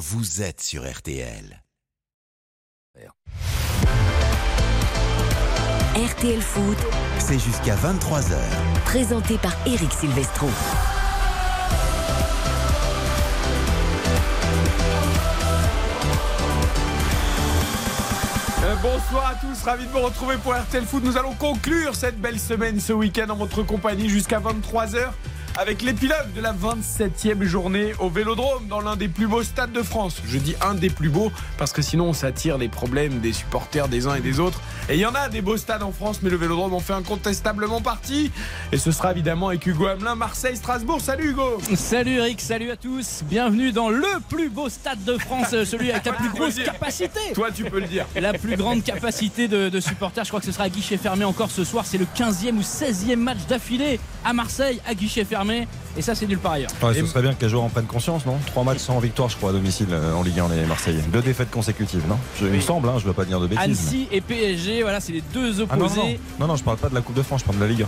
vous êtes sur RTL. RTL Foot, C'est jusqu'à 23h. présenté par Eric Silvestro. Euh, bonsoir à tous, ravi de vous retrouver pour RTL Foot. Nous allons conclure cette belle semaine ce week-end en votre compagnie jusqu'à 23h avec l'épilogue de la 27e journée au Vélodrome dans l'un des plus beaux stades de France. Je dis un des plus beaux parce que sinon on s'attire les problèmes des supporters des uns et des autres. Et il y en a des beaux stades en France, mais le Vélodrome en fait incontestablement partie. Et ce sera évidemment avec Hugo Hamelin, Marseille, Strasbourg. Salut Hugo Salut Eric, salut à tous. Bienvenue dans le plus beau stade de France, euh, celui avec la plus grosse capacité. Toi tu peux le dire. La plus grande capacité de, de supporters. Je crois que ce sera à guichet fermé encore ce soir. C'est le 15e ou 16e match d'affilée à Marseille à guichet fermé. Et ça, c'est nulle part ailleurs. Ouais, ce serait bien que les joueurs en prennent conscience, non Trois matchs sans victoire, je crois, à domicile euh, en Ligue 1, les Marseillais. Deux défaites consécutives, non je, Il me semble, hein, je ne veux pas dire de bêtises. Annecy et PSG, voilà, c'est les deux Ah non, non, opposés. non, non, je parle pas de la Coupe de France, je parle de la Ligue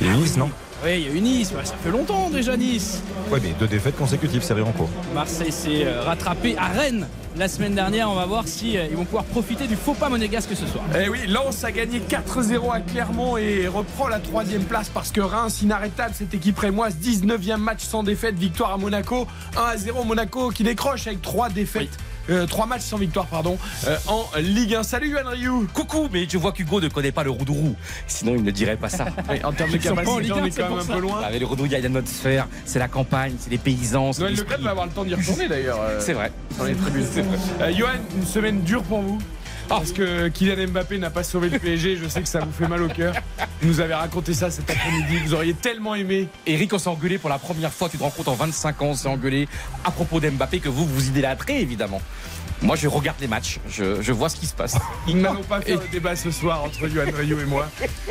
1. Et Nice, non Oui, il y a eu Nice, ouais, ça fait longtemps déjà Nice. Ouais, mais deux défaites consécutives, c'est en cours. Marseille s'est euh, rattrapé à Rennes la semaine dernière. On va voir si euh, ils vont pouvoir profiter du faux pas monégasque ce soir. Eh oui, Lens a gagné 4-0 à Clermont et reprend la troisième place parce que Reims, inarrêtable, cette équipe rémoise, 19e match sans défaite, victoire à Monaco, 1-0 Monaco qui décroche avec trois défaites. Euh, trois matchs sans victoire pardon euh, en Ligue 1. Salut Yohan Ryu. Coucou, mais je vois qu'Hugo ne connaît pas le Roudourou. Sinon, il ne dirait pas ça. Oui, en termes de capacité, Ligue on 1, est quand même un peu loin. Avec le Roudourou, il y a l'atmosphère, c'est la campagne, c'est les paysans, Noël Le. Gret va avoir le temps d'y retourner d'ailleurs. euh, C'est vrai. dans les tribunes. Euh, Johan, une semaine dure pour vous? Parce que Kylian Mbappé n'a pas sauvé le PSG, je sais que ça vous fait mal au cœur. Vous nous avez raconté ça cet après-midi, vous auriez tellement aimé. Eric, on s'est engueulé pour la première fois, tu te rends compte, en 25 ans, on s'est engueulé à propos d'Mbappé que vous, vous idolâtrez évidemment. Moi, je regarde les matchs, je, je vois ce qui se passe. Nous n'allons pas faire le débat ce soir entre Johan Ryu et moi.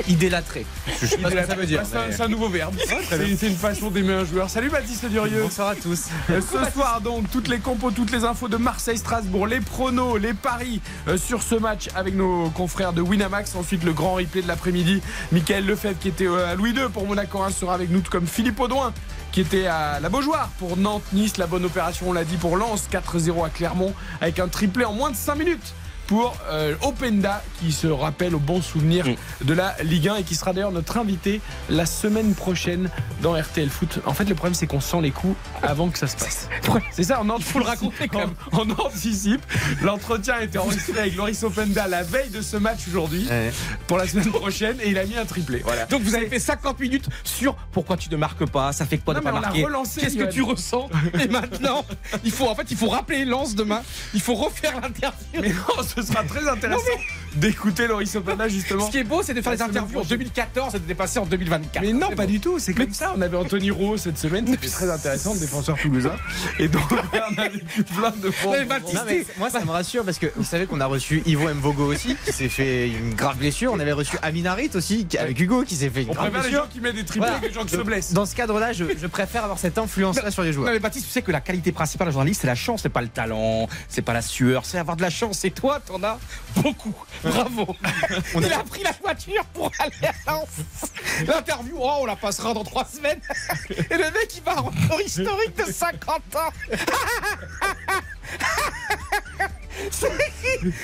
Idolâtré. ça veut dire. C'est un nouveau verbe. C'est c'est une façon d'aimer un joueur. Salut Baptiste Durieux. Bonsoir à tous. Euh, Ce soir donc, toutes les compos, toutes les infos de Marseille-Strasbourg, les pronos, les paris euh, sur ce match avec nos confrères de Winamax. Ensuite, le grand replay de l'après-midi. Michael Lefebvre qui était euh, à Louis II pour Monaco 1 sera avec nous, tout comme Philippe Audouin qui était à la Beaujoire pour Nantes-Nice. La bonne opération, on l'a dit, pour Lens 4-0 à Clermont avec un triplé en moins de 5 minutes. Pour euh, Openda qui se rappelle au bon souvenir Mm. de la Ligue 1 et qui sera d'ailleurs notre invité la semaine prochaine dans RTL Foot. En fait, le problème c'est qu'on sent les coups avant que ça se passe. C'est ça, on faut le raconter quand même. On anticipe. L'entretien a été enregistré avec Loris Openda la veille de ce match aujourd'hui pour la semaine prochaine et il a mis un triplé. Voilà. Donc vous avez fait 50 minutes sur pourquoi tu ne marques pas, ça fait quoi Non, de pas marquer relancé, Qu'est-ce que tu ressens Et maintenant, il faut en fait, il faut rappeler Lance demain. Il faut refaire l'interview. Ce sera très intéressant d'écouter Loris Openda justement. Ce qui est beau, c'est de faire des interviews en prochaine. 2014 et de dépasser en 2024. Mais non, pas beau. du tout, c'est comme ça. On avait Anthony Roux cette semaine, c'était très intéressant, le défenseur toulousain. Et donc, on a vécu plein de mais moi ça me rassure parce que vous savez qu'on a reçu Ivo Mvogo aussi qui s'est fait une grave blessure. On avait reçu Aminarit aussi avec Hugo qui s'est fait une On grave préfère les blessure. gens qui mettent des triplés Voilà. que les gens qui se blessent. Dans ce cadre-là, je, je préfère avoir cette influence-là sur les Non joueurs. mais Baptiste, tu sais que la qualité principale d'un journaliste, c'est la chance, c'est pas le talent, c'est pas la sueur, c'est avoir de la chance. Et toi, t'en as beaucoup. Bravo. Il a pris la voiture pour aller à Lens. L'interview, oh, on la passera dans trois semaines. Et le mec, il un record historique de 50 ans. C'est-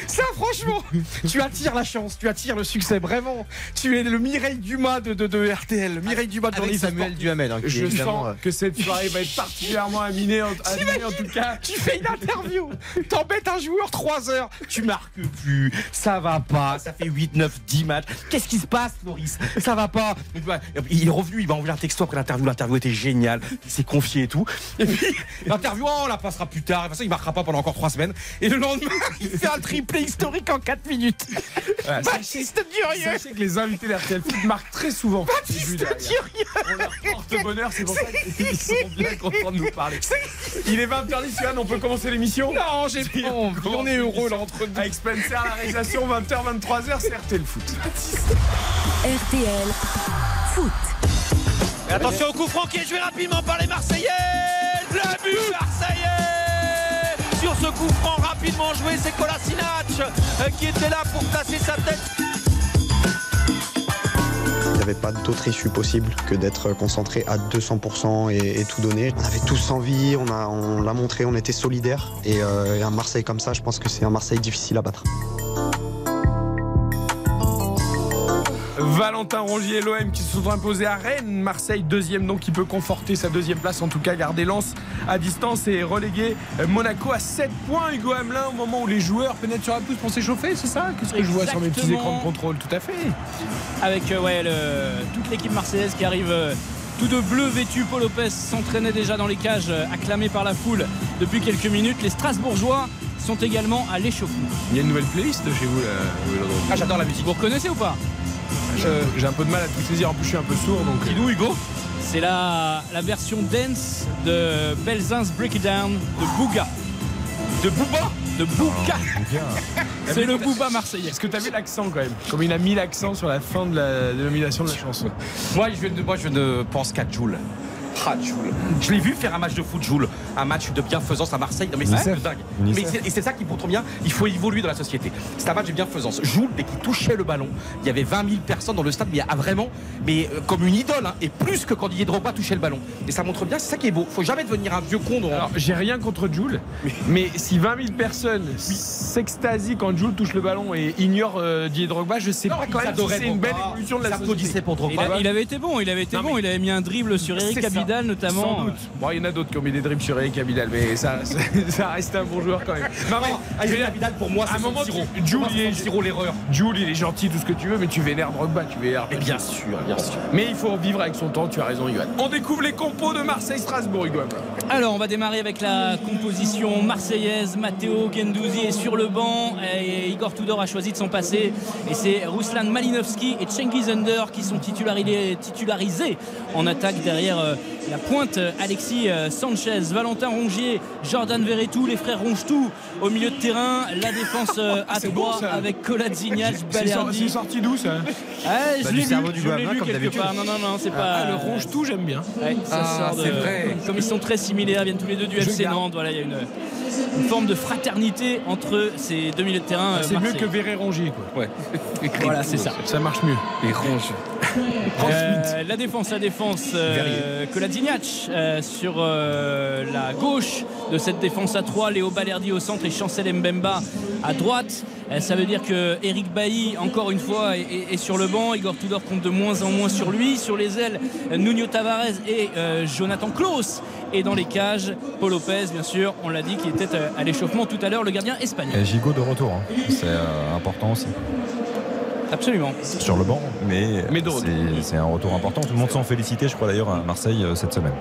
Ça, franchement, tu attires la chance, tu attires le succès, vraiment. Tu es le Mireille Dumas de, de, de RTL, le Mireille Dumas de Avec Samuel. Duhamel, hein, qui Je sens euh, que cette soirée va être particulièrement aminée, en, animée en tout cas. Tu fais une interview, t'embêtes un joueur 3 heures, tu marques plus, ça va pas, ça fait 8, 9, 10 matchs. Qu'est-ce qui se passe, Maurice? Ça va pas. Il est revenu, il m'a envoyé un texto après l'interview, l'interview était géniale, il s'est confié et tout. Et puis, l'interview, oh, on la passera plus tard, de toute façon, il marquera pas pendant encore 3 semaines. Et le lendemain, il fait un triplé historique en 4 minutes. Voilà, Baptiste Durieux Sachez que les invités d'RTL Foot marquent très souvent. Derrière. Durieux On leur porte bonheur, c'est pour ça qu'ils sont bien contents de nous parler. Il est 20h10, Yann, on peut commencer l'émission Non, j'ai pas envie, on est heureux là entre nous. Avec Spencer, la réalisation, 20h, 23h, c'est RTL Foot. RTL Foot. Et attention au coup franc qui est joué rapidement par les Marseillais Le but marseillais Sur ce coup franc rapidement joué, c'est Kolasinac euh, qui était là pour placer sa tête. avait pas d'autre issue possible que d'être concentré à 200% et, tout donner. On avait tous envie, on a, on l'a montré, on était solidaires. Euh, et un Marseille comme ça, je pense que c'est un Marseille difficile à battre. Valentin Rongier et l'OM qui se sont imposés à Rennes. Marseille deuxième donc qui peut conforter sa deuxième place, en tout cas garder Lens à distance et reléguer Monaco à 7 points. Hugo Hamelin au moment où les joueurs pénètrent sur la pousse pour s'échauffer, c'est ça? Qu'est-ce que je vois sur mes petits écrans de contrôle? Tout à fait. avec euh, ouais, le- toute l'équipe marseillaise qui arrive euh, tout de bleu vêtu. Paul Lopez s'entraînait déjà dans les cages, euh, acclamé par la foule depuis quelques minutes. Les Strasbourgeois sont également à l'échauffement. Il y a une nouvelle playlist chez vous là. Ah, j'adore la musique. Vous reconnaissez ou pas? J'ai un peu de mal à tout saisir, en plus je suis un peu sourd donc. euh, Dis-nous Hugo C'est la, la version dance de Belzins Break It Down de Bouga. De Booba De Bouga C'est le Booba marseillais. Est-ce que t'as vu l'accent quand même? Comme il a mis l'accent sur la fin de la dénomination de la chanson. Moi, je ne, moi, je ne pense qu'à Joule. Ah, Joule. Je l'ai vu faire un match de foot, Joule. Un match de bienfaisance à Marseille. Non, mais c'est dingue. Unicef. Mais c'est- et c'est ça qui montre bien, il faut évoluer dans la société. C'est un match de bienfaisance. Joule, dès qu'il touchait le ballon, il y avait 20 000 personnes dans le stade, mais ah, vraiment, mais euh, comme une idole, hein, et plus que quand Didier Drogba touchait le ballon. Et ça montre bien, c'est ça qui est beau. Faut jamais devenir un vieux con. dans- Alors, j'ai rien contre Jules, mais si 20 000 personnes s'extasient quand Jules touche le ballon et ignorent euh, Didier Drogba, je sais Non, pas quand même si c'est une belle évolution de la société. Il, a- il avait été bon, il avait été Non, bon, il avait mis un dribble sur Eric. Abidal notamment. Sans doute. Bon, il y en a d'autres qui ont mis des dribbles sur Eric Abidal, mais ça, ça, reste un bon joueur quand même. Non, mais, Ah, Eric Abidal, pour moi, un c'est son moment, Pour Jules, il est- l'erreur. Jules, il est gentil, tout ce que tu veux, mais tu vénères Drogba, tu vénères. Mais bien sûr, bien sûr. Mais il faut vivre avec son temps, tu as raison, Yoann. On découvre les compos de Marseille-Strasbourg, Hugo. Alors, on va démarrer avec la composition marseillaise. Matteo Gendouzi est sur le banc et Igor Tudor a choisi de s'en passer. Et c'est Ruslan Malinovski et Cengiz Under qui sont titularisés, titularisés en attaque derrière euh, la pointe. euh, Alexis euh, Sanchez, Valentin Rongier, Jordan Verretou, les frères Rongetou au milieu de terrain. La défense euh, à c'est bon, 3 ça. avec sor- Balerdi. c'est sorti d'où ça Ah, je Bah, l'ai du lu, cerveau du je l'ai Guamin, lu comme quelque d'habitude. part. Non, non, non, c'est pas. Ah, le ronge tout, j'aime bien. Ouais, ça Ah, sort de- c'est vrai. Comme ils sont très similaires, viennent tous les deux du Je FC garde. Nantes. Voilà, il y a une, une forme de fraternité entre ces deux milieux de terrain. C'est mieux que Verret Rongier, quoi. Ouais. Voilà, c'est ça. Ça marche mieux. Et ronge. Euh, la défense, la défense, euh, euh, sur euh, la gauche de cette défense à 3, Léo Balerdi au centre et Chancel Mbemba à droite. Ça veut dire que Eric Bailly, encore une fois, est, sur le banc. Igor Tudor compte de moins en moins sur lui. Sur les ailes, Nuno Tavares et Jonathan Klaus. Et dans les cages, Paul Lopez, bien sûr, on l'a dit, qui était à l'échauffement tout à l'heure, le gardien espagnol. Et Gigot de retour. hein. C'est important aussi. Absolument. Sur le banc, mais, c'est- un retour important. Tout le monde s'en félicitait, je crois d'ailleurs, à Marseille euh, cette semaine.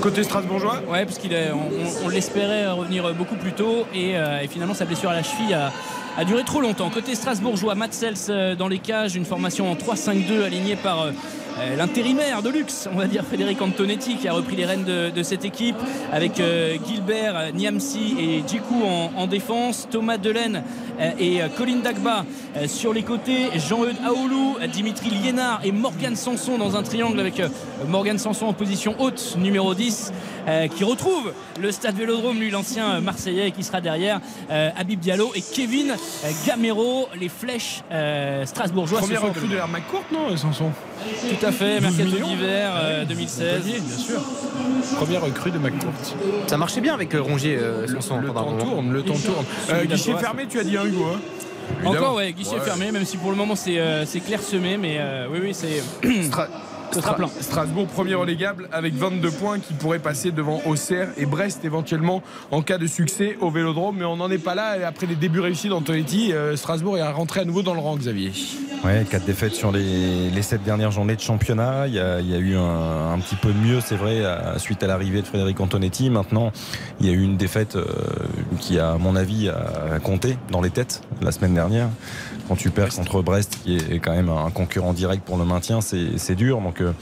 Côté Strasbourgeois? Ouais, parce qu'on on, on l'espérait revenir beaucoup plus tôt et, euh, et finalement sa blessure à la cheville a, a duré trop longtemps. Côté strasbourgeois, Matt Sels euh, dans les cages, une formation en 3-5-2 alignée par euh, euh, l'intérimaire de luxe, on va dire Frédéric Antonetti qui a repris les rênes de, de cette équipe avec euh, Gilbert, euh, Niamsi et Djikou en, en défense, Thomas Delaine euh, et Colin Dagba sur les côtés, Jean-Eudes Aoulou, Dimitri Liénard et Morgan Sanson dans un triangle avec Morgan Sanson en position haute, numéro 10, euh, qui retrouve le stade Vélodrome, lui l'ancien Marseillais qui sera derrière Habib Diallo et Kevin Gamero, les flèches euh, strasbourgeois. Première recrue de l'air McCourt, non, Sanson? Tout à fait, 12 mercato d'hiver euh, 2016. Montpellier, bien sûr. Première recrue de McCourt. Ça marchait bien avec euh, Rongier, euh, Sanson, Le pendant un temps tourne, le temps tourne. Euh, guichet d'Alcoa, fermé, tu as dit un Hugo. hein Évidemment. Encore, ouais, guichet fermé, même si pour le moment c'est euh, clairsemé, mais euh, oui, oui, c'est. Strasbourg, premier relégable avec 22 points qui pourrait passer devant Auxerre et Brest éventuellement en cas de succès au Vélodrome. Mais on n'en est pas là. Et après les débuts réussis d'Antonetti, euh, Strasbourg est rentré à nouveau dans le rang, Xavier. Ouais, quatre défaites sur les, les sept dernières journées de championnat. Il y a, il y a eu un, un petit peu de mieux, c'est vrai, à- suite à l'arrivée de Frédéric Antonetti. Maintenant, il y a eu une défaite euh, qui, à mon avis, a compté dans les têtes la semaine dernière. Quand tu perds contre Brest, qui est quand même un concurrent direct pour le maintien, c'est dur. Donc, euh,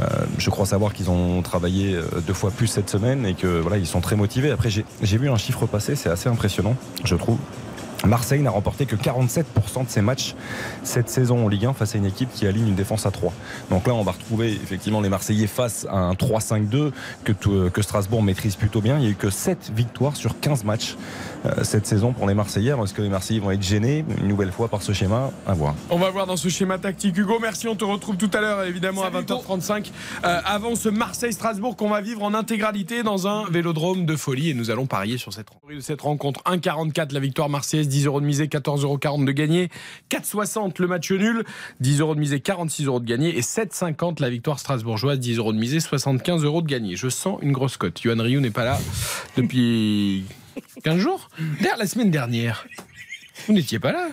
euh, je crois savoir qu'ils ont travaillé euh, deux fois plus cette semaine et que voilà, ils sont très motivés. Après, j'ai vu un chiffre passer, c'est assez impressionnant, je trouve. Marseille n'a remporté que 47% de ses matchs cette saison en Ligue 1 face à une équipe qui aligne une défense à 3. Donc là, on va retrouver effectivement les Marseillais face à un 3-5-2 que, que Strasbourg maîtrise plutôt bien. Il n'y a eu que 7 victoires sur 15 matchs cette saison pour les Marseillais. Est-ce que les Marseillais vont être gênés une nouvelle fois par ce schéma À voir? On va voir dans ce schéma tactique. Hugo, merci. On te retrouve tout à l'heure, évidemment, à 20h35. Euh, avant ce Marseille-Strasbourg qu'on va vivre en intégralité dans un vélodrome de folie. Et nous allons parier sur cette, cette rencontre. 1,44 la victoire marseillaise, 10 euros de misée, 14,40 euros de gagné. 4,60 le match nul, 10 euros de misée, 46 euros de gagné. Et 7,50 la victoire strasbourgeoise, 10 euros de misée, 75 euros de gagné. Je sens une grosse cote. Yohan Ryu n'est pas là depuis 15 jours? D'ailleurs, la semaine dernière. Vous n'étiez pas là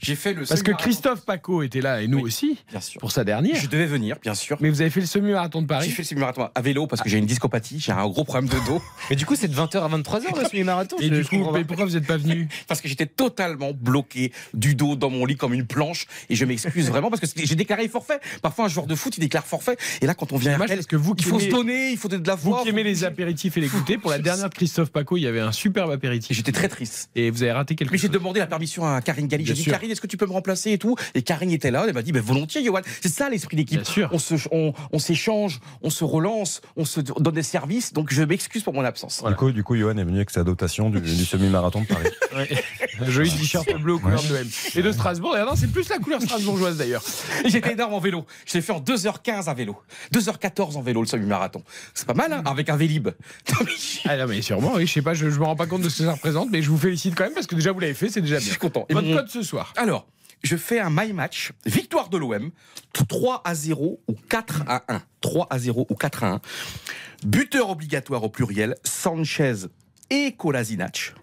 J'ai fait le Parce que Christophe Paco était là et nous aussi bien sûr. pour sa dernière. Je devais venir, bien sûr. Mais vous avez fait le semi-marathon de J'ai Paris fait le semi-marathon à vélo parce que j'ai une discopathie, j'ai un gros problème de dos. Mais du coup, c'est de 20h à 23h le semi-marathon. Et du coup, mais pourquoi vous n'êtes pas venu parce que j'étais totalement bloqué du dos dans mon lit comme une planche et je m'excuse vraiment parce que j'ai déclaré forfait. Parfois un joueur de foot il déclare forfait et là quand on vient à parce que vous il faut aimez- se donner, il faut de la Vous voix. qui aimez les apéritifs et les goûter, pour la dernière de Christophe Paco, il y avait un superbe apéritif. J'étais très triste. Et vous avez raté quelque Mais j'ai chose. demandé la permission à Karine Galli. J'ai dit sûr. Karine, est-ce que tu peux me remplacer et tout? Et Karine était là. Elle m'a dit ben, volontiers, Johan. C'est ça l'esprit d'équipe. Bien sûr. On se, on, on s'échange, on se relance, on se donne des services. Donc je m'excuse pour mon absence. Du coup, du coup, Johan est venu avec sa dotation du, du semi-marathon de Paris. Un joli t-shirt bleu aux couleurs de l'OM. Et de Strasbourg, d'ailleurs, non, c'est plus la couleur strasbourgeoise d'ailleurs. Et J'étais énorme en vélo. Je l'ai fait en 2h15 à vélo. 2h14 en vélo, le semi-marathon. C'est pas mal, hein Avec un Vélib. Non, mais je Ah non, mais sûrement, oui, je sais pas, je, je me rends pas compte de ce que ça représente, mais je vous félicite quand même parce que déjà vous l'avez fait, c'est déjà bien. Suis content. Et Votre mon- code ce soir. Alors, je fais un my match, victoire de l'OM, 3 à 0 ou 4 à 1. 3 à 0 ou 4 à 1. Buteur obligatoire au pluriel, Sanchez et Kolasinac.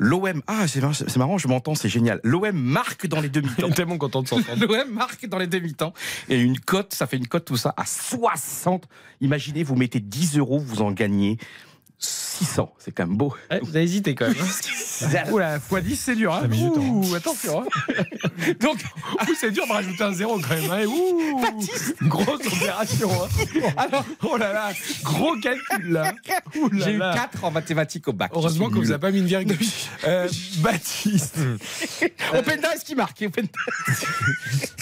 L'OM, ah c'est mar- c'est marrant, je m'entends, c'est génial. L'OM marque dans les demi-temps. tellement content de s'entendre. L'OM marque dans les demi-temps. Et une cote, ça fait une cote tout ça à 60. Imaginez, vous mettez 10 euros, vous en gagnez 600. C'est quand même beau. Eh, vous avez hésité quand même. hein. Oula, x10 c'est dur. Hein. Ouh, attention. Hein. Donc, c'est dur de rajouter un zéro quand même. Hein. Ouh, grosse opération. Hein. alors, Oh là là, gros calcul là. J'ai eu là. 4 en mathématiques au bac. Heureusement qu'on vous a pas mis une virgule. Euh, Baptiste. Openda, est-ce qu'il marque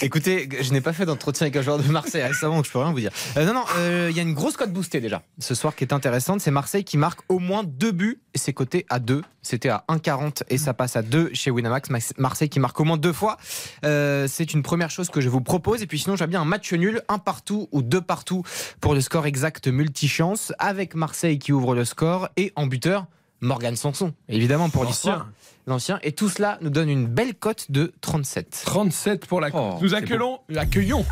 Écoutez, je n'ai pas fait d'entretien avec un joueur de Marseille récemment, donc je peux rien vous dire. Euh, non, non, euh, il y a une grosse cote boostée déjà ce soir qui est intéressante. C'est Marseille qui marque au moins deux buts et c'est coté à 2. C'était à 1,40 et ça passe à 2 chez Winamax. Max- Marseille qui marque au moins deux fois. Euh, c'est une première chose que je vous propose. Et puis sinon, j'aime bien un match nul, un partout ou deux partout pour le score exact multichance avec Marseille qui ouvre le score et en buteur. Morgan Sanson, évidemment pour l'histoire, l'ancien. Et tout cela nous donne une belle cote de 37. 37 pour la Oh, cote. Nous accueillons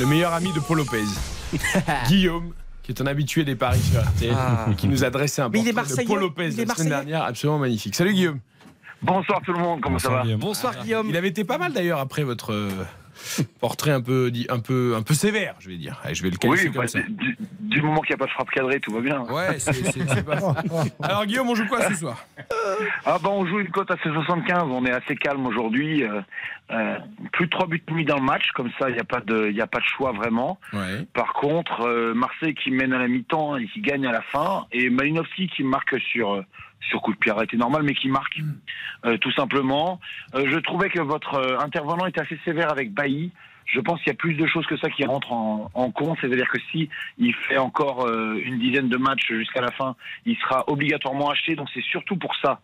le meilleur ami de Paul Lopez, Guillaume, qui est un habitué des paris sur RTL, Ah. et qui nous a dressé un Mais il est portrait de Paul Lopez la semaine dernière, absolument magnifique. Salut Guillaume. Bonsoir tout le monde, comment ça va Bonsoir Guillaume. Il avait été pas mal d'ailleurs après votre euh, portrait un peu, dit- un peu, un peu sévère, je vais dire. Allez, je vais le qualifier Oui, comme bah, ça. du, du moment qu'il n'y a pas de frappe cadrée, tout va bien. Ouais, c'est c'est- c'est pas. Alors Guillaume, on joue quoi ce soir? Ah bah on joue une cote à 75, on est assez calme aujourd'hui. euh, euh, plus de 3 buts et demi dans le match, comme ça il n'y a, pas de- il y a pas de choix vraiment. Ouais. Par contre, euh, Marseille qui mène à la mi-temps et qui gagne à la fin, et Malinowski qui marque sur, euh, sur coup de pied arrêté normal, mais qui marque euh, tout simplement. Euh, je trouvais que votre euh, intervenant était assez sévère avec Bailly. Je pense qu'il y a plus de choses que ça qui rentrent en, en compte, c'est-à-dire que si il fait encore euh, une dizaine de matchs jusqu'à la fin, il sera obligatoirement acheté. Donc c'est surtout pour ça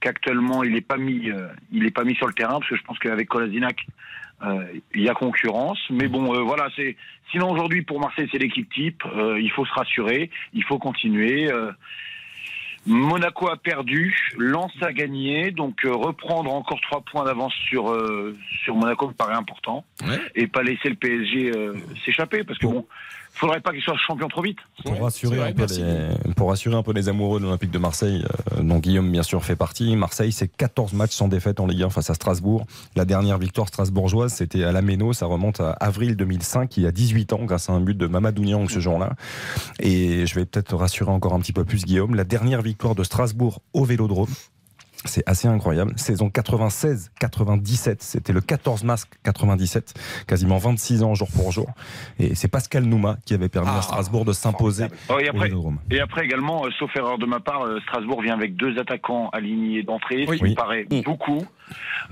qu'actuellement il n'est pas mis, euh, il est pas mis sur le terrain, parce que je pense qu'avec Kolasinac, euh, il y a concurrence. Mais bon, euh, voilà, c'est sinon aujourd'hui pour Marseille c'est l'équipe type. Euh, il faut se rassurer, il faut continuer. Monaco a perdu, Lens a gagné, donc euh, reprendre encore trois points d'avance sur euh, sur Monaco me paraît important. Ouais. et pas laisser le PSG euh, s'échapper parce que bon, faudrait pas qu'il soit champion trop vite. Pour, Ouais, rassurer vrai, un peu les, pour rassurer un peu les amoureux de l'Olympique de Marseille, euh, dont Guillaume bien sûr fait partie, Marseille c'est 14 matchs sans défaite en Ligue 1 face à Strasbourg. La dernière victoire strasbourgeoise c'était à la Méno, ça remonte à avril 2005, il y a 18 ans, grâce à un but de Mamadou Niang ce jour-là. Et je vais peut-être rassurer encore un petit peu plus Guillaume, la dernière victoire de Strasbourg au Vélodrome, C'est assez incroyable. Saison 96-97, c'était le 14 mars 97, quasiment 26 ans jour pour jour. Et c'est Pascal Nouma qui avait permis à Strasbourg de s'imposer Oh, et, et après également, euh, sauf erreur de ma part, euh, Strasbourg vient avec deux attaquants alignés d'entrée, ce qui Oui. paraît beaucoup.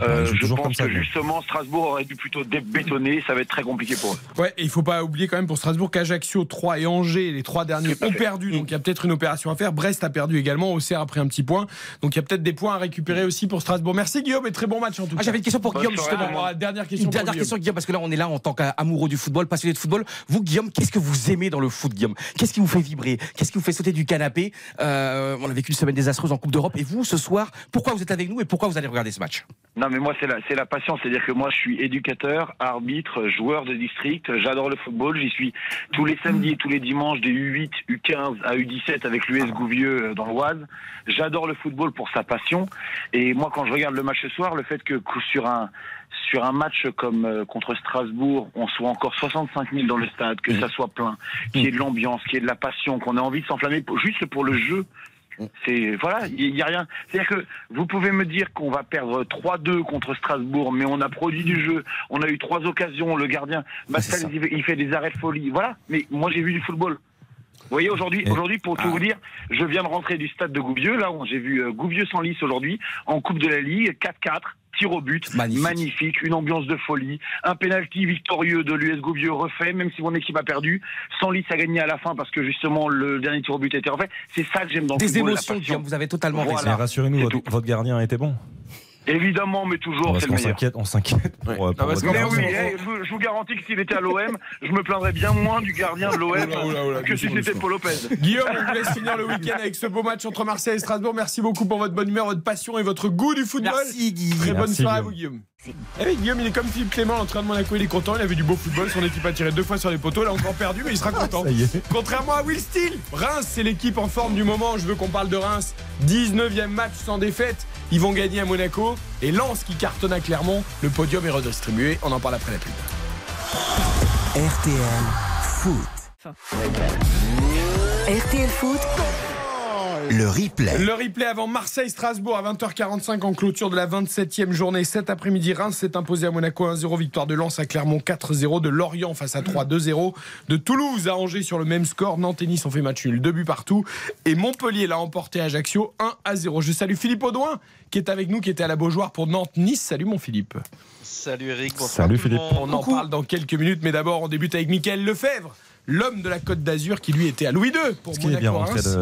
Euh, je pense ça, que justement Strasbourg aurait dû plutôt débétonner, ça va être très compliqué pour eux. Ouais, et il faut pas oublier quand même pour Strasbourg qu'Ajaccio, 3 et Angers, les trois derniers, ont fait. perdu. Donc il y a peut-être une opération à faire. Brest a perdu également. Auxerre a pris un petit point. Donc il y a peut-être des points à récupérer aussi pour Strasbourg. Merci Guillaume et très bon match en tout Ah, cas. J'avais une question pour Bonne Guillaume soirée, justement. dernière question. Une pour dernière Guillaume. question, Guillaume, parce que là, on est là en tant qu'amoureux du football, passionné de football. Vous, Guillaume, qu'est-ce que vous aimez dans le foot, Guillaume? Qu'est-ce qui vous fait vibrer? Qu'est-ce qui vous fait sauter du canapé? Euh, On a vécu une semaine désastreuse en Coupe d'Europe. Et vous, ce soir, pourquoi vous êtes avec nous et pourquoi vous allez regarder ce match? Non, mais moi, c'est la, c'est la passion. C'est-à-dire que moi, je suis éducateur, arbitre, joueur de district. J'adore le football. J'y suis tous les samedis et tous les dimanches des U8, U15 à U17 avec l'US Gouvieux euh, dans l'Oise. J'adore le football pour sa passion. Et moi, quand je regarde le match ce soir, le fait que que sur un sur un match comme euh, contre Strasbourg, on soit encore 65 000 dans le stade, que ça soit plein, qu'il y ait de l'ambiance, qu'il y ait de la passion, qu'on ait envie de s'enflammer pour- juste pour le jeu. C'est voilà, il y a rien. C'est-à-dire que vous pouvez me dire qu'on va perdre 3-2 contre Strasbourg, mais on a produit du jeu, on a eu trois occasions, le gardien, Bastel, il fait- des arrêts de folie. Voilà, mais moi j'ai vu du football. Vous voyez aujourd'hui, aujourd'hui pour tout Ah. vous dire, je viens de rentrer du stade de Gouvieux, là où j'ai vu euh, Gouvieux sans lice aujourd'hui en Coupe de la Ligue, 4-4. Tir au but, Magnifique. magnifique, une ambiance de folie, un penalty victorieux de l'US Gouvieux refait, même si mon équipe a perdu. Sans lice a gagné à la fin parce que justement le dernier tir au but a été refait. C'est ça que j'aime dans le Des football, la émotions, vous avez totalement Voilà. raison. Rassurez-nous, votre, votre gardien a été bon. Évidemment, mais toujours, Parce c'est le qu'on meilleur. s'inquiète, on s'inquiète euh, gardien. oui, je, vous- je vous garantis que s'il était à l'OM, je me plaindrais bien moins du gardien de l'OM que si c'était. Paul Lopez. Guillaume, on vous laisse finir le week-end avec ce beau match entre Marseille et Strasbourg. Merci beaucoup pour votre bonne humeur, votre passion et votre goût du football. Merci, Guy. Très bonne Merci, soirée à Guillaume. vous, Guillaume. Eh oui, Guillaume, il est comme Philippe Clément, l'entraîneur de Monaco, il est content, il avait du beau football, son équipe a tiré deux fois sur les poteaux, il a encore perdu, mais il sera content. Ça y est. Contrairement à Will Steele, Reims, c'est l'équipe en forme du moment. Je veux qu'on parle de Reims. 19e match sans défaite. Ils vont gagner à Monaco. Et Lens qui cartonne à Clermont. Le podium est redistribué. On en parle après la pub. RTL Foot. RTL Foot, Le replay. Le replay avant Marseille-Strasbourg à 20h45 en clôture de la 27e journée. Cet après-midi, Reims s'est imposé à Monaco 1-0. Victoire de Lens à Clermont 4-0. De Lorient face à 3 2-0. De Toulouse à Angers sur le même score. Nantes et Nice ont fait match nul. Deux buts partout. Et Montpellier l'a emporté à Ajaccio 1-0. Je salue Philippe Audouin qui est avec nous, qui était à la Beaujoire pour Nantes-Nice. Salut mon Philippe. Salut Eric, Salut, Philippe. On en parle dans quelques minutes, mais d'abord on débute avec Mickaël Lefebvre, l'homme de la Côte d'Azur qui lui était à Louis II pour Est-ce qu'il est bien Monaco. rentré Reims.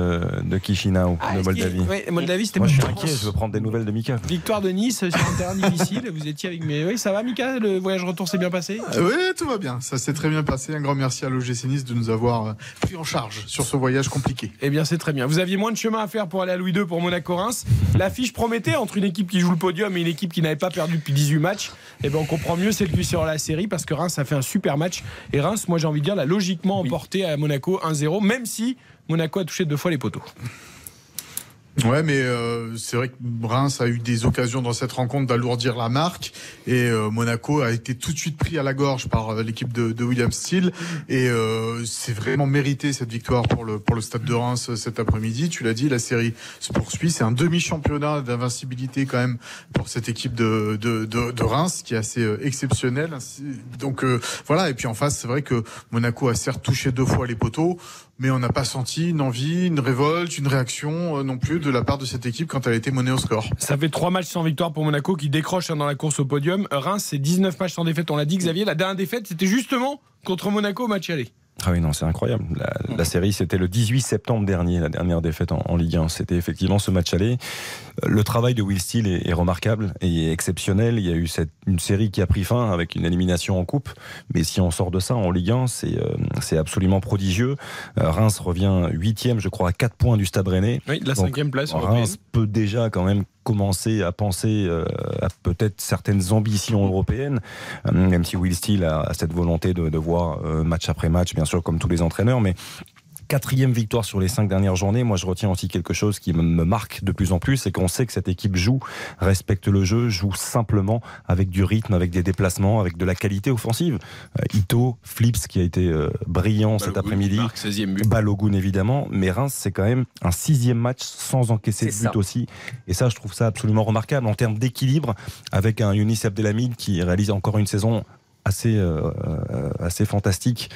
de, de Chisinau, Ah, de Moldavie ouais, Moldavie, c'était Moi, je suis inquiet, je veux prendre des nouvelles de Mika. Victoire de Nice sur un terrain difficile. Vous étiez avec mes. Oui, ça va, Mika Le voyage retour s'est bien passé? Oui, tout va bien. Ça s'est très bien passé. Un grand merci à l'OGC Nice de nous avoir euh, pris en charge sur ce voyage compliqué. Eh bien, c'est très bien. Vous aviez moins de chemin à faire pour aller à Louis II pour Monaco-Reims. L'affiche promettait entre une équipe qui joue le podium et une équipe qui n'avait pas perdu depuis 18 matchs. Eh bien, on comprend mieux celle qui sur la série parce que Reims a fait un super match. Et Reims, moi, j'ai envie de dire, l'a logiquement emporté à Monaco 1-0, même si Monaco a touché deux fois les poteaux. Ouais, mais euh, c'est vrai que Reims a eu des occasions dans cette rencontre d'alourdir la marque et euh, Monaco a été tout de suite pris à la gorge par euh, l'équipe de, de William Steele et euh, c'est vraiment mérité cette victoire pour le pour le Stade de Reims euh, cet après-midi. Tu l'as dit, la série se poursuit. C'est un demi-championnat d'invincibilité quand même pour cette équipe de de, de, de Reims qui est assez exceptionnelle. Donc voilà. Et puis en face, c'est vrai que Monaco a certes touché deux fois les poteaux mais on n'a pas senti une envie, une révolte, une réaction euh, non plus de la part de cette équipe quand elle a été menée au score. Ça fait trois matchs sans victoire pour Monaco qui décroche hein, dans la course au podium. Reims, c'est 19 matchs sans défaite. On l'a dit, Xavier. La dernière défaite, c'était justement contre Monaco au match aller. Ah oui, non, c'est incroyable. La, la série, c'était le 18 septembre dernier, la dernière défaite en, en Ligue 1. C'était effectivement ce match aller. Euh, Le travail de Will Steele est, est remarquable et exceptionnel. Il y a eu cette, une série qui a pris fin avec une élimination en coupe. Mais si on sort de ça en Ligue 1, c'est euh, c'est absolument prodigieux. Euh, Reims revient huitième, je crois, à 4 points du Stade Rennais. Oui, la Donc, cinquième place. européenne. Reims peut déjà quand même commencer à penser euh, à peut-être certaines ambitions européennes, euh, même si Will Steele a, cette volonté de, de voir euh, match après match, bien sûr, comme tous les entraîneurs, mais Quatrième victoire sur les cinq dernières journées. Moi, je retiens aussi quelque chose qui me- marque de plus en plus, c'est qu'on sait que cette équipe joue, respecte le jeu, joue simplement avec du rythme, avec des déplacements, avec de la qualité offensive. Euh, Ito, Flips qui a été euh, brillant cet après-midi. qui marque 16e but. Balogun évidemment, mais Reims c'est quand même un sixième match sans encaisser de but ça. aussi. Et ça, je trouve ça absolument remarquable en termes d'équilibre avec un Younis Abdelhamid qui réalise encore une saison assez, euh, euh, assez fantastique,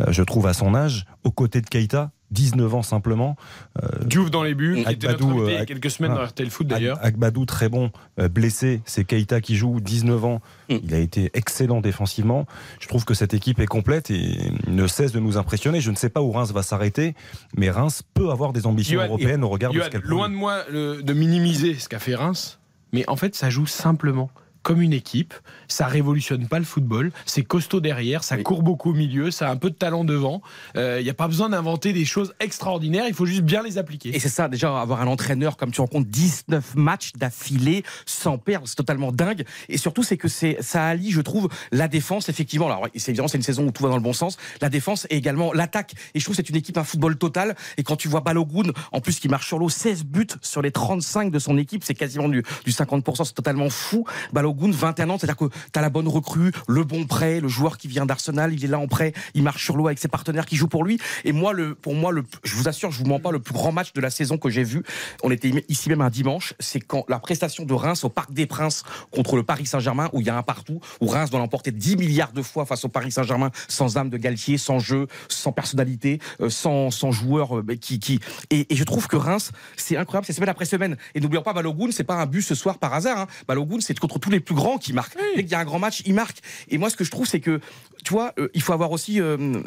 euh, je trouve, à son âge, aux côtés de Keita. 19 ans simplement. Euh, Diouf dans les buts, qui était notre invité il y a quelques semaines dans RTL Foot d'ailleurs. Ag- Agbadou très bon, blessé, c'est Keita qui joue, 19 ans, Mm. il a été excellent défensivement. Je trouve que cette équipe est complète et ne cesse de nous impressionner. Je ne sais pas où Reims va s'arrêter, mais Reims peut avoir des ambitions européennes au regard de ce qu'elle loin de moi le- de minimiser ce qu'a fait Reims, mais en fait, ça joue simplement comme une équipe. Ça révolutionne pas le football. C'est costaud derrière, ça court beaucoup au milieu, ça a un peu de talent devant. Il n'y a pas besoin d'inventer des choses extraordinaires. Il faut juste bien les appliquer. Et c'est ça, déjà, avoir un entraîneur comme tu rencontres 19 matchs d'affilée sans perdre, c'est totalement dingue. Et surtout, c'est que c'est, ça allie, je trouve, la défense, effectivement. Alors, c'est évidemment, c'est une saison où tout va dans le bon sens. La défense et également l'attaque. Et je trouve que c'est une équipe, un football total. Et quand tu vois Balogun, en plus, qui marche sur l'eau, 16 buts sur les 35 de son équipe, c'est quasiment du, du 50%, c'est totalement fou. Balogun, 21 ans, c'est-à-dire que tu as la bonne recrue, le bon prêt, le joueur qui vient d'Arsenal, il est là en prêt, il marche sur l'eau avec ses partenaires qui jouent pour lui. Et moi, le, pour moi, le, je vous assure, je vous mens pas, le plus grand match de la saison que j'ai vu, on était ici même un dimanche, c'est quand la prestation de Reims au Parc des Princes contre le Paris Saint-Germain, où il y a un partout, où Reims doit l'emporter 10 milliards de fois face au Paris Saint-Germain, sans âme de Galtier, sans jeu, sans personnalité, euh, sans, sans joueur euh, qui, qui... Et, je trouve que Reims, c'est incroyable, c'est semaine après semaine. Et n'oublions pas, Balogun, c'est pas un but ce soir par hasard. Hein. Balogun, c'est contre tous les plus grands qui marquent. Dès qu'il y a un grand match, il marque. Et moi, ce que je trouve, c'est que, tu vois, euh, il faut avoir aussi euh,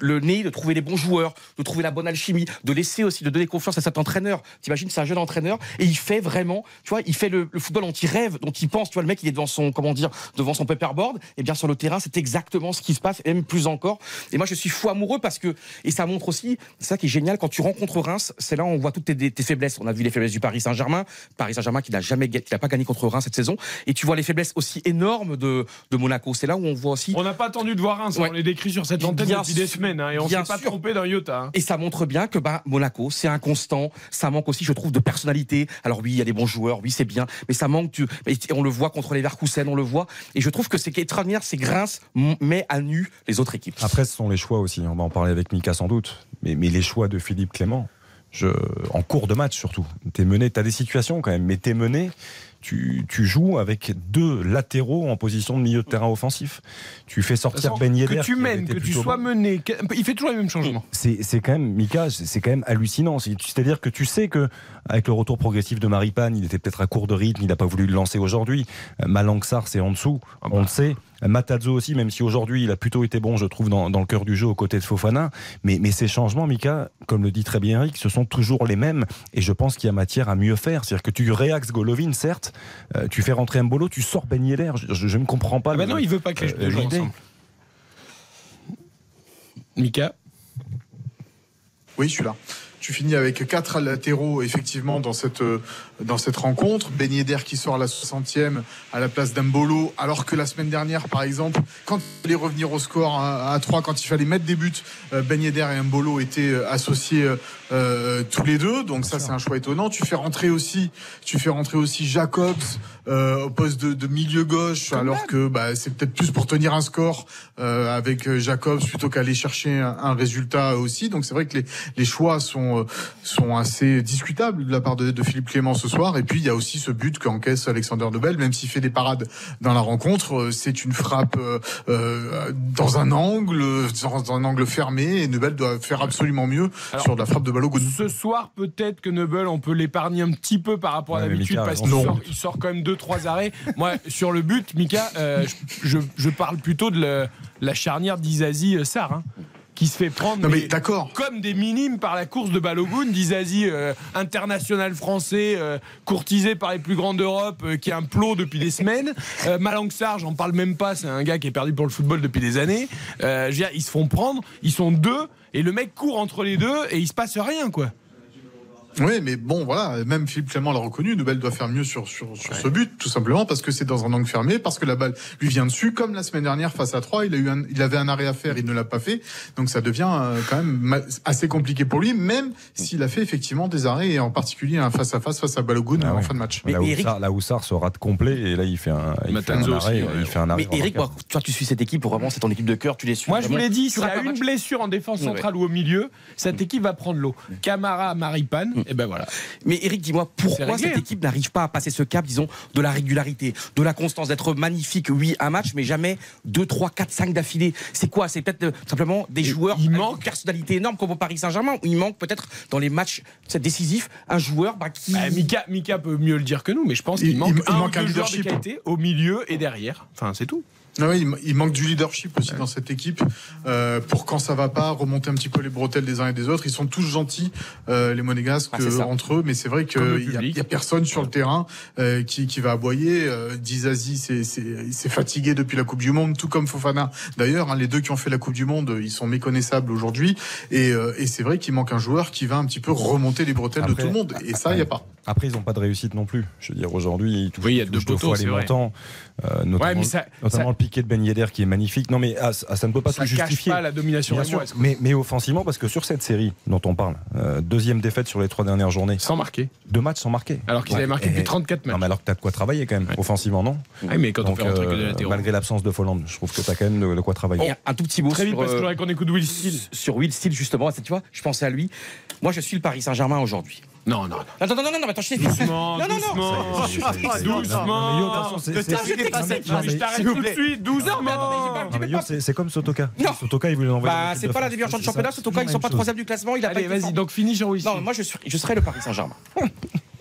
le nez de trouver les bons joueurs, de trouver la bonne alchimie, de laisser aussi, de donner confiance à cet entraîneur. T'imagines, c'est un jeune entraîneur et il fait vraiment, tu vois, il fait le, le football dont il rêve, dont il pense. Tu vois, le mec, il est devant son, comment dire, devant son paperboard. Et bien sur le terrain, c'est exactement ce qui se passe, et même plus encore. Et moi, je suis fou amoureux parce que, et ça montre aussi, c'est ça qui est génial, quand tu rencontres Reims, c'est là où on voit toutes tes, tes faiblesses. On a vu les faiblesses du Paris Saint-Germain, Paris Saint-Germain qui n'a jamais, qui n'a pas gagné contre Reims cette saison. Et tu vois les faiblesses aussi énormes de, de Monaco. C'est là où on voit aussi. On n'a pas attendu de voir Reims, Ouais. on les décrit sur cette antenne depuis des. Hein, et on s'est pas sûr. trompé d'un iota. hein. Et ça montre bien que bah, Monaco, c'est inconstant. Ça manque aussi, je trouve, de personnalité. Alors oui, il y a des bons joueurs, oui, c'est bien, mais ça manque. Tu... mais On le voit contre les Verkusen, on le voit. Et je trouve que c'est extraordinaire, c'est m- met à nu les autres équipes. Après, ce sont les choix aussi. On va en parler avec Mika sans doute. Mais, mais les choix de Philippe Clément, je, en cours de match surtout. T'es mené, t'as des situations quand même, mais t'es mené. Tu, tu joues avec deux latéraux en position de milieu de terrain offensif. Tu fais sortir Ben Yedder. que tu mènes, que tu sois bon. mené, il fait toujours les mêmes changements. C'est quand même, Mika, c'est quand même hallucinant. C'est- C'est-à-dire que tu sais que avec le retour progressif de Maripane, il était peut-être à court de rythme, il n'a pas voulu le lancer aujourd'hui. Euh, Malangsar, c'est en dessous, Ah on bah. le sait. Matazo aussi, même si aujourd'hui il a plutôt été bon, je trouve, dans, dans le cœur du jeu aux côtés de Fofana. Mais, mais ces changements, Mika, comme le dit très bien Eric, ce sont toujours les mêmes. Et je pense qu'il y a matière à mieux faire. C'est-à-dire que tu réaxes Golovin, certes, euh, tu fais rentrer Mbolo, tu sors Ben Yedder. Je, ne comprends pas. Ah bah le- non, il veut pas que les euh, deux jouent ensemble. Mika Oui, je suis là. Tu finis avec quatre latéraux, effectivement, dans cette, euh, dans cette rencontre. Ben Yedder qui sort à la 60e à la place d'Ambolo, alors que la semaine dernière, par exemple, quand il fallait revenir au score à, à 3, quand il fallait mettre des buts, euh, Ben Yedder et Mbolo étaient euh, associés euh, euh, tous les deux. Donc ça, c'est un choix étonnant. Tu fais rentrer aussi, tu fais rentrer aussi Jacobs euh, au poste de, de milieu gauche, alors que bah, c'est peut-être plus pour tenir un score euh, avec Jacobs plutôt qu'aller chercher un, un résultat aussi. Donc c'est vrai que les, les choix sont, sont assez discutables de la part de, de Philippe Clément ce soir. Et puis il y a aussi ce but qu'encaisse Alexander Nobel, même s'il fait des parades dans la rencontre, euh, c'est une frappe euh, euh, dans un angle, dans un angle fermé, et Nobel doit faire absolument mieux Alors, sur la frappe de Balogun. Ce soir, peut-être que Noble, on peut l'épargner un petit peu par rapport à Ouais, d'habitude parce qu'il sort, il sort quand même deux trois arrêts. Moi, sur le but, Mika, euh, je, je- je parle plutôt de le- la charnière d'Izazi Sarr, hein, qui se fait prendre Non mais mais d'accord. comme des minimes par la course de Balogun, d'Izazi euh, international français, euh, courtisé par les plus grands d'Europe, euh, qui est un plot depuis des semaines. Euh, Malangsar, j'en parle même pas, c'est un gars qui est perdu pour le football depuis des années. Je veux dire, ils se font prendre, ils sont deux, et le mec court entre les deux, et il se passe rien, quoi. Oui, mais bon, voilà, même Philippe Clément l'a reconnu, Nobel doit faire mieux sur, sur, sur ce but, tout simplement parce que c'est dans un angle fermé, parce que la balle lui vient dessus, comme la semaine dernière face à 3, il, a eu un- il avait un arrêt à faire, il ne l'a pas fait, donc ça devient euh, quand même assez compliqué pour lui, même s'il a fait effectivement des arrêts, et en particulier un face-à-face face à Balogun Ah en fin de match. la, Houssard, la Houssard se rate complet et là il fait un, il fait un arrêt. aussi, ouais. il fait un arrêt Mais Eric, toi, tu suis cette équipe, vraiment, c'est ton équipe de cœur, tu les suis. Moi, je vous vraiment. l'ai dit, Tu s'il y a un une match. blessure en défense centrale ou au milieu, cette équipe va prendre l'eau. Camara, Maripane, et ben voilà. Mais Eric, dis-moi, pourquoi cette hein. équipe n'arrive pas à passer ce cap, disons, de la régularité, de la constance, d'être magnifique, oui, un match, mais jamais 2, 3, 4, 5 d'affilée? C'est quoi? C'est peut-être euh, simplement des joueurs il avec manque- une personnalité énorme comme au Paris Saint-Germain, où il manque peut-être dans les matchs c'est décisifs un joueur bah, qui. Bah, Mika, Mika peut mieux le dire que nous, mais je pense Il- qu'il manque il- il un manque un deux joueurs de leadership. qualité au milieu et derrière. Enfin, c'est tout. Ah oui, il, manque du leadership aussi dans cette équipe euh, pour quand ça va pas remonter un petit peu les bretelles des uns et des autres. Ils sont tous gentils les monégasques Ah, ça. entre eux, mais c'est vrai qu'il y, a- y personne sur le terrain euh, qui, qui va aboyer. Euh, Dizazi c'est fatigué depuis la Coupe du Monde, tout comme Fofana. D'ailleurs, hein, les deux qui ont fait la Coupe du Monde, ils sont méconnaissables aujourd'hui. Et, euh, et c'est vrai qu'il manque un joueur qui va un petit peu remonter les bretelles de tout le monde. Et ça, il y a pas. Après, ils n'ont pas de réussite non plus. Je veux dire, aujourd'hui, ils touchent, Oui, il y a deux poteaux, fois c'est les vrai. montants, euh, notamment, Ouais, mais ça- notamment ça- le piqué de Ben Yedder qui est magnifique. Non, mais ah, ça ne peut pas Ça tout cache justifier. pas la domination Bien sûr, rémoise. mais, mais offensivement, parce que sur cette série dont on parle, euh, deuxième défaite sur les trois dernières journées, Sans marquer. deux matchs sans marquer. Alors qu'ils Ouais, avaient marqué et- depuis 34 matchs. Non, mais alors que tu as de quoi travailler quand même, offensivement, non Ouais, mais quand on fait rentrer que euh, latéraux. malgré l'absence de Folland, je trouve que tu as quand même de, de quoi travailler. Et un- tout petit mot Très vite, sur, parce que euh, j'aurais qu'on écoute Will Steele. sur Will Steele, justement. Tu vois, je pensais à lui. Moi, je suis le Paris Saint-Germain aujourd'hui. Non, non, non. Non, non, non, non, attends, je t'ai. Doucement, Non, non, non. doucement. Non, cette mais- phrase, je t'arrête tout de suite. Doucement. C'est comme Sotoka. Non. Sotoka, il voulait l'envoyer. en Bah, c'est pas la déviation de championnat. ça, Ce Toka, ils sont pas troisième du classement. Il a pas Allez, vas-y, donc finis Will Non, moi je, je serais le Paris Saint-Germain.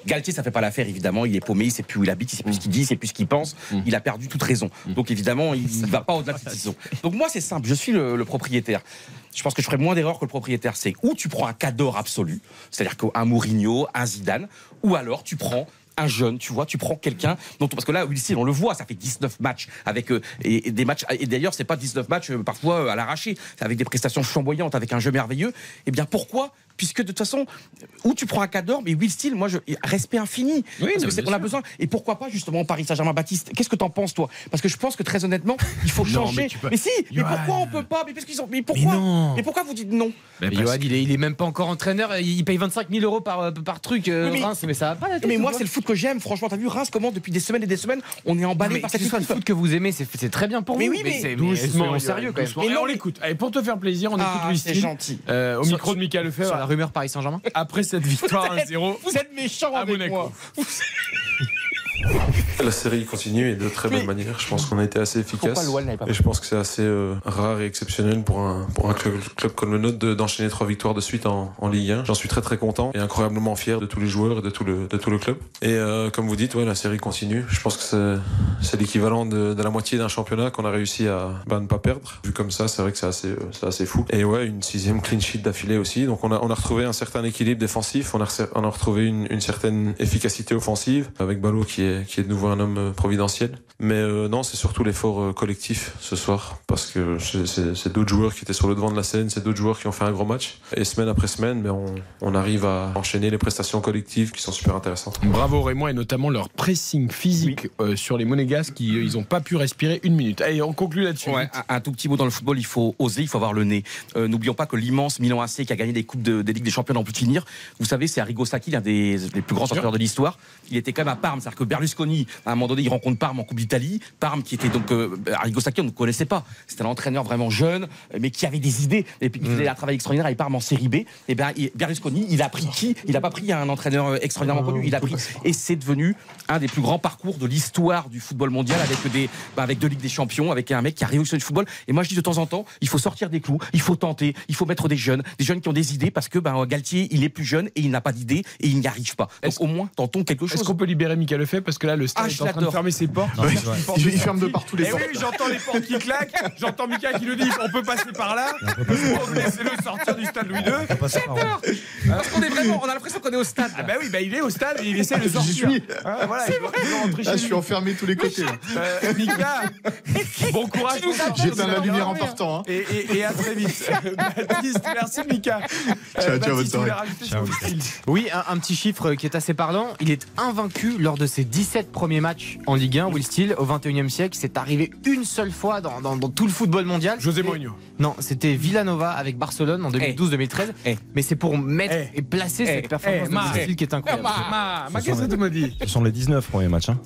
Galtier, ça fait pas l'affaire, évidemment. Il est paumé, il sait plus où il habite, il sait plus ce qu'il dit, il sait plus ce qu'il pense. Il a perdu toute raison. Donc évidemment, il va pas au-delà de cette saison. Donc moi, c'est simple. Je suis le, le propriétaire. Je pense que je ferais moins d'erreurs que le propriétaire. C'est ou tu prends un cador absolu, c'est-à-dire qu'un Mourinho, un Zidane, ou alors tu prends un jeune, tu vois, tu prends quelqu'un dont parce que là, Steele, on le voit, ça fait 19 matchs avec euh, et, et des matchs et d'ailleurs c'est pas 19 matchs euh, parfois euh, à l'arraché, c'est avec des prestations flamboyantes, avec un jeu merveilleux. Eh bien pourquoi Puisque de toute façon, où tu prends un cadre, mais Will Steele, moi, je, respect infini. Oui, parce que on a besoin. Et pourquoi pas justement Paris Saint-Germain Baptiste Qu'est-ce que t'en penses toi? Parce que je pense que très honnêtement, il faut Non, changer. mais peux- Mais si, mais pourquoi on peut pas? Mais parce qu'ils ont. Mais pourquoi? Mais pourquoi vous dites non? Mais Johan, il est, il est même pas encore entraîneur. Il paye 25 000 euros par, par truc. euh, Oui, mais- Reims, mais ça va pas. la tête, Mais moi, c'est le foot que j'aime. Franchement, t'as vu Reims comment depuis des semaines et des semaines, on est emballé Mais par cette ce soit le foot que vous aimez, c'est c'est très bien pour Mais vous. oui, mais- c'est- Doucement, sérieux quand même. Mais Et on mais- l'écoute. Allez, pour te faire plaisir, on écoute Ah, Will c'est Steele. gentil. Euh, au micro de la Lefebvre. Rumeur Paris Saint-Germain Après cette victoire 1-0 Vous êtes méchant à avec Monaco. moi. La série continue et de très belle manière. Je pense qu'on a été assez efficace. Et je pense que c'est assez euh, rare et exceptionnel pour un, pour un club, club comme le nôtre de- d'enchaîner trois victoires de suite en, en Ligue 1. J'en suis très très content et incroyablement fier de tous les joueurs et de tout le, de tout le club. Et euh, comme vous dites, ouais, la série continue. Je pense que c'est- l'équivalent de, de la moitié d'un championnat qu'on a réussi à bah, ne pas perdre. Vu comme ça, c'est vrai que c'est assez, euh, c'est assez fou. Et ouais, une sixième clean sheet d'affilée aussi. Donc on a, on a retrouvé un certain équilibre défensif. On a, recer- on a retrouvé une, une certaine efficacité offensive avec Ballot qui est, qui est de nouveau un homme euh, providentiel. Mais euh, non, c'est surtout l'effort euh, collectif ce soir parce que c'est- d'autres joueurs qui étaient sur le devant de la scène, c'est d'autres joueurs qui ont fait un gros match. Et semaine après semaine, ben, on, on arrive à enchaîner les prestations collectives qui sont super intéressantes. Bravo Raymond et notamment leur pressing physique euh, sur les Monégasques qui euh, ils ont pas pu respirer une minute. Allez, on conclut là-dessus. Ouais, un, un tout petit mot dans le football, il faut oser, il faut avoir le nez. Euh, N'oublions pas que l'immense Milan AC qui a gagné des coupes de, des ligues des champions n'en plus de finir. Vous savez, c'est Arrigo Sacchi, l'un des, des plus grands entraîneurs de l'histoire. Il était quand même à Parme, c'est-à-dire que Berlusconi, à un moment donné, il rencontre Parme en Coupe d'Italie. Parme qui était donc euh, Arrigo Sacchi, on ne connaissait pas. C'était un entraîneur vraiment jeune, euh, mais qui avait des idées et puis qui faisait un travail extraordinaire avec Parme en Série B. Et ben il- Berlusconi, il a pris qui? Il n'a pas pris un entraîneur euh, extraordinairement connu. Il a pris et c'est devenu un des plus grands parcours de l'histoire du football mondial avec des bah, avec deux ligues des champions, avec un mec qui a révolutionné le football. Et moi je dis de temps en temps, il faut sortir des clous, il faut tenter, il faut mettre des jeunes, des jeunes qui ont des idées parce que ben, Galtier il est plus jeune et il n'a pas d'idées et il n'y arrive pas. Donc au moins tentons quelque chose. Est-ce qu'on peut libérer Mika Lefebvre? Parce que là le stade Ah, est en train de fermer ses portes. Non, Il porte ferme de partout les Eh portes. oui, j'entends les portes qui claquent. J'entends Mika qui nous dit on peut passer par là. Laissez-le sortir du stade Louis II. Là. Parce qu'on est vraiment, on a l'impression qu'on est au stade. Ah bah oui, bah il est au stade et il essaie de J'y sortir. suis. Ah, voilà, il doit- il doit rentrer Ah, chez je suis lui. enfermé tous les côtés. Euh, Mika, bon courage. J'éteins la lumière en partant. hein. Et, et- et à très vite. Baptiste, merci Mika. Ciao, ciao, sur le style Oui, un, un petit chiffre qui est assez parlant. Il est invaincu lors de ses 17 premiers matchs en Ligue 1. Will Steele, au 21e siècle, c'est arrivé une seule fois dans, dans- dans tout le football mondial. José Mourinho. Non, c'était Villanova avec Barcelone en 2012-2013. Eh. Mais c'est pour mettre Eh. et placer cette performance eh, de Ma. Will Steele qui est incroyable. Ma, ma Ce qu'est-ce sont que tu me dis Ce sont les 19 premiers matchs. hein.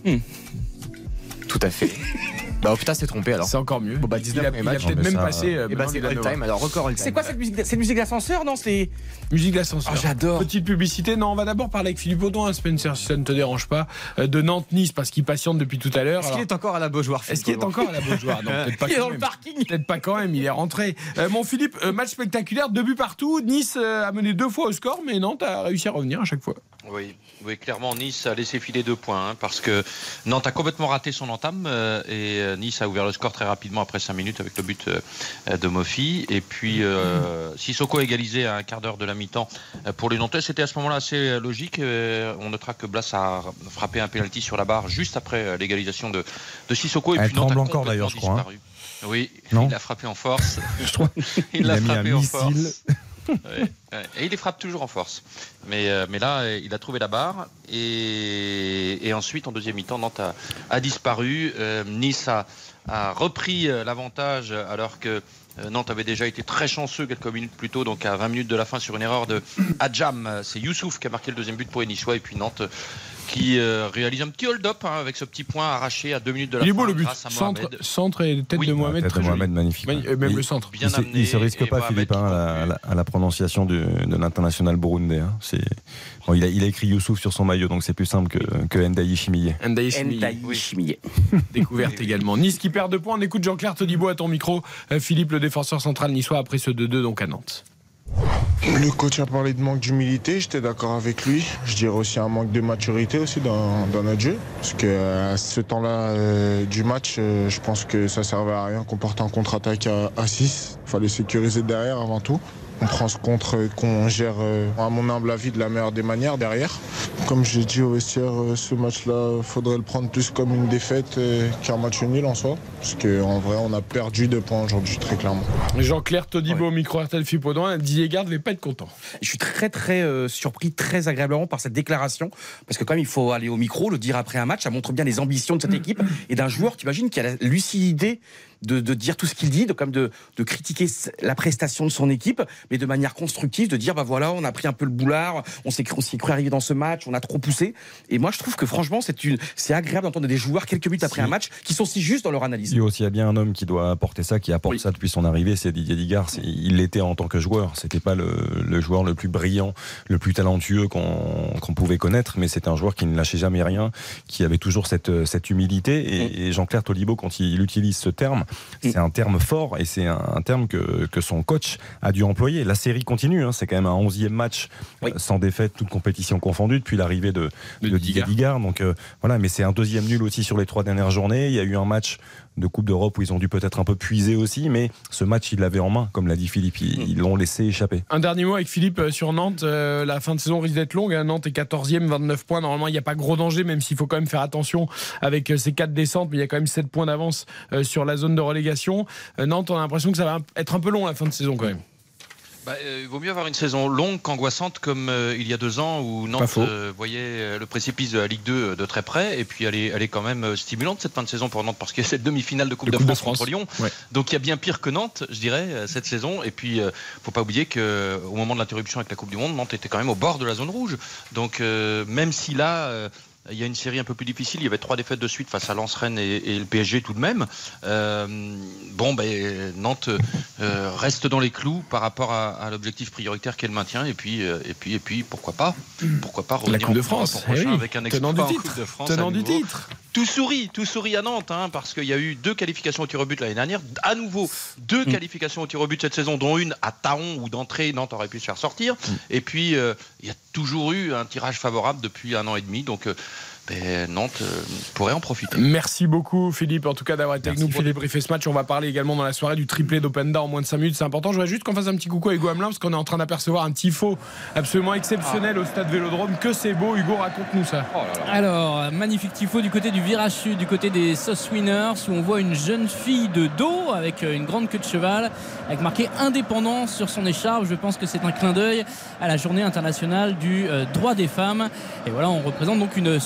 Tout à fait. bah, oh, putain, c'est trompé alors. C'est encore mieux. Bon, bah, il 19 a, premiers il a matchs. peut-être Non, mais même ça, passé. euh, Et bah, Bernard c'est all time. Alors, record all time. C'est quoi cette musique C'est musique d'ascenseur, non C'est Musique d'ascenseur. Oh, j'adore. Petite publicité. Non, on va d'abord parler avec Philippe Audon, hein, Spencer, si ça ne te dérange pas, euh, de Nantes-Nice, parce qu'il patiente depuis tout à l'heure. Est-ce qu'il est encore à la Beaujoire Est-ce qu'il est encore à la Beaujoire Non, peut-être pas Il est quand dans le même. parking. Peut-être pas quand même, il est rentré. Euh, mon Philippe, euh, match spectaculaire, deux buts partout. Nice a mené deux fois au score, mais Nantes a réussi à revenir à chaque fois. Oui, oui, clairement, Nice a laissé filer deux points hein, parce que Nantes a complètement raté son entame euh, et euh, Nice a ouvert le score très rapidement après 5 minutes avec le but euh, de Mofi. Et puis euh, Sissoko a égalisé à un quart d'heure de la mi-temps pour les Nantais. C'était à ce moment-là assez logique. On notera que Blas a frappé un penalty sur la barre juste après l'égalisation de, de Sissoko. Et Elle puis Nantes a encore, d'ailleurs, je crois, hein. Oui, Non il a frappé en force. Je. Il l'a a mis un frappé en force. missile. Et il les frappe toujours en force. Mais, euh, là, euh, il a trouvé la barre. Et, ensuite, en deuxième mi-temps, Nantes a, disparu. Euh, nice a, repris l'avantage alors que Nantes avait déjà été très chanceux quelques minutes plus tôt, donc à 20 minutes de la fin sur une erreur de Adjam. C'est Youssouf qui a marqué le deuxième but pour les. Et puis Nantes qui euh, réalise un petit hold-up hein, avec ce petit point arraché à deux minutes de la Il est fin beau le but. grâce à Centre, Mohamed. centre et tête Oui. de Mohamed. Tête Très de joli. Mohamed, magnifique. Magni- euh, Même Il- le centre. Bien il, amené il se risque pas, Mohamed Philippe, hein, à, la, à prononciation de l'international burundais. hein. C'est- bon, il, a, il a écrit Youssouf sur son maillot, donc c'est plus simple que, que Ndaï Chimillé. Ndaï Chimillé. Ndaï Chimillé. Découverte également. Nice qui perd deux points. On écoute Jean-Claire Todibo à ton micro. Euh, Philippe, le défenseur central niçois, après ce 2-2 donc à Nantes. Le coach a parlé de manque d'humilité, j'étais d'accord avec lui. Je dirais aussi un manque de maturité aussi dans, dans notre jeu. Parce que à ce temps-là euh, du match, euh, je pense que ça servait à rien qu'on parte en contre-attaque à 6. Il fallait sécuriser derrière avant tout. On prend ce contre qu'on gère, euh, à mon humble avis, de la meilleure des manières derrière. Comme j'ai dit au vestiaire, euh, ce match-là, il faudrait le prendre plus comme une défaite euh, qu'un match nul en soi. Parce qu'en vrai, on a perdu deux points aujourd'hui, très clairement. Jean-Claire Todibo au micro RTL Philippe Audouin. Didier Garde ne va pas être content. Je suis très très euh, surpris, très agréablement par cette déclaration, parce que quand même il faut aller au micro, le dire après un match, ça montre bien les ambitions de cette équipe et d'un joueur, tu imagines, qui a la lucidité de, de dire tout ce qu'il dit, de, comme de, de critiquer la prestation de son équipe, mais de manière constructive, de dire bah voilà, on a pris un peu le boulard, on s'est cru, arriver dans ce match, on a trop poussé. Et moi je trouve que franchement c'est une, c'est agréable d'entendre des joueurs quelques minutes après un match qui sont si justes dans leur analyse. Il y a y bien un homme qui doit apporter ça, qui apporte ça depuis son arrivée, c'est Didier Digard. Il l'était en tant que joueur. C'était pas le, le joueur le plus brillant, le plus talentueux qu'on qu'on pouvait connaître, mais c'était un joueur qui ne lâchait jamais rien, qui avait toujours cette, cette humilité. Et, et Jean-Claire Tolibo, quand il utilise ce terme, c'est un terme fort et c'est un, terme que, que son coach a dû employer. La série continue, hein. c'est quand même un onzième match euh, sans défaite, toute compétition confondue, depuis l'arrivée de, de, Digard. Donc euh, voilà, mais c'est un deuxième nul aussi sur les trois dernières journées. Il y a eu un match de Coupe d'Europe où ils ont dû peut-être un peu puiser aussi, mais ce match, ils l'avaient en main, comme l'a dit Philippe. Ils ils l'ont laissé échapper. Un dernier mot avec Philippe euh, sur Nantes. Euh, la fin de saison risque d'être longue. hein. Nantes est 14e, 29 points. Normalement, il n'y a pas gros danger, même s'il faut quand même faire attention avec euh, ces quatre descentes. Mais il y a quand même 7 points d'avance euh, sur la zone de relégation. Euh, Nantes, on a l'impression que ça va être un peu long la fin de saison quand même. Bah, euh, il vaut mieux avoir une saison longue qu'angoissante comme euh, il y a deux ans où Nantes euh, voyait le précipice de la Ligue 2 euh, de très près. Et puis elle est, elle est quand même stimulante cette fin de saison pour Nantes parce qu'il y a cette demi-finale de Coupe de, Coupe de France, contre Lyon. Ouais. donc il y a bien pire que Nantes je dirais cette saison. Et puis faut pas oublier que euh, au moment de l'interruption avec la Coupe du Monde Nantes était quand même au bord de la zone rouge. Donc même si là il y a une série un peu plus difficile. Il y avait trois défaites de suite face à Lens, Rennes et, et le PSG tout de même. Euh, bon, ben, Nantes euh, reste dans les clous par rapport à, à l'objectif prioritaire qu'est le maintien. Et puis, euh, et puis, et puis, pourquoi pas? Pourquoi pas revenir Coupe de en Europe France, prochain eh oui. avec un Tenant exploit du en titre. Coupe de France. Tenant à du titre. Tout sourit, tout sourit à Nantes, hein, parce qu'il y a eu deux qualifications au tir au but l'année dernière. À nouveau, deux Mm. qualifications au tir au but cette saison, dont une à Taon où d'entrée Nantes aurait pu se faire sortir. Mm. Et puis, euh, il y a toujours eu un tirage favorable depuis un an et demi. Donc, euh, ben, Nantes euh, pourrait en profiter. Merci beaucoup Philippe en tout cas d'avoir été avec nous pour débriefer ce match. On va parler également dans la soirée du triplé d'Openda en moins de 5 minutes. C'est important. Je voudrais juste qu'on fasse un petit coucou à Hugo Hamelin parce qu'on est en train d'apercevoir un tifo absolument exceptionnel au stade Vélodrome. Que c'est beau. Hugo, raconte-nous ça. Alors, magnifique tifo du côté du virage sud, du côté des Sauce Winners, où on voit une jeune fille de dos avec euh, une grande queue de cheval, avec marqué indépendance sur son écharpe. Je pense que c'est un clin d'œil à la journée internationale du euh, droit des femmes. Et voilà, on représente donc une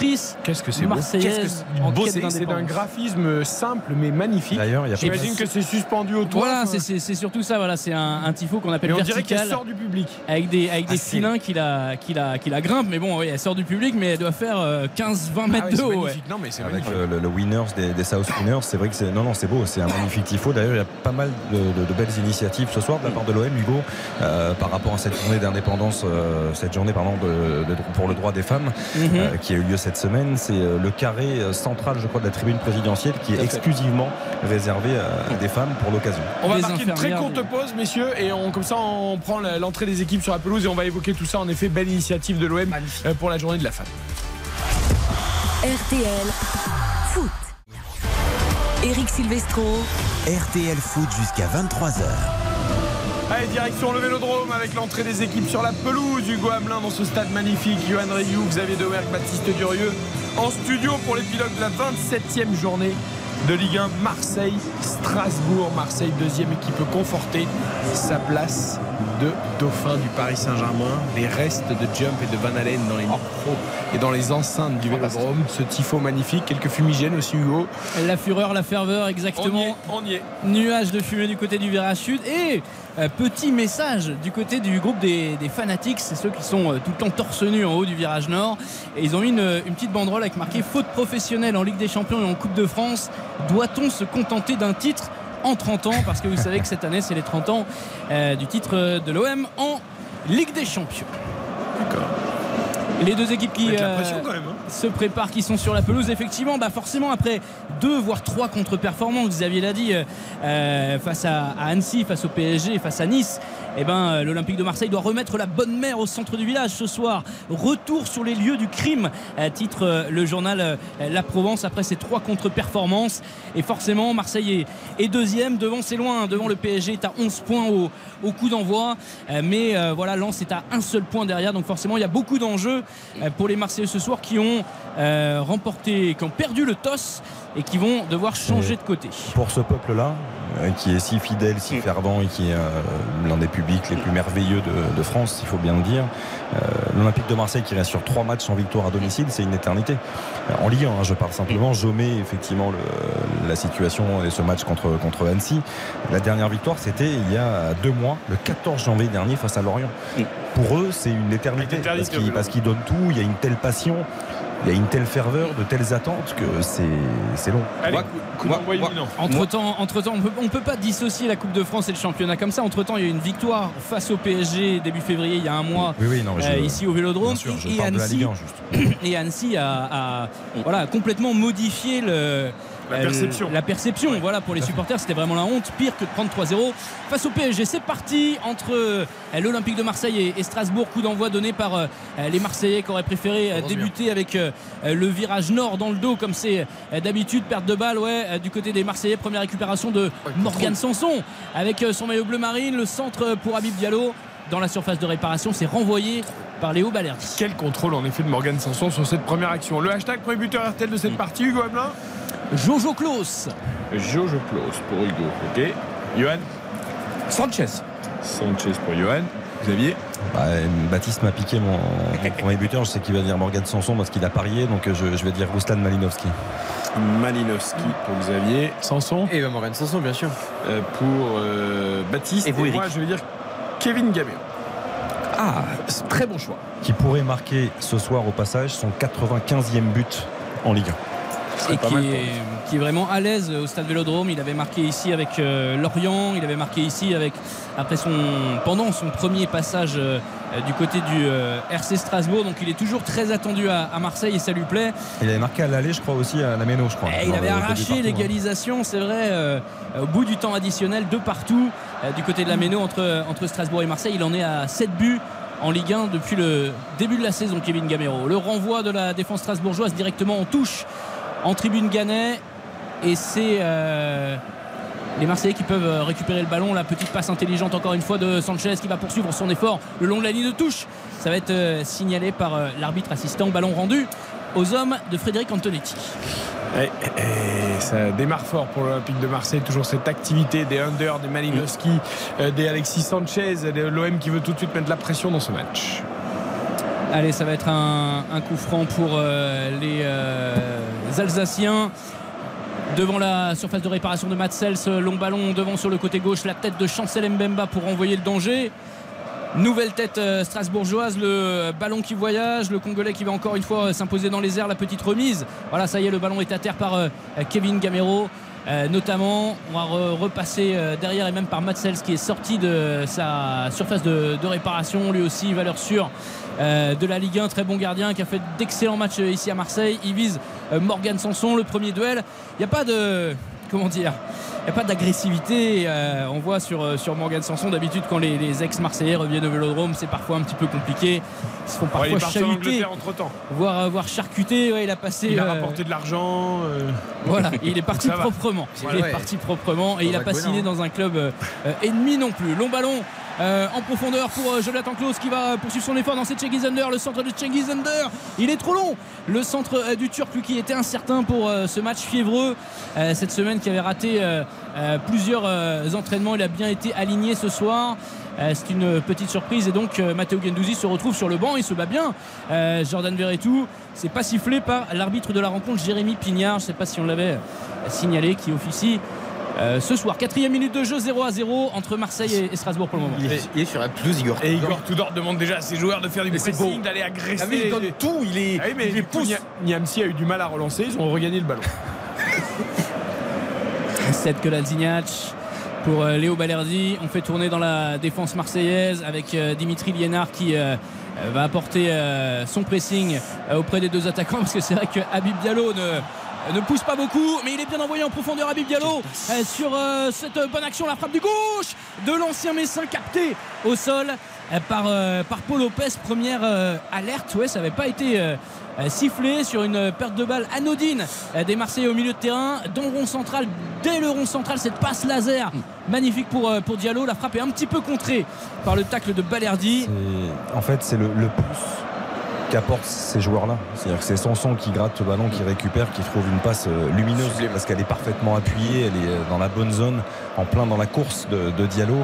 Qu'est-ce que c'est beau. marseillaise Qu'est-ce que en beau, c'est- d'un graphisme simple mais magnifique. D'ailleurs, il y a J'imagine que c'est suspendu au toit. Voilà, c'est- c'est c'est surtout ça. Voilà, c'est un, un tifo qu'on appelle Et on dirait vertical. qu'elle sort du public. Avec des, avec des Ah, c'est- filins qui la, qui, la, qui la grimpent. Mais bon, oui, elle sort du public, mais elle doit faire euh, 15-20 mètres Ah ouais, de haut. ouais. Non mais c'est Avec le, le- le winners des, des South Winners, c'est vrai que c'est non non c'est beau, c'est un magnifique tifo. D'ailleurs, il y a pas mal de, de- de belles initiatives ce soir de la part de l'OM Hugo euh, par rapport à cette journée d'indépendance, euh, cette journée pardon de, de- pour le droit des femmes Mhm. euh, qui a eu lieu cette semaine. C'est euh, le carré euh, central, je crois, de la tribune présidentielle qui est exclusivement réservé à, à des femmes pour l'occasion. On va marquer une très courte pause, messieurs, et on, comme ça on prend l'entrée des équipes sur la pelouse et on va évoquer tout ça. En effet, belle initiative de l'OM euh, pour la journée de la femme. RTL Foot. Eric Silvestro. RTL Foot jusqu'à 23h. Allez, direction le Vélodrome avec l'entrée des équipes sur la pelouse. Hugo Hamelin dans ce stade magnifique. Johan Rioux, Xavier Dewerck, Baptiste Durieux en studio pour l'épilogue de la 27e journée de Ligue 1 Marseille-Strasbourg. Marseille, deuxième équipe confortée. Sa place de dauphin du Paris Saint-Germain. Les restes de Jump et de Van Halen dans les micros et dans les enceintes du Vélodrome. Ce tifo magnifique. Quelques fumigènes aussi, Hugo. La fureur, la ferveur, On y est. exactement. On y est. Nuage de fumée du côté du sud. Et petit message du côté du groupe des, des fanatiques. C'est ceux qui sont euh, tout le temps torse nu en haut du virage nord. Et ils ont mis une, une petite banderole avec marqué faute professionnelle en Ligue des Champions et en Coupe de France. Doit-on se contenter d'un titre en 30 ans? Parce que vous savez que cette année, c'est les 30 ans euh, du titre de l'OM en Ligue des Champions. Les deux équipes qui Avec la euh, pression quand même. hein. Se préparent, qui sont sur la pelouse. Effectivement, bah forcément, après deux voire trois contre-performances, Xavier l'a dit, euh, euh, face à, à Annecy, face au PSG, face à Nice, eh ben, euh, l'Olympique de Marseille doit remettre la bonne mère au centre du village ce soir. Retour sur les lieux du crime, euh, titre euh, le journal La Provence après ces trois contre-performances. Et forcément, Marseille est, deuxième, devant c'est loin, devant le PSG est à 11 points au, au coup d'envoi. Mais euh, voilà, Lens est à un seul point derrière. Donc forcément, il y a beaucoup d'enjeux pour les Marseillais ce soir qui ont euh, remporté, qui ont perdu le toss et qui vont devoir changer de côté. Pour ce peuple-là, qui est si fidèle, si fervent et qui est euh, l'un des publics les plus merveilleux de, de France, il faut bien le dire, euh, l'Olympique de Marseille qui reste sur trois matchs sans victoire à domicile, c'est une éternité. Euh, En Ligue 1, hein, je parle simplement, je mets effectivement le- la situation et ce match contre, contre Annecy. La dernière victoire, c'était il y a deux mois, le 14 janvier dernier, face à Lorient. Pour eux, c'est une éternité, parce qu'ils qu'ils donnent tout, il y a une telle passion. Il y a une telle ferveur, de telles attentes que c'est c'est long. Allez, Moi- coup, coup moi- d'envoi moi- imminent. Entre temps, entre temps, on peut, on peut pas dissocier la Coupe de France et le championnat comme ça. Entre temps, il y a eu une victoire face au PSG début février, il y a un mois, Oui, oui, non, mais je- euh, ici au Vélodrome. Sûr, je et, et parle de la Annecy, Ligue 1 juste. et Annecy a, a, voilà, complètement modifié le, La euh, perception. la perception. Voilà, pour les supporters, c'était vraiment la honte. Pire que de prendre 3-0 face au PSG. C'est parti entre euh, l'Olympique de Marseille et, et Strasbourg. Coup d'envoi donné par euh, les Marseillais qui auraient préféré euh, débuter avec euh, le virage nord dans le dos, comme c'est euh, d'habitude. Perte de balle, ouais, euh, du côté des Marseillais. Première récupération de Morgan Sanson avec euh, son maillot bleu marine. Le centre pour Habib Diallo. Dans la surface de réparation, c'est renvoyé par Léo Balerdi. Quel contrôle en effet de Morgan Sanson sur cette première action. Le hashtag premier buteur RTL de cette partie, Hugo Hamelin? Jojo Klaus. Jojo Klaus pour Hugo. Ok. Johan Sanchez. Sanchez pour Johan. Xavier Bah, Baptiste m'a piqué mon, mon premier buteur. Je sais qu'il va dire Morgan Sanson parce qu'il a parié, donc euh, je, je vais dire Ruslan Malinowski. Malinowski pour Xavier. Sanson Et ben Morgan Sanson, bien sûr. euh, pour euh, Baptiste. Et vous, moi, Eric je vais dire Kevin Gabé. Ah, c'est très bon choix. Qui pourrait marquer ce soir au passage son 95e but en Ligue 1. Et qui mal est, qui est vraiment à l'aise au stade Vélodrome. Il avait marqué ici avec euh, Lorient, il avait marqué ici avec après son pendant son premier passage euh, du côté du euh, RC Strasbourg. Donc il est toujours très attendu à, à Marseille et ça lui plaît. Il avait marqué à l'aller, je crois, aussi à la Méno, je crois. Et il Dans avait le début arraché hein. l'égalisation, c'est vrai, au bout du temps additionnel, de partout, du côté de la Méno entre, entre Strasbourg et Marseille. Il en est à 7 buts en Ligue 1 depuis le début de la saison, Kevin Gamero. Le renvoi de la défense strasbourgeoise directement en touche en tribune Gannet. Et c'est euh, les Marseillais qui peuvent récupérer le ballon. La petite passe intelligente encore une fois de Sanchez qui va poursuivre son effort le long de la ligne de touche. Ça va être euh, signalé par euh, l'arbitre assistant. Ballon rendu aux hommes de Frédéric Antonetti. Et, et ça démarre fort pour l'Olympique de Marseille. Toujours cette activité des Under, des Malinowski, des Alexis Sanchez, de l'OM qui veut tout de suite mettre la pression dans ce match. Allez, ça va être un, coup franc pour euh, les euh, Alsaciens. Devant la surface de réparation de Matsels, long ballon devant sur le côté gauche, la tête de Chancel Mbemba pour envoyer le danger. Nouvelle tête euh, strasbourgeoise, le ballon qui voyage, le Congolais qui va encore une fois s'imposer dans les airs, la petite remise. Voilà, ça y est, le ballon est à terre par Kevin Gamero. Notamment, on va re- repasser derrière et même par Matsels qui est sorti de sa surface de réparation, lui aussi valeur sûre euh, de la Ligue 1, très bon gardien qui a fait d'excellents matchs euh, ici à Marseille. Il vise euh, Morgan Sanson, le premier duel. Il n'y a pas de comment dire il n'y a pas d'agressivité. Euh, on voit sur, sur Morgan Sanson, d'habitude, quand les, les ex-Marseillais reviennent au vélodrome, c'est parfois un petit peu compliqué. Ils se font Ouais, parfois en chahuter, Angleterre entre temps. voire, voire charcuter. Ouais, il a passé. Il a euh, rapporté de l'argent. euh, voilà, il est parti proprement. Voilà, il ouais. est parti proprement et Dans il n'a pas signé hein. dans un club ennemi non plus. Long ballon. Euh, en profondeur pour euh, Jonathan Klaus qui va poursuivre son effort dans cette Under, le centre de Under. Il est trop long. Le centre euh, du Turc, lui, qui était incertain pour euh, ce match fiévreux euh, cette semaine, qui avait raté euh, euh, plusieurs euh, entraînements. Il a bien été aligné ce soir. Euh, c'est une petite surprise et donc euh, Matteo Gendouzi se retrouve sur le banc, il se bat bien. Euh, Jordan Verretou, c'est pas sifflé par l'arbitre de la rencontre Jérémy Pignard, je sais pas si on l'avait euh, signalé, qui officie euh, ce soir. Quatrième minute de jeu 0 à 0 entre Marseille et, Strasbourg pour le moment. Il est, sur la pelouse, Igor. Et Igor Tudor demande déjà à ses joueurs de faire du Mais c'est pressing, d'aller agresser. Ah oui, il donne tout, il est- Ah oui, mais il les coup, pousse. Nia- Niamsi a eu du mal à relancer, ils ont regagné le ballon. 7 que Lalzignac pour euh, Léo Balerdi. On fait tourner dans la défense marseillaise avec euh, Dimitri Liénard qui va apporter son pressing auprès des deux attaquants parce que c'est vrai que Habib Diallo ne, ne pousse pas beaucoup mais il est bien envoyé en profondeur Habib Diallo. Euh, sur euh, cette bonne action la frappe du gauche de l'ancien Messin capté au sol euh, par, Paul Lopez. Première alerte ouais ça n'avait pas été sifflé sur une perte de balle anodine des Marseillais au milieu de terrain dans le rond central dès le rond central cette passe laser magnifique pour, pour Diallo. La frappe est un petit peu contrée par le tacle de Balerdi. En fait, c'est le, le plus qu'apportent ces joueurs-là. C'est-à-dire que c'est Sanson qui gratte le ballon, qui récupère, qui trouve une passe euh, lumineuse parce qu'elle est parfaitement appuyée, elle est euh, dans la bonne zone, en plein dans la course de, de Diallo.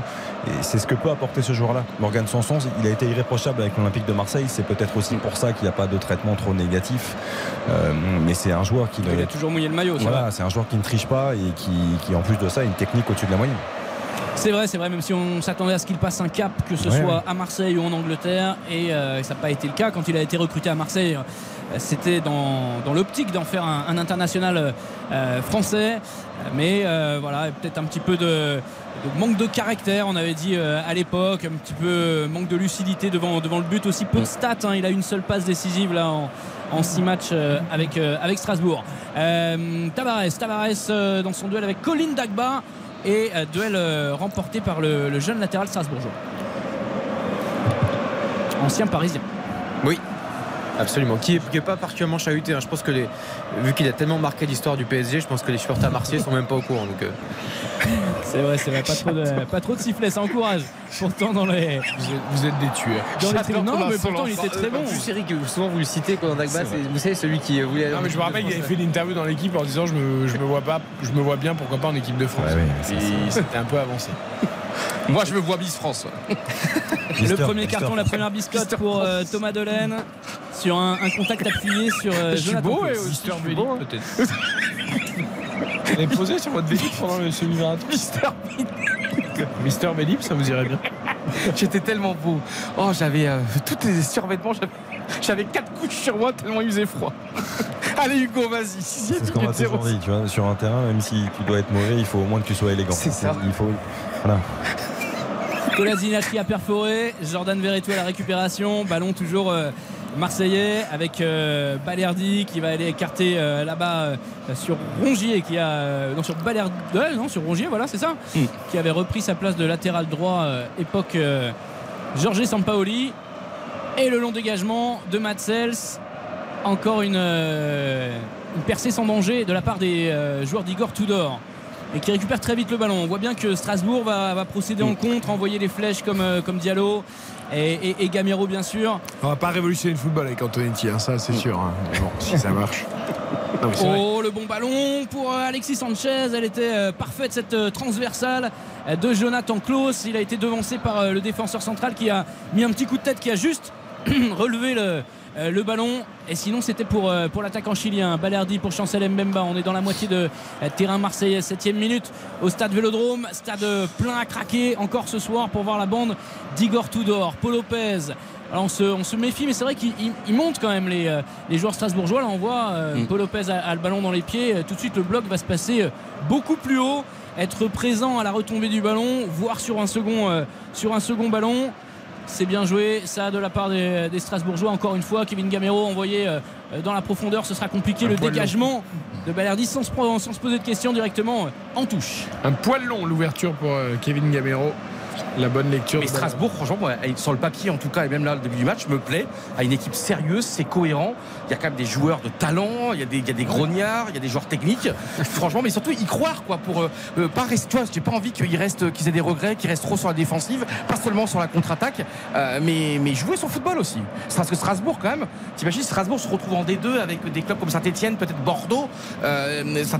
Et c'est ce que peut apporter ce joueur-là. Morgan Sanson, il a été irréprochable avec l'Olympique de Marseille. C'est peut-être aussi pour ça qu'il n'y a pas de traitement trop négatif. Euh, mais c'est un joueur qui il a toujours mouillé le maillot. Voilà, c'est un joueur qui ne triche pas et qui, qui, en plus de ça, a une technique au-dessus de la moyenne. C'est vrai, c'est vrai, même si on s'attendait à ce qu'il passe un cap, que ce Ouais, soit ouais. à Marseille ou en Angleterre, et euh, ça n'a pas été le cas. Quand il a été recruté à Marseille, euh, c'était dans, dans l'optique d'en faire un, un international euh, français. Mais voilà, peut-être un petit peu de, de manque de caractère, on avait dit à l'époque, un petit peu manque de lucidité devant, devant le but, aussi peu de stats. hein. il a une seule passe décisive là en, en six matchs avec, avec Strasbourg. Tavares, Tavares dans son duel avec Colin Dagba et euh, duel euh, remporté par le, le jeune latéral strasbourgeois. Ancien parisien. Oui. Absolument, qui n'est pas particulièrement chahuté. hein. Je pense que les, vu qu'il a tellement marqué l'histoire du PSG, je pense que les supporters marseillais sont même pas au courant. Donc, euh, C'est vrai, c'est vrai, pas trop de, pas trop de sifflets, ça encourage. Pourtant dans les. Vous êtes, des tueurs. Dans les. Non, mais pourtant il était très Euh, bon. Plus, Eric, souvent vous le citez quand C'est vrai. c'est- vous savez, celui qui voulait. Non, mais je me rappelle qu'il avait fait une interview dans l'équipe en disant je me, je me vois pas, je me vois bien pourquoi pas en équipe de France. Ouais, ouais, ça, Et c'était un peu avancé. Moi, je me vois Miss France. Le premier Mister carton, la première biscotte pour euh, Thomas Delaine sur un, un contact appuyé sur euh, je suis Jonathan beau et. Mister Vélib peut-être. Vous avez posé sur votre Vélib pendant le semi-marathon Mister Mister Vélib, ça vous irait bien. J'étais tellement beau. Oh, j'avais euh, tous les survêtements. j'avais- J'avais quatre couches sur moi tellement il faisait froid. Allez Hugo, vas-y. C'est ce qu'on a toujours dit, tu vois, sur un terrain, même si tu dois être mauvais, il faut au moins que tu sois élégant. C'est ça. Il faut. Voilà. Kolasinac qui a perforé, Jordan Verretou à la récupération, ballon toujours euh, marseillais avec euh, Balerdi qui va aller écarter euh, là-bas euh, sur Rongier qui a euh, non sur Balerdi non sur Rongier voilà c'est ça qui avait repris sa place de latéral droit euh, époque euh, Georges Sampaoli Et le long dégagement de Matsels. Encore une, euh, une percée sans danger de la part des euh, joueurs d'Igor Tudor. Et qui récupère très vite le ballon. On voit bien que Strasbourg va, va procéder en contre, envoyer les flèches comme, euh, comme Diallo et, et- et Gamero bien sûr. On va pas révolutionner le football avec Antonetti, hein, ça c'est sûr. hein. Bon, si ça marche. Non. Oh le bon ballon pour euh, Alexis Sanchez. Elle était euh, parfaite cette transversale de Jonathan Klaus. Il a été devancé par le défenseur central qui a mis un petit coup de tête qui a juste relevé le, euh, le ballon. Et sinon c'était pour, euh, pour l'attaquant chilien. Balerdi pour Chancel Mbemba. On est dans la moitié de euh, terrain marseillais. Septième minute au stade Vélodrome. Stade plein à craquer encore ce soir pour voir la bande d'Igor Tudor. Paul Lopez. Alors on se, on se méfie, mais c'est vrai ils montent quand même les, les joueurs strasbourgeois. Là, on voit Mm. Paul Lopez a, a le ballon dans les pieds. Tout de suite, le bloc va se passer beaucoup plus haut, être présent à la retombée du ballon, voire sur un second, sur un second ballon. C'est bien joué, ça de la part des, des Strasbourgeois. Encore une fois, Kevin Gamero envoyé euh, dans la profondeur, ce sera compliqué. Un le long. dégagement de Balerdi sans se, sans se poser de questions directement euh, en touche. Un poil long l'ouverture pour euh, Kevin Gamero. La bonne lecture. Mais de- Strasbourg, franchement, moi, sur le papier en tout cas, et même là, le début du match, me plaît. A une équipe sérieuse, c'est cohérent. Il y a quand même des joueurs de talent, il y a des, il y a des grognards, il y a des joueurs techniques. franchement, mais surtout y croire, quoi, pour euh, euh, pas rester. Tu vois, j'ai pas envie qu'ils restent, qu'ils aient des regrets, qu'ils restent trop sur la défensive, pas seulement sur la contre-attaque, euh, mais, mais jouer son football aussi. Parce que Strasbourg, quand même, t'imagines, Strasbourg se retrouve en D2 avec des clubs comme Saint-Etienne, peut-être Bordeaux. Euh, Saint-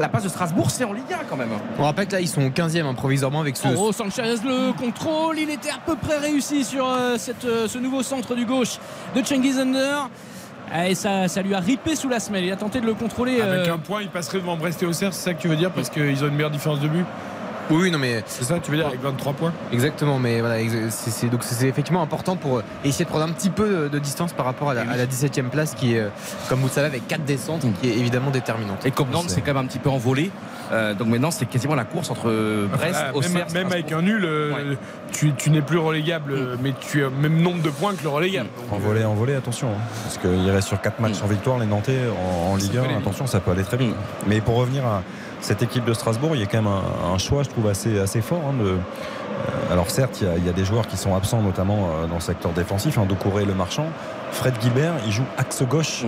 la place de Strasbourg, c'est en Ligue 1 quand même. On rappelle que là, ils sont au 15e hein, provisoirement avec ce. Oh, Sanchez, le contrôle, il était à peu près réussi sur euh, cette, euh, ce nouveau centre du gauche de Cengiz Under. Et ça, ça lui a ripé sous la semelle. Il a tenté de le contrôler. Avec euh, un point, il passerait devant Brest et Auxerre, c'est ça que tu veux dire Parce qu'ils ont une meilleure différence de but Oui, non, mais. C'est ça, tu veux dire, avec 23 points Exactement, mais voilà, c'est donc c'est effectivement important pour essayer de prendre un petit peu de, distance par rapport à la, à la 17e place qui est, comme vous le savez, avec 4 descentes, qui est évidemment déterminante. Et comme Nantes, c'est quand même un petit peu envolé. Euh, donc maintenant, c'est quasiment la course entre Brest, Voilà, Auxerre, même, même avec un nul, euh, tu, tu n'es plus relégable, euh, mais tu as le même nombre de points que le relégable. Donc, En volée, en volée, attention. hein. parce qu'il reste sur 4 matchs sans victoire, les Nantais en, en Ligue peut aller 1. vite. Attention, ça peut aller très vite. Mais pour revenir à cette équipe de Strasbourg, il y a quand même un, un choix, je trouve, assez, assez fort. hein, de- euh, alors certes, il y, a, il y a des joueurs qui sont absents, notamment euh, dans le secteur défensif, hein, Doucouré, Le Marchand. Fred Gilbert, il joue axe gauche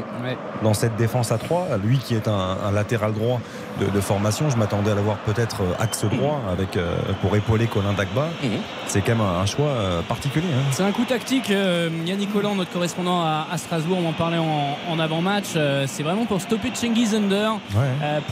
dans cette défense à 3. Lui qui est un, un latéral droit de, de formation, je m'attendais à l'avoir peut-être euh, axe droit avec, euh, pour épauler Colin Dagba. C'est quand même un, un choix euh, particulier. hein. C'est un coup tactique. euh, Yannick Collant, notre correspondant à, à Strasbourg, on en parlait en, en avant-match. euh, c'est vraiment pour stopper Cengiz Under,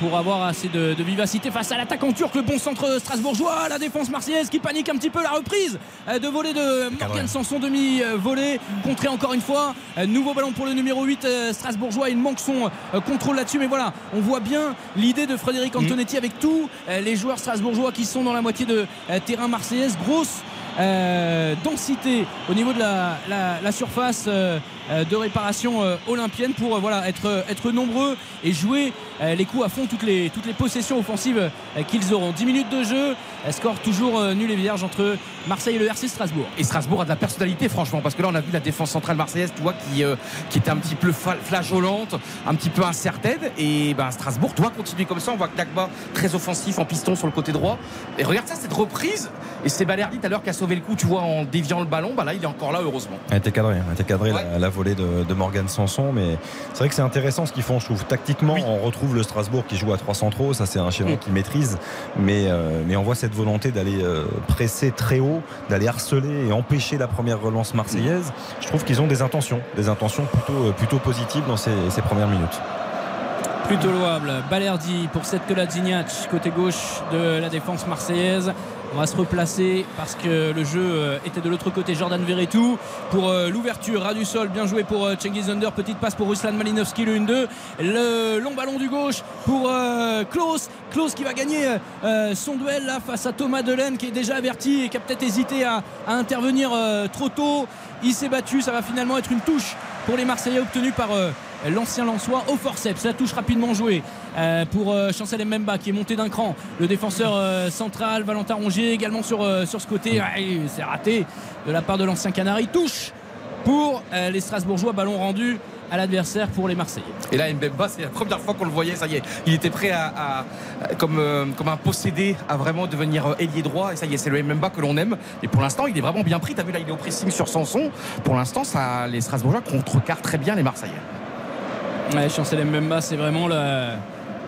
pour avoir assez de, de vivacité face à l'attaquant turc. Le bon centre strasbourgeois, la défense marseillaise qui panique un petit peu la reprise de volée de Morgan Sanson, demi-volée, contré encore une fois. Euh, nouveau ballon pour le numéro 8 euh, strasbourgeois. Il manque son euh, contrôle là-dessus, mais voilà, on voit bien l'idée de Frédéric Antonetti avec tous les joueurs strasbourgeois qui sont dans la moitié de terrain marseillaise. Grosse euh, densité au niveau de la, la- la surface euh, euh, de réparation euh, olympienne pour euh, voilà, être, euh, être nombreux et jouer les coups à fond toutes les, toutes les possessions offensives qu'ils auront. 10 minutes de jeu, score toujours nul et vierge entre Marseille et le RC Strasbourg. Et Strasbourg a de la personnalité, franchement, parce que là, on a vu la défense centrale marseillaise, tu vois, qui, qui était un petit peu flageolante, un petit peu incertaine. Et ben, Strasbourg doit continuer comme ça. On voit que Dagba, très offensif, en piston sur le côté droit. Et regarde ça, cette reprise. Et c'est Balerdi tout à l'heure qui a sauvé le coup, tu vois, en déviant le ballon. Bah là, il est encore là, heureusement. Elle a été cadrée, elle a été cadrée la, la volée de, de Morgan Sanson, mais c'est vrai que c'est intéressant ce qu'ils font. Je trouve tactiquement, on retrouve le Strasbourg qui joue à 3 centraux, ça c'est un schéma Mm. qu'ils maîtrisent, mais, euh, mais on voit cette volonté d'aller euh, presser très haut, d'aller harceler et empêcher la première relance marseillaise. Je trouve qu'ils ont des intentions, des intentions plutôt, euh, plutôt positives dans ces, ces premières minutes. Plutôt louable. Balerdi pour cette Zignac côté gauche de la défense marseillaise. On va se replacer parce que le jeu euh, était de l'autre côté. Jordan Verretou pour euh, l'ouverture. Ras du sol, bien joué pour euh, Cengiz Under. Petite passe pour Ruslan Malinowski, le 1-2. Le long ballon du gauche pour Klaus. Klaus qui va gagner son duel là face à Thomas Delaine qui est déjà averti et qui a peut-être hésité à, intervenir trop tôt. Il s'est battu. Ça va finalement être une touche pour les Marseillais obtenue par l'ancien Lançois au forceps. La touche rapidement jouée euh, pour euh, Chancel Mbemba qui est monté d'un cran. Le défenseur euh, central, Valentin Rongier également sur, sur ce côté. C'est raté de la part de l'ancien Canari. Touche pour les Strasbourgeois. Ballon rendu à l'adversaire pour les Marseillais. Et là, Mbemba, c'est la première fois qu'on le voyait, ça y est. Il était prêt à, à- comme, euh, comme un possédé à vraiment devenir ailier droit. Et ça y est, c'est le Mbemba que l'on aime. Et pour l'instant, il est vraiment bien pris. T'as vu là, il est au pressing sur Sanson. Pour l'instant, ça, les Strasbourgeois contrecarrent très bien les Marseillais. Ouais, Chancel Mbemba, c'est vraiment la-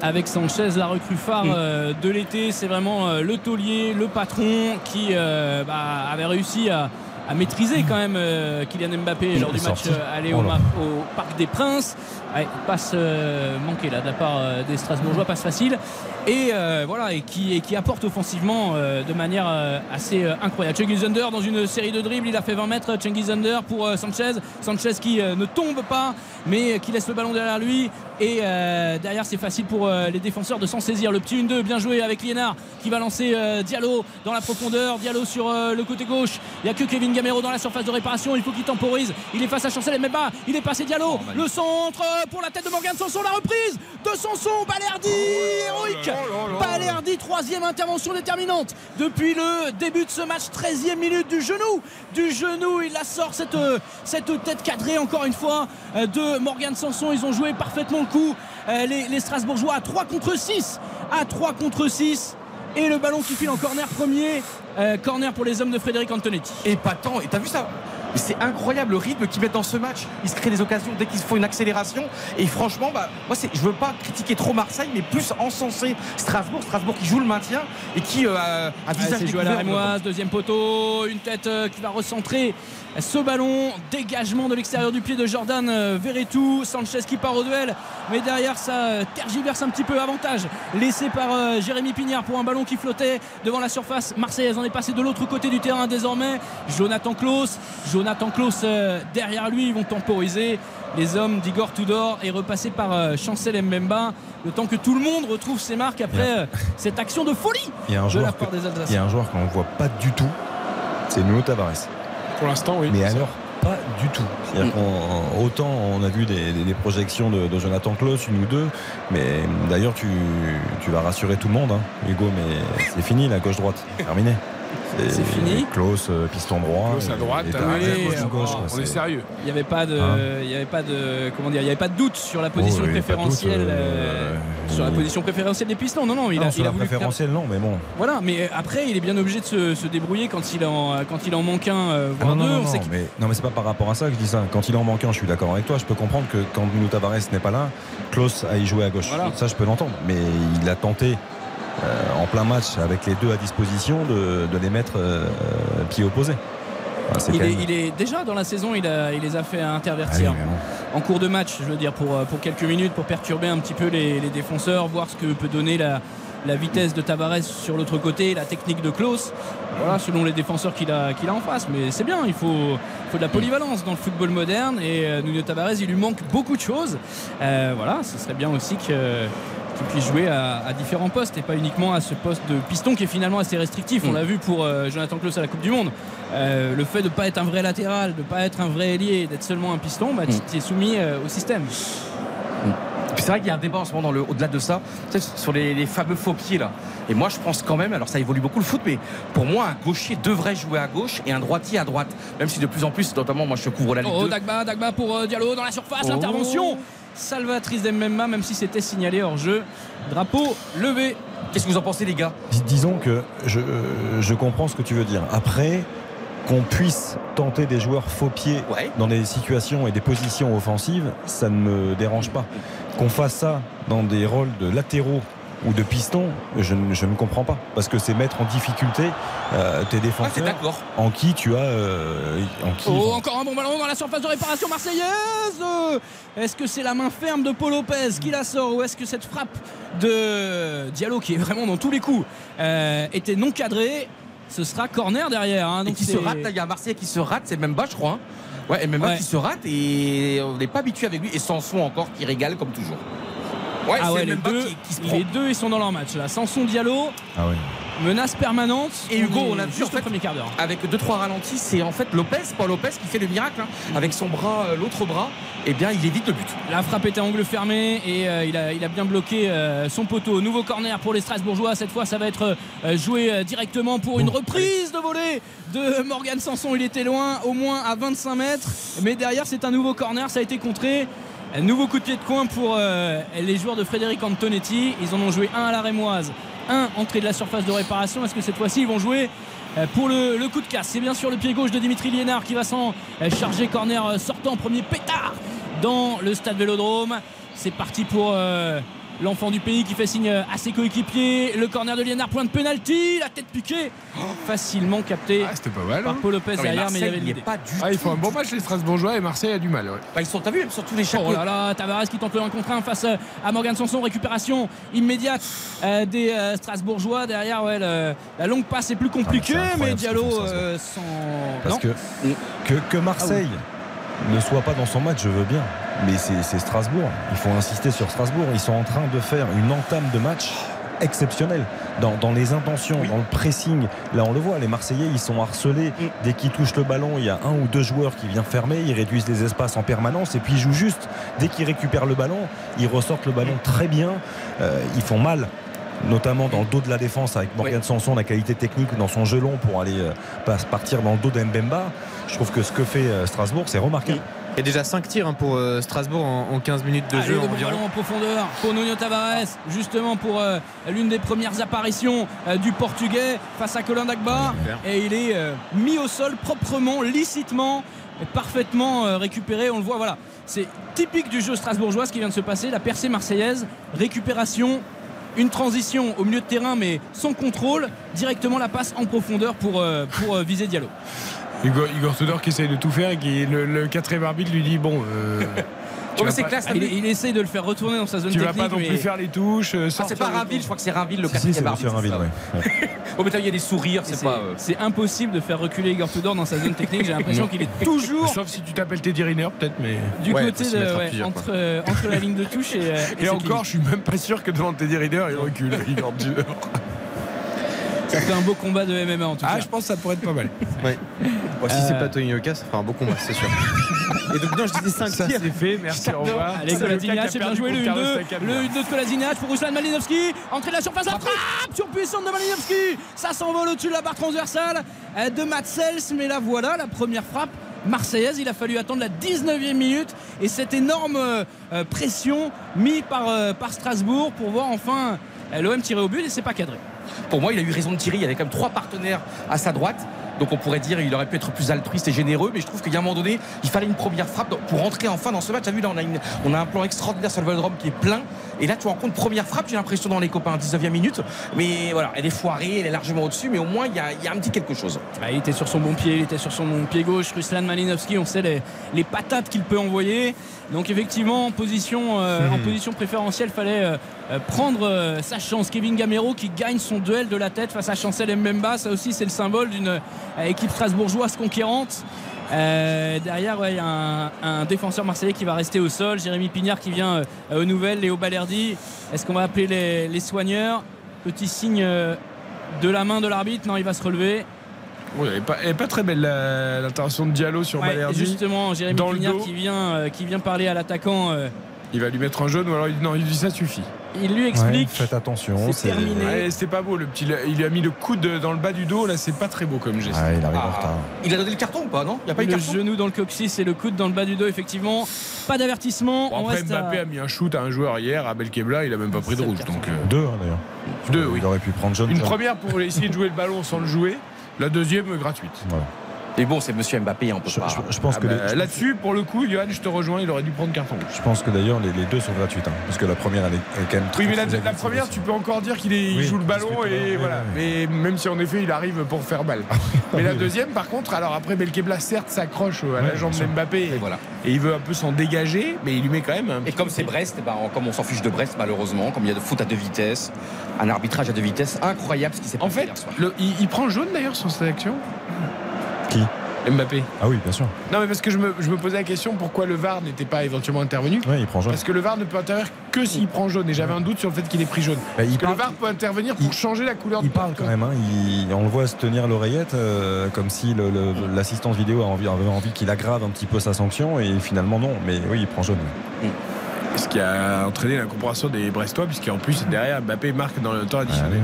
avec Sanchez la recrue phare euh, de l'été. C'est vraiment euh, le taulier, le patron qui euh, bah, avait réussi à, à maîtriser quand même euh, Kylian Mbappé lors du match euh, aller Oh au, au Parc des Princes. Ouais, passe euh, manquée là de la part euh, des Strasbourgeois, passe facile. Et euh, voilà, et qui, et qui apporte offensivement euh, de manière euh, assez incroyable. Cengiz Under dans une série de dribbles, il a fait 20 mètres. Cengiz Under pour Sanchez. Sanchez qui ne tombe pas, mais qui laisse le ballon derrière lui. Et derrière, c'est facile pour les défenseurs de s'en saisir. Le petit 1-2, bien joué avec Liénard qui va lancer Diallo dans la profondeur. Diallo sur le côté gauche. Il n'y a que Kevin Gamero dans la surface de réparation. Il faut qu'il temporise. Il est face à Chancel Mbemba. Il est passé Diallo. le centre pour la tête de Morgan Sanson. La reprise de Sanson. Balerdi, héroïque. Balerdi, troisième intervention déterminante depuis le début de ce match. 13e minute du genou. Du genou, il la sort cette, euh, tête cadrée encore une fois euh, de Morgan Sanson. Ils ont joué parfaitement le coup. Euh, les, Strasbourgeois à 3 contre 6. À 3 contre 6. Et le ballon qui file en corner premier. Corner pour les hommes de Frédéric Antonetti. Épatant. Et t'as vu ça? C'est incroyable le rythme qu'ils mettent dans ce match. Ils se créent des occasions dès qu'il faut une accélération. Et franchement, bah, moi, c'est- je veux pas critiquer trop Marseille, mais plus encenser Strasbourg. Strasbourg qui joue le maintien et qui euh, a Ah, visage joué à la. Rémoise, deuxième poteau, une tête euh, qui va recentrer ce ballon, dégagement de l'extérieur du pied de Jordan euh, Verretou, Sanchez qui part au duel, mais derrière ça euh, tergiverse un petit peu, avantage laissé par euh, Jérémy Pignard pour un ballon qui flottait devant la surface. Marseillaise, on est passé de l'autre côté du terrain désormais, Jonathan Klaus, Jonathan Klaus derrière lui, ils vont temporiser. Les hommes d'Igor Tudor et repasser par Chancel Mbemba, le temps que tout le monde retrouve ses marques après cette action de folie Il y a un de la part que- des il y Alsaciens. a un joueur qu'on ne voit pas du tout, c'est Nuno Tavares. Pour l'instant, oui. Mais alors, pas du tout. Autant on a vu des, des- des projections de, de Jonathan Klaus, une ou deux, mais d'ailleurs tu, tu vas rassurer tout le monde, hein, Hugo, mais c'est fini la gauche-droite, terminé. C'est fini. Klaus, euh, piston droit. Klaus à et- droite, et ah Tavares oui, à gauche, euh, quoi, on est c'est- sérieux. Il n'y avait pas de, Hein il y avait pas de, comment dire, il y avait pas de doute sur la position Oh, doute, préférentielle, euh, euh, sur la position préférentielle des pistons. Non, non, il Non, a, sur il a la voulu faire- préférentielle, non, mais bon. Voilà, mais après, il est bien obligé de se, se débrouiller quand il en, quand il en manque un, euh, Ah voire non, non, deux. non, On sait non, qu'il- mais, non, mais c'est pas par rapport à ça que je dis ça. Quand il en manque un, je suis d'accord avec toi. Je peux comprendre que quand Nuno Tavares n'est pas là, Klaus a y joué à gauche. Voilà. Ça, je peux l'entendre. Mais il a tenté euh, en plein match avec les deux à disposition de, de les mettre euh, euh, pied opposé. Enfin, c'est il, est, même- il est déjà dans la saison, il, a, il les a fait Ah oui, intervertir. bon. en cours de match, je veux dire, pour, euh, pour quelques minutes, pour perturber un petit peu les, les défenseurs, voir ce que peut donner la, la vitesse de Tavares sur l'autre côté, la technique de Klaus. Voilà, selon les défenseurs qu'il a, qu'il a en face. Mais c'est bien, il faut, faut de la polyvalence dans le football moderne. Et euh, Nuno Tavares, il lui manque beaucoup de choses. Euh, voilà, ce serait bien aussi que qu'il puisse jouer à, à différents postes et pas uniquement à ce poste de piston qui est finalement assez restrictif. On Mm. l'a vu pour euh, Jonathan Klaus à la Coupe du Monde. Euh, le fait de ne pas être un vrai latéral, de ne pas être un vrai ailier, d'être seulement un piston, bah, tu es soumis euh, au système. Puis c'est vrai qu'il y a un débat en ce moment dans le- au-delà de ça, sur les, les fameux faux pieds là. Et moi je pense quand même, alors ça évolue beaucoup le foot, mais pour moi un gaucher devrait jouer à gauche et un droitier à droite. Même si de plus en plus, notamment moi je couvre la Ligue Oh, 2. Dagba, Dagba pour euh, Diallo dans la surface, Oh. l'intervention salvatrice d'Emmemba, même si c'était signalé hors jeu. Drapeau levé. Qu'est-ce que vous en pensez les gars Dis- Disons que je, euh, je comprends ce que tu veux dire. Après, qu'on puisse tenter des joueurs faux pieds Ouais. dans des situations et des positions offensives, ça ne me dérange pas. Qu'on fasse ça dans des rôles de latéraux ou de pistons, je, ne- je ne comprends pas. Parce que c'est mettre en difficulté euh, tes Ah, c'est défenseurs d'accord. en qui tu as. euh, en qui Oh, encore un bon ballon dans la surface de réparation marseillaise. Est-ce que c'est la main ferme de Paul Lopez qui la sort ou est-ce que cette frappe de Diallo, qui est vraiment dans tous les coups, euh, était non cadrée? Ce sera corner derrière. hein, Et donc qui se rate, là, il y a un Marseillais qui se rate, c'est même bas je crois. hein. Ouais, et même Ouais. qui se rate et on n'est pas habitué avec lui. Et Sanson encore qui régale comme toujours. Ouais, ah c'est ouais, les Mbemba deux, qui, qui se prend. les deux, ils sont dans leur match là. Sanson Diallo, Ah oui. menace permanente. Et Hugo, on a vu, juste en fait, au premier quart d'heure. Avec deux trois ralentis, c'est en fait Lopez, Paul Lopez qui fait le miracle hein. avec son bras, euh, l'autre bras. Et bien, il évite le but. La frappe était à angle fermé et euh, il, a, il a bien bloqué euh, son poteau. Nouveau corner pour les Strasbourgeois. Cette fois, ça va être euh, joué euh, directement pour une reprise de volée de Morgan Sanson. Il était loin, au moins à 25 mètres. Mais derrière, c'est un nouveau corner. Ça a été contré. Nouveau coup de pied de coin pour euh, les joueurs de Frédéric Antonetti. Ils en ont joué un à la Rémoise, un entrée de la surface de réparation. Est-ce que cette fois-ci ils vont jouer euh, pour le, coup de casse? C'est bien sûr le pied gauche de Dimitri Liénard qui va s'en euh, charger. Corner sortant, premier pétard dans le stade Vélodrome. C'est parti pour l'enfant du pays qui fait signe à ses coéquipiers. Le corner de Liénard, point de pénalty, la tête piquée. Facilement capté C'était pas mal. par hein. Paul Lopez Non, mais derrière, mais il y avait il l'idée. pas du Ah, ils tout. font un bon match les Strasbourgeois et Marseille a du mal. ouais. Bah, ils sont, t'as vu, même sur tous les chapeaux. Oh là là, Tavares qui tente le 1 contre 1 face euh, à Morgan Sanson. Récupération immédiate euh, des euh, Strasbourgeois. Derrière, ouais, le- la longue passe est plus compliquée, Ah, c'est mais Diallo euh, sans. Parce non. que, que, que Marseille ne soit pas dans son match, je veux bien. Mais c'est Strasbourg. Il faut insister sur Strasbourg. Ils sont en train de faire une entame de match exceptionnelle dans, dans les intentions, dans le pressing. Là, on le voit, les Marseillais, ils sont harcelés. Dès qu'ils touchent le ballon, il y a un ou deux joueurs qui viennent fermer. Ils réduisent les espaces en permanence et puis ils jouent juste. Dès qu'ils récupèrent le ballon, ils ressortent le ballon très bien. Euh, ils font mal notamment dans le dos de la défense avec Morgan Sanson, la qualité technique dans son gelon pour aller euh, partir dans le dos d'Mbemba. Je trouve que ce que fait euh, Strasbourg, c'est remarquable. Il y a déjà 5 tirs hein, pour euh, Strasbourg en, en 15 minutes de jeu le bon environ. ballon en profondeur pour Nuno Tavares, justement pour euh, l'une des premières apparitions euh, du Portugais face à Colin Dagba. Et il est euh, mis au sol proprement, licitement, et parfaitement euh, récupéré. On le voit, voilà. C'est typique du jeu strasbourgeois ce qui vient de se passer. La percée marseillaise, récupération, une transition au milieu de terrain, mais sans contrôle, directement la passe en profondeur pour, euh, euh, viser Diallo. Igor, Igor Tudor qui essaye de tout faire et qui, le, le quatrième arbitre lui dit Bon. euh, vas pas- il, il essaye de le faire retourner dans sa zone Tu vas technique. pas non mais- plus faire les touches. euh, Ah, c'est pas le- Rainville, je crois que c'est Rainville le Si, si, c'est quatrième Monsieur arbitre. Ouais. Oh, mais t'as vu, il y a des sourires, Et c'est pas. euh, c'est impossible de faire reculer Igor Tudor dans sa zone technique. J'ai l'impression qu'il est toujours Sauf si tu t'appelles Teddy Riner, peut-être, mais. du Ouais, côté de, ouais, entre, euh, entre la ligne de touche et, euh, Et, cette encore, je suis même pas sûr que devant Teddy Riner, il recule. Igor Tudor. Ça fait un beau combat de MMA en tout Ah, cas. je pense que ça pourrait être pas mal. Ouais. Bon, si c'est Euh, pas Tony Yoka, ça fera un beau combat, c'est sûr. Et donc, non, je disais 5 Ça tirs. c'est fait, merci, au revoir. Allez, Kolasinac, c'est a bien joué le contre Carlos 1-2. Takam. Le 1-2 de Kolasinac pour Ruslan Malinowski. Entrée de la surface, la frappe surpuissante de Malinowski. Ça s'envole au-dessus de la barre transversale euh, de Matsels. Mais là, voilà la première frappe marseillaise. Il a fallu attendre la 19e minute et cette énorme euh, euh, pression mise par, euh, par Strasbourg pour voir enfin euh, l'OM tirer au but et c'est pas cadré. Pour moi, il a eu raison de tirer. Il y avait quand même trois partenaires à sa droite. Donc on pourrait dire il aurait pu être plus altruiste et généreux, mais je trouve qu'il y a un moment donné, il fallait une première frappe pour rentrer enfin dans ce match. As vu là, on a, une- on a un plan extraordinaire sur le Vélodrome qui est plein. Et là, tu rencontres première frappe, j'ai l'impression dans les copains, 19e minute. Mais voilà, elle est foirée, elle est largement au-dessus, mais au moins il y a, il y a un petit quelque chose. Ah, il était sur son bon pied, il était sur son pied gauche. Ruslan Malinowski, on sait les, les patates qu'il peut envoyer. Donc effectivement, en position, euh, en position préférentielle, fallait euh, euh, prendre euh, sa chance. Kevin Gamero qui gagne son duel de la tête face à Chancel Mbemba. Ça aussi, c'est le symbole d'une euh, équipe strasbourgeoise conquérante. Euh, derrière, ouais, il y a un, un défenseur marseillais qui va rester au sol. Jérémy Pignard qui vient euh, aux nouvelles. Léo Balerdi. Est-ce qu'on va appeler les, les soigneurs? Petit signe euh, de la main de l'arbitre. Non, il va se relever. Elle, est pas, elle est pas très belle l'intervention de Diallo sur Ouais, Balerdi. justement, Jérémy Dans Pignard qui vient, qui vient parler à l'attaquant. Euh, Il va lui mettre un jaune ou alors il dit non, il dit ça suffit. il lui Ouais, explique. faites attention. C'est terminé. Ouais, c'était pas beau le petit. Il lui a mis le coude dans le bas du dos. Là, c'est pas très beau comme geste. Ah, il arrive en retard. Il a donné le carton ou pas, non? Il n'y a pas eu le carton? genou dans le coccyx et le coude dans le bas du dos, effectivement. Pas d'avertissement. Bon, On après, reste Mbappé à- a mis un shoot à un joueur hier, à Belkebla, il a même pas pris de C'est rouge. Donc, euh, Deux, hein, d'ailleurs. deux, oui. Il aurait pu prendre jaune. Une première pour essayer de jouer le ballon sans le jouer. La deuxième, gratuite. Voilà. Mais bon, c'est monsieur Mbappé, on peut Je, pas. je- je pense Ah que bah, les- je- Là-dessus, pour le coup, Johan, je te rejoins, il aurait dû prendre carton rouge. je pense que d'ailleurs les, les deux sont gratuites. hein, parce que la première, elle est, elle est quand même très Oui, mais la, très la agressive première, tu peux encore dire qu'il Oui, joue le ballon et voilà. oui, Mais même si en effet il arrive pour faire balle. Mais la deuxième, par contre, alors après Belkebla certes s'accroche à la jambe bien sûr. d'Mbappé Et voilà. et il veut un peu s'en dégager, mais il lui met quand même un Et comme c'est Brest, ben, comme on s'en fiche de Brest malheureusement, comme il y a de foot à deux vitesses, un arbitrage à deux vitesses, incroyable ce qui s'est En passé fait, hier soir. le- il, il prend jaune d'ailleurs sur cette action? Qui Mbappé. Ah oui, bien sûr. Non, mais parce que je me, je me posais la question pourquoi le VAR n'était pas éventuellement intervenu. Ouais, il prend jaune. Parce que le VAR ne peut intervenir que s'il prend jaune. Et j'avais un doute sur le fait qu'il ait pris jaune. Bah, il Parce que parle- le VAR peut intervenir pour il- changer la couleur Il du parle quand même, hein. Il- on le voit se tenir l'oreillette euh, comme si le- le- l'assistance vidéo a envie- avait envie qu'il aggrave un petit peu sa sanction et finalement non. Mais oui, il prend jaune. Ce qui a entraîné l'incompréhension des Brestois, puisqu'en plus derrière Mbappé marque dans le temps Ah, additionnel.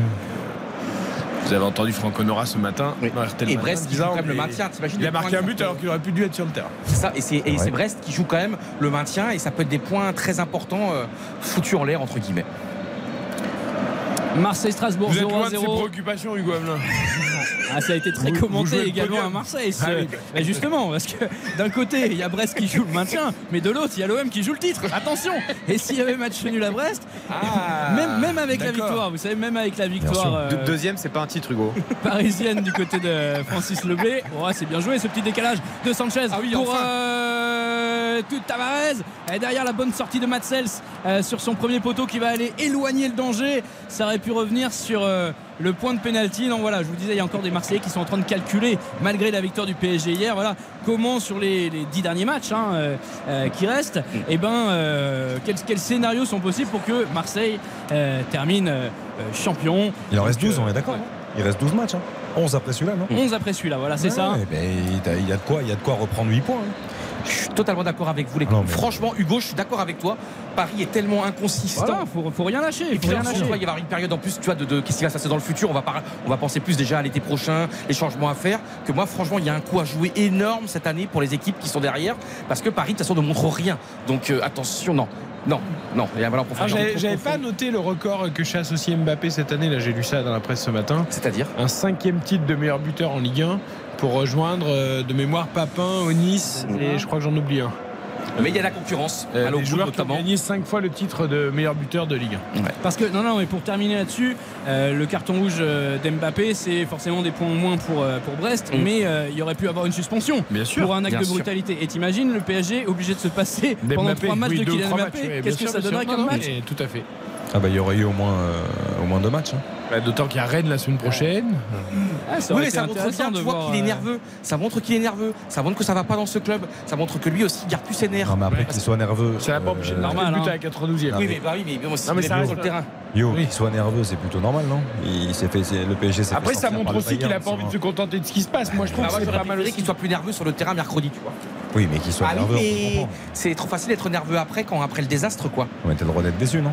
Vous avez entendu Franck Honora ce matin. dans RTL Et Brest qui joue quand même le maintien. Il a marqué un but alors qu'il aurait plus dû être sur le terrain. C'est ça, et c'est et c'est Brest qui joue quand même le maintien et ça peut être des points très importants euh, foutus en l'air entre guillemets. Marseille-Strasbourg Vous êtes loin de ses 0-0. préoccupations, Hugo Hamelin. Ah, ça a été très Vous- commenté également à Marseille. ce- Ah oui. Justement, parce que d'un côté, il y a Brest qui joue le maintien, mais de l'autre, il y a l'OM qui joue le titre. Attention Et s'il y avait match nul à Brest, même, même avec la victoire, vous savez, même avec la victoire euh, De- Deuxième, c'est pas un titre, Hugo. parisienne du côté de Francis Leblé, oh, c'est bien joué ce petit décalage de Sanchez Ah oui, pour enfin. euh, tout Tavares. Et derrière la bonne sortie de Matsels euh, sur son premier poteau qui va aller éloigner le danger. Ça aurait pu revenir sur euh, le point de pénalty. Non, voilà, je vous disais, il y a encore des Marseillais qui sont en train de calculer, malgré la victoire du PSG hier, voilà, comment sur les, les dix derniers matchs hein, euh, euh, qui restent, et ben, quels, quels scénarios sont possibles pour que Marseille termine champion. Il en reste Donc, 12, on est d'accord ouais. hein Il reste 12 matchs. hein. 11 après celui-là, non? 11 après celui-là, voilà, c'est Ouais, ça. ouais, ben, il y a- il y a de quoi, il y a de quoi reprendre 8 points. hein. Je suis totalement d'accord avec vous les gars. Mais- Franchement, Hugo, je suis d'accord avec toi. Paris est tellement inconsistant. Voilà, faut, faut rien lâcher. Et Faut puis rien lâcher. il va y avoir une période en plus, tu vois, de, de- qu'est-ce qui va se passer dans le futur? On va, par- on va penser plus déjà à l'été prochain, les changements à faire. Que moi, franchement, il y a un coup à jouer énorme cette année pour les équipes qui sont derrière, parce que Paris, de toute façon, ne montre rien. Donc euh, attention, non, non, non. Il y a pour Ah, faire J'avais j'avais pas noté le record que chasse aussi Mbappé cette année. Là, j'ai lu ça dans la presse ce matin. C'est-à-dire? Un cinquième titre de meilleur buteur en Ligue 1 pour rejoindre euh, de mémoire Papin, Onis et je crois que j'en oublie un. Mais il y a la concurrence, Euh, les joueurs qui ont gagné 5 fois le titre de meilleur buteur de Ligue 1. Parce que, non, non, mais pour terminer là-dessus, euh, le carton rouge euh, d'Mbappé, c'est forcément des points en moins pour, pour Brest, Mm. mais euh, il y aurait pu avoir une suspension Bien sûr, pour un acte de sûr. brutalité. Et t'imagines le PSG obligé de se passer pendant D'Mbappé, trois matchs oui, de Kylian Mbappé Qu'est-ce que ça donnerait comme Non, non, match Tout à fait. Ah bah il y aurait eu au moins, euh, au moins deux matchs. hein. Bah, D'autant qu'il y a Rennes la semaine prochaine. Ah, ça Oui, mais ça montre bien, tu vois qu'il est euh, nerveux. Ça montre qu'il est nerveux. Ça montre que ça va pas dans ce club. Ça montre que lui aussi il garde plus ses nerfs. Non mais après qu'il soit nerveux. Ça l'a pas empêché de euh, normal, hein. à la 92e. Non, Oui, mais- bah oui, mais bon, aussi, Non, mais il est ça reste- sur le terrain. Yo, qu'il soit nerveux, c'est plutôt normal, non? Il s'est fait, c'est- le PSG s'est fait Après, ça montre aussi qu'il a Bayern, pas envie de c'est se contenter de ce qui se passe. Moi, je trouve Ah, que c'est j'aurais pas mal qu'il soit plus nerveux sur le terrain mercredi, tu vois. Oui, mais qu'il soit Ah oui, nerveux, on comprendre. c'est trop facile d'être nerveux après quand après le désastre, quoi. Ouais, t'as le droit d'être déçu, non.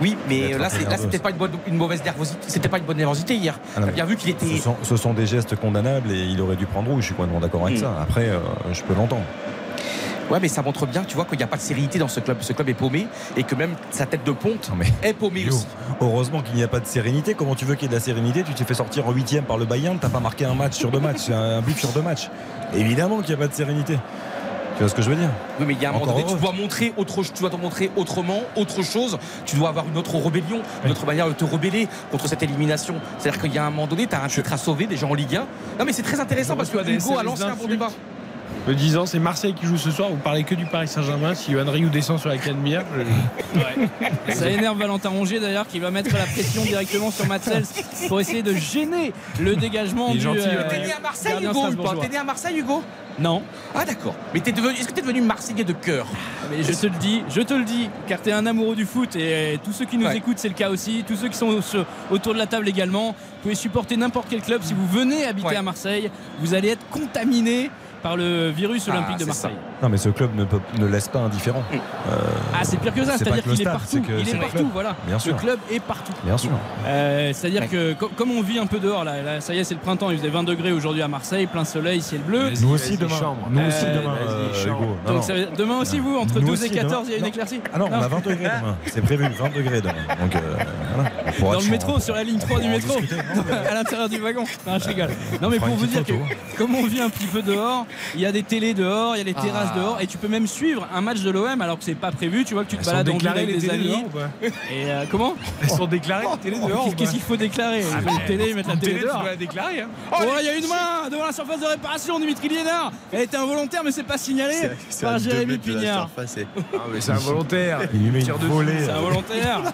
Oui, mais là, c'est- c'était pas une, bonne, une mauvaise nervosité. C'était pas une bonne nervosité hier. Ah non, T'as bien vu qu'il était. Ce sont, ce sont des gestes condamnables et il aurait dû prendre rouge. Je suis complètement d'accord avec Mm. ça. Après, euh, je peux l'entendre. Ouais, mais ça montre bien, tu vois, qu'il n'y a pas de sérénité dans ce club. Ce club est paumé et que même sa tête de ponte mais est paumée Yo, aussi. heureusement qu'il n'y a pas de sérénité. Comment tu veux qu'il y ait de la sérénité? Tu t'es fait sortir en huitième par le Bayern, t'as pas marqué un match sur deux matchs, un but sur deux matchs. Évidemment qu'il n'y a pas de sérénité. Tu vois ce que je veux dire? Oui, mais il y a un moment donné, tu dois montrer autre, tu dois te montrer autrement, autre chose. Tu dois avoir une autre rébellion, une autre manière de te rebeller contre cette élimination. C'est-à-dire qu'il y a un moment donné, tu as un titre à sauver, déjà en Ligue 1. Non, mais c'est très intéressant parce que Hugo a lancé un bon débat. Me disant, c'est Marseille qui joue ce soir. Vous parlez que du Paris Saint-Germain. Si Yohan Ryu descend sur la Canebière, je- Ça énerve Valentin Rongier d'ailleurs qui va mettre la pression directement sur Matsels pour essayer de gêner le dégagement du. gentil, euh, ouais. T'es né à Marseille, Hugo. T'es né à Marseille, Hugo Non, Ah, d'accord. Mais t'es devenu, est-ce que t'es devenu Marseillais de cœur? Mais je te le dis, je te le dis, car t'es un amoureux du foot et euh, tous ceux qui nous Ouais. écoutent, c'est le cas aussi. Tous ceux qui sont autour de la table également. Vous pouvez supporter n'importe quel club. Si vous venez habiter Ouais. à Marseille, vous allez être contaminé par le virus Ah, olympique de Marseille. Non, mais ce club ne, peut- ne laisse pas indifférent. Mm. Euh, Ah, c'est pire que ça, c'est c'est-à-dire pas que le qu'il est stade, partout. Il est le partout, club. voilà. Bien sûr. Le club est partout. Bien sûr. Euh, C'est-à-dire Ouais. que co- comme on vit un peu dehors, là, là, ça y est, c'est le printemps. Il faisait 20 degrés aujourd'hui à Marseille, plein soleil, ciel bleu. Nous aussi demain. Nous aussi demain, vas-y, euh, Donc ça veut- demain aussi, vous, entre Nous 12 et aussi, 14, demain. il y a une éclaircie Ah non, on a 20 degrés demain. C'est prévu, 20 degrés demain. Donc, euh, voilà. Dans le métro, sur la ligne 3 du métro, à l'intérieur du wagon. Non, je rigole. Non, mais pour vous dire que, comme on vit un petit peu dehors, il y a des télés dehors, il y a des terrasses Ah. dehors, et tu peux même suivre un match de l'OM alors que c'est pas prévu. Tu vois que tu te balades en ville avec les des amis. dehors ou pas Et euh, comment Elles sont déclarées les télés dehors Qu'est-ce qu'il faut déclarer mettent une télé, mettent la télé télé, tu dehors. dois la déclarer. hein. Oh, il y a une main devant la surface de réparation, Dimitri Liénard. Elle était involontaire, mais c'est pas signalé par Jérémy Pignard. Ah, mais c'est involontaire. Il lui met une volée. C'est involontaire.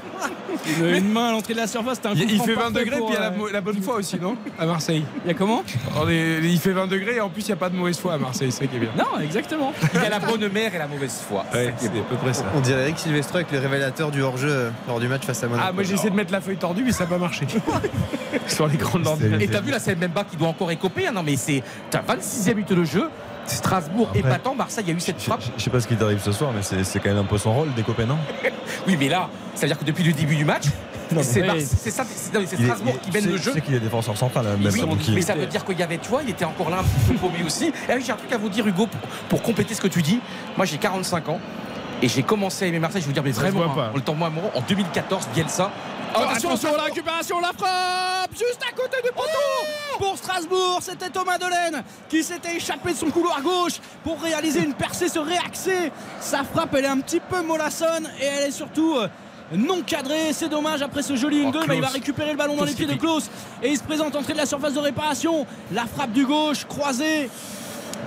Une, une main à l'entrée de la surface, c'était un coup Il, fait 20 parfait degrés, puis il y a la, euh, la bonne foi aussi, non À Marseille. Il y a comment est- il fait 20 degrés et en plus, il n'y a pas de mauvaise foi à Marseille, c'est ça qui est bien. Non, exactement. Il y a la bonne mère et la mauvaise foi. Ouais, c'est à peu près ça. On dirait Eric Silvestro avec le révélateur du hors-jeu euh, lors du match face à Monaco. Ah, moi j'essaie de mettre la feuille tordue, mais ça n'a pas marché. Sur l'écran de l'ordinateur. Et t'as vu là, c'est même bas qui doit encore écoper. hein. Non, mais c'est. T'as 26 e minute de jeu. Strasbourg Après- épatant. Marseille, il y a eu cette frappe. Je sais pas ce qui t'arrive ce soir, mais c'est c'est quand même un peu son rôle, des copains, non? Oui, mais là, ça veut dire que depuis le début du match, C'est Oui. Ça, Strasbourg qui mène le jeu. C'est qu'il est défenseur central, hein, même. Oui, donc il- mais ça veut dire qu'il y avait, tu vois, il était encore là un petit peu paumé aussi. Et oui, j'ai un truc à vous dire, Hugo, pour, pour compléter ce que tu dis. Moi, j'ai 45 ans et j'ai commencé à aimer Marseille. Je veux dire, mais vraiment, hein, le temps moi, en 2014, Bielsa. Oh, attention, la récupération, la frappe Juste à côté du poteau Pour Strasbourg, c'était Thomas Delaine qui s'était échappé de son couloir gauche pour réaliser une percée, se réaxer. Sa frappe, elle est un petit peu mollassonne et elle est surtout euh, non cadrée. C'est dommage après ce joli 1-2, mais il va récupérer le ballon dans les pieds de Klaus et il se présente entrée de la surface de réparation. La frappe du gauche, croisée.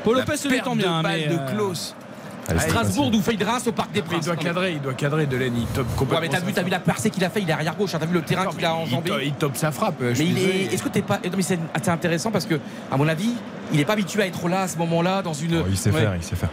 Paul Lopez se détend bien. balle mais, de euh, Klaus. Allez, c'est Strasbourg nous fait de Reims au Parc des Princes. il doit cadrer, il doit cadrer Delaine, il top Ouais, complètement. mais t'as vu, t'as vu la percée qu'il a fait, il est arrière gauche, hein, t'as vu le terrain qu'il a enjambé. Il, top sa frappe. je Mais il est. Est-ce que t'es pas. non, mais c'est intéressant parce que, à mon avis, il n'est pas habitué à être là à ce moment-là dans une. Oh, il sait Ouais. faire, il sait faire.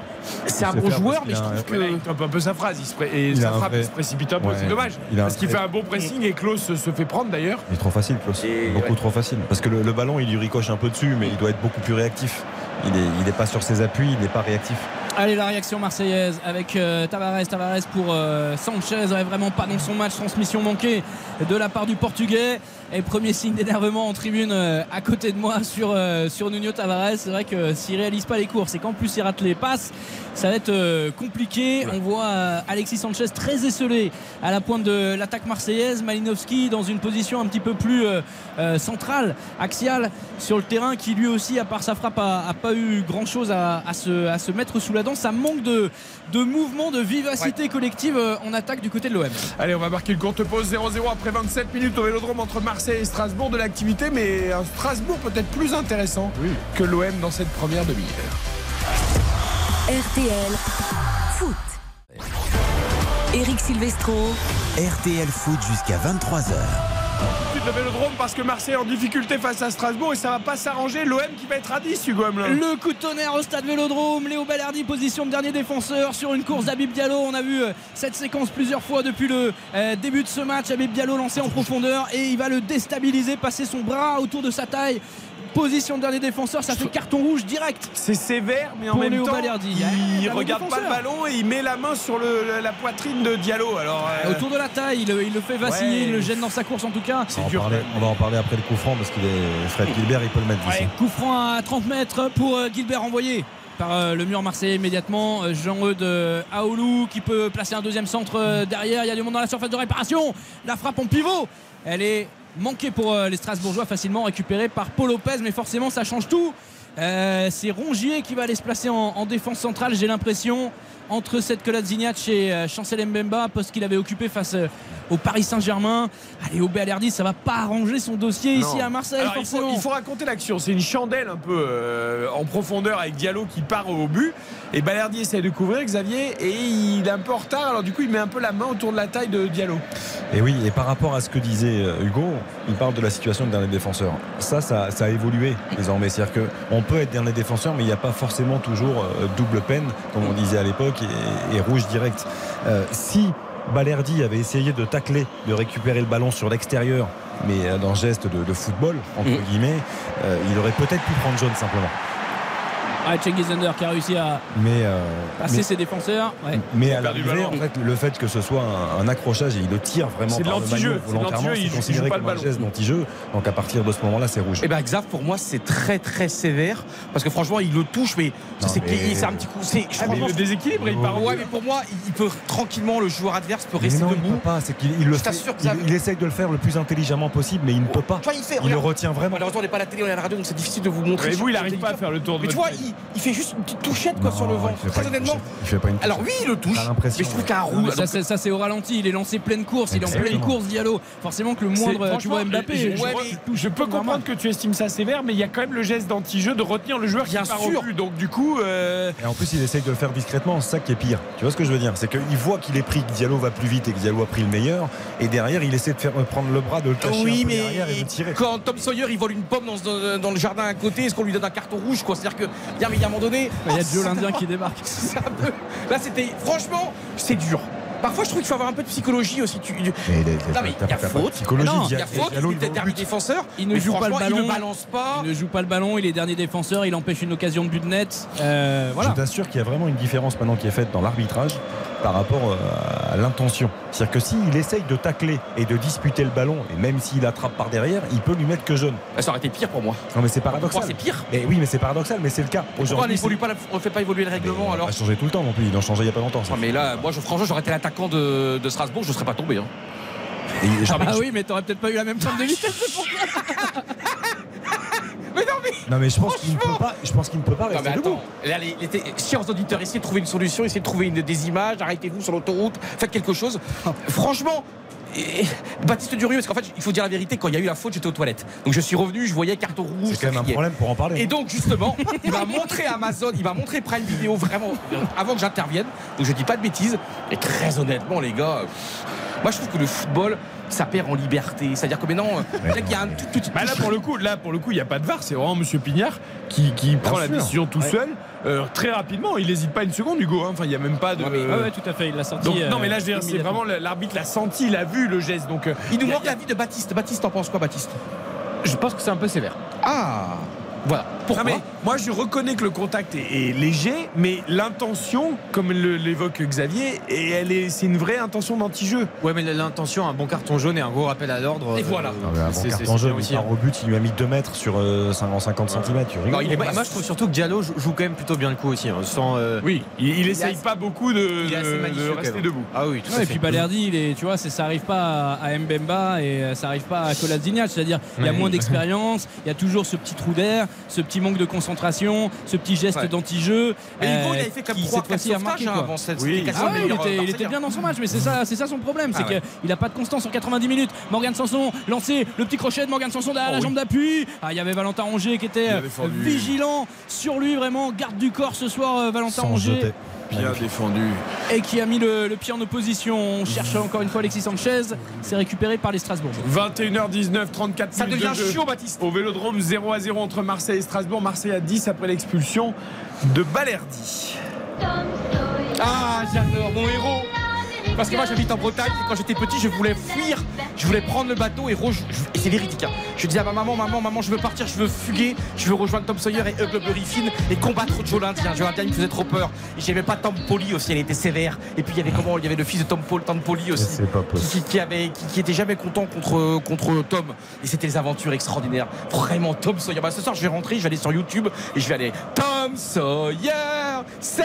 C'est un bon joueur, mais je trouve un- que. Là, il top un peu sa phrase, il se pré- et Il sa frappe, vrai- il se précipite un peu, Ouais. c'est dommage. Il Parce qu'il fait un bon pressing et Klaus se se fait prendre d'ailleurs. Il est trop facile, Klaus. Et- Beaucoup ouais. trop facile. Parce que le, le ballon, il lui ricoche un peu dessus, mais il doit être beaucoup plus réactif. Il n'est il est pas sur ses appuis, il n'est pas réactif. Allez, la réaction marseillaise avec euh, Tavares. Tavares pour euh, Sanchez. Vraiment pas dans son match. Transmission manquée de la part du Portugais. Et premier signe d'énervement en tribune euh, à côté de moi sur, euh, sur Nuno Tavares. C'est vrai que s'il réalise pas les courses et qu'en plus il rate les passes, ça va être euh, compliqué. On voit Alexis Sanchez très esselé à la pointe de l'attaque marseillaise. Malinowski dans une position un petit peu plus centrale, axiale sur le terrain, qui lui aussi, à part sa frappe, a, a pas eu grand chose à, à se, à se mettre sous la dent. Ça manque de, de mouvement, de vivacité collective euh, en attaque du côté de l'OM. Allez, on va marquer une courte pause 0-0 après 27 minutes au vélodrome entre Marseille et Strasbourg de l'activité, mais un Strasbourg peut-être plus intéressant que l'OM dans cette première demi-heure. RTL Foot. Eric Silvestro. RTL Foot jusqu'à 23h. Le vélodrome parce que Marseille est en difficulté face à Strasbourg et ça va pas s'arranger. L'OM qui va être à 10, Hugo. Le coup de tonnerre au stade Vélodrome. Léo Ballardi, position de dernier défenseur sur une course d'Abib Diallo. On a vu euh, cette séquence plusieurs fois depuis le euh, début de ce match. Abib Diallo lancé en profondeur et il va le déstabiliser, passer son bras autour de sa taille. Position de dernier défenseur, ça fait carton rouge direct. C'est sévère, mais en Pour même Léo temps, Balerdi. il Ouais, dernier regarde pas le ballon et il met la main sur le- la poitrine de Diallo. Alors, euh, Autour de la taille, il, il le fait vaciller, Ouais. il le gêne dans sa course en tout cas. On va, en parler, on va en parler après le coup franc parce qu'il est Fred Gilbert, il peut le mettre. Ouais, coup franc à 30 mètres pour euh, Gilbert envoyé par euh, le mur marseillais immédiatement. Jean-Eudes euh, Aoulou qui peut placer un deuxième centre derrière. Il y a du monde dans la surface de réparation. La frappe en pivot. Elle est manquée pour euh, les Strasbourgeois, facilement récupérée par Paul Lopez. Mais forcément, ça change tout. Euh, c'est Rongier qui va aller se placer en défense centrale, j'ai l'impression, entre cette Kolasinac et euh, Chancel Mbemba, poste qu'il avait occupé face euh, au Paris Saint-Germain. Allez, au Balerdi, ça va pas arranger son dossier ici à Marseille, Alors, il, faut, forcément. il faut raconter l'action. C'est une chandelle un peu euh, en profondeur avec Diallo qui part au but. Et Balerdi essaie de couvrir Xavier et il est un peu en retard. Alors du coup, il met un peu la main autour de la taille de Diallo. Et oui, et par rapport à ce que disait Hugo, il parle de la situation de dernier défenseur. Ça, ça, ça a évolué désormais. C'est-à-dire qu'on peut être dernier défenseur, mais il n'y a pas forcément toujours double peine, comme on disait à l'époque, et, et rouge direct. Euh, si Balerdi avait essayé de tacler, de récupérer le ballon sur l'extérieur, mais euh, dans ce geste de, de football, entre Mm. guillemets, euh, il aurait peut-être pu prendre jaune simplement. Ouais, Cengiz Under qui a réussi à Mais, euh, passer mais- ses défenseurs. Ouais. Mais Il à l'arrivée, en fait, le fait que ce soit un, un accrochage et il le tire vraiment C'est de par le l'anti-jeu, maillot c'est de volontairement, l'anti-jeu, il c'est il considéré pas comme le un geste d'anti-jeu. Donc à partir de ce moment-là, c'est rouge. Et ben Xav pour moi c'est très très sévère parce que franchement il le touche mais Non, c'est mais- un petit coup c'est Ah, mais le déséquilibre, il part ouais mais pour moi il peut tranquillement le joueur adverse peut Mais rester non, il debout peut pas. C'est qu'il il le Je fait- t'assure, il, il essaye de le faire le plus intelligemment possible, mais il ne peut pas. tu vois il fait Il le retient vraiment. malheureusement on n'est pas à la télé on est à la radio donc c'est difficile de vous montrer Mais vous, il n'arrive pas à faire le tour de mais tu vois il, il fait juste une petite touchette quoi Non, sur le vent pas très une honnêtement. Il fait pas une alors oui il le touche mais je trouve ouais. qu'un roux ça, c'est- ça, c'est au ralenti, il est lancé pleine course, il est en pleine course Diallo. Forcément que le moindre, tu vois Mbappé. je, je- Ouais, je- je peux comprendre que tu estimes ça sévère, mais il y a quand même le geste d'anti-jeu de retenir le joueur Bien qui part sûr. au but. Donc du coup, euh, Et en plus, il essaye de le faire discrètement. C'est ça qui est pire. Tu vois ce que je veux dire? C'est qu'il voit qu'il est pris, que Diallo va plus vite et que Diallo a pris le meilleur. Et derrière, il essaie de faire prendre le bras, de le cacher oui, un peu mais derrière et de tirer. quand Tom Sawyer il vole une pomme dans, dans- dans le jardin à côté, est-ce qu'on lui donne un carton rouge quoi? C'est-à-dire que il y a- il y a un moment donné, Il y a oh, Joe l'Indien qui débarque. peu- Là c'était franchement c'est dur. Parfois je trouve qu'il faut avoir un peu de psychologie aussi. Tu... Mais il est- Non mais il y a faute. il y a faute. Il au dernier défenseur. Il ne mais joue pas le ballon. Il ne balance pas. Il ne joue pas le ballon, il est dernier défenseur, il empêche une occasion de but net. Euh, voilà. Je t'assure qu'il y a vraiment une différence maintenant qui est faite dans l'arbitrage par rapport euh, à l'intention. C'est-à-dire que s'il essaye de tacler et de disputer le ballon, et même s'il attrape par derrière, il peut lui mettre que jaune. Ça aurait été pire pour moi. Non mais c'est paradoxal. Pourquoi c'est pire Mais oui, mais c'est paradoxal, mais c'est le cas. Pourquoi on Aujourd'hui, on fait pas évoluer le règlement on alors va changer tout le temps non plus. Il en changeait il y a pas longtemps. ça. Ah, mais là, moi, je, franchement, j'aurais été l'attaquant de, de Strasbourg, je ne serais pas tombé. hein. Et je- Ah oui, mais t'aurais peut-être pas eu la même forme de vitesse. c'est pour ça. Non mais je pense qu'il ne peut pas. Je pense qu'il ne peut pas Non, rester mais attends, là, les, les- chers auditeurs, essayez de trouver une solution, essayez de trouver une- des images, arrêtez-vous sur l'autoroute, faites quelque chose. Franchement, et- Baptiste Durieux, parce qu'en fait, il faut dire la vérité, quand il y a eu la faute, j'étais aux toilettes. Donc je suis revenu, je voyais carton rouge. C'est quand même un criait. problème pour en parler. Et donc justement, il m'a montré Amazon, il m'a montré Prime Video vraiment avant que j'intervienne. Donc je dis pas de bêtises. Et très honnêtement, les gars, moi je trouve que le football, ça perd en liberté. C'est-à-dire que maintenant, qu'il y a un tout petit. Bah là pour le coup, là pour le coup, il n'y a pas de VAR, c'est vraiment Monsieur Pignard qui, qui prend la décision tout Ouais. seul, euh, très rapidement. Il n'hésite pas une seconde, Hugo. hein. Enfin, il n'y a même pas de. Ouais, ouais, tout à fait, il l'a sorti. Donc, euh, non mais là je veux dire, c'est immédiatement. vraiment l'arbitre l'a senti, il a vu le geste. Donc euh, Il nous manque la vie de Baptiste. Baptiste, t'en penses quoi, Baptiste? Je pense que c'est un peu sévère. Ah Voilà. Pourquoi Non, mais moi je reconnais que le contact est, est léger, mais l'intention, comme l'évoque Xavier, et elle est, c'est une vraie intention d'anti-jeu. Ouais, mais l'intention, un bon carton jaune et un gros rappel à l'ordre. Et voilà. Non, mais un bon c'est- carton c'est jaune, aussi, part hein. au but, il lui a mis 2 mètres sur euh, 50 50 cm. Tu Non, il est Moi, je trouve surtout que Diallo joue, quand même plutôt bien le coup aussi. hein, sans, euh, Oui, il, essaye assez- pas beaucoup de, rester debout. Ah oui, tout Ouais, et puis Balerdi, il est, tu vois, c'est- ça arrive pas à, Mbemba et euh, ça arrive pas à Kolasinac. C'est-à-dire, il y a moins d'expérience, il y a toujours ce petit trou d'air, ce petit manque de concentration, ce petit geste Ouais. d'anti-jeu. Mais Hugo, euh, il avait fait comme qui, 3 cette fois-ci, a marqué. hein, avant cette Oui. Ah ouais, il était, il était bien dans son match, mais c'est ça, c'est ça son problème, c'est Ah ouais. qu'il n'a pas de constance sur 90 minutes. Morgan Sanson lancé, le petit crochet de Morgan Sanson derrière Oh la oui. jambe d'appui. Ah, il y avait Valentin Rongier qui était euh, vigilant sur lui, vraiment garde du corps ce soir, euh, Valentin sans Rongier. jeter. Bien défendu. et qui a mis le, le pied en opposition. On cherche encore une fois Alexis Sanchez. C'est récupéré par les Strasbourgeois. 21h19, 34 Ça devient de chiant, Baptiste. Au Vélodrome, 0 à 0 entre Marseille et Strasbourg. Marseille à 10 après l'expulsion de Balerdi. Ah, j'adore mon héros. Parce que moi j'habite en Bretagne et quand j'étais petit je voulais fuir, je voulais prendre le bateau et, c'est véridique. hein. Je disais à ma maman, maman, maman, je veux partir, je veux fuguer, je veux rejoindre Tom Sawyer et Huckleberry Finn et combattre Joe l'Indien. Joe l'Indien il me faisait trop peur. Et j'aimais pas Tom Polly aussi, elle était sévère. Et puis il y avait comment Il y avait le fils de Tom, Paul, Tom Polly aussi. C'est pas possible. Qui, qui avait, qui, qui était jamais content contre, contre Tom. Et c'était des aventures extraordinaires. Vraiment, Tom Sawyer. Bah, ce soir, je vais rentrer, je vais aller sur YouTube et je vais aller. Tom Sawyer, c'est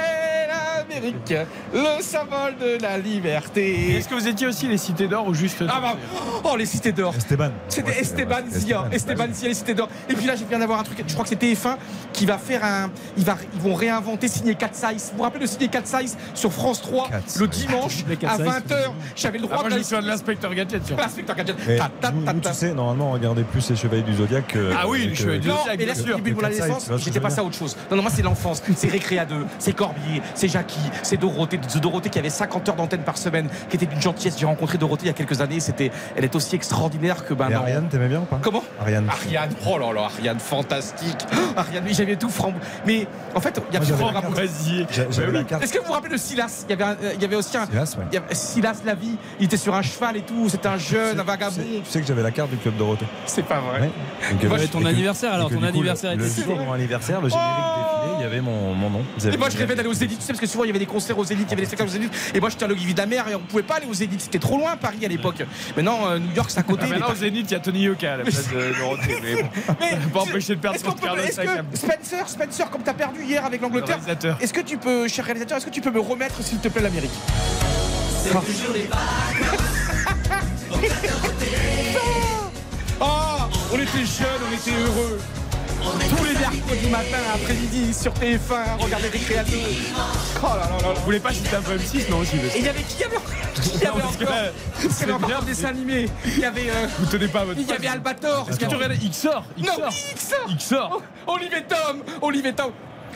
l'Amérique, le symbole de la liberté. Est-ce que vous étiez aussi les cités d'or ou juste. Ah bah, oh les cités d'or. Esteban. C'était Esteban Zia, Esteban Zia, les cités d'or. Et puis là, j'ai viens d'avoir un truc, je crois que c'était F1 qui va faire un. Ils, va, ils vont réinventer signer 4 size. Vous vous rappelez de signer 4 size sur France 3 Cat le dimanche à Size. 20h J'avais le Ah, droit moi, de souviens de l'inspecteur Gadget. L'inspecteur Gadget. Et Ta, ta, vous, ta, vous, ta. tu sais, normalement, regardez plus les Chevaliers du Zodiac que. Ah oui, les Chevaliers du Non, Zodiac, mais là, bien c'est sûr. depuis mon Le 4 size, adolescence, tu vois ce que j'étais passé à autre chose. Non, non, moi, c'est l'enfance. C'est Récréa 2, c'est Corbier, c'est Jackie, c'est Dorothée. Dorothée qui avait 50 heures d'antenne par semaine, qui était d'une gentillesse. J'ai rencontré Dorothée il y a quelques années. C'était, elle est aussi extraordinaire que ben. Et Ariane, t'aimais bien ou pas? Comment? Ariane. Ariane, oh là là, Ariane, fantastique. Ariane, oui, j'avais tout frambo. Mais en fait, il y a plus grand la la carte. Est-ce que vous vous rappelez de Silas? Il y, avait un- euh, il y avait aussi un. Silas, ouais. il y avait- Silas Lavie, il était sur un cheval et tout, c'était un jeune, un vagabond. Tu sais- Tu sais que j'avais la carte du club Dorothée. C'est pas vrai. Ouais. Donc, Moi, ton anniversaire, alors, ton anniversaire le, était le jour de mon anniversaire, le générique défilé, il y avait mon, mon nom. Et moi je rêvais d'aller aux Zénith, tu sais, parce que souvent il y avait des concerts aux Zénith, il y avait des spectacles aux Zénith. Et moi j'étais à l'Olivier d'Amer et on pouvait pas aller aux Zénith, c'était trop loin Paris à l'époque. Maintenant euh, New York c'est à côté. Ah, mais maintenant, pas- au Zénith, il y a Tony Yoka à la place de Dorothée. Mais bon, Mais pas empêcher de perdre son peut- Carlos. Spencer, Spencer, comme t'as perdu hier avec Le l'Angleterre, réalisateur. est-ce que tu peux, cher réalisateur, est-ce que tu peux me remettre s'il te plaît l'Amérique? Ah, on était jeunes, on était heureux. Tous les mercredis matin, après-midi, sur TF1, regardez Récréa 2. Oh là là là. Vous voulez pas citer un peu M6 Non, aussi. Et il y avait qui avait, y avait parce que encore, c'est encore bien, un dessin animé. Il y avait, euh, Vous tenez pas à votre il y avait. Albator. Est-ce que tu regardes XOR Non, XOR XOR. XOR Olivier Tom, Olivier Tom.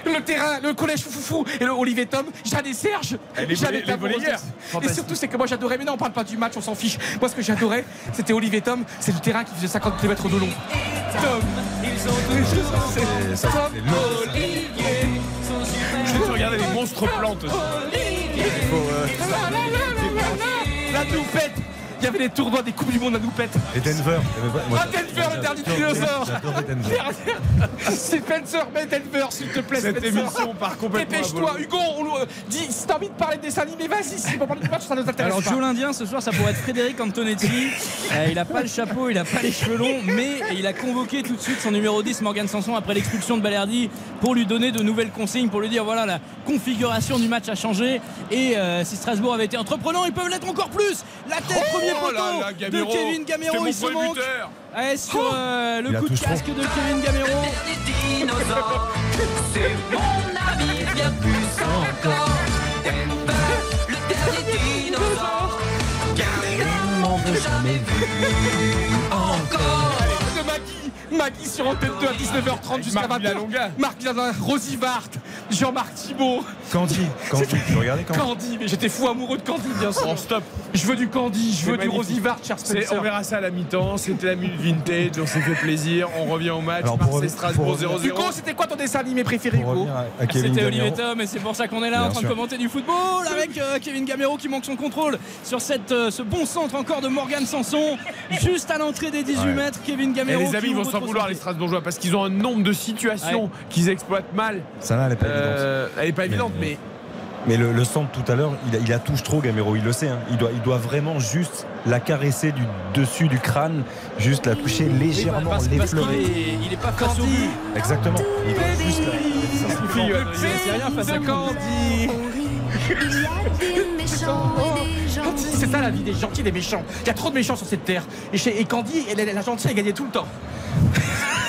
Le terrain, le collège foufoufou et le Olivier Tom, et Serge. Eh, volleyeurs. de- Et surtout, c'est que moi j'adorais, mais non, on parle pas du match, on s'en fiche. Moi, ce que j'adorais, c'était Olivier Tom, c'est le terrain qui faisait 50 km de long. Tom, ils ont c'est- ça, Tom, Olivier. Je vais regarder les monstres plantes aussi. La toupette y avait des tournois des Coupes du Monde à nous pète. Et Denver. Moi, Ah, Denver, le dernier dinosaure J'adorais Denver. C'est Spencer, mais Denver, s'il te plaît, Cette Spencer. émission part complètement Dépêche-toi. Hugo, on, euh, dis, si t'as envie de parler de dessin animé, vas-y, si on parle du match, ça nous intéresse Alors. Joe l'Indien ce soir ça pourrait être Frédéric Antonetti. Euh, il a pas le chapeau, il a pas les cheveux longs, mais il a convoqué tout de suite son numéro 10 Morgan Sanson après l'expulsion de Balerdi pour lui donner de nouvelles consignes, pour lui dire voilà la configuration du match a changé et euh, si Strasbourg avait été entreprenant ils peuvent l'être encore plus. La tête Oh premier poteau là, de Gamero. Kevin Gamero il se manque sur euh, le coup de casque de Kevin Gamero. C'est mon ami, bien plus encore. Le dernier dinosaure. De jamais vu. Encore. Maggie sur Antenne 2 à 19h30 jusqu'à Marc 20h. Villalonga. Marc Villalonga, Rosy Vart, Jean-Marc Thibault. Candy. Candy. Tu regardais Candy? Candy, mais j'étais fou amoureux de Candy, bien sûr. Oh, stop. Je veux du Candy, je veux du. Rosy Vart, cher Spencer. on verra ça à la mi-temps. C'était la minute vintage. On s'est fait plaisir. On revient au match. Alors, pour Marseille revenir- Strasbourg pour 0-0. Hugo, c'était quoi ton dessin animé préféré, Hugo Kevin C'était Olivier. Tom et c'est pour ça qu'on est là Bien en train sûr. de commenter du football avec euh, Kevin Gamero qui manque son contrôle sur cette, euh, ce bon centre encore de Morgan Sanson juste à l'entrée des 18 Ouais. mètres Kevin Et Gamero les amis, ils vont s'en vouloir, les. Strasbourgeois, parce qu'ils ont un nombre de situations Ouais. qu'ils exploitent mal. Ça là, elle est pas évidente. Euh, elle est pas évidente, mais Mais le, le centre tout à l'heure, il, la touche trop, Gamero. Il le sait. hein. Il, doit, il doit vraiment juste la caresser du dessus du crâne, juste la toucher légèrement, l'effleurer. il est pas face au but. Exactement. Il doit juste la- ça suffit. Rien face à Candy. Candy, c'est ça la vie des gentils et des méchants. Il y a trop de méchants sur cette terre. Et, chez, et Candy, elle, elle, la gentille, elle gagnait tout le temps.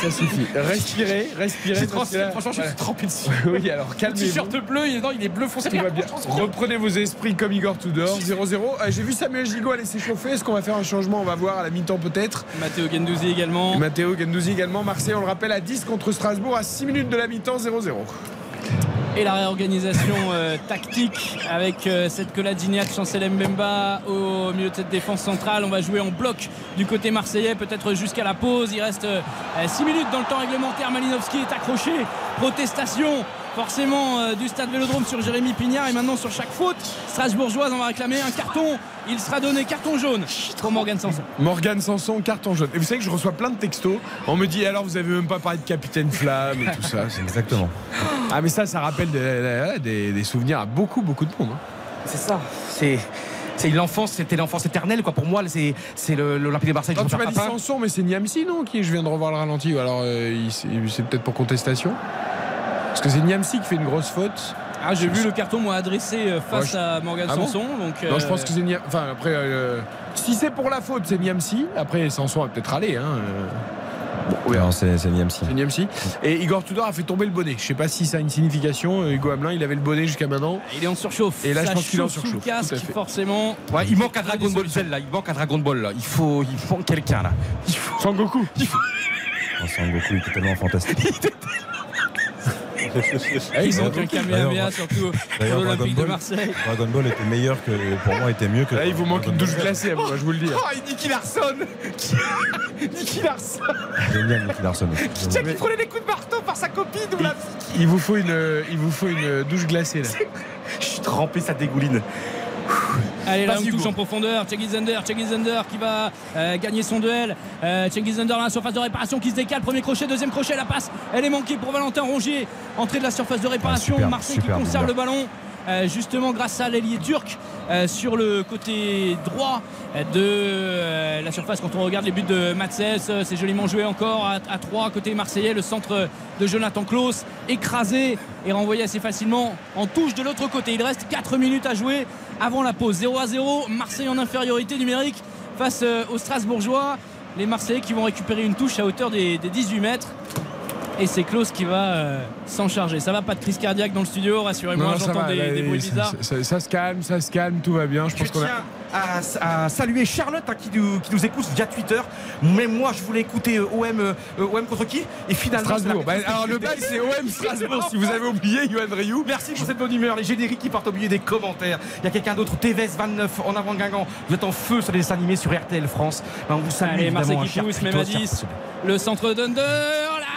Ça suffit. Respirez, respirez. J'ai parce que trans- là- franchement, je suis trempé dessus. Oui, alors Le calmez-vous. t-shirt bleu, il est, non, il est bleu foncé. Tout va bien. Reprenez vos esprits comme Igor Tudor. 0-0. Ah, J'ai vu Samuel Gigot aller s'échauffer. Est-ce qu'on va faire un changement? On va voir à la mi-temps peut-être. Matteo Gendouzi également. Matteo Gendouzi également. Marseille, on le rappelle, à 10 contre Strasbourg à 6 minutes de la mi-temps. 0-0. Et la réorganisation euh, tactique avec euh, cette Coladiniac, Chancel Mbemba au milieu de cette défense centrale. On va jouer en bloc du côté marseillais, peut-être jusqu'à la pause. Il reste 6 minutes dans le temps réglementaire. Malinowski est accroché. Protestation forcément euh, du stade Vélodrome sur Jérémy Pignard. Et maintenant sur chaque faute, Strasbourgeoise, on va réclamer un carton. Il sera donné carton jaune pour Morgan Sanson. Morgan Sanson, carton jaune. Et vous savez que je reçois plein de textos. On me dit alors vous avez même pas parlé de Capitaine Flamme et tout ça. C'est- Exactement. Ah mais ça, ça rappelle des, des- des souvenirs à beaucoup, beaucoup de monde. hein. C'est ça. C'est. C'est l'enfance, c'était l'enfance éternelle quoi. Pour moi, c'est c'est le- l'Olympique de Marseille. Non, tu m'as dit. Sanson, mais c'est Niamsi, non Qui je viens de revoir le ralenti. Ou alors euh, c'est peut-être pour contestation Parce que c'est Niamsi qui fait une grosse faute. Ah, j'ai vu le carton moi adressé euh, face Ouais, je- à Morgan Ah bon Sanson. donc, Non, je euh, pense que c'est Niamsi. Enfin, après, euh, si c'est pour la faute, c'est Niamsi. Après, Sanson va peut-être aller. Hein. euh. Non, c'est Niamsi. C'est Niamsi. Et Igor Tudor a fait tomber le bonnet. Je sais pas si ça a une signification. Hugo Hamelin, il avait le bonnet jusqu'à maintenant. Il est en surchauffe. Et là, je pense qu'il est en chauffe sous le surchauffe. Tout à casque, fait. forcément. Ouais, il manque un Très Dragon Ball. Z là. Il manque un Dragon Ball là. Il faut, il faut quelqu'un là. Il faut. Sangoku. Oh, Sangoku, il était tellement fantastique. Ils ont un Kamehameha surtout D'ailleurs, pour Dragon l'Olympique de Ball, Marseille. Dragon Ball était meilleur que, pour moi, était mieux que. Là, il vous manque une douche glacée, moi, je vous le dis. Oh, et Nicky Larson Nicky Larson Génial, Nicky Larson. Qui tient qui prenait des coups de marteau par sa copine ou la Il vous faut une, il vous faut une douche glacée là. Je suis trempé, ça dégouline. Allez, là, on touche en profondeur. Cengiz Under qui va euh, gagner son duel. Euh, Under dans la surface de réparation qui se décale. Premier crochet, deuxième crochet, la passe. Elle est manquée pour Valentin Rongier. Entrée de la surface de réparation. Ah, Marseille qui conserve le ballon. Euh, justement grâce à l'ailier turc euh, sur le côté droit de euh, la surface quand on regarde les buts de Matzes euh, c'est joliment joué encore à, à 3 côté marseillais le centre de Jonathan Klaus écrasé et renvoyé assez facilement en touche de l'autre côté. Il reste 4 minutes à jouer avant la pause. 0 à 0 Marseille en infériorité numérique face aux Strasbourgeois. Les Marseillais qui vont récupérer une touche à hauteur des 18 mètres et c'est Klaus qui va euh, s'en charger. Ça va pas de crise cardiaque dans le studio, rassurez-moi, j'entends des, là, des bruits ça- bizarres. Ça, ça se calme, ça se calme, tout va bien. Je Je pense qu'on a. tiens à, à saluer Charlotte hein, qui, nous, qui nous écoute via Twitter. Mais moi, je voulais écouter euh, OM, euh, OM contre qui? Et finalement, Strasbourg. Bah, alors le bail c'est OM Strasbourg. Si vous avez oublié, Yoann Rioux. Merci pour cette bonne humeur, les génériques qui partent au milieu des commentaires. Il y a quelqu'un d'autre, TVS29 en avant Guingamp. Vous êtes en feu sur les dessins animés sur RTL France. Ben, on vous salue Allez, évidemment, Marseille qui cher pousse, Fritos, même à cher 10. Fritos. Le centre d'Under,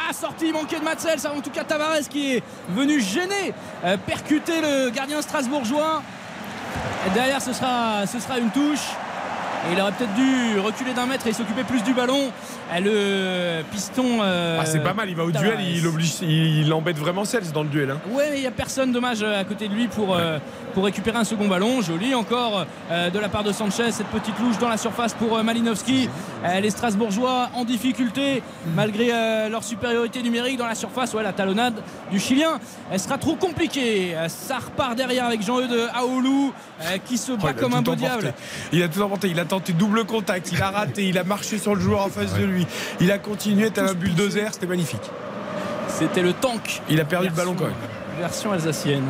la sortie manquée de Matzels, en tout cas Tavares qui est venu gêner, euh, percuter le gardien strasbourgeois. Et derrière, ce sera, ce sera une touche. Et il aurait peut-être dû reculer d'un mètre et s'occuper plus du ballon. Euh, Le piston. euh, Ah, c'est pas mal, il va au duel, il oblige, il embête vraiment Cels dans le duel. hein. Ouais, mais il n'y a personne dommage à côté de lui pour, euh, pour récupérer un second ballon. Joli encore euh, de la part de Sanchez, cette petite louche dans la surface pour euh, Malinowski. Euh, les Strasbourgeois en difficulté malgré euh, leur supériorité numérique dans la surface. Ouais, la talonnade du Chilien, elle sera trop compliquée. Euh, ça repart derrière avec Jean-Eudes Aoulou euh, qui se bat Oh, a comme un beau diable. Il a tout emporté. Il a tenté double contact. Il a raté. Il a marché sur le joueur en face de lui. Il a continué. T'as un bulldozer. C'était magnifique. C'était le tank. Il a perdu le ballon quand même. Version alsacienne.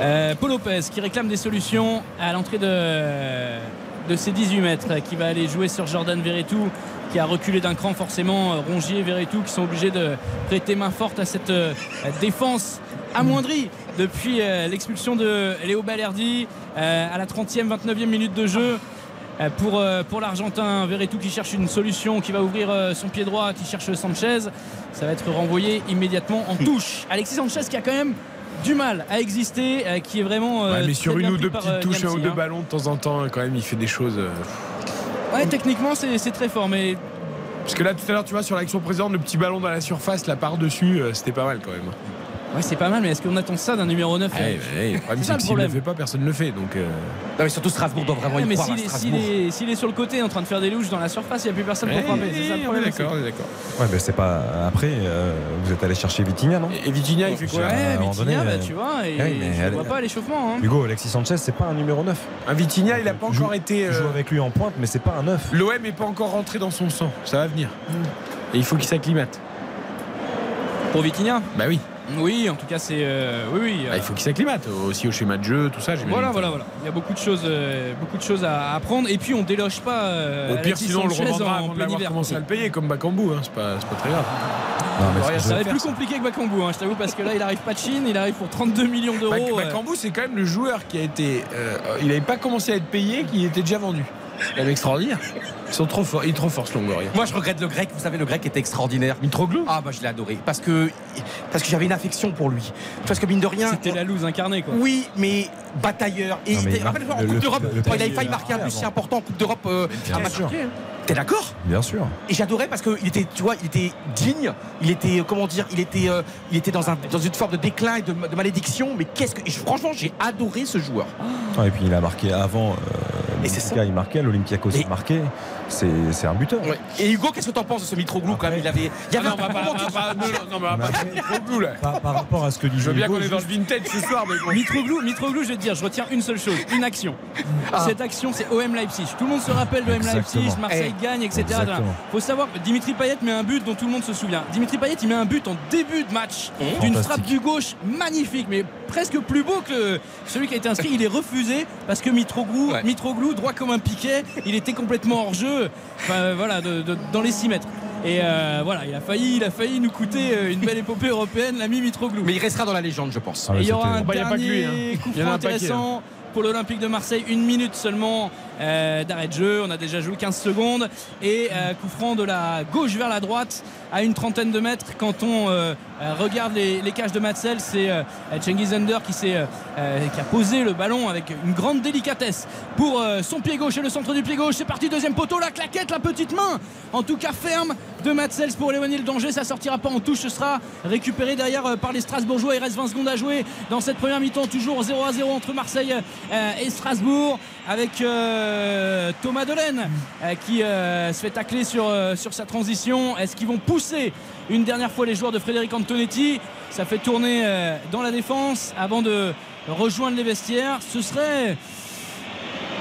Euh, Paul Lopez qui réclame des solutions à l'entrée de, de ses 18 mètres, qui va aller jouer sur Jordan Verretou, qui a reculé d'un cran forcément. euh, Rongier et Verretou qui sont obligés de prêter main forte à cette euh, défense amoindrie depuis euh, l'expulsion de Léo Balerdi à la 30e, 29e minute de jeu. Euh, Pour, euh, pour l'Argentin, Verretou qui cherche une solution, qui va ouvrir euh, son pied droit, qui cherche Sanchez. Ça va être renvoyé immédiatement en touche. Alexis Sanchez qui a quand même du mal à exister, qui est vraiment. Ouais, mais sur une ou deux petites touches, un ou deux hein. ballons de temps en temps, quand même, il fait des choses. Ouais, techniquement, c'est très fort, mais Parce que là, tout à l'heure, tu vois, sur l'action précédente, le petit ballon dans la surface, là par-dessus, euh, c'était pas mal quand même. Ouais, c'est pas mal. Mais est-ce qu'on attend ça d'un numéro 9 Ouais, ouais, le problème, C'est ça le que s'il ne le fait pas, personne ne le fait. Donc, euh, Non, mais surtout Strasbourg doit vraiment Ouais, y mais croire. s'il à est, s'il est- s'il est sur le côté en train de faire des louches dans la surface, il n'y a plus personne pour eh, frapper. C'est ça le on est problème. d'accord, aussi. on est d'accord. Ouais, mais c'est pas. Après, euh, vous êtes allé chercher Vitinha, non? Et Vitinha, il fait quoi? Ouais, Vitinha, bah, euh, tu vois, et ouais, mais je ne elle- vois pas à l'échauffement. hein. Hugo, Alexis Sanchez, c'est pas un numéro 9. Un Vitinha, il a pas encore été. Tu joues euh, avec lui en pointe, mais c'est pas un 9. L'OM n'est pas encore rentré dans son sang. Ça va venir. Et il faut qu'il s'acclimate. Pour Vitinha? Bah oui. Oui, en tout cas, c'est. euh, oui, oui. Bah, il faut qu'il s'acclimate aussi au schéma de jeu, tout ça. Voilà, voilà, voilà. Il y a beaucoup de choses, euh, beaucoup de choses à apprendre. Et puis, on déloge pas. euh, Au pire, Alexis sinon, on le revendra en avant de commencé à le payer, comme Bakambu. Hein. C'est pas, c'est pas très grave. Non, mais Ça va être plus compliqué que Bakambu, hein, je t'avoue, parce que là, il arrive pas de Chine, il arrive pour 32 millions d'euros. Bak- euh, Bakambu, c'est quand même le joueur qui a été. euh, il n'avait pas commencé à être payé, qui était déjà vendu. Quand même extraordinaire. Ils sont trop forts. Il est trop fort, ce Longoria. Moi, je regrette le grec. Vous savez, le grec était extraordinaire. Mitroglou Ah, bah, je l'ai adoré. Parce que, parce que j'avais une affection pour lui. Parce que, mine de rien. C'était la loose incarnée, quoi. Oui, mais batailleur. Et Non, mais il- il rappelle-toi, en Coupe le- d'Europe, il avait failli il marquer un marquait but si important en Coupe d'Europe, euh, un match. T'es d'accord? Bien sûr. Et j'adorais parce qu'il était, tu vois, il était digne, il était, euh, comment dire, il était, euh, il était dans, un, dans une forme de déclin et de, de malédiction. Mais qu'est-ce que, et franchement, j'ai adoré ce joueur. Ah, et puis il a marqué avant. Et c'est Benfica, il marquait, l'Olympiakos marquait. C'est c'est un buteur. Et Hugo, qu'est-ce que t'en penses de ce Mitroglou quand même? Il avait, il y avait Ah un non, on va pas- non, non, mais Mais pas après- Mitroglou, là. Par, par rapport à ce que Je disait veux bien qu'on est dans le vintage ce soir, mais bon. Mitroglou, Mitroglou, je vais te dire, je retiens une seule chose, une action. Ah. Cette action, c'est OM Leipzig. Tout le monde se rappelle de OM Exactement. Leipzig, Marseille Eh, gagne, etc. Faut savoir que Dimitri Payet met un but dont tout le monde se souvient. Dimitri Payet, il met un but en début de match d'une Fantastique. frappe du gauche magnifique, mais presque plus beau que celui qui a été inscrit. Il est refusé parce que Mitroglou, Ouais. Mitroglou droit comme un piquet, il était complètement hors jeu. Enfin, euh, voilà, de- de- dans les 6 mètres. Et euh, voilà, il a failli, il a failli nous coûter euh, une belle épopée européenne, l'ami Mitroglou. Mais il restera dans la légende, je pense. Ah ouais, Et il y aura un Bah, y a pas que lui, dernier hein. coup franc paquet, intéressant pour l'Olympique de Marseille. Une minute seulement euh, d'arrêt de jeu. On a déjà joué 15 secondes. Et euh, coup franc de la gauche vers la droite à une trentaine de mètres. Quand on euh, regarde les, les cages de Matzel, c'est Cengiz Under qui, a posé le ballon avec une grande délicatesse pour son pied gauche et le centre du pied gauche. C'est parti, deuxième poteau. La claquette, la petite main. En tout cas, ferme de Matzels pour éloigner le danger. Ça sortira pas en touche. Ce sera récupéré derrière par les Strasbourgeois. Il reste 20 secondes à jouer dans cette première mi-temps. Toujours 0 à 0 entre Marseille et Strasbourg avec euh, Thomas Delaine euh, qui euh, se fait tacler sur, sur sa transition. Est-ce qu'ils vont pousser une dernière fois les joueurs de Frédéric Antonetti? Ça fait tourner dans la défense avant de rejoindre les vestiaires. Ce serait.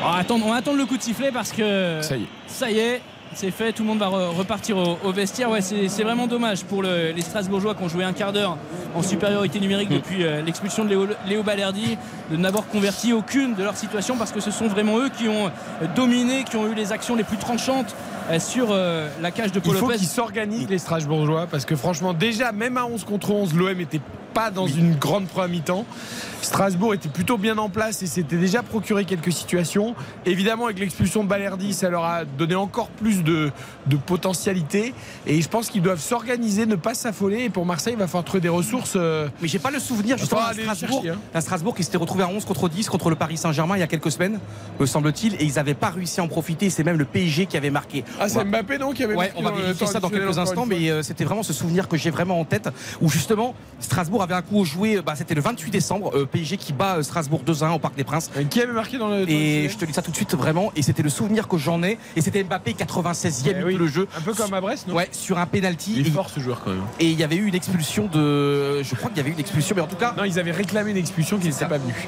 Oh, attends, on va attendre le coup de sifflet parce que Ça y est. ça y est, c'est fait, tout le monde va re- repartir au, au vestiaire. Ouais, c'est vraiment dommage pour le- les Strasbourgeois qui ont joué un quart d'heure en supériorité numérique depuis euh, l'expulsion de Léo, Léo Balerdi, de n'avoir converti aucune de leurs situations parce que ce sont vraiment eux qui ont dominé, qui ont eu les actions les plus tranchantes euh, sur euh, la cage de Il Paul faut Lopez. qu'ils s'organisent les Strasbourgeois parce que franchement déjà même à 11 contre 11 l'OM était pas dans une grande première mi-temps. Strasbourg était plutôt bien en place et s'était déjà procuré quelques situations. Évidemment, avec l'expulsion de Balerdi, ça leur a donné encore plus de, de potentialité. Et je pense qu'ils doivent s'organiser, ne pas s'affoler. Et pour Marseille, il va falloir trouver des ressources. euh, Mais j'ai pas le souvenir justement les Strasbourg, chercher, hein. Strasbourg qui s'était retrouvé à 11 contre 10 contre le Paris Saint-Germain il y a quelques semaines, me semble-t-il, et ils n'avaient pas réussi à en profiter. C'est même le PSG qui avait marqué. Ah, c'est va- Mbappé, non qui avait Ouais, marqué on va vérifier ça dans quelques instants, mais euh, c'était vraiment ce souvenir que j'ai vraiment en tête, où justement Strasbourg avait un coup au jouet, bah, c'était le 28 décembre, euh, PSG qui bat euh, Strasbourg 2-1 au Parc des Princes. Qui avait marqué dans le. dans Et le- je te dis ça tout de suite vraiment, et c'était le souvenir que j'en ai, et c'était Mbappé 96e Eh minute oui. le jeu. Un peu comme à Brest, non? Ouais, sur un penalty. Il est Et- fort ce joueur quand même. Et il y avait eu une expulsion de. Je crois qu'il y avait eu une expulsion, mais en tout cas. Non, ils avaient réclamé une expulsion qui n'était pas venue.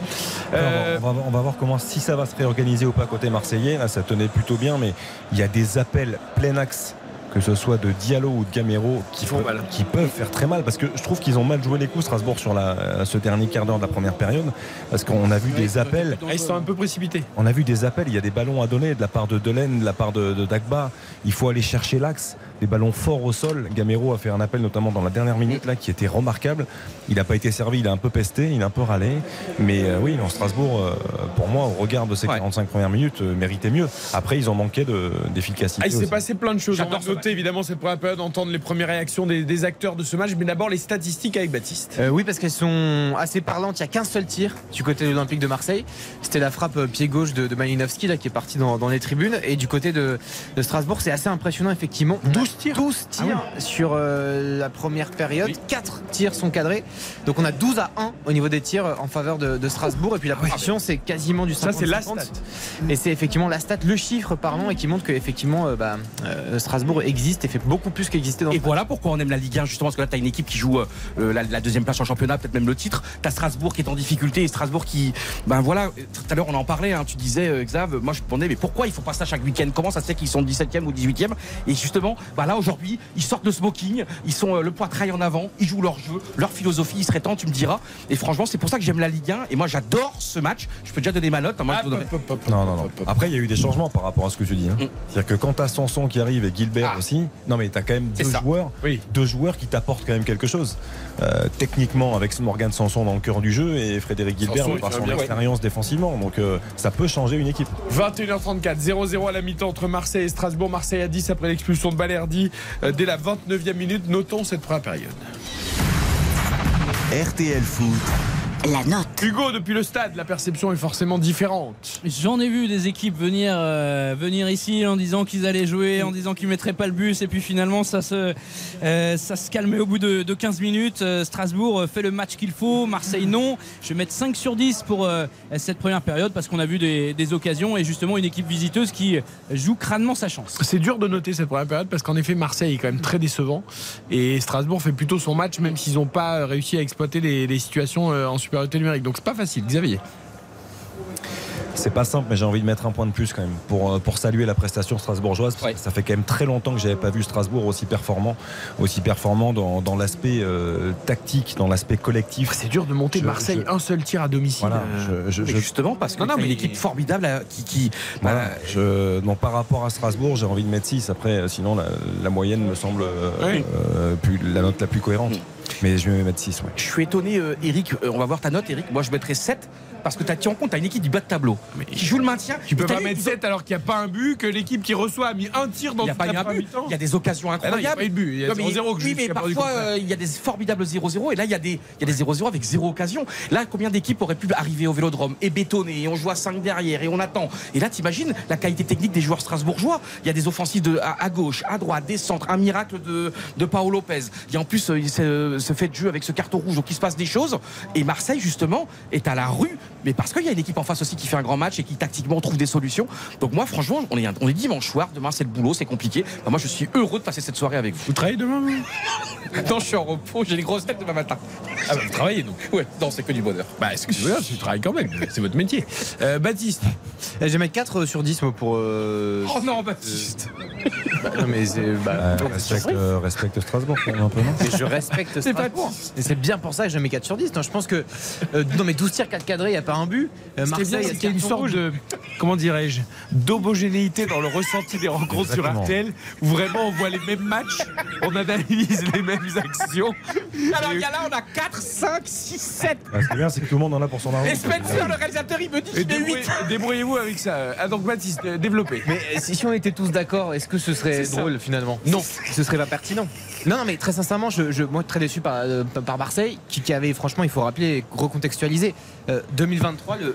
Euh, on, va, on va voir comment si ça va se réorganiser ou pas côté marseillais. Là, ça tenait plutôt bien, mais il y a des appels plein axe. Que ce soit de Diallo ou de Gamero qui, font peut- mal. qui peuvent faire très mal parce que je trouve qu'ils ont mal joué les coups Strasbourg sur la, ce dernier quart d'heure de la première période parce qu'on a vu des appels Ah, ils sont un peu précipités. on a vu des appels, il y a des ballons à donner de la part de Delaine, de la part de, de Dagba. Il faut aller chercher l'axe, des ballons forts au sol. Gamero a fait un appel notamment dans la dernière minute là qui était remarquable. Il n'a pas été servi, il a un peu pesté, il a un peu râlé. Mais euh, oui, en Strasbourg, euh, pour moi, au regard de ces 45 premières minutes, euh, méritait mieux. Après, ils ont manqué de- d'efficacité. Ah, il s'est passé plein de choses. On J'adore noter évidemment cette première période, entendre les premières réactions des, des acteurs de ce match, mais d'abord les statistiques avec Baptiste. Euh, oui, parce qu'elles sont assez parlantes. Il n'y a qu'un seul tir du côté de l'Olympique de Marseille. C'était la frappe pied gauche de, de Malinowski là, qui est parti dans, dans les tribunes. Et du côté de, de Strasbourg, c'est assez impressionnant, effectivement. 12 tirs 12 tirs sur euh, la première période. 4 tirs sont cadrés. Donc on a 12 à 1 au niveau des tirs euh, en faveur de, de Strasbourg. Et puis la position, c'est quasiment du 50 Ça, c'est la stat. Et c'est effectivement la stat, le chiffre parlant, et qui montre qu'effectivement, euh, bah, euh, Strasbourg existe et fait beaucoup plus qu'exister dans Et voilà pourquoi on aime la Ligue 1, justement, parce que là, tu as une équipe qui joue euh, la, la deuxième place en championnat, peut-être même le titre. Tu as Strasbourg qui est en difficulté et Strasbourg qui. Ben voilà, tout à l'heure, on en parlait, hein, tu disais, Xav, moi je me demandais, mais pourquoi ils font pas ça chaque week-end? Comment ça se fait qu'ils sont 17e ou 18e Et justement, bah là, aujourd'hui, ils sortent le smoking, ils sont euh, le poitrail en avant, ils jouent leur jeu, leur philosophie, il serait temps, tu me diras. Et franchement, c'est pour ça que j'aime la Ligue 1 et moi j'adore ce match. Je peux déjà donner ma note. hein, moi, je voudrais- Non, non, non. Après, il y a eu des changements par rapport à ce que tu dis. hein. C'est-à-dire que quand tu as Sanson qui arrive et Gilbert aussi, non mais tu as quand même deux joueurs, deux joueurs qui t'apportent quand même quelque chose. Euh, techniquement, avec Morgan Sanson dans le cœur du jeu et Frédéric Gilbert Sanson, par son bien, ouais. expérience défensivement. Donc euh, ça peut changer une équipe. 21h34, 0-0 à la mi-temps entre Marseille et Strasbourg. Marseille à 10 après l'expulsion de Balerdi euh, dès la 29e minute. Notons cette première période. RTL Foot. La note. Hugo, depuis le stade, la perception est forcément différente. J'en ai vu des équipes venir, euh, venir ici en disant qu'ils allaient jouer, en disant qu'ils mettraient pas le bus, et puis finalement ça se, euh, ça se calmait au bout de, de 15 minutes. Euh, Strasbourg fait le match qu'il faut, Marseille non. Je vais mettre 5 sur 10 pour euh, cette première période parce qu'on a vu des, des occasions et justement une équipe visiteuse qui joue crânement sa chance. C'est dur de noter cette première période parce qu'en effet, Marseille est quand même très décevant. Et Strasbourg fait plutôt son match, même s'ils n'ont pas réussi à exploiter les, les situations euh, en supériorité numérique. Donc c'est pas facile, Xavier. C'est pas simple, mais j'ai envie de mettre un point de plus quand même pour, euh, pour saluer la prestation strasbourgeoise. parce que Ça fait quand même très longtemps que j'avais pas vu Strasbourg aussi performant, aussi performant dans, dans l'aspect euh, tactique, dans l'aspect collectif. C'est dur de monter Je- Marseille je- un seul tir à domicile. Voilà, Euh, je- je- Mais je- justement, parce que Non, non, t'as une mais- équipe formidable qui. qui Voilà, je, donc par rapport à Strasbourg, j'ai envie de mettre 6. Après, sinon, la, la moyenne me semble euh, Oui. euh, plus, la note la plus cohérente. Mais je vais mettre 6. Ouais. Je suis étonné, euh, Eric. on va voir ta note, Eric. Moi, je mettrais 7 parce que tu as en compte, tu as une équipe du bas de tableau qui joue le maintien. Tu peux pas mettre ils ont- 7 alors qu'il n'y a pas un but, que l'équipe qui reçoit a mis un tir dans n'y première but. Il y a des occasions Ah non, il y a incroyables. pas eu de but. Il y a Non, mais- 0-0 que Oui, mais parfois, euh, il y a des formidables 0-0 et là, il y a des, il y a des 0-0 avec zéro occasion. Là, combien d'équipes auraient pu arriver au vélodrome et bétonner et on joue à 5 derrière et on attend. Et là, t'imagines la qualité technique des joueurs strasbourgeois. Il y a des offensives de, à, à gauche, à droite, des centres, un miracle de, de Paolo Lopez. Il y a en plus euh, ce, ce fait de jeu avec ce carton rouge, donc il se passe des choses. Et Marseille, justement, est à la rue, mais parce qu'il y a une équipe en face aussi qui fait un grand match et qui tactiquement trouve des solutions. Donc moi, franchement, on est, on est dimanche soir. Demain, c'est le boulot, c'est compliqué. Bah, moi, je suis heureux de passer cette soirée avec vous. Vous travaillez demain vous? Non, je suis en repos, j'ai les grosses têtes demain matin. Ah bah vous travaillez donc Ouais, non, c'est que du bonheur. Bah excusez-moi, tu travailles quand même, c'est votre métier. Euh, Baptiste Je vais mettre 4 sur 10 moi, pour. euh, Oh non, Baptiste bah, non, mais c'est. bah, Euh, donc, respecte, c'est euh, Strasbourg quand même un peu, non? Mais je respecte Strasbourg. Et c'est bien pour ça que je mets 4 sur 10. Non, je pense que. euh, non, mais 12 tirs, 4 cadrés, il n'y a pas un but. Euh, Marseille, a une sorte rouge. de, comment dirais-je, d'homogénéité dans le ressenti des rencontres sur. RTL, où vraiment on voit les mêmes matchs, on analyse les mêmes actions. Alors, il y a là, on a 4, 5, 6, 7. Ah, Ce qui est bien, c'est que tout le monde en a pour son argent. Et Spencer, le réalisateur, il me dit Et qu'il est 8. débrouillez- Débrouillez-vous avec ça. Ah, donc Baptiste, euh, développez. Mais euh, si si on était tous d'accord, est-ce que ce serait drôle finalement? Non, ce serait pas pertinent. Non, non, mais très sincèrement, je, je- moi très déçu par, euh, par Marseille, qui, qui avait franchement, il faut rappeler, recontextualiser. Euh, 2023, le,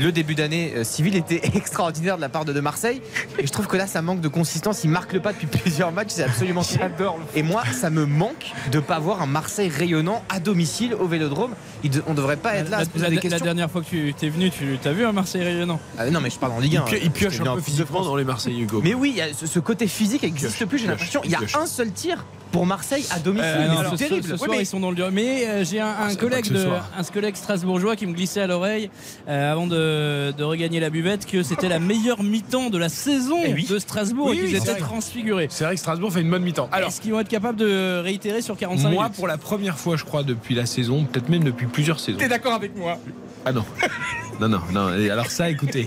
le début d'année euh, civile était extraordinaire de la part de, de Marseille, et je trouve que là, ça manque de consistance. Il marque le pas depuis plusieurs matchs, c'est absolument J'adore. Et moi, ça me manque de pas voir un Marseille rayonnant à domicile au Vélodrome. Il de- on devrait pas être là à La, se poser la- des la questions. dernière fois que tu t'es venu, tu as vu un Marseille rayonnant? Ah, non, mais je parle en Ligue 1. Il, pio- il pioche un peu physiquement dans les Marseillais, Hugo. Mais oui, il y a ce, ce côté physique n'existe plus, j'ai l'impression. Il y a un seul tir pour Marseille à domicile. Euh, non, ce, terrible. ce soir, mais- ils sont dans le dur. Mais euh, j'ai un, collègue de, un collègue strasbourgeois qui me glissait à l'oreille euh, avant de, de regagner la buvette que c'était la meilleure mi-temps de la saison Eh oui. de Strasbourg Oui, et qu'ils c'est étaient transfigurés. C'est vrai que Strasbourg fait une bonne mi-temps. Alors, Est-ce qu'ils vont être capables de réitérer sur 45 moi, minutes? pour la première fois, je crois, depuis la saison, peut-être même depuis plusieurs saisons. T'es d'accord avec moi? Ah non. Non, non, non. Et alors ça, écoutez,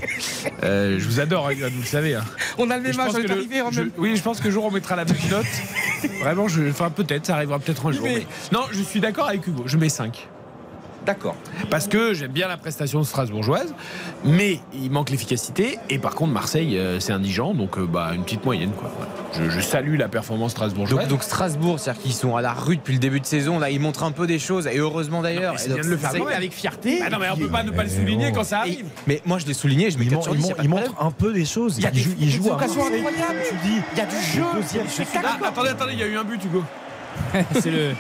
euh, je vous adore, hein, vous le savez. hein. On a le même âge, on est arrivé en je- même Oui, je pense que jour on mettra la même note. Vraiment, je, enfin peut-être, ça arrivera peut-être un jour. Mais- mais- Non, je suis d'accord avec Hugo. Je mets 5. D'accord. Parce que j'aime bien la prestation strasbourgeoise, mais il manque l'efficacité. Et par contre, Marseille, euh, c'est indigent, donc euh, bah, une petite moyenne. Quoi. Je, je salue la performance strasbourgeoise. Donc, donc Strasbourg, c'est-à-dire qu'ils sont à la rue depuis le début de saison. Là, ils montrent un peu des choses, et heureusement d'ailleurs. bien de le faire. Avec fierté. Ah non, mais on peut pas ne pas le souligner quand ça Et- arrive. mais moi, je l'ai souligné, je mets Il, 4 mon- sur il 10. mon- y a pas il de montre problème. un peu des choses. Il y a Il des, joue, il joue des à occasions Marseille. incroyables. Tu dis, Il y a du jeu, il y a du spectacle. Ah, attendez, attendez, il y a eu un but, Hugo. C'est le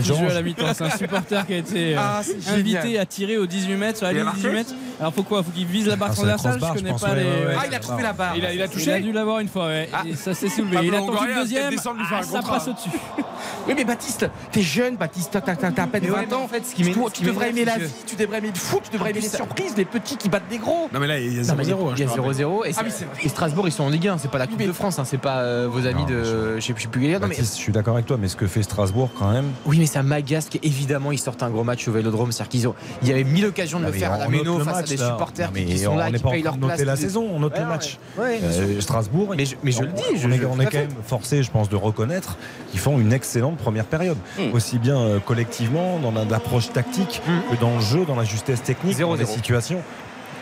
jeu à la mi-temps. C'est un supporter qui a été euh, Ah, c'est invité génial. à tirer au 18 mètres, sur la ligne marqué 18 mètres. Alors faut quoi? Faut qu'il vise la barre Ah, transversale Je connais je pense, pas ouais, les. ouais, ouais. Ah, il a trouvé la barre. Il a, il a Il a touché. dû l'avoir une fois, ouais. Ah. Et ça s'est soulevé. Pablo il a tenté le deuxième. Ah, ça passe au-dessus. Oui, mais Baptiste, t'es jeune, Baptiste, t'as t'as- t'as à peine Mais ouais, 20 mais ans. en fait, ce qui tu, devrais aimer la vie, tu devrais aimer le foot, tu devrais aimer les surprises, les petits qui battent des gros. Non, mais là, il y a Non, mais 0-0. hein, Il y a je te rappelle. 0-0 et, Ah oui, c'est- c'est vrai. et Strasbourg ils sont en Ligue 1, c'est pas la Coupe de France, hein, c'est pas euh, vos amis de. Je sais je sais plus je suis d'accord avec toi, mais ce que fait Strasbourg quand même. Oui, mais ça m'agace qu'évidemment ils sortent un gros match au Vélodrome, c'est-à-dire qu'ils ont, il y avait mille occasions de le faire à la Méno face là. supporters Non, qui, sont on là, n'est qui payent train leur de noter place. la les- saison, on note Ouais, le match. Ouais, Euh. Strasbourg, Mais je, mais je le dis, je, on est, on quand même forcé, je pense, de reconnaître qu'ils font une excellente première période, Hmm. aussi bien euh, collectivement dans la- l'approche tactique Hmm. que dans le jeu, dans la justesse technique, dans 0-0. les situations.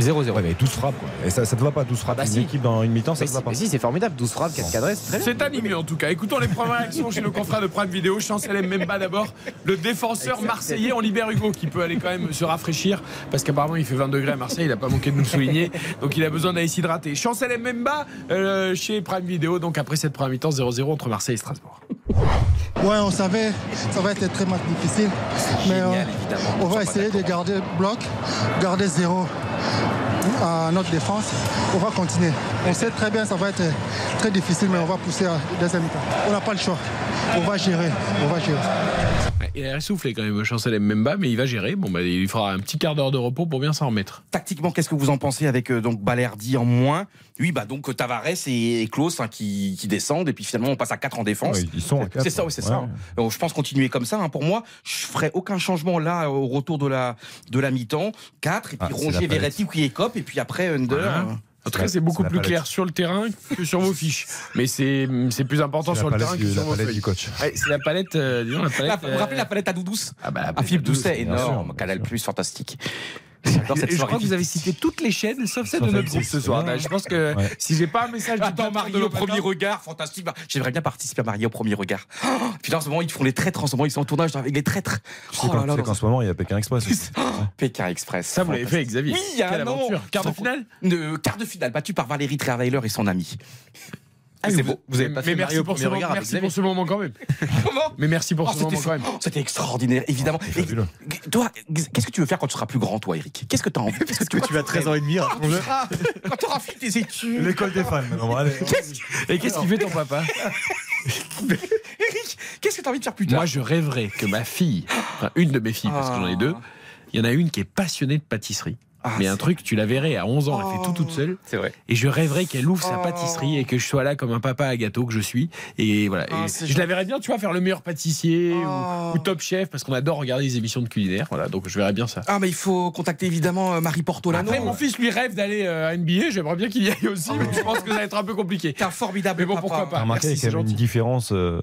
0-0. Ouais, mais 12 frappes, quoi. Et ça, ça te va pas, 12 frappes. bah une si. équipe dans une mi-temps, ça Mais te si, va pas. mais si, c'est formidable, 12 frappes, 4 cadrés, c'est très bien. C'est animé en tout cas. Écoutons les premières réactions chez nos confrères de Prime Vidéo. Chancel Memba d'abord, le défenseur marseillais. On libère Hugo qui peut aller quand même se rafraîchir parce qu'apparemment il fait 20 degrés à Marseille. Il n'a pas manqué de nous le souligner. Donc il a besoin d'aller s'hydrater. Chancel Memba euh, chez Prime Vidéo. Donc après cette première mi-temps 0-0 entre Marseille et Strasbourg. Ouais, on savait ça va être très match difficile. Mais génial, euh, on va essayer de garder le bloc, garder zéro à notre défense. On va continuer. On sait très bien ça va être très difficile, mais on va pousser à deuxième mi-temps. On n'a pas le choix. On va gérer. On va gérer. Il a essoufflé quand même Chancel Memba, mais il va gérer. Bon, bah, il fera un petit quart d'heure de repos pour bien s'en remettre. Tactiquement, qu'est-ce que vous en pensez avec euh, donc Balerdi en moins? Oui, bah donc Tavares et, et Klaus hein, qui, qui descendent et puis finalement on passe à 4 en défense. Ouais, ils sont à quatre, C'est ça, oui, c'est ouais. ça. hein. Donc, je pense continuer comme ça. hein. Pour moi, je ferai aucun changement là au retour de la de la mi-temps. 4 et puis Ah, c'est la Rongier, palette. Et puis après Under. Voilà. euh, En tout cas, c'est beaucoup plus clair sur le terrain que sur vos fiches. Mais c'est c'est plus important sur le terrain que sur la vos palette feuilles. du coach. C'est la palette. euh, disons, la palette. vous vous rappelez euh, la palette à Doudouce Ah bah, la À palette Philippe Doucet, énorme. Canal Plus, fantastique. J'adore cette Et je soirée. crois que vous avez cité toutes les chaînes sauf celle de notre M6, groupe ce soir. ouais. Je pense que Ouais. si j'ai pas un message du Attends, de au le premier regard, fantastique. Bah, J'aimerais bien participer à Marie au premier regard. Oh, putain, en ce moment, ils font les traîtres. En ce moment, ils sont en tournage avec les traîtres. Tu sais Oh qu'en- ce moment, il y a Pékin Express. aussi. Pékin Express. Ça, vous l'avez fait Xavier. Oui, il y a Quelle aventure. Quart de finale Quart de finale, battu par Valérie Trierweiler et son ami. Ah, c'est mais beau. Vous avez mais pas fait merci pour ce premier moment, regard avec merci pour ce moment quand même. Comment Mais merci pour Oh, ce moment quand même. oh, C'était extraordinaire, évidemment. Et- toi, qu'est-ce que tu veux faire quand tu seras plus grand, toi, Eric? Qu'est-ce que tu as envie? Qu'est-ce que Tu as 13 ans et demi. Quand tu seras- quand tu auras fini tes études. L'école des fans, maintenant. Bon, allez. Et qu'est-ce qu'il fait ton papa? Eric, qu'est-ce que tu as envie de faire plus tard? Moi, je rêverais que ma fille, enfin une de mes filles, parce que j'en ai deux, il y en a une qui est passionnée de pâtisserie. Mais un truc, tu la verrais à 11 ans, elle fait tout toute seule. C'est vrai. Et je rêverais qu'elle ouvre sa pâtisserie et que je sois là comme un papa à gâteau que je suis. Et voilà. Ah, Et je la verrais bien, tu vois, faire le meilleur pâtissier ou, ou top chef parce qu'on adore regarder les émissions de culinaire. Voilà, donc je verrais bien ça. Ah, mais il faut contacter évidemment euh, Marie Portolano. Après, mon fils lui rêve d'aller euh, à NBA. J'aimerais bien qu'il y aille aussi, mais je pense que ça va être un peu compliqué. T'es un formidable Mais bon, papa. pourquoi pas. Remarquez Merci, qu'il y a une différence euh,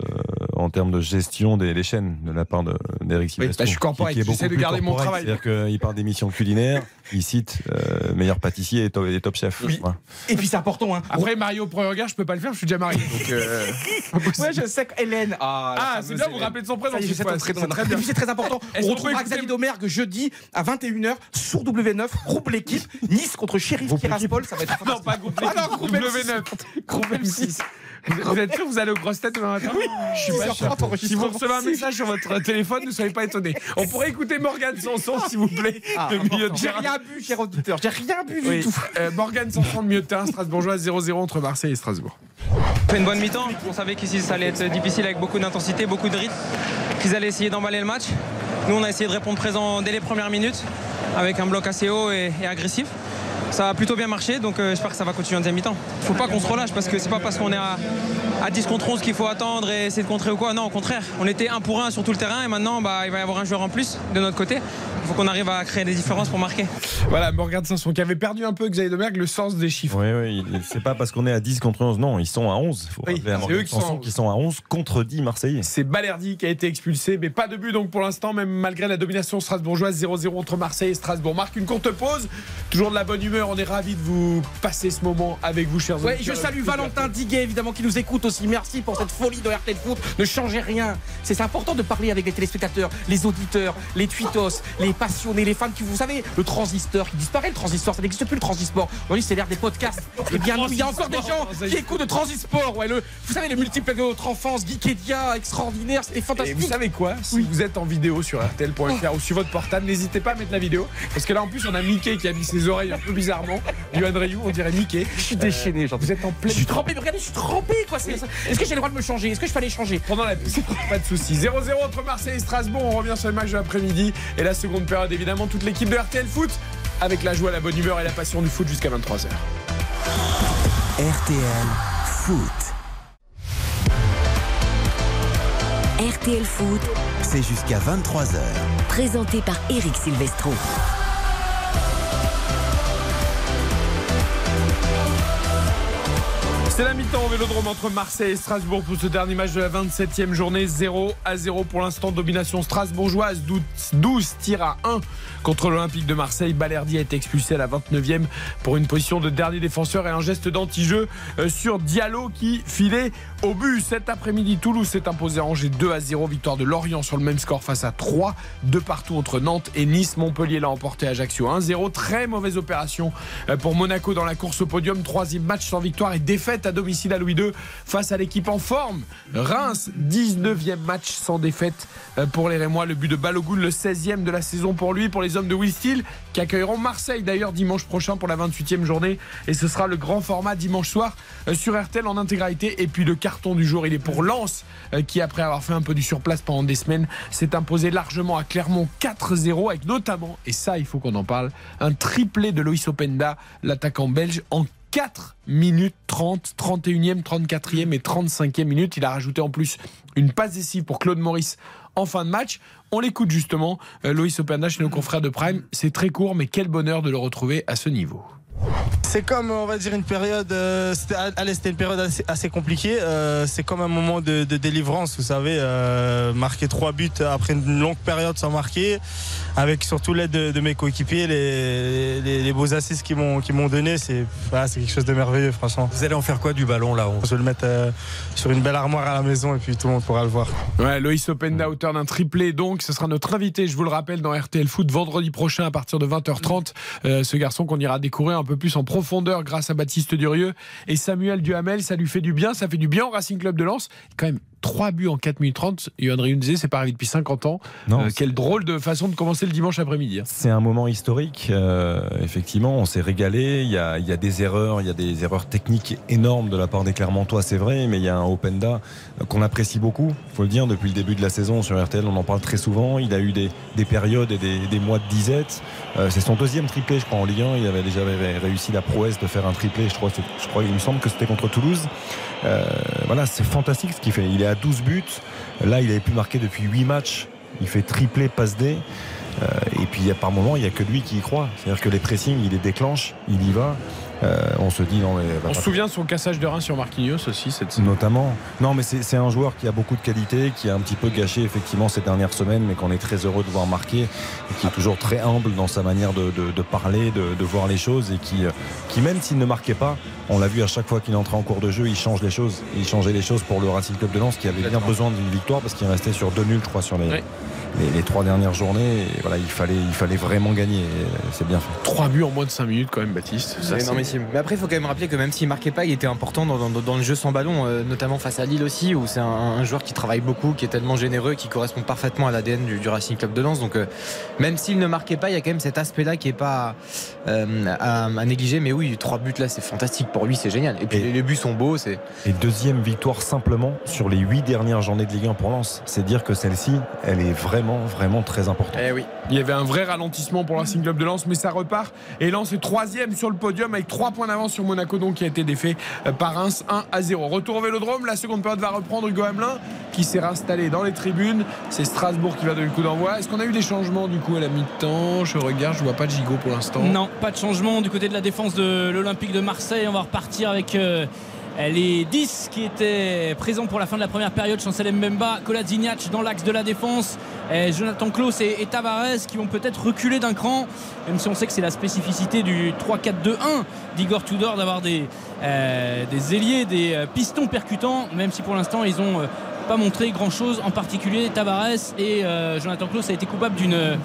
en termes de gestion des, des chaînes de la part de- d'Eric Silvestro. bah, je suis corporate, j'essaie de garder mon travail. C'est-à-dire qu'il parle d'émissions culinaires, il euh, meilleur pâtissier et top, et top chef. Et puis c'est important, hein. Après, Mario au premier regard, je peux pas le faire, je suis déjà marié. Donc, euh, Ouais, je sais qu'Hélène. Ah, la Ah, fameuse c'est bien, vous Hélène. rappelez de son prénom. C'est très important. On retrouvera écouter- Xavier Domergue jeudi à 21h sur W9, groupe l'équipe, Nice contre Sheriff Tiraspol. Ça va être Non, pas groupe Ah non, groupe W9. Groupe M6. Vous êtes sûr que vous allez aux grosses têtes demain matin Oui. je suis pas 6h30 sûr. Si vous recevez un message sur votre téléphone, ne soyez pas étonnés. On pourrait écouter Morgane Sanson, s'il vous plaît, Ah, le milieu de J'ai rien bu, cher auditeur. J'ai rien bu Oui. du tout. Euh, Morgane Sanson, le milieu de terrain strasbourgeois, 0-0 entre Marseille et Strasbourg. On fait une bonne mi-temps. On savait qu'ici ça allait être difficile avec beaucoup d'intensité, beaucoup de rythme, qu'ils allaient essayer d'emballer le match. Nous, on a essayé de répondre présent dès les premières minutes avec un bloc assez haut et, et agressif. Ça a plutôt bien marché, donc euh, j'espère que ça va continuer en deuxième mi-temps. Faut pas qu'on se relâche parce que c'est pas parce qu'on est à, à 10 contre 11 qu'il faut attendre et essayer de contrer ou quoi. Non, au contraire. On était un pour un sur tout le terrain et maintenant bah, il va y avoir un joueur en plus de notre côté. Il faut qu'on arrive à créer des différences pour marquer. Voilà, Morgane Sanson qui avait perdu un peu Xavier Domergue le sens des chiffres. Oui, oui, c'est pas parce qu'on est à 10 contre 11, non, ils sont à 11. Il faut Oui, c'est Morgan eux qui sont à Sanson 11. qui sont à 11 contre 10 Marseillais. C'est Balerdi qui a été expulsé, mais pas de but donc pour l'instant, même malgré la domination strasbourgeoise 0-0 entre Marseille et Strasbourg. Marque une courte pause, toujours de la bonne humeur, on est ravis de vous passer ce moment avec vous, chers Ouais, je salue Valentin Diguet, évidemment, qui nous écoute aussi. Merci pour cette folie de RTL Foot. Ne changez rien. C'est important de parler avec les téléspectateurs, les auditeurs, les tweetos, les passionnés, les fans qui, vous savez, le transistor qui disparaît, le transistor, ça n'existe plus le transistor. Aujourd'hui, c'est l'ère des podcasts. Et bien, il y a encore des gens qui écoutent le transistor. Ouais, le, vous savez, les multiples de notre enfance, Geekedia, extraordinaire, c'était Et fantastique. vous savez quoi? Si vous êtes en vidéo sur RTL.fr ou sur votre portable, n'hésitez pas à mettre la vidéo. Parce que là, en plus, on a Mickey qui a mis ses oreilles un peu bizarrement. Yohan Ryu, on dirait Mickey. Je suis déchaîné, genre. Vous êtes en pleine. Je suis trempé, mais regardez, je suis trempé, quoi. c'est- Est-ce que j'ai le droit de me changer? Est-ce que je fallait changer? Pendant la pub, pas de soucis. 0-0 entre Marseille et Strasbourg. On revient sur le match de l'après-midi. Et la seconde période, évidemment, toute l'équipe de RTL Foot. Avec la joie, la bonne humeur et la passion du foot jusqu'à 23h. RTL Foot. RTL Foot, C'est jusqu'à 23h. présenté par Eric Silvestro. C'est la mi-temps au vélodrome entre Marseille et Strasbourg pour ce dernier match de la 27e journée. 0 à 0 pour l'instant. Domination strasbourgeoise. 12 12 tirs à 1 contre l'Olympique de Marseille. Balerdi a été expulsé à la 29e pour une position de dernier défenseur et un geste d'anti-jeu euh, sur Diallo qui filait au but. Cet après-midi, Toulouse s'est imposé à Angers 2 à 0. Victoire de Lorient sur le même score face à 3. De partout entre Nantes et Nice. Montpellier l'a emporté à Ajaccio 1-0. Très mauvaise opération euh, pour Monaco dans la course au podium. Troisième match sans victoire et défaite à domicile à Louis II face à l'équipe en forme. Reims, 19e match sans défaite euh, pour les Rémois. Le but de Balogun, le 16e de la saison pour lui, pour les hommes de Will Steele, qui accueilleront Marseille d'ailleurs dimanche prochain pour la 28e journée. Et ce sera le grand format dimanche soir euh, sur RTL en intégralité. Et puis le carton du jour, il est pour Lens, euh, qui après avoir fait un peu du surplace pendant des semaines, s'est imposé largement à Clermont 4-0, avec notamment, et ça il faut qu'on en parle, un triplé de Loïs Openda, l'attaquant belge, en 4 minutes 30, 31e, 34e et 35e minute. Il a rajouté en plus une passe décisive pour Claude Maurice en fin de match. On l'écoute justement, euh, Loïs Openda chez nos confrères de Prime. C'est très court, mais quel bonheur de le retrouver à ce niveau. C'est comme, on va dire, une période. euh, c'était- allez, c'était une période assez, assez compliquée. euh, c'est comme un moment de, de délivrance, vous savez. euh, marquer trois buts après une longue période sans marquer, avec surtout l'aide de, de mes coéquipiers, les, les, les beaux assists qu'ils m'ont qu'ils m'ont donné, c'est voilà, c'est quelque chose de merveilleux, franchement. Vous allez en faire quoi du ballon là Je vais le mettre euh, sur une belle armoire à la maison et puis tout le monde pourra le voir. Ouais, Loïs Openda, auteur d'un triplé, donc ce sera notre invité, je vous le rappelle, dans RTL Foot vendredi prochain à partir de 20h30. Euh, ce garçon qu'on ira découvrir un peu plus en profondeur grâce à Baptiste Durieux et Samuel Duhamel. Ça lui fait du bien, ça fait du bien au Racing Club de Lens. Quand même 3 buts en 4 minutes 30. Yohan Ryu disait, c'est pas arrivé depuis 50 ans. Non, Euh, quelle drôle de façon de commencer le dimanche après-midi. hein. C'est un moment historique. euh, effectivement, on s'est régalé. Il y, a, il y a des erreurs, il y a des erreurs techniques énormes de la part des Clermontois, c'est vrai, mais il y a un Openda euh, qu'on apprécie beaucoup. faut le dire, depuis le début de la saison sur RTL, on en parle très souvent. Il a eu des, des périodes et des, des mois de disette. Euh, c'est son deuxième triplé, je crois, en Ligue 1. Il avait déjà ré- réussi la prouesse de faire un triplé. Je crois, je crois il me semble que c'était contre Toulouse. Euh, voilà, c'est fantastique ce qu'il fait. Il est à 12 buts. Là, il avait pu marquer depuis 8 matchs. Il fait triplé, passe D. Euh, et puis par moment, il n'y a que lui qui y croit. C'est-à-dire que les pressings, il les déclenche, il y va. Euh, on se dit non mais On se souvient de son cassage de rein sur Marquinhos aussi cette saison. notamment. Non mais c'est un joueur qui a beaucoup de qualité, qui a un petit peu gâché effectivement ces dernières semaines, mais qu'on est très heureux de voir marquer, et qui est toujours très humble dans sa manière de, de- de parler, de, de voir les choses, et qui, euh, qui même s'il ne marquait pas, on l'a vu à chaque fois qu'il entrait en cours de jeu, il change les choses. Il changeait les choses pour le Racing Club de Lens, qui avait bien besoin d'une victoire parce qu'il restait sur deux nuls, je crois, sur les, les, les trois dernières journées. Et voilà, il fallait, il fallait vraiment gagner. et C'est bien fait. 3 buts en moins de 5 minutes quand même, Baptiste. Ça, C'est énormissime. Mais après, il faut quand même rappeler que même s'il marquait pas, il était important dans, dans- dans le jeu sans ballon, euh, notamment face à Lille aussi, où c'est un, un joueur qui travaille beaucoup, qui est tellement généreux, qui correspond parfaitement à l'ADN du, du Racing Club de Lens. Donc, euh, même s'il ne marquait pas, il y a quand même cet aspect-là qui est pas euh, à, à négliger. Mais oui, trois buts là, c'est fantastique pour lui, c'est génial. Et puis les, les buts sont beaux, c'est. Et deuxième victoire simplement sur les huit dernières journées de Ligue 1 pour Lens. C'est dire que celle-ci, elle est vraiment, vraiment très importante. Eh oui. Il y avait un vrai ralentissement pour la Racing Club de Lens, mais ça repart. Et Lens est troisième sur le podium avec 3 points d'avance sur Monaco, donc qui a été défait euh, par Reims 1 à 0. Retour au Vélodrome, la seconde période va reprendre Hugo Hamelin qui s'est installé dans les tribunes. C'est Strasbourg qui va donner le coup d'envoi. Est-ce qu'on a eu des changements du coup à la mi-temps? Je regarde, je vois pas de gigot pour l'instant. Non, pas de changement du côté de la défense de l'Olympique de Marseille. On va repartir avec euh, les 10 qui étaient présents pour la fin de la première période. Chancel Mbemba, Kolasinac dans l'axe de la défense, Jonathan Klaus et, Tavares qui vont peut-être reculer d'un cran, même si on sait que c'est la spécificité du 3-4-2-1 d'Igor Tudor d'avoir des, euh, ailiers, des euh, pistons percutants, même si pour l'instant ils ont. euh, pas montré grand chose en particulier Tavares et euh, Jonathan Klaus a été coupable d'une euh,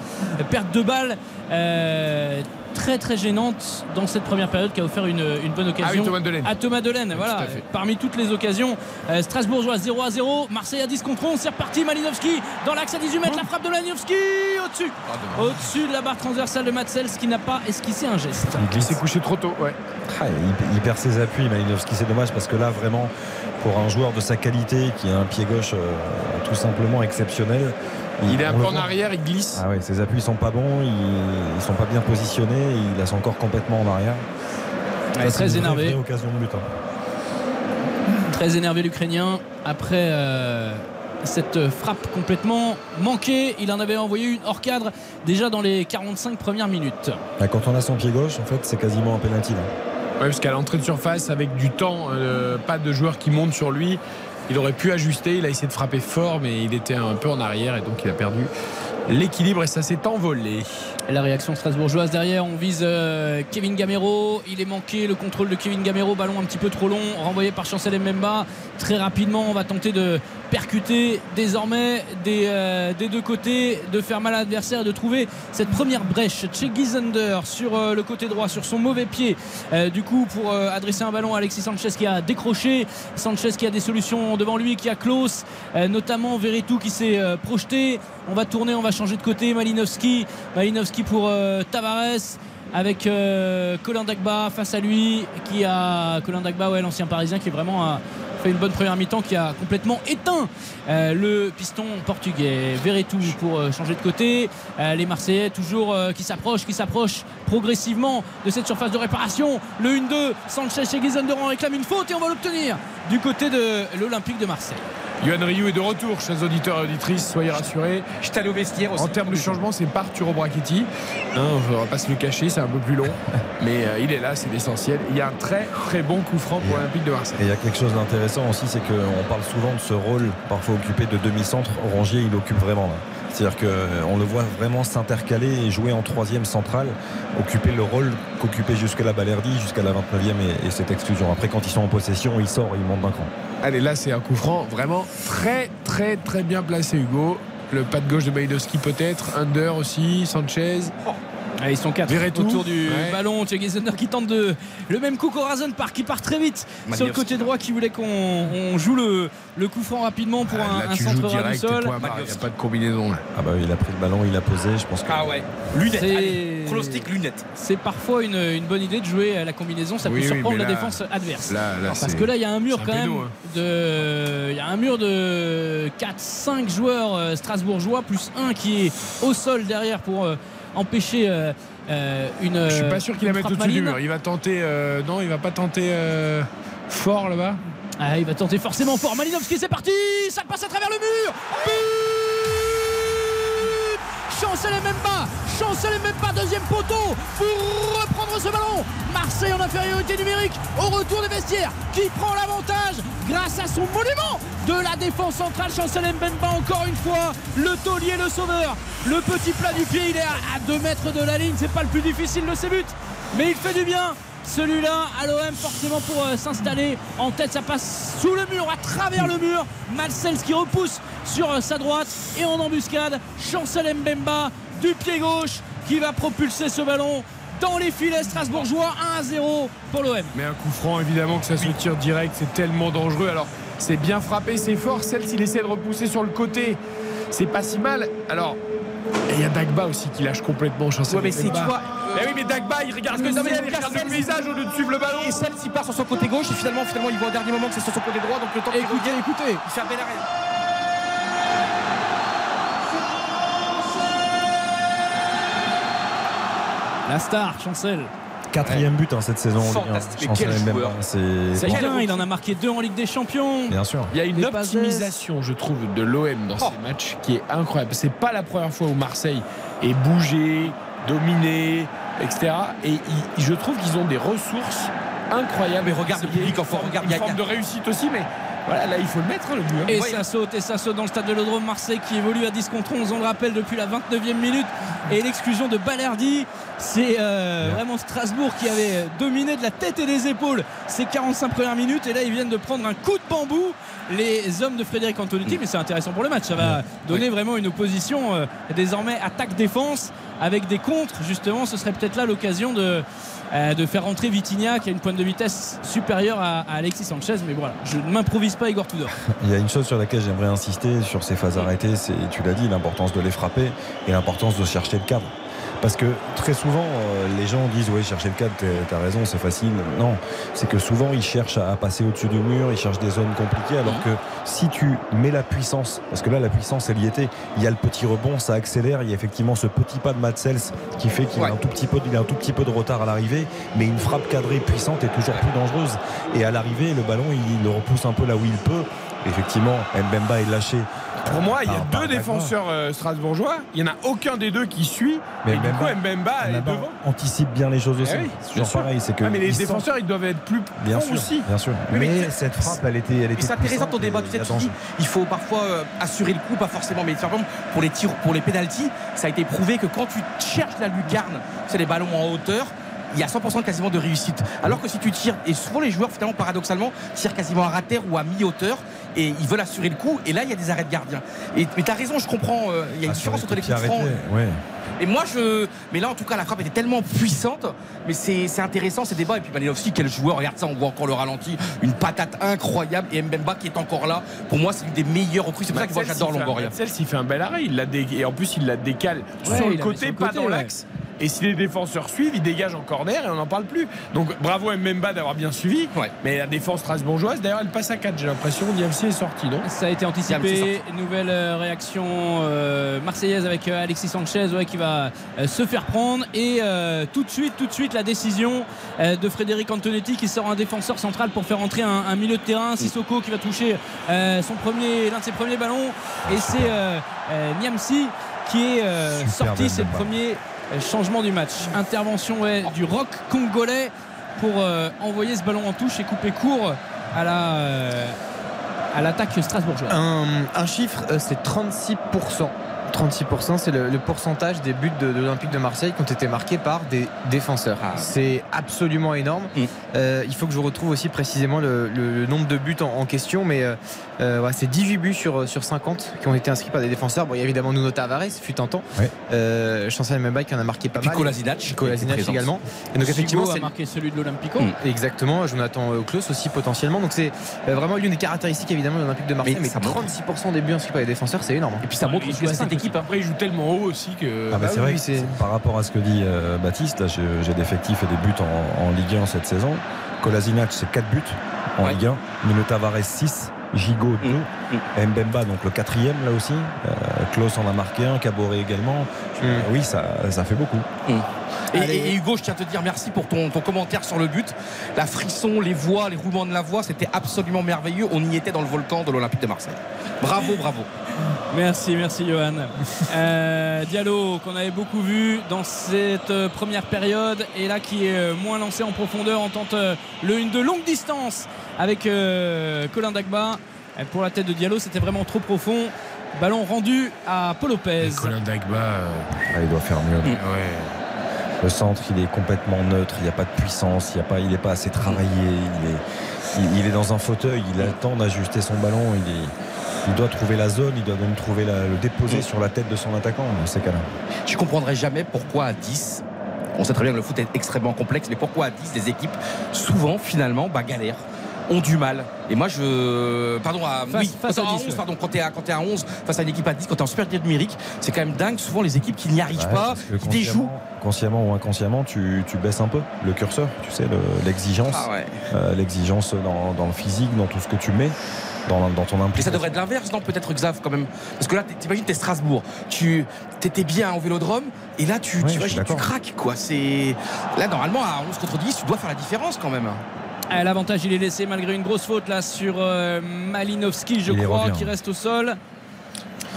perte de balle euh, très très gênante dans cette première période qui a offert une, une bonne occasion Ah oui, Thomas Delaine. à Thomas Delaine voilà, tout parmi toutes les occasions. Euh, Strasbourgeois 0 à 0 Marseille à 10 contre 11 c'est reparti. Malinowski dans l'axe à 18 mètres la frappe de Malinowski au-dessus. Au-dessus de la barre transversale de Matsels qui n'a pas esquissé un geste. Il s'est couché trop tôt, ouais. Ah, il, il perd ses appuis, Malinowski. C'est dommage parce que là, vraiment, pour un joueur de sa qualité qui a un pied gauche euh, tout simplement exceptionnel, Il est un peu en arrière, il glisse. Ah ouais, ses appuis sont pas bons, ils, ils sont pas bien positionnés, il a son corps complètement en arrière. Ouais, Ça, très énervé. vraie occasion de but. hein. très énervé l'Ukrainien après euh, cette frappe complètement manquée. Il en avait envoyé une hors cadre déjà dans les 45 premières minutes. Là, quand on a son pied gauche, en fait, c'est quasiment un penalty. là. Ouais, parce qu'à l'entrée de surface, avec du temps, euh, pas de joueur qui monte sur lui, il aurait pu ajuster. Il a essayé de frapper fort, mais il était un peu en arrière et donc il a perdu l'équilibre et ça s'est envolé. La réaction strasbourgeoise derrière, on vise euh, Kevin Gamero. Il est manqué le contrôle de Kevin Gamero, ballon un petit peu trop long, renvoyé par Chancel Mbemba. Très rapidement, on va tenter de percuter désormais des, euh, des deux côtés, de faire mal à l'adversaire et de trouver cette première brèche. Che Gizander sur euh, le côté droit, sur son mauvais pied, euh, du coup, pour adresser un ballon à Alexis Sanchez qui a décroché. Sanchez qui a des solutions devant lui, qui a Klaus, notamment Veretout qui s'est projeté. On va tourner, on va changer de côté. Malinowski, Malinowski pour Tavares avec Colin Dagba face à lui qui a Colin Dagba ouais l'ancien parisien qui est vraiment a fait une bonne première mi-temps qui a complètement éteint euh, le piston portugais. Veretout pour euh, changer de côté. Euh, les Marseillais toujours qui s'approchent qui s'approchent progressivement de cette surface de réparation. Le 1-2 Sanchez chez Guizanderon réclame une faute et on va l'obtenir du côté de l'Olympique de Marseille Yohan Ryu est de retour, chers auditeurs et auditrices, soyez rassurés. Je allé au vestiaire aussi. En termes de changement, c'est pas Arturo Brachetti. Hein, on va pas se le cacher, c'est un peu plus long. Mais euh, il est là, c'est l'essentiel. Il y a un très très bon coup franc pour l'Olympique de Marseille. Et il y a quelque chose d'intéressant aussi, c'est qu'on parle souvent de ce rôle parfois occupé de demi-centre. Orangier, il occupe vraiment là. C'est-à-dire qu'on le voit vraiment s'intercaler et jouer en troisième centrale, occuper le rôle qu'occupait jusque-là Balerdi, jusqu'à la 29e et, et cette exclusion. Après, quand ils sont en possession, il sort, il monte d'un cran. Allez, là, c'est un coup franc vraiment très très très bien placé, Hugo. Le pas de gauche de Maïdowski peut-être, Under aussi, Sanchez. Ah, ils sont quatre Verretou. autour du Ouais. ballon. Thierry Zender qui tente de le même coup qu'Horazon Park qui part très vite sur le côté droit qui voulait qu'on on joue le, le coup franc rapidement pour un, Ah, Là, un centre joues ras du direct, sol. il n'y a pas de combinaison. là. Ah bah oui, il a pris le ballon, il a posé, je pense que. Ah ouais. Lunettes. Allez, pronostic lunettes. C'est parfois une, une bonne idée de jouer à la combinaison, ça Oui, peut oui, surprendre la là- défense adverse. là- là, Alors, parce que là, il y a un mur un quand même hein. de, il y a un mur de 4-5 joueurs euh, strasbourgeois plus un qui est au sol derrière pour euh, empêcher euh, euh, une. Je suis pas sûr qu'il la mette au-dessus du mur. Il va tenter. euh, non, il va pas tenter fort là-bas. Ah, il va tenter forcément fort. Malinovski, c'est parti Ça passe à travers le mur But Chancel et même pas. Même pas deuxième poteau pour reprendre ce ballon. Marseille en infériorité numérique au retour des vestiaires qui prend l'avantage grâce à son monument de la défense centrale. Chancel Mbemba encore une fois le taulier le sauveur. Le petit plat du pied il est à 2 mètres de la ligne. C'est pas le plus difficile de ses buts mais il fait du bien celui-là à l'OM forcément pour euh, s'installer en tête ça passe sous le mur à travers le mur Malsels qui repousse sur euh, sa droite et en embuscade Chancel Mbemba du pied gauche qui va propulser ce ballon dans les filets strasbourgeois 1 à 0 pour l'OM Mais un coup franc, évidemment, que ça se tire direct, c'est tellement dangereux. Alors, c'est bien frappé, c'est fort. Celle, s'il essaie de repousser sur le côté, c'est pas si mal. Alors, et il y a Dagba aussi qui lâche complètement Chancel. Ouais, mais c'est- tu vois, Mais oui, mais Dagba, il regarde le que il regarde le paysage au lieu de suivre le ballon. Et celle s'il part sur son côté gauche et finalement, finalement il voit au dernier moment que c'est sur son côté droit donc le temps qu'il revienne, écoutez il fait un bel arrêt. la star Chancel Quatrième but hein, cette saison. en Ligue. Fantastique. Quel joueur. C'est c'est bien il en a marqué deux en Ligue des Champions bien sûr. Il y a une passes. optimisation, je trouve, de l'OM dans Oh. ces matchs qui est incroyable. C'est pas la première fois où Marseille est bougé, dominé, etc. Et je trouve qu'ils ont des ressources incroyables. Mais regarde le public, enfin, forme- regarde, une il y a- forme de réussite aussi, mais voilà, là il faut le mettre hein, le but. hein. Et Ouais. ça saute, et ça saute dans le stade de l'Odrome Marseille qui évolue à 10 contre 11, on le rappelle, depuis la 29e minute. Et l'exclusion de Balerdi, c'est euh, vraiment Strasbourg qui avait dominé de la tête et des épaules ces 45 premières minutes. Et là, ils viennent de prendre un coup de bambou, les hommes de Frédéric Antonetti. Mais c'est intéressant pour le match. Ça va donner vraiment une opposition euh, désormais attaque-défense avec des contres. Justement, ce serait peut-être là l'occasion de. Euh, de faire rentrer Vitinha qui a une pointe de vitesse supérieure à, à Alexis Sanchez mais voilà je ne m'improvise pas Igor Tudor Il y a une chose sur laquelle j'aimerais insister sur ces phases arrêtées, c'est, tu l'as dit, l'importance de les frapper et l'importance de chercher le cadre. Parce que très souvent, euh, les gens disent Oui, chercher le cadre, t'as raison, c'est facile. Non, c'est que souvent, ils cherchent à, à passer au-dessus du mur, ils cherchent des zones compliquées, alors que si tu mets la puissance, parce que là, la puissance, elle y était, il y a le petit rebond, ça accélère, il y a effectivement ce petit pas de Matsels qui fait qu'il a, un tout petit peu, il a un tout petit peu de retard à l'arrivée, mais une frappe cadrée puissante est toujours plus dangereuse. Et à l'arrivée, le ballon, il, le repousse un peu là où il peut. Effectivement, Mbemba est lâché. Pour moi, il y a par deux défenseurs euh, strasbourgeois. Il n'y en a aucun des deux qui suit. Mais et du coup, Mbemba- Mbemba est Mbemba devant. anticipe bien les choses aussi. Eh oui, c'est toujours sûr. pareil, c'est que Ah, mais les défenseurs, ils doivent être plus Bien sûr, aussi. bien sûr. Mais, mais cette frappe, elle était, elle était c'est intéressant ton débat. et Tu sais, tu dis, il faut parfois euh, assurer le coup, pas forcément. Mais par exemple, pour les tirs, pour les pénalties, ça a été prouvé que quand tu cherches la lucarne, c'est les ballons en hauteur. Il y a 100% quasiment de réussite. Alors que si tu tires, et souvent les joueurs finalement paradoxalement tirent quasiment à ras terre ou à mi-hauteur et ils veulent assurer le coup. Et là il y a des arrêts de gardien. Et, mais t'as raison, je comprends. euh, il y a une Ah, différence entre les coups francs. ouais. Et moi, je. Mais là, en tout cas, la frappe était tellement puissante. Mais c'est c'est intéressant ces débats. Et puis Malinowski, quel joueur. Regarde ça, on voit encore le ralenti. Une patate incroyable. Et Mbemba qui est encore là. Pour moi, c'est une des meilleures recrues. C'est pour ça que moi, j'adore il fait un- Longoria. Il fait un bel arrêt. Il l'a dé- Et en plus, il la décale Ouais, sur le côté, sur le pas dans ouais. l'axe. Et si les défenseurs suivent, il dégage en corner et on n'en parle plus. Donc bravo à Mbemba d'avoir bien suivi. Mais la défense strasbourgeoise, d'ailleurs, elle passe à 4, j'ai l'impression. Niamsi est sorti, non? Ça a été anticipé. Nouvelle euh, réaction euh, marseillaise avec euh, Alexis Sanchez ouais, qui va euh, se faire prendre. Et euh, tout de suite, tout de suite, la décision euh, de Frédéric Antonetti qui sort un défenseur central pour faire entrer un, un milieu de terrain. Sissoko qui va toucher euh, son premier, l'un de ses premiers ballons. Et c'est euh, Niamsi qui est sorti. C'est le premier changement du match. Intervention ouais, du rock congolais pour envoyer ce ballon en touche et couper court à la. à l'attaque strasbourgeoise. Un, un chiffre, c'est 36% 36%, c'est le, le pourcentage des buts de, de l'Olympique de Marseille qui ont été marqués par des défenseurs. Ah. C'est absolument énorme. Mm. Euh, il faut que je retrouve aussi précisément le, le- le nombre de buts en, en question, mais euh, euh, ouais, c'est 18 buts sur, sur 50 qui ont été inscrits par des défenseurs. Bon, il y a évidemment Nuno Tavares, fut un temps. Euh, Chancel Mbemba qui en a marqué pas Puis mal. Qui est présent. également. Et donc effectivement, c'est marqué celui de l'Olympico. Mm. Exactement, Jonathan Klaus aussi potentiellement. Donc c'est vraiment l'une des caractéristiques évidemment de l'Olympique de Marseille. Mais Mais, ça montre- 36% des buts inscrits par les défenseurs, c'est énorme. Et puis ça montre cette cinq équipe. Après, il joue tellement haut aussi que. Ah bah, Ah c'est oui, vrai oui, que c'est- par rapport à ce que dit euh, Baptiste, là j'ai j'ai d'effectifs et des buts en, en Ligue 1 cette saison. Kolasinac c'est 4 buts en Ouais. Ligue 1, Nuno Tavares 6, Gigot 2, Mm. Mbemba donc le quatrième là aussi, euh, Klaus en a marqué un, Caboret également. Mm. Euh, oui ça, ça fait beaucoup. Et, et- et Hugo, je tiens à te dire merci pour ton, ton commentaire sur le but. La frisson, les voix, les roulements de la voix, c'était absolument merveilleux. On y était dans le volcan de l'Olympique de Marseille. Bravo, bravo. Merci, merci Johan. Euh, Diallo, qu'on avait beaucoup vu dans cette euh, première période, et là qui est euh, moins lancé en profondeur, on tente euh, le une de longue distance avec euh, Colin Dagba. Pour la tête de Diallo, c'était vraiment trop profond. Ballon rendu à Paul Lopez. Colin Dagba. euh, Ah, il doit faire mieux. ouais. Le centre il est complètement neutre, il n'y a pas de puissance, il n'est pas, assez travaillé, il est, dans un fauteuil, il a le temps d'ajuster son ballon, il, doit trouver la zone, il doit même trouver le déposer sur la tête de son attaquant dans ces cas-là. Je comprendrai jamais pourquoi à 10, on sait très bien que le foot est extrêmement complexe, mais pourquoi à 10, les équipes, souvent, finalement, bah, galèrent ont du mal et moi je pardon à, Face- oui, face quand à t'es 10, ouais. pardon quand t'es à, à 11 face à une équipe à 10 quand t'es en supériorité numérique c'est quand même dingue souvent les équipes qui n'y arrivent Ouais, pas qui déjouent consciemment, ou inconsciemment, tu, tu baisses un peu le curseur, tu sais, le- l'exigence, Ah ouais. euh, l'exigence dans, dans le physique, dans tout ce que tu mets, dans, dans ton Et ça implication. devrait être l'inverse, non Peut-être Xav quand même. Parce que là, t'imagines, t'es Strasbourg. Tu t'étais bien au vélodrome et là, tu, Ouais, tu, craques quoi. C'est là normalement à 11 contre 10, tu dois faire la différence quand même. Ah, L'avantage, il est laissé malgré une grosse faute là sur euh, Malinowski, je Il crois, qui reste au sol.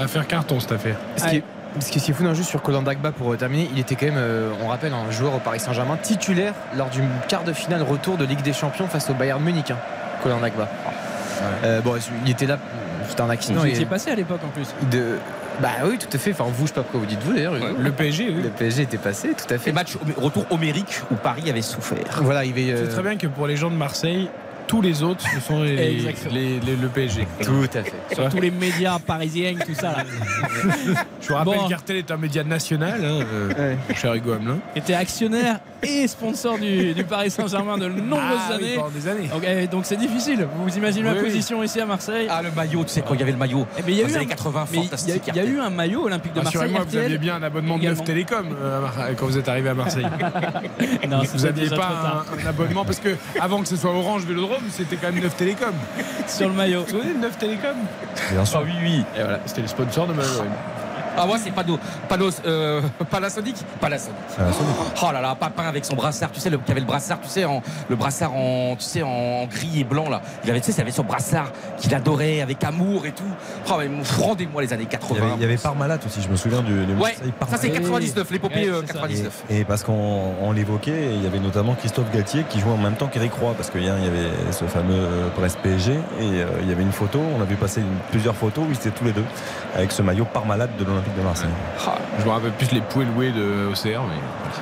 À faire carton cette affaire. Ce qui, est, ce qui est fou, non, juste sur Colin Dagba pour euh, terminer, il était quand même, euh, on rappelle, un joueur au Paris Saint-Germain titulaire lors du quart de finale retour de Ligue des Champions face au Bayern Munich. hein, Colin Dagba. Euh, bon, il était là, c'était un accident. Et- étiez passé à l'époque en plus. de... Bah oui, tout à fait. Enfin, vous, je sais pas pourquoi vous dites vous d'ailleurs. Le PSG, oui. Le PSG était passé, tout à fait. Et match au- retour homérique où Paris avait souffert. Voilà, il va. C'est très bien que pour les gens de Marseille, tous les autres, ce sont les, Exactement. les- les- le PSG. Tout à fait. Sur tous les médias parisiens, tout ça. Là. Je vous rappelle Bon. qu'Artel est un média national, hein, euh, mon cher Hugo Hamelin. était actionnaire et sponsor du, du Paris Saint-Germain de nombreuses Ah années. des eh, donc c'est difficile. Vous imaginez Oui, ma oui. position ici à Marseille. Ah le maillot, tu sais quand il y avait le maillot. Eh ben, il y a Dans eu les un- années 80 mais il y a- fantastique. Il y, a eu un maillot olympique de Marseille. Rassurez-moi, vous aviez bien un abonnement de également. 9 Télécom euh, quand vous êtes arrivé à Marseille. Non, vous n'aviez pas un, un abonnement parce que avant que ce soit Orange Vélodrome, c'était quand même 9 Télécom. sur le maillot. Vous vous souvenez de 9 Télécom? Bien sûr. Ah oui oui. Et voilà, c'était le sponsor de ma Ah moi c'est Pano, Panos, euh, Panasonic, Panasonic. Oh là là, Papin avec son brassard, tu sais, le, qui avait le brassard, tu sais, en, le brassard en, tu sais, en gris et blanc là. Il avait, tu sais, il avait son brassard qu'il adorait avec amour et tout. Oh mais rendez-moi les années Il y 80. avait, il y avait Parmalat aussi, je me souviens du, du Ouais, ça c'est Parmalat. 99, l'épopée Ouais, euh, c'est ça. 99. Et, et parce qu'on on l'évoquait, il y avait notamment Christophe Galtier qui jouait en même temps qu'Eric Roy, parce qu'il y avait ce fameux euh, Brest PSG, et euh, il y avait une photo, on a vu passer une- plusieurs photos où ils étaient tous les deux avec ce maillot Parmalat de l'Olympique de Marseille. Je me rappelle plus les pouets loués de OCR, mais.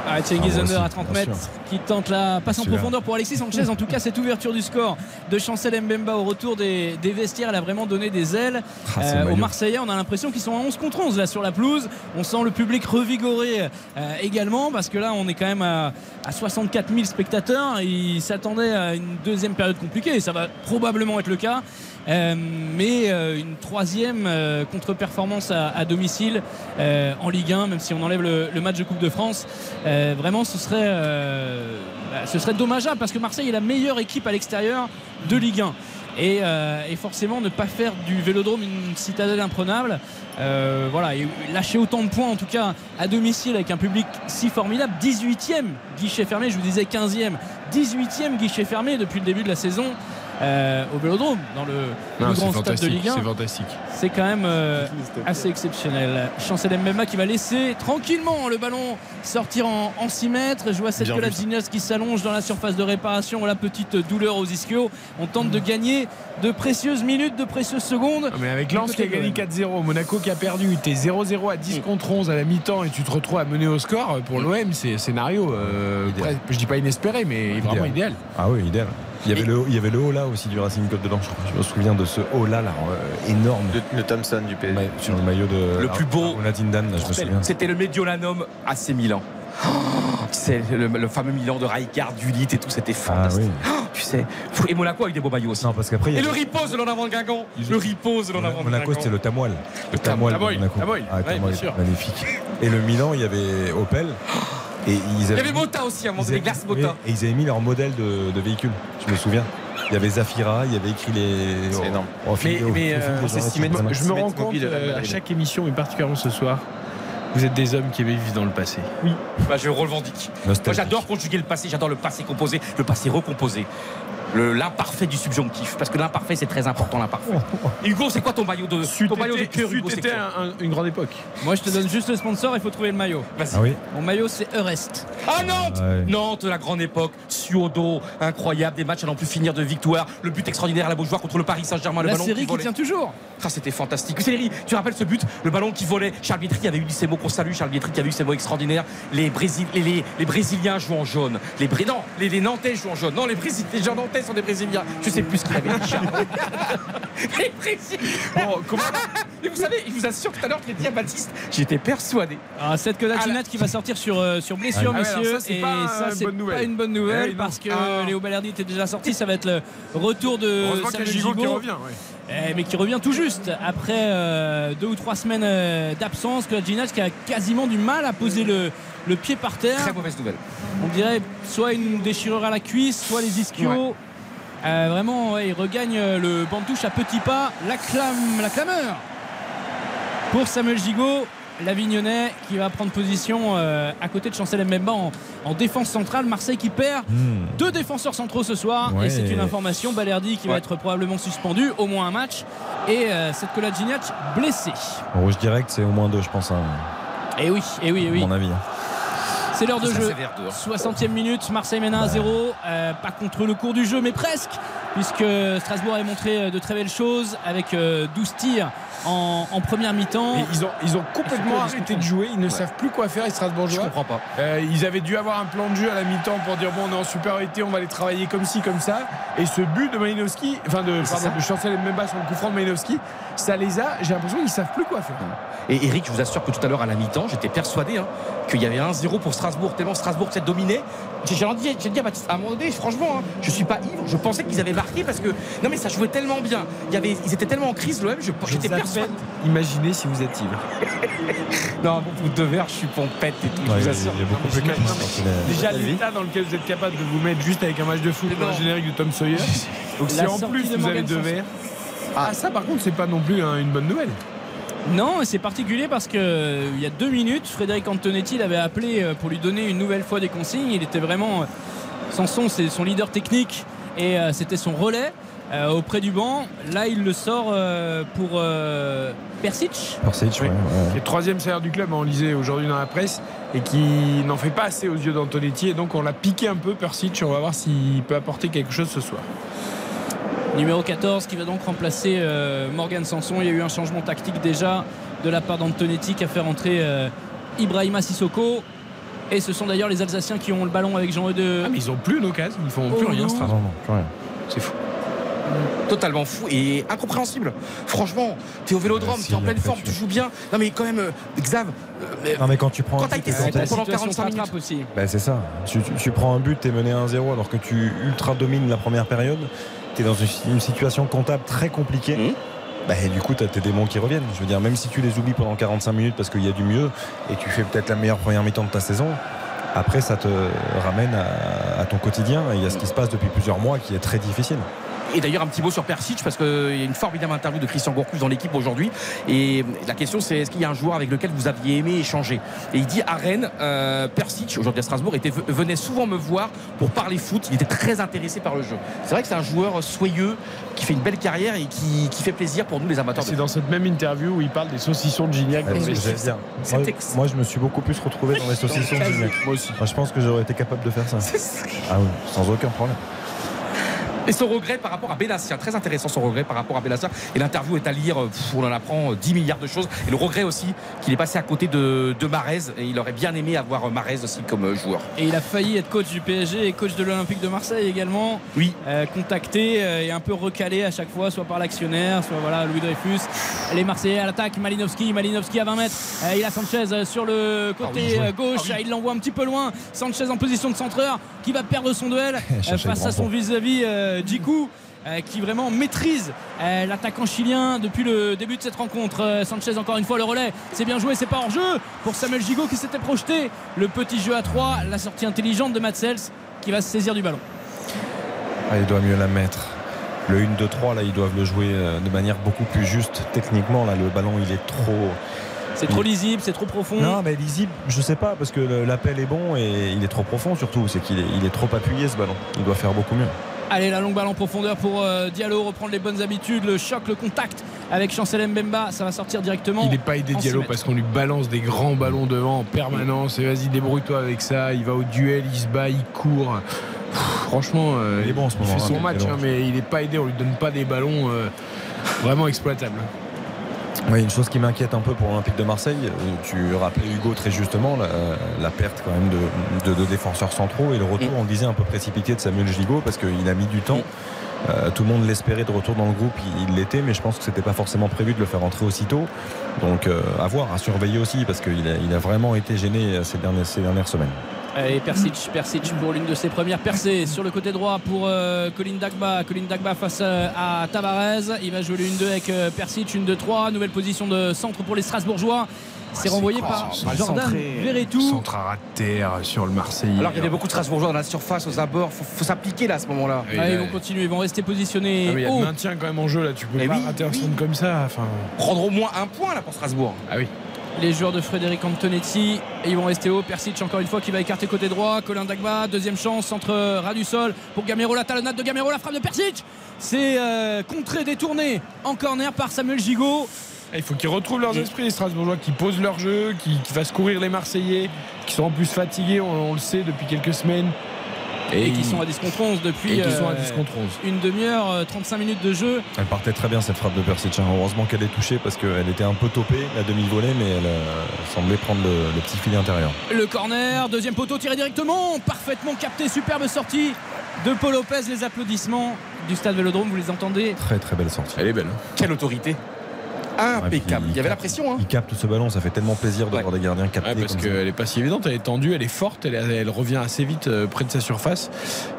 Ah, Cengiz Ah, aussi, à 30 bien mètres qui tente la passe en profondeur pour Alexis Sanchez. En tout cas, cette ouverture du score de Chancel Mbemba au retour des, des vestiaires, elle a vraiment donné des ailes Ah, Euh, aux. Marseillais. On a l'impression qu'ils sont à 11 contre 11 là sur la pelouse. On sent le public revigoré euh, également parce que là, on est quand même à, à 64 000 spectateurs. Ils s'attendaient à une deuxième période compliquée et ça va probablement être le cas. Euh, mais euh, une troisième euh, contre-performance à, à domicile euh, en Ligue 1, même si on enlève le, le match de Coupe de France, euh, vraiment ce serait, bah, ce serait dommageable parce que Marseille est la meilleure équipe à l'extérieur de Ligue 1. Et, et forcément ne pas faire du vélodrome une citadelle imprenable voilà et lâcher autant de points en tout cas à domicile avec un public si formidable. 18e guichet fermé je vous disais 15e 18e guichet fermé depuis le début de la saison euh, au Vélodrome, dans le Non, plus c'est grand stade de Ligue 1. c'est fantastique. C'est quand même euh, assez exceptionnel. Chancel Mbemba qui va laisser tranquillement le ballon sortir en, en 6 mètres. Je vois cette. Gignas qui s'allonge dans la surface de réparation. La petite douleur aux ischios. On tente de gagner de précieuses minutes, de précieuses secondes. Mais avec Lens qui a gagné l'OM. 4-0, Monaco qui a perdu, t'es 0-0 à 10 contre 11 à la mi-temps et tu te retrouves à mener au score, pour l'OM, c'est scénario, euh, je dis pas inespéré, mais vraiment idéal. Ah oui, idéal. Il y avait le, il y avait le haut là aussi du Racing Côte de Blanche. Je me souviens de ce haut là, là euh, énorme. Le, Thompson du PSG. Ouais, sur le maillot de Le plus beau. Zidane, là, je me souviens. C'était le Mediolanum AC Milan. Oh, c'est le, le fameux Milan de Rijkaard, Dulit et tout, c'était fantastique. oui. Oh, tu sais, Fou- et Monaco avec des beaux maillots aussi. Non, parce qu'après, Et a- le repose de l'en avant de Guingamp. Le repose de l'en avant de Monaco, c'était le Tamoil. Le Tamoil. de Tamoil, Monaco. Tamoil, Ah, ouais, Tamoil, bien sûr. magnifique. Et le Milan, il y avait Opel. Et ils Il y avait Mota aussi à un moment donné, Glace Mota. Et ils avaient mis leur modèle de, de véhicule, je me souviens. Il y avait Zafira, il y avait écrit les. C'est énorme. Mais, mais, euh, je je me rends compte euh, à chaque émission, et particulièrement ce soir, vous êtes des hommes qui aiment vivre dans le passé. Oui, bah, je revendique. Nostalgie. Moi j'adore conjuguer le passé, j'adore le passé composé, le passé recomposé. Le- L'imparfait du subjonctif, parce que l'imparfait c'est très important l'imparfait. Hugo, c'est quoi ton maillot de ton maillot de cœur Hugo c'est C'était une grande époque. Moi, je te donne juste le sponsor, il faut trouver le maillot. Vas-y. Ah oui Mon maillot, c'est Eurest. Ah Nantes Ouais. Nantes, la grande époque, Suodo, incroyable, des matchs à n'en plus finir de victoire, le but extraordinaire à la Beaujoire contre le Paris Saint-Germain, le La ballon série qui volait. tient toujours. Ah, c'était fantastique. Série, tu te rappelles ce but Le ballon qui volait. Charles Bietri avait eu ces mots qu'on salue. Charles Bietri qui avait eu ces mots extraordinaires. Les, Brésil, les, les- les Brésiliens jouent en jaune. Les Bré- non, les, les Nantais jouent en jaune. Non, les, Brésil, les gens Sont des Brésiliens. Je sais plus ce qu'il avait dit, Charles. les Brésiliens. Bon, comment Et vous savez, il vous assure que tout à l'heure, je l'ai dit à Baptiste, j'étais persuadé. Alors, cette Kodakinat qui va sortir sur, euh, sur blessure, Ah ouais, alors messieurs. ça, c'est et pas, euh, ça, une c'est bonne nouvelle. pas une bonne nouvelle Eh, parce que Ah. Léo Ballardi était déjà sorti. Ça va être le retour de Heureusement qu'il y a Samuel Gigot qui revient. ouais. Eh, mais qui revient tout juste après euh, deux ou trois semaines euh, d'absence. Kodakinat qui a quasiment du mal à poser le, le pied par terre. Très mauvaise nouvelle. On dirait soit une déchirure à la cuisse, soit les ischios. Euh, vraiment, ouais, il regagne euh, le banc de touche à petits pas. La, clame, la clameur pour Samuel Gigot. L'Avignonnais qui va prendre position euh, à côté de Chancel Mbemba en, en défense centrale. Marseille qui perd Hmm. deux défenseurs centraux ce soir. Ouais. Et c'est une information. Balerdi qui va être probablement suspendu, au moins un match. Et euh, cette Gignac blessé. Rouge direct, c'est au moins deux, je pense, hein, Et oui, et oui, et à oui. mon avis. C'est l'heure de Ça, jeu. c'est vert dehors. 60e minute, Marseille mène 1 à 0. Euh, pas contre le cours du jeu, mais presque, puisque Strasbourg a montré euh, de très belles choses avec euh, 12 tirs en, en première mi-temps. Et ils ont, ils ont complètement arrêté de jouer, ils ne savent plus quoi faire, les Je Strasbourgeois. comprends pas. Euh, ils avaient dû avoir un plan de jeu à la mi-temps pour dire bon on est en supériorité, on va les travailler comme ci, comme ça. Et ce but de Malinowski, enfin de, pardon, de Chancel Mbemba sur le coup franc de Malinowski, ça les a, j'ai l'impression qu'ils savent plus quoi faire. Et Eric, je vous assure que tout à l'heure à la mi-temps, j'étais persuadé hein, qu'il y avait 1-0 pour Strasbourg, tellement Strasbourg s'est dominé. J'ai dit, à Baptiste, à un moment donné, franchement, hein, je suis pas ivre, je pensais qu'ils avaient marqué parce que. Non mais ça jouait tellement bien. Il y avait, ils étaient tellement en crise, l'OM, je- j'étais persuadé. Imaginez si vous êtes ivre. Non, pour deux verres, je suis pompette et tout, Ouais, je vous assure. Déjà l'état dans lequel vous êtes capable de vous mettre juste avec un match de foot pour un générique de Tom Sawyer. Donc si en plus de vous avez deux verres. Ah ça par contre c'est pas non plus hein, une bonne nouvelle. Non, et c'est particulier parce que euh, il y a deux minutes, Frédéric Antonetti l'avait appelé euh, pour lui donner une nouvelle fois des consignes. Il était vraiment. euh, Sanson, c'est son leader technique et euh, c'était son relais euh, auprès du banc. Là, il le sort euh, pour euh, Persic. Persic, Oui. ouais, ouais. Qui est troisième salaire du club, hein, on lisait aujourd'hui dans la presse, et qui n'en fait pas assez aux yeux d'Antonetti. Et donc on l'a piqué un peu, Persic. On va voir s'il peut apporter quelque chose ce soir. Numéro 14 qui va donc remplacer euh, Morgan Sanson. Il y a eu un changement tactique déjà de la part d'Antonetti qui a fait rentrer euh, Ibrahima Sissoko. Et ce sont d'ailleurs les Alsaciens qui ont le ballon avec Jean de. Ah, mais ils ont plus une occasion, ils font plus Oh, plus rien. C'est fou. Totalement fou et incompréhensible. Franchement, t'es au vélodrome, Bah, t'es en pleine forme, tu- tu joues bien. Non mais quand même, euh, Xav, euh, Non, mais quand tu prends Quand un t'as but, été pendant situation 45 se minutes. aussi. Bah, c'est ça. Tu, tu- tu prends un but, t'es mené 1-0 alors que tu ultra domines la première période. T'es dans une, situation comptable très compliquée. Mhm. Bah, et du coup, t'as tes démons qui reviennent. Je veux dire, même si tu les oublies pendant 45 minutes parce qu'il y a du mieux et tu fais peut-être la meilleure première mi-temps de ta saison, après, ça te ramène à, à ton quotidien. Et il y a ce qui se passe depuis plusieurs mois qui est très difficile. Et d'ailleurs, un petit mot sur Persic, parce qu'il y a une formidable interview de Christian Gourcuff dans l'équipe aujourd'hui. Et la question, c'est est-ce qu'il y a un joueur avec lequel vous aviez aimé échanger? Et il dit à Rennes, euh, Persic, aujourd'hui à Strasbourg, était, venait souvent me voir pour parler foot. Il était très intéressé par le jeu. C'est vrai que c'est un joueur soyeux qui fait une belle carrière et qui, qui fait plaisir pour nous, les amateurs. C'est dans cette même interview où il parle des saucissons de Gignac. Ouais. Moi, moi, je me suis beaucoup plus retrouvé dans les saucissons de Gignac. Moi aussi. je pense que j'aurais été capable de faire ça. Ah oui, sans aucun problème. Et son regret par rapport à Benassia, très intéressant son regret par rapport à Benassia. Et l'interview est à lire, euh, pff, on en apprend euh, 10 milliards de choses. Et le regret aussi qu'il est passé à côté de, de Marez. Et il aurait bien aimé avoir euh, Marez aussi comme euh, joueur. Et il a failli être coach du PSG et coach de l'Olympique de Marseille également. Oui. Euh, contacté euh, et un peu recalé à chaque fois, soit par l'actionnaire, soit voilà Louis Dreyfus. Les Marseillais à l'attaque, Malinowski, Malinowski à 20 mètres. Euh, il a Sanchez euh, sur le côté euh, gauche. Il l'envoie un petit peu loin. Sanchez en position de centreur qui va perdre son duel euh, face à son vis-à-vis euh, Djikou. euh, qui vraiment maîtrise euh, l'attaquant chilien depuis le début de cette rencontre. Euh, Sanchez encore une fois le relais. C'est bien joué, c'est pas hors jeu pour Samuel Gigot qui s'était projeté. Le petit jeu à 3, la sortie intelligente de Matsels qui va se saisir du ballon. Ah, il doit mieux la mettre. Le 1-2-3, là, ils doivent le jouer euh, de manière beaucoup plus juste. Techniquement, là, le ballon, il est trop. C'est trop lisible, c'est trop profond. Non, mais lisible, je sais pas, parce que l'appel est bon et il est trop profond surtout. C'est qu'il est, il est trop appuyé ce ballon. Il doit faire beaucoup mieux. Allez, la longue balle en profondeur pour euh, Diallo, reprendre les bonnes habitudes, le choc, le contact avec Chancel Mbemba, ça va sortir directement. Il n'est pas aidé Diallo parce qu'on lui balance des grands ballons devant en permanence. Et vas-y, débrouille-toi avec ça. Il va au duel, il se bat, il court. Pff, franchement, euh, Il est bon en ce il moment, fait son hein, match, hein, mais il n'est pas aidé. On lui donne pas des ballons euh, vraiment exploitables. Ouais, une chose qui m'inquiète un peu pour l'Olympique de Marseille, euh, tu rappelais Hugo très justement la, la perte quand même de, de- de défenseurs centraux et le retour, on le disait, un peu précipité de Samuel Gigot parce qu'il a mis du temps. Euh, tout le monde l'espérait de retour dans le groupe, il il l'était, mais je pense que c'était pas forcément prévu de le faire entrer aussitôt. Donc euh, à voir, à surveiller aussi parce qu'il a, il a vraiment été gêné ces dernières, ces dernières semaines. Allez, Persic, Persic pour l'une de ses premières percées sur le côté droit pour euh, Colin Dagba. Colin Dagba face euh, à Tavares. Il va jouer le 1-2 avec euh, Persic, 1-2-3. Nouvelle position de centre pour les Strasbourgeois. C'est renvoyé par Jordan Verretou. Centre à terre sur le Marseillais. Alors qu'il y avait beaucoup de Strasbourgeois dans la surface, aux abords. Faut, faut s'appliquer là à ce moment-là. Oui, Ah, ils vont continuer, ils vont rester positionnés. Ah, il y a de maintien quand même en jeu là. Tu peux Eh pas oui, rater un centre comme ça. Enfin, Prendre au moins un point là pour Strasbourg. ah oui. Les joueurs de Frédéric Antonetti et ils vont rester haut. Persic encore une fois qui va écarter côté droit. Colin Dagba, deuxième chance entre ras du sol pour Gamero. La talonnade de Gamero, la frappe de Persic. C'est euh, contré, détourné en corner par Samuel Gigot. Il faut qu'ils retrouvent leurs esprits, les Strasbourgeois, qui posent leur jeu, qui, fassent courir les Marseillais, qui sont en plus fatigués, on le sait depuis quelques semaines. Et, qui sont à 10 contre 11 depuis et qui sont à euh, 10 contre 11. une demi-heure, euh, 35 minutes de jeu. Elle partait très bien cette frappe de Persic. hein. Heureusement qu'elle est touchée parce qu'elle était un peu topée, la demi-volée, mais elle euh, semblait prendre le, le petit filet intérieur. Le corner, deuxième poteau tiré directement, parfaitement capté, superbe sortie de Paul Lopez. Les applaudissements du stade Vélodrome, vous les entendez Très très belle sortie. Elle est belle. Quelle autorité Impeccable. Il y avait la pression. Hein. Il capte ce ballon, ça fait tellement plaisir de voir des gardiens capter Ouais, parce qu'elle est pas si évidente, elle est tendue, elle est forte, elle, elle revient assez vite euh, près de sa surface.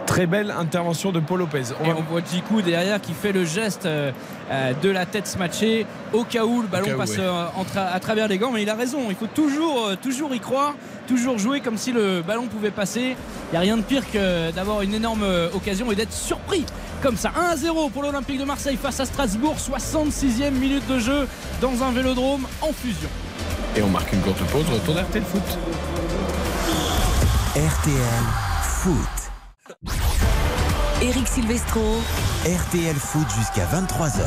Très belle intervention de Paul Lopez. On Et va- on voit Djikou derrière qui fait le geste euh, euh, de la tête smatchée au cas où le ballon où, passe ouais. en tra- à travers les gants. Mais il a raison, il faut toujours, toujours y croire, toujours jouer comme si le ballon pouvait passer. Il n'y a rien de pire que d'avoir une énorme occasion et d'être surpris comme ça. 1-0 pour l'Olympique de Marseille face à Strasbourg, 66e minute de jeu dans un vélodrome en fusion. Et on marque une courte pause, retour d'RTL Foot. RTL Foot. Eric Silvestro. RTL Foot jusqu'à 23h.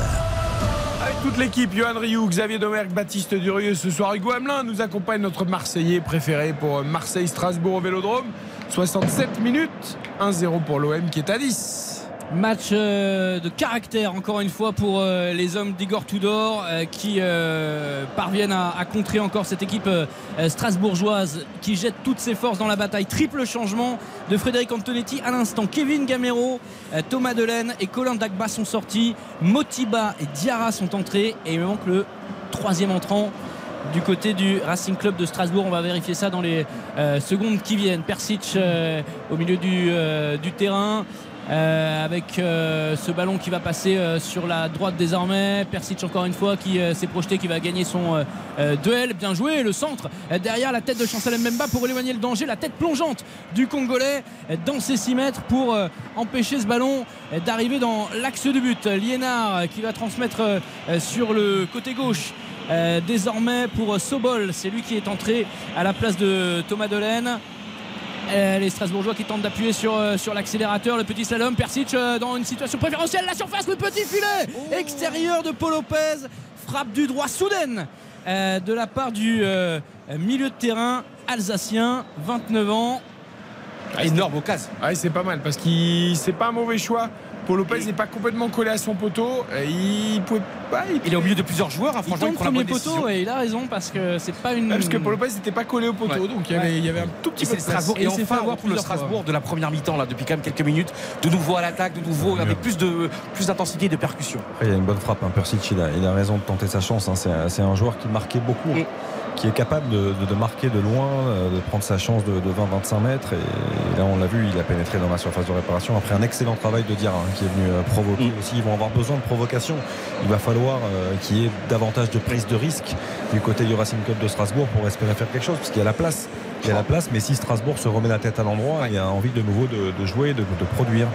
Avec toute l'équipe, Johan Rioux, Xavier Domergue, Baptiste Durieux, ce soir Hugo Hamelin nous accompagne notre Marseillais préféré pour Marseille-Strasbourg au Vélodrome. 67 minutes, 1-0 pour l'OM qui est à 10. Match euh, de caractère encore une fois pour euh, les hommes d'Igor Tudor euh, qui parviennent à, contrer encore cette équipe strasbourgeoise qui jette toutes ses forces dans la bataille. Triple changement de Frédéric Antonetti à l'instant. Kevin Gamero, Thomas Delaine et Colin Dagba sont sortis. Motiba et Diarra sont entrés et il manque le troisième entrant du côté du Racing Club de Strasbourg. On va vérifier ça dans les secondes qui viennent. Persic au milieu du terrain. Euh, avec euh, ce ballon qui va passer euh, sur la droite désormais. Persic encore une fois qui euh, s'est projeté, qui va gagner son euh, euh, duel. Bien joué, le centre derrière la tête de Chancel Mbemba pour éloigner le danger. La tête plongeante du Congolais dans ses 6 mètres pour empêcher ce ballon d'arriver dans l'axe du but. Liénard qui va transmettre sur le côté gauche. Désormais pour Sobol, c'est lui qui est entré à la place de Thomas Delaine. Euh, les Strasbourgeois qui tentent d'appuyer sur, euh, sur l'accélérateur, le petit slalom, Persic euh, dans une situation préférentielle, la surface, le petit filet extérieur de Paul Lopez, frappe du droit soudaine de la part du milieu de terrain alsacien, 29 ans. énorme occasion. Ouais, c'est pas mal parce qu'il c'est pas un mauvais choix. Paul Lopez n'est pas complètement collé à son poteau. Il pouvait pas. Il est au milieu de plusieurs joueurs. hein, Il franchement, il prend la premier bonne décision. poteau et il a raison parce que c'est pas une. Ouais, parce que Paul Lopez n'était pas collé au poteau, Ouais. donc il y, avait, il y avait un tout petit Et peu de place. Strasbourg. Et, il s'est fait enfin, avoir retrouve le Strasbourg de la première mi-temps, là, depuis quand même quelques minutes. De nouveau à l'attaque, de nouveau avec plus de plus d'intensité et de percussion. Après, il y a une bonne frappe. Hein. Persic, il a, il a raison de tenter sa chance. hein. C'est un- joueur qui marquait beaucoup, hein. Qui est capable de, de- de marquer de loin, euh, de prendre sa chance de, de 20-25 mètres. Et, là, on l'a vu, il a pénétré dans la surface de réparation après un excellent travail de Diarra hein, qui est venu euh, provoquer aussi. Ils vont avoir besoin de provocation. Il va falloir euh, qu'il y ait davantage de prise de risque du côté du Racing Club de Strasbourg pour espérer faire quelque chose, parce qu'il y a la place. Il y a la place, mais si Strasbourg se remet la tête à l'endroit, il y a envie de nouveau de, de jouer, de, de produire.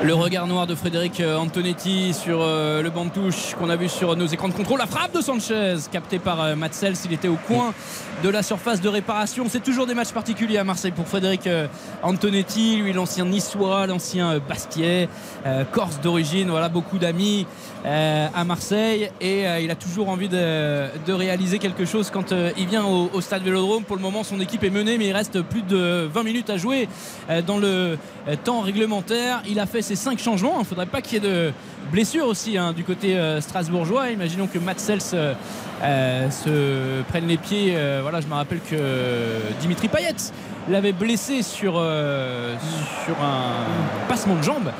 Le regard noir de Frédéric euh, Antonetti sur euh, le banc de touche qu'on a vu sur nos écrans de contrôle. La frappe de Sanchez, captée par euh, Matsels. Il était au coin de la surface de réparation. C'est toujours des matchs particuliers à Marseille pour Frédéric Antonetti, lui l'ancien niçois, l'ancien euh, corse d'origine. Voilà, beaucoup d'amis à Marseille et il a toujours envie de, réaliser quelque chose quand il vient au, au stade Vélodrome. Pour le moment, son équipe est menée, mais il reste plus de 20 minutes à jouer dans le temps réglementaire. Il a fait ses 5 changements. Il ne faudrait pas qu'il y ait de blessures aussi hein, du côté euh, strasbourgeois. Imaginons que Matt Sels euh, euh, se prenne les pieds. Voilà, je me rappelle que Dimitri Payet l'avait blessé sur, sur un passement de jambe.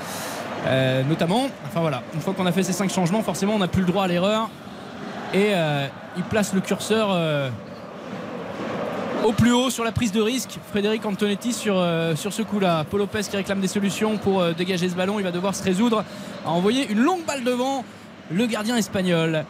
Notamment, enfin voilà, une fois qu'on a fait ces cinq changements, forcément on n'a plus le droit à l'erreur. Et il place le curseur au plus haut sur la prise de risque. Frédéric Antonetti sur, euh, sur ce coup-là. Paul Lopez qui réclame des solutions pour euh, dégager ce ballon. Il va devoir se résoudre à envoyer une longue balle devant le gardien espagnol.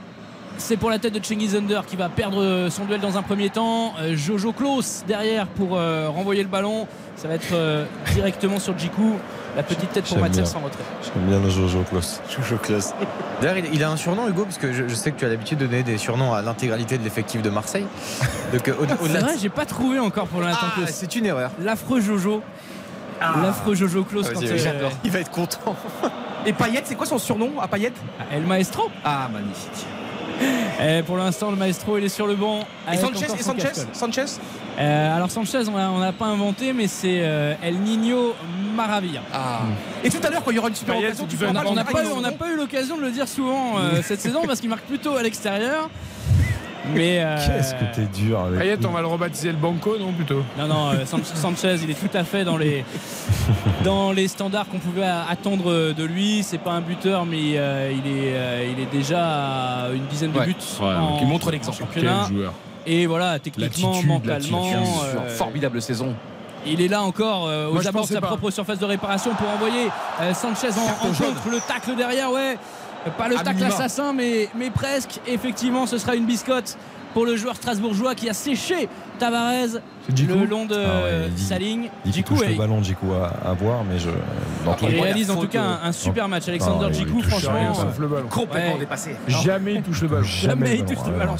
C'est pour la tête de Cengiz Under qui va perdre son duel dans un premier temps. Euh, Jojo Klaus derrière pour euh, renvoyer le ballon. Ça va être euh, directement sur Djikou. La petite tête pour bien. sans retrait. J'aime bien le Jojo Klaus. Jojo Klaus. D'ailleurs, il, a un surnom, Hugo, parce que je, je sais que tu as l'habitude de donner des surnoms à l'intégralité de l'effectif de Marseille. Donc, euh, au- C'est vrai, j'ai pas trouvé encore pour l'instant. Ah, c'est une erreur. L'affreux Jojo. L'affreux Jojo Klaus Ah, quand euh, j'adore. Il va être content. Et Payet, c'est quoi son surnom à Payet? El Maestro. Ah, magnifique. Et pour l'instant, le maestro il est sur le banc. Et Sanchez, et Sanchez? Sanchez? Euh, alors Sanchez, on n'a pas inventé, mais c'est euh, El Niño Maravilla. Ah. Et tout à l'heure, quand il y aura une super occasion, tu On n'a pas, eu- pas l'occasion de le dire souvent euh, cette saison parce qu'il marque plutôt à l'extérieur. Mais euh, Qu'est-ce que t'es dur avec Payet, on va le rebaptiser le Banco, non plutôt? Non, non, euh, San- Sanchez, il est tout à fait dans les, dans les standards qu'on pouvait attendre de lui. C'est pas un buteur, mais euh, il, est, euh, il est déjà à une dizaine de Ouais. buts. Ouais, en, donc il montre l'exemple. championnat. Quel joueur. Et voilà, techniquement, mentalement, euh, Formidable saison. Il est là encore euh, aux abords de sa pas. propre surface de réparation pour envoyer euh, Sanchez en, en contre. Le tacle derrière, ouais. Pas le À tacle minima. assassin, mais, mais presque. Effectivement, ce sera une biscotte pour le joueur strasbourgeois qui a séché Tavares le long de Ah ouais, il sa ligne. Il touche ouais, le ballon, Djikou, à, à voir, mais je, dans il les réalise en tout cas un, un super match. Alexander Ah, Djikou, franchement, Rien, sauf le ballon. Complètement Ouais. dépassé. Jamais il touche le ballon. Jamais il touche le ballon.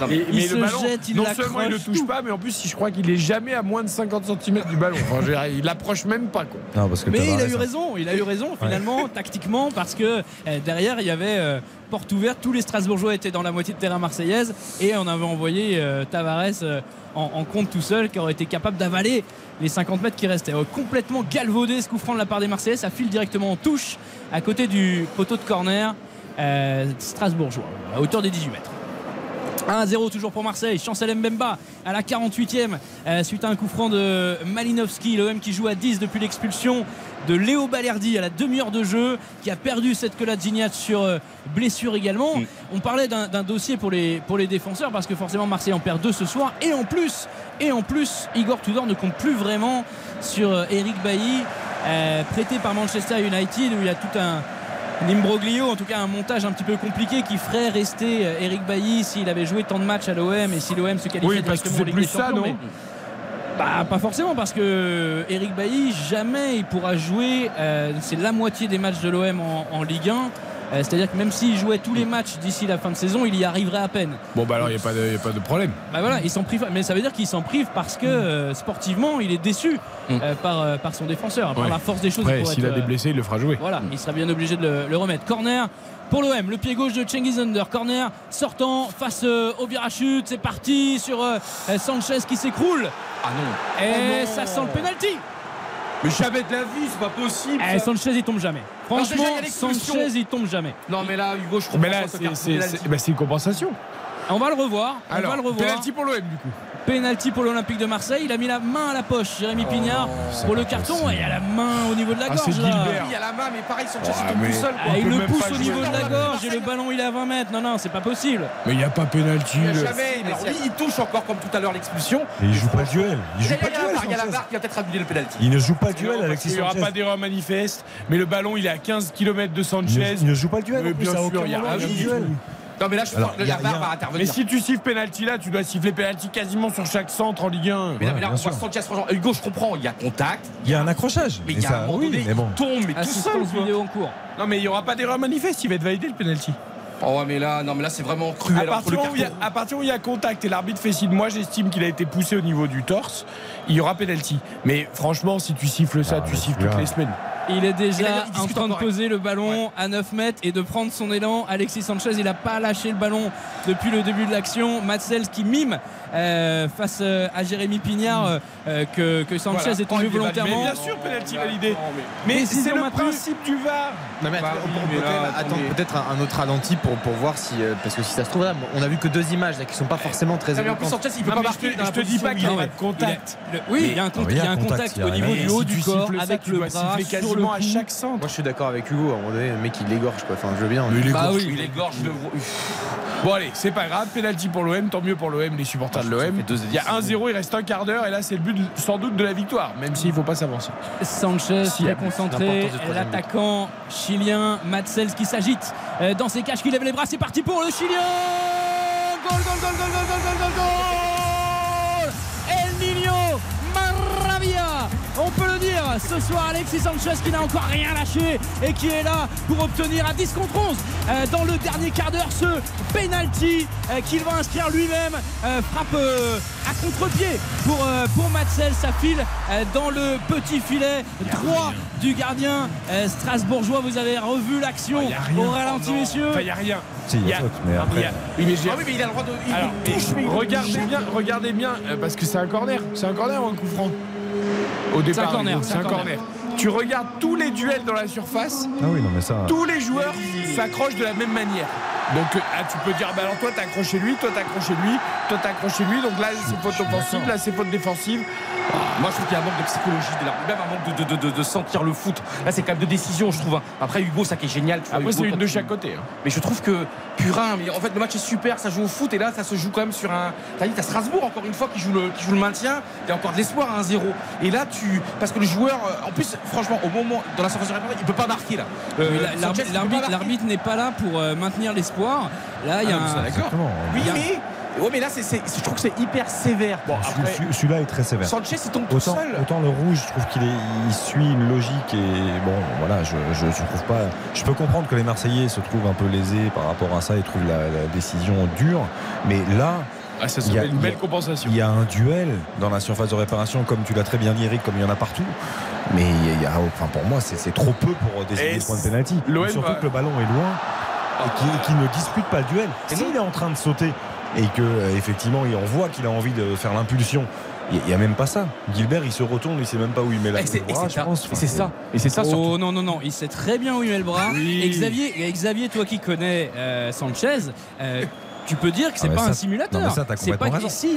non, Il mais se le ballon, jette, il non seulement il le touche tout. pas, mais en plus, je crois qu'il est jamais à moins de 50 cm du ballon. Enfin, dire, il l'approche même pas. Quoi. non, parce que Mais il a eu raison, il a eu raison finalement tactiquement parce que euh, derrière il y avait euh, porte ouverte, tous les Strasbourgeois étaient dans la moitié de terrain marseillaise et on avait envoyé euh, Tavares euh, en, compte tout seul qui aurait été capable d'avaler les 50 mètres qui restaient. Euh, complètement galvaudé ce coup franc de la part des Marseillais, ça file directement en touche à côté du poteau de corner euh, strasbourgeois à hauteur des 18 mètres. 1-0 toujours pour Marseille. Chancel Mbemba à la 48e euh, suite à un coup franc de Malinowski, l'OM qui joue à 10 depuis l'expulsion de Léo Balerdi à la demi-heure de jeu, qui a perdu cette cola sur euh, blessure également. Mm. On parlait d'un dossier pour les, défenseurs parce que forcément Marseille en perd deux ce soir. Et en plus, et en plus Igor Tudor ne compte plus vraiment sur euh, Eric Bailly, euh, prêté par Manchester United, où il y a tout un, Nimbroglio, en tout cas un montage un petit peu compliqué qui ferait rester Eric Bailly s'il avait joué tant de matchs à l'OM et si l'OM se qualifiait oui, parce que c'est plus ça, non bah, Pas forcément, parce que Eric Bailly, jamais il pourra jouer. Euh, c'est la moitié des matchs de l'OM en, Ligue 1. Euh, c'est-à-dire que même s'il jouait tous les matchs d'ici la fin de saison, il y arriverait à peine. Bon, bah alors il n'y a, pas de problème. Bah voilà, il s'en prive. Mais ça veut dire qu'il s'en prive parce que mm. euh, sportivement, il est déçu mm. euh, par, euh, par son défenseur, par la force des choses. S'il ouais, a des blessés, il le fera jouer. Euh, voilà, il sera bien obligé de le remettre. Corner pour l'OM. Le pied gauche de Chengiz Under, corner sortant face euh, au virachute. C'est parti sur euh, Sanchez qui s'écroule. Ah non. Et ah ça sent le penalty. Mais jamais de la vie, c'est pas possible. Eh, Sanchez il tombe jamais. Franchement, Sanchez il tombe jamais. Non mais là Hugo je comprends. Mais là bah, c'est une compensation. On va le revoir. Alors, on va le revoir. Penalty pour l'OM du coup. Pénalty pour l'Olympique de Marseille. Il a mis la main à la poche, Jérémy oh, Pignard, pour le carton. Et il a la main au niveau de la ah, gorge. Il le pousse au niveau de la gorge et le ballon il est à 20 mètres. Non, non, c'est pas possible. Mais il n'y a pas pénalty. Il, il touche encore comme tout à l'heure l'expulsion. Il joue pas duel. Il joue pas duel. Il y a la barre qui le pénalty. Il ne joue pas duel, Alexis Sanchez. Il n'y aura pas d'erreur manifeste, mais le ballon il est à 15 km de Sanchez. Il ne joue pas le duel. Euh, bien sûr, duel. Non, mais là, je pense la barre va intervenir. Mais si tu siffles penalty là, tu dois siffler penalty quasiment sur chaque centre en Ligue 1. Mais, ouais, non, mais là, on voit Hugo, je comprends, il y a contact. Il y a un accrochage. Mais il y a un moment donné, il tombe, mais tout seul. Vidéo en cours. Non, mais il n'y aura pas d'erreur manifeste, il va être validé le penalty. Oh ouais, mais là, non, mais là, c'est vraiment cru. À partir, où il y a, partir où il y a contact et l'arbitre fait signe, moi j'estime qu'il a été poussé au niveau du torse, il y aura pénalty. Mais franchement, si tu siffles ça, ah, tu siffles toutes les semaines. Il est déjà en train de poser le ballon à 9 mètres et de prendre son élan. Alexis Sanchez, il n'a pas lâché le ballon depuis le début de l'action. Matzels qui mime euh, face euh, à Jérémy Pignard euh, que, Sanchez est tombé oh, volontairement. Mais bien sûr, pénalty validé. mais, c'est le principe du VAR. Non, mais attends, peut-être un, autre ralenti pour, pour voir si. parce que si ça se trouve, là, on a vu que deux images qui ne sont pas forcément très évidentes. En plus, Sanchez, il peut pas marquer. Je te dis pas qu'il y a contact. Oui, il y a un contact au niveau du haut du corps avec le bras à chaque centre. Moi, je suis d'accord avec Hugo. À un moment donné, le mec, il l'égorge. Enfin, je veux bien. Il bah l'égorge. Bon, allez, c'est pas grave. Pénalty pour l'OM. Tant mieux pour l'OM, les supporters de l'OM. Il y a 1-0, il reste un quart d'heure et là c'est le but de, sans doute de la victoire, même s'il ne faut pas s'avancer. Sanchez si, très concentré, l'attaquant chilien Matsels qui s'agite euh, dans ses caches, qui lève les bras, c'est parti pour le Chilien. Goal, goal, goal, goal, goal, goal, goal, goal. El Niño Maravilla. On peut ce soir Alexis Sanchez qui n'a encore rien lâché et qui est là pour obtenir à 10 contre 11 euh, dans le dernier quart d'heure ce penalty euh, qu'il va inscrire lui-même. Euh, frappe à contre-pied pour, pour Matzel, ça file dans le petit filet droit du gardien strasbourgeois. Vous avez revu l'action ah, au ralenti, oh, messieurs. Il n'y a rien. Il a, il a... Regardez, bien, regardez bien, parce que c'est un corner. C'est un corner ou un coup franc? au départ. C'est un corner. Tu regardes tous les duels dans la surface. Tous les joueurs s'accrochent de la même manière. Donc euh, ah, tu peux dire, bah alors toi t'accroches chez lui, toi t'accroches chez lui, toi t'accroches chez lui. Donc là c'est faute offensive, là c'est faute défensive. Moi, je trouve qu'il y a un manque de psychologie, de la... même un manque de, sentir le foot. Là, c'est quand même de décision, je trouve. Hein. Après, Hugo, ça qui est génial. Après, c'est une de chaque côté. Hein. Mais je trouve que Purin, mais en fait, le match est super, ça joue au foot et là, ça se joue quand même sur un. T'as dit, t'as Strasbourg encore une fois qui joue le, qui joue le maintien. Il y a encore de l'espoir à 1-0. Et là, tu. Parce que le joueur, euh, en plus, franchement, au moment, dans la surface de il peut pas marquer là. Euh, l'arbitre n'est pas là pour euh, maintenir l'espoir. Là, il y a ah, un. Oui, mais Ouais, mais là, c'est, je trouve que c'est hyper sévère. Celui-là est très sévère. Sanchez, il tombe tout seul. autant le rouge, je trouve qu'il suit une logique et bon, voilà, je, je, trouve pas. Je peux comprendre que les Marseillais se trouvent un peu lésés par rapport à ça et trouvent la, décision dure, mais là, ah, Il y a- une belle compensation. il y a un duel dans la surface de réparation, comme tu l'as très bien dit, Eric, comme il y en a partout. Mais enfin, pour moi, c'est trop peu pour décider Et de prendre penalty. l'OM Surtout que le ballon est loin et qu'il ne dispute pas le duel. S'il est en train de sauter, et que euh, effectivement on voit qu'il a envie de faire l'impulsion il n'y a même pas ça. Gilbert, il se retourne, il ne sait même pas où il met la et. C'est ça. Et c'est ça. Oh non, non, non, il sait très bien où il met le bras. Xavier, toi qui connais euh, Sanchez, euh, tu peux dire que c'est ah, pas un simulateur. S'il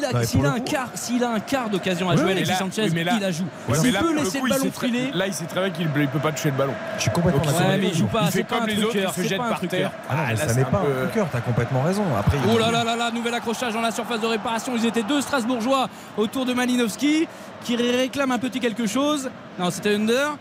a, a, un quart, s'il a un quart d'occasion à jouer, Alexis oui, Sanchez, oui, là, il la joue. Ouais, s'il peut laisser le, ballon filer, là il sait très bien qu'il ne peut pas toucher le ballon. Je suis complètement d'accord. Ah mais ah, il joue pas. C'est comme les autres, il se jette par terre. Ça n'est pas un cœur. T'as complètement raison. Oh là là là là, nouvel accrochage dans la surface de réparation. Ils étaient deux Strasbourgeois autour de Malinowski qui réclame un petit quelque chose. Non, c'était Under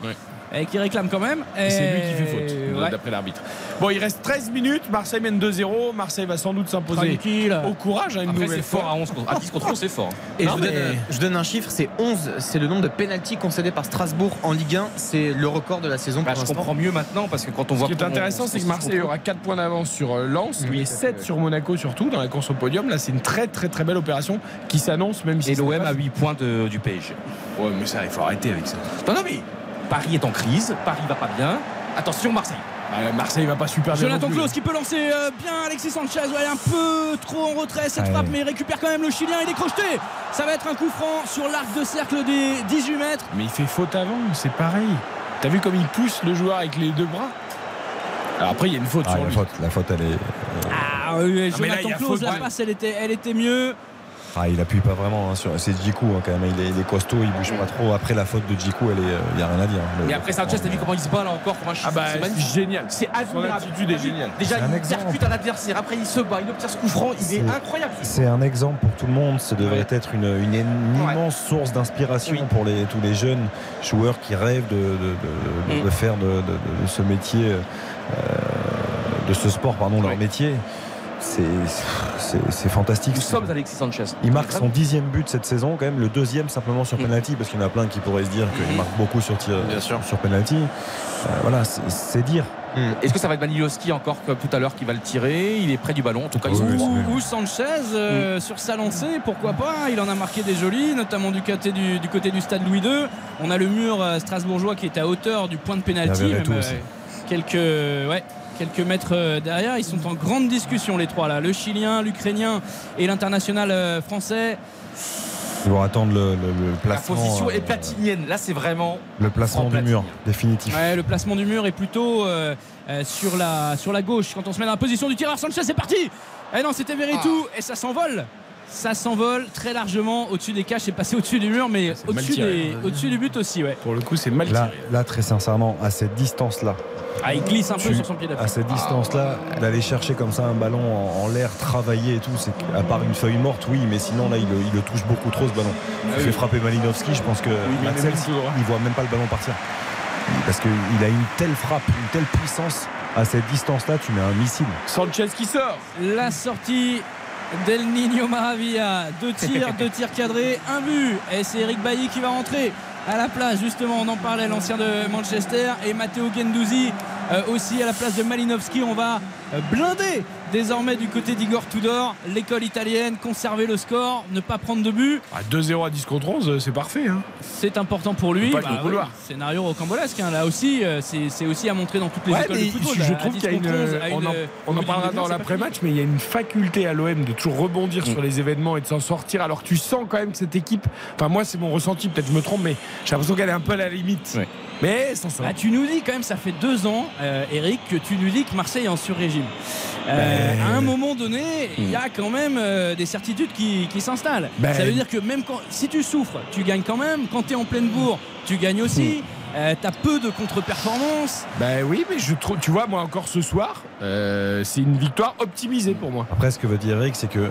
et qui réclame quand même. Et c'est lui qui fait faute, Ouais. d'après l'arbitre. Bon, il reste 13 minutes. Marseille mène 2-0. Marseille va sans doute s'imposer Tranquille. au courage. hein, une Après, nouvelle c'est fort à 11 contre- à 10 contre 11, c'est fort. Et Non, je, vous donne, mais- je donne un chiffre, c'est 11, c'est le nombre de pénalties concédés par Strasbourg en Ligue 1, c'est le record de la saison Bah, pour je l'instant. comprends mieux maintenant parce que quand on Ce voit qui est intéressant, on- c'est que Marseille aura 4 points d'avance sur euh, Lens Oui, et tout à 7 sur Monaco surtout dans la course au podium. Là, c'est une très très très belle opération qui s'annonce même si Et c'est l'OM a 8 points de- du PSG. Ouais, mais ça, il faut arrêter avec ça. Non, non, mais Paris est en crise, Paris va pas bien. Attention, Marseille. Bah, Marseille va pas super bien. Jonathan. Klaus qui peut lancer euh, bien Alexis Sanchez. Ouais, un peu trop en retrait cette Ouais. frappe, mais il récupère quand même le Chilien. Il est crocheté. Ça va être un coup franc sur l'arc de cercle des 18 mètres. Mais il fait faute avant, c'est pareil. T'as vu comme il pousse le joueur avec les deux bras? Alors après, il y a une faute Ah, sur la lui. faute, la faute, elle est. Ah oui, Jonathan Klaus, la passe, elle était, elle était mieux. Ah, il appuie pas vraiment. hein, sur... C'est Djikou hein, quand même. Il est, il est costaud, il bouge pas trop. Après la faute de Djikou, elle est, il y a rien à dire. Le- Et après Sanchez, t'as vu comment il se bat là encore comme un. Ah bah, c'est génial. C'est Son admirable. attitude est géniale. Déjà, il exemple. percute un adversaire. Après, il se bat, il obtient ce coup franc. Il est C'est- incroyable. C'est un exemple pour tout le monde. Ça devrait être une, une- une immense source d'inspiration Oui. pour les, tous les jeunes joueurs qui rêvent de, de- de- de- Mm. de faire de, de- de ce métier, euh, de ce sport, pardon, leur métier. C'est- fantastique. Nous sommes Alexis Sanchez. Il marque son dixième but cette saison, quand même le deuxième simplement sur penalty, parce qu'il y en a plein qui pourraient se dire qu'il marque beaucoup sur tir, sur, sur penalty. Euh, voilà, c'est- dire. Est-ce que ça va être Manilowski encore comme tout à l'heure qui va le tirer? Il est près du ballon. En tout cas, Oui. Ou Sanchez euh, Mm. sur sa lancée, pourquoi pas? Il en a marqué des jolis, notamment du côté du, du côté du stade Louis II. On a le mur euh, strasbourgeois qui est à hauteur du point de pénalty. Quelques, ouais, quelques mètres euh, derrière. Ils sont en grande discussion les trois là. Le Chilien, l'Ukrainien et l'international euh, français. Ils vont attendre le, le- le La placement, position euh, est platinienne. Là, c'est vraiment. le placement du mur définitif. Ouais, le placement du mur est plutôt euh, euh, sur, la, sur la gauche. Quand on se met dans la position du tireur, Sanchez, c'est parti Eh non, c'était Veretout et ça s'envole. Ça s'envole très largement au-dessus des caches. C'est passé au-dessus du mur, mais au-dessus, tiré. des- au-dessus du but aussi. Ouais. Pour le coup, c'est mal Là, tiré. là, très sincèrement, à cette distance-là, Ah, il glisse un peu tu- sur son pied d'appui. à cette distance-là, d'aller chercher comme ça un ballon en, en l'air, travailler et tout, c'est à part une feuille morte, oui, mais sinon là, il, le- il le touche beaucoup trop ce ballon. Il Ah fait oui. frapper Malinowski, je pense que même tout droit. il voit même pas le ballon partir. Parce qu'il a une telle frappe, une telle puissance. À cette distance-là, tu mets un missile. Sanchez qui sort. La sortie d'El Niño Maravilla. Deux tirs, deux tirs cadrés, un but. Et c'est Eric Bailly qui va rentrer à la place, justement, on en parlait, l'ancien de Manchester. Et Matteo Gendouzi aussi à la place de Malinowski. On va euh, blinder désormais du côté d'Igor Tudor, l'école italienne, conserver le score, ne pas prendre de but. Ah, 2-0 à 10 contre 11, c'est parfait. hein. C'est important pour lui. Oui, scénario rocambolesque. hein. Là aussi, euh, c'est c'est aussi à montrer dans toutes les Ouais, écoles mais de football. je trouve 10 qu'il y a une. contre 11, à on en, euh, on en au parlera dans l'après-match, mais il y a une faculté à l'OM de toujours rebondir sur les événements et de s'en sortir. Alors que tu sens quand même que cette équipe. Enfin, moi, c'est mon ressenti, peut-être je me trompe, mais j'ai l'impression qu'elle est un peu à la limite. Mais sans ça. Ah, tu nous dis quand même, ça fait deux ans, euh, Eric, que tu nous dis que Marseille est en sur-régime. Euh, Ben- À un moment donné, il y a quand même euh, des certitudes qui, qui s'installent. Ben- Ça veut dire que même quand, si tu souffres, tu gagnes quand même. Quand tu es en pleine bourre, tu gagnes aussi. Euh, T'as peu de contre-performances. Ben oui, mais je trouve, tu vois, moi encore ce soir, euh, c'est une victoire optimisée pour moi. Après, ce que veut dire Eric, c'est que.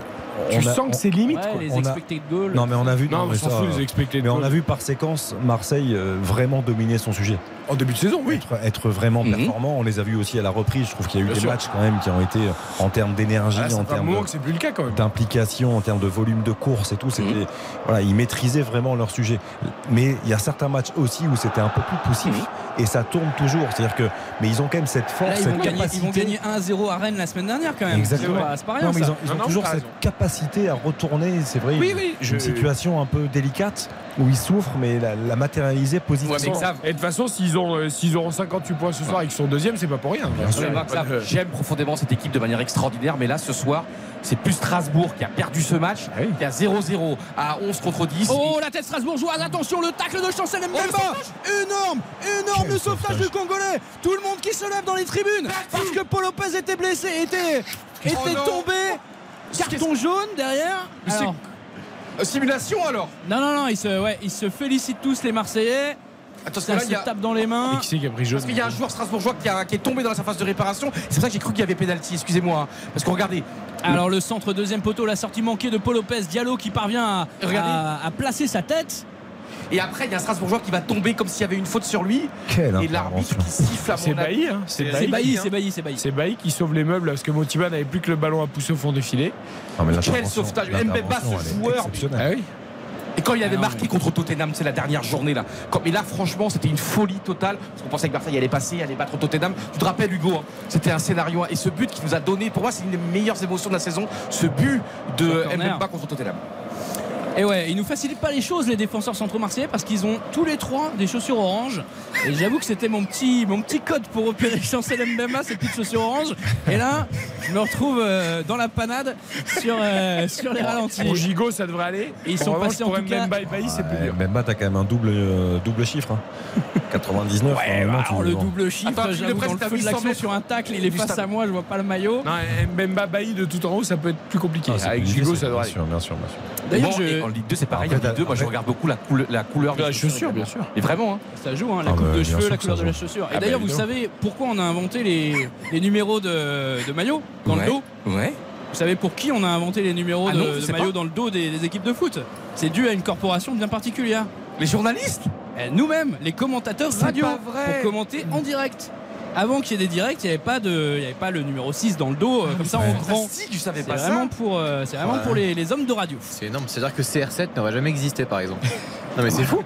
Tu on a- sens que c'est limite. Ouais, quoi. les On a- expected goals. Non, mais on a vu. Non, mais on s'en ça, fout des expected Mais on a vu par séquence Marseille euh, vraiment dominer son sujet. En début de saison, oui. Être, être vraiment Mhm. performant. On les a vus aussi à la reprise. Je trouve qu'il y a eu Bien des sûr. matchs quand même qui ont été euh, en termes d'énergie, Ah, en termes d'implication, en termes de volume de course et tout. C'était, Mhm. voilà, ils maîtrisaient vraiment leur sujet. Mais il y a certains matchs aussi où c'était un peu plus poussif et ça tourne toujours. C'est-à-dire que, mais ils ont quand même cette force, Là, ils, cette vont gagner, ils capacité. vont gagner 1-0 à Rennes la semaine dernière quand même. Exactement. C'est pas, c'est pas rien Non, mais ça. ils ont, ils ont Non, non, toujours cette raison. capacité à retourner, c'est vrai, Oui, une, oui, une je- situation un peu délicate où ils souffrent, mais la, la matérialiser positivement. Ouais, Et de toute façon, s'ils ont, euh, s'ils auront 58 points ce soir et qu'ils sont deuxième, c'est pas pour rien. Ouais, J'aime profondément cette équipe de manière extraordinaire, mais là ce soir, c'est plus Strasbourg qui a perdu ce match, Ah oui. qui a 0-0 à 11 contre 10. Oh la tête strasbourgeoise, attention le tacle de Chancel Mbemba Énorme, énorme le sauvetage du Congolais Tout le monde qui se lève dans les tribunes parce que Paul Lopez était blessé, était, était Oh tombé Carton jaune derrière Alors, simulation alors Non, non, non, ils se, ouais, ils se félicitent tous les Marseillais Ça là, se il y a- tape dans les mains Et qui c'est qui a pris jaune Parce qu'il y a un joueur strasbourgeois qui, a- qui est tombé dans la surface de réparation. C'est pour ça que j'ai cru qu'il y avait pénalty. Excusez-moi. hein. Parce que regardez, Alors le centre deuxième poteau, la sortie manquée de Paul Lopez, Diallo qui parvient à, Regardez. à- à placer sa tête. Et après, il y a un Strasbourgeois qui va tomber comme s'il y avait une faute sur lui. Quelle Et l'arbitre qui siffle à C'est mon avis. Bailly, hein. C'est C'est Bailly, hein. c'est Bailly, c'est Bailly. C'est Bailly qui sauve les meubles parce que Motiba n'avait plus que le ballon à pousser au fond du filet. Non, mais Quel sauvetage Mbemba, ce joueur. Ah oui. Et quand il avait Ah marqué contre Tottenham, c'est la dernière journée là. Mais là, franchement, c'était une folie totale. Parce qu'on pensait que Marseille allait passer, allait battre Tottenham. Tu te rappelles, Hugo, hein, c'était un scénario. Et ce but qui nous a donné, pour moi, c'est une des meilleures émotions de la saison. Ce but de. Mbemba contre Tottenham. Et ouais, ils nous facilitent pas les choses les défenseurs centraux marseillais parce qu'ils ont tous les trois des chaussures orange. Et j'avoue que c'était mon petit, mon petit code pour repérer Chancel Mbemba, ces petites chaussures orange. Et là, je me retrouve euh, dans la panade sur, euh, sur les ralentis. Pour Gigot, ça devrait aller. Et ils sont passés en tout cas. Mbemba et Bailly, c'est plus Ouais, dur. Mbemba, t'as quand même un double, euh, double chiffre. hein. 99. Ouais, normalement, bah, alors tu- le double chiffre, Attends, j'avoue, le dans le feu de 800 l'action mètres sur un tacle, il est face à moi, je vois pas le maillot. Non, Mbemba Bailly de tout en haut, ça peut être plus compliqué. Ah, Avec Gigot, ça doit bien aller. sûr, bien sûr, bien sûr. D'ailleurs, Bon, je- en Ligue 2, c'est pareil. En Ligue 2, moi, je regarde beaucoup la, couleur- la couleur De la des chaussure, bien sûr. Et vraiment, hein. Ça joue, hein, la Ah, coupe bah, de cheveux, la couleur de la chaussure. Et Ah, bah, d'ailleurs, vous évidemment. savez pourquoi on a inventé les, les numéros de, de maillot dans Ouais. le dos Ouais. Vous savez pour qui on a inventé les numéros Ah de, non, maillot dans le dos des, des équipes de foot C'est dû à une corporation bien particulière. Les journalistes Eh, Nous-mêmes, les commentateurs C'est radio, pas vrai. pour commenter en direct. Avant qu'il y ait des directs, il n'y avait pas de, il y avait pas le numéro 6 dans le dos euh, comme ça en grand. Si, tu savais C'est pas vraiment ça pour, euh, c'est vraiment Ouais. pour les, les hommes de radio. C'est énorme. C'est-à-dire que CR7 n'aurait jamais existé, par exemple. Non, mais c'est fou.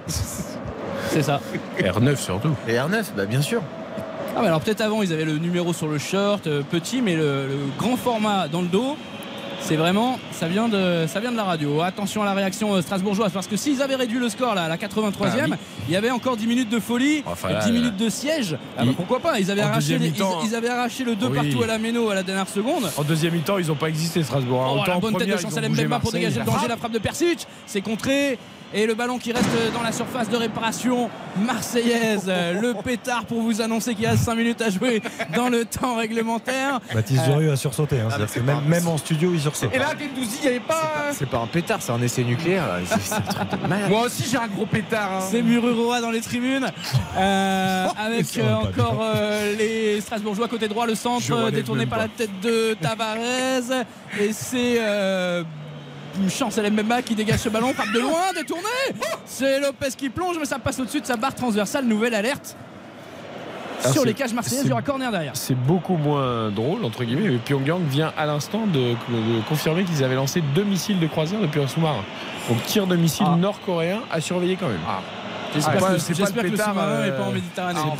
C'est ça. R9 surtout. Et R9, bah bien sûr. Ah bah alors peut-être avant ils avaient le numéro sur le short euh, petit mais le, le grand format dans le dos c'est vraiment ça vient de ça vient de la radio attention à la réaction euh, strasbourgeoise parce que s'ils avaient réduit le score là à la 83e Ah oui. il y avait encore 10 minutes de folie Enfin, et là, 10 là. minutes de siège Ah bah, pourquoi pas ils avaient En arraché deuxième les- mi-temps, ils, ils avaient arraché le 2 Oui. partout à la méno à la dernière seconde En deuxième mi-temps, ils n'ont pas existé Strasbourg. hein. Oh, la en bonne tête de bougé Mbemba pour dégager le danger, la frappe de Persic, c'est contré. Et le ballon qui reste dans la surface de réparation marseillaise. Le pétard pour vous annoncer qu'il y a 5 minutes à jouer dans le temps réglementaire. Baptiste Euh, Durieux a sursauté. hein. C'est-à-dire que même, même en studio, il sursaute. Et là, Gendouzi, il n'y avait pas. C'est pas un pétard, c'est un essai nucléaire. Moi aussi, j'ai un gros pétard. hein. C'est Mururoa dans les tribunes. Euh, avec ça euh, encore euh, les Strasbourgeois côté droit, le centre détourné par pas. la tête de Tavares. Et c'est. Euh, Chancel Mbemba qui dégage ce ballon, frappe de loin, détourné. C'est Lopez qui plonge, mais ça passe au-dessus de sa barre transversale. Nouvelle alerte. Ah, Sur les cages marseillaises, il y aura corner derrière. C'est beaucoup moins drôle, entre guillemets. Mais Pyongyang vient à l'instant de, de confirmer qu'ils avaient lancé deux missiles de croisière depuis un sous-marin. Donc tir de missile Ah. nord-coréen à surveiller quand même. Ah, j'espère le que le pétard, sous-marin n'est euh, pas en Méditerranée. Ah, C'est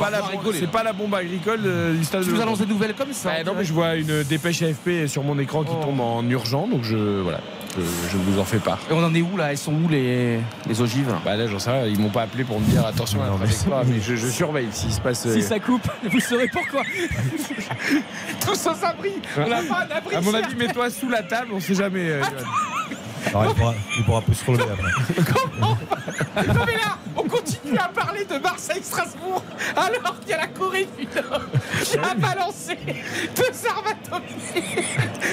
pas, la bombe- pas agricole euh, du stade Tu de nous annonces des nouvelles comme ça. Non, mais je vois une dépêche AFP sur mon écran qui Oh. tombe en urgent, donc je voilà, je, je vous en fais part. Et on en est où là? Elles sont où les, les ogives? Bah là, j'en sais rien, ils m'ont pas appelé pour me dire attention à la Non, mais trajectoire, mais je, je surveille s'il se passe. Si euh, ça coupe, vous saurez pourquoi. Tous sans abri On n'a pas un abri À mon avis, mets-toi sous la table, on sait jamais. euh. Alors, il, pourra, il pourra plus se relever après. Non mais là, on continue à parler de Marseille-Strasbourg alors qu'il y a la Corée du Nord qui a balancé deux armes atomiques.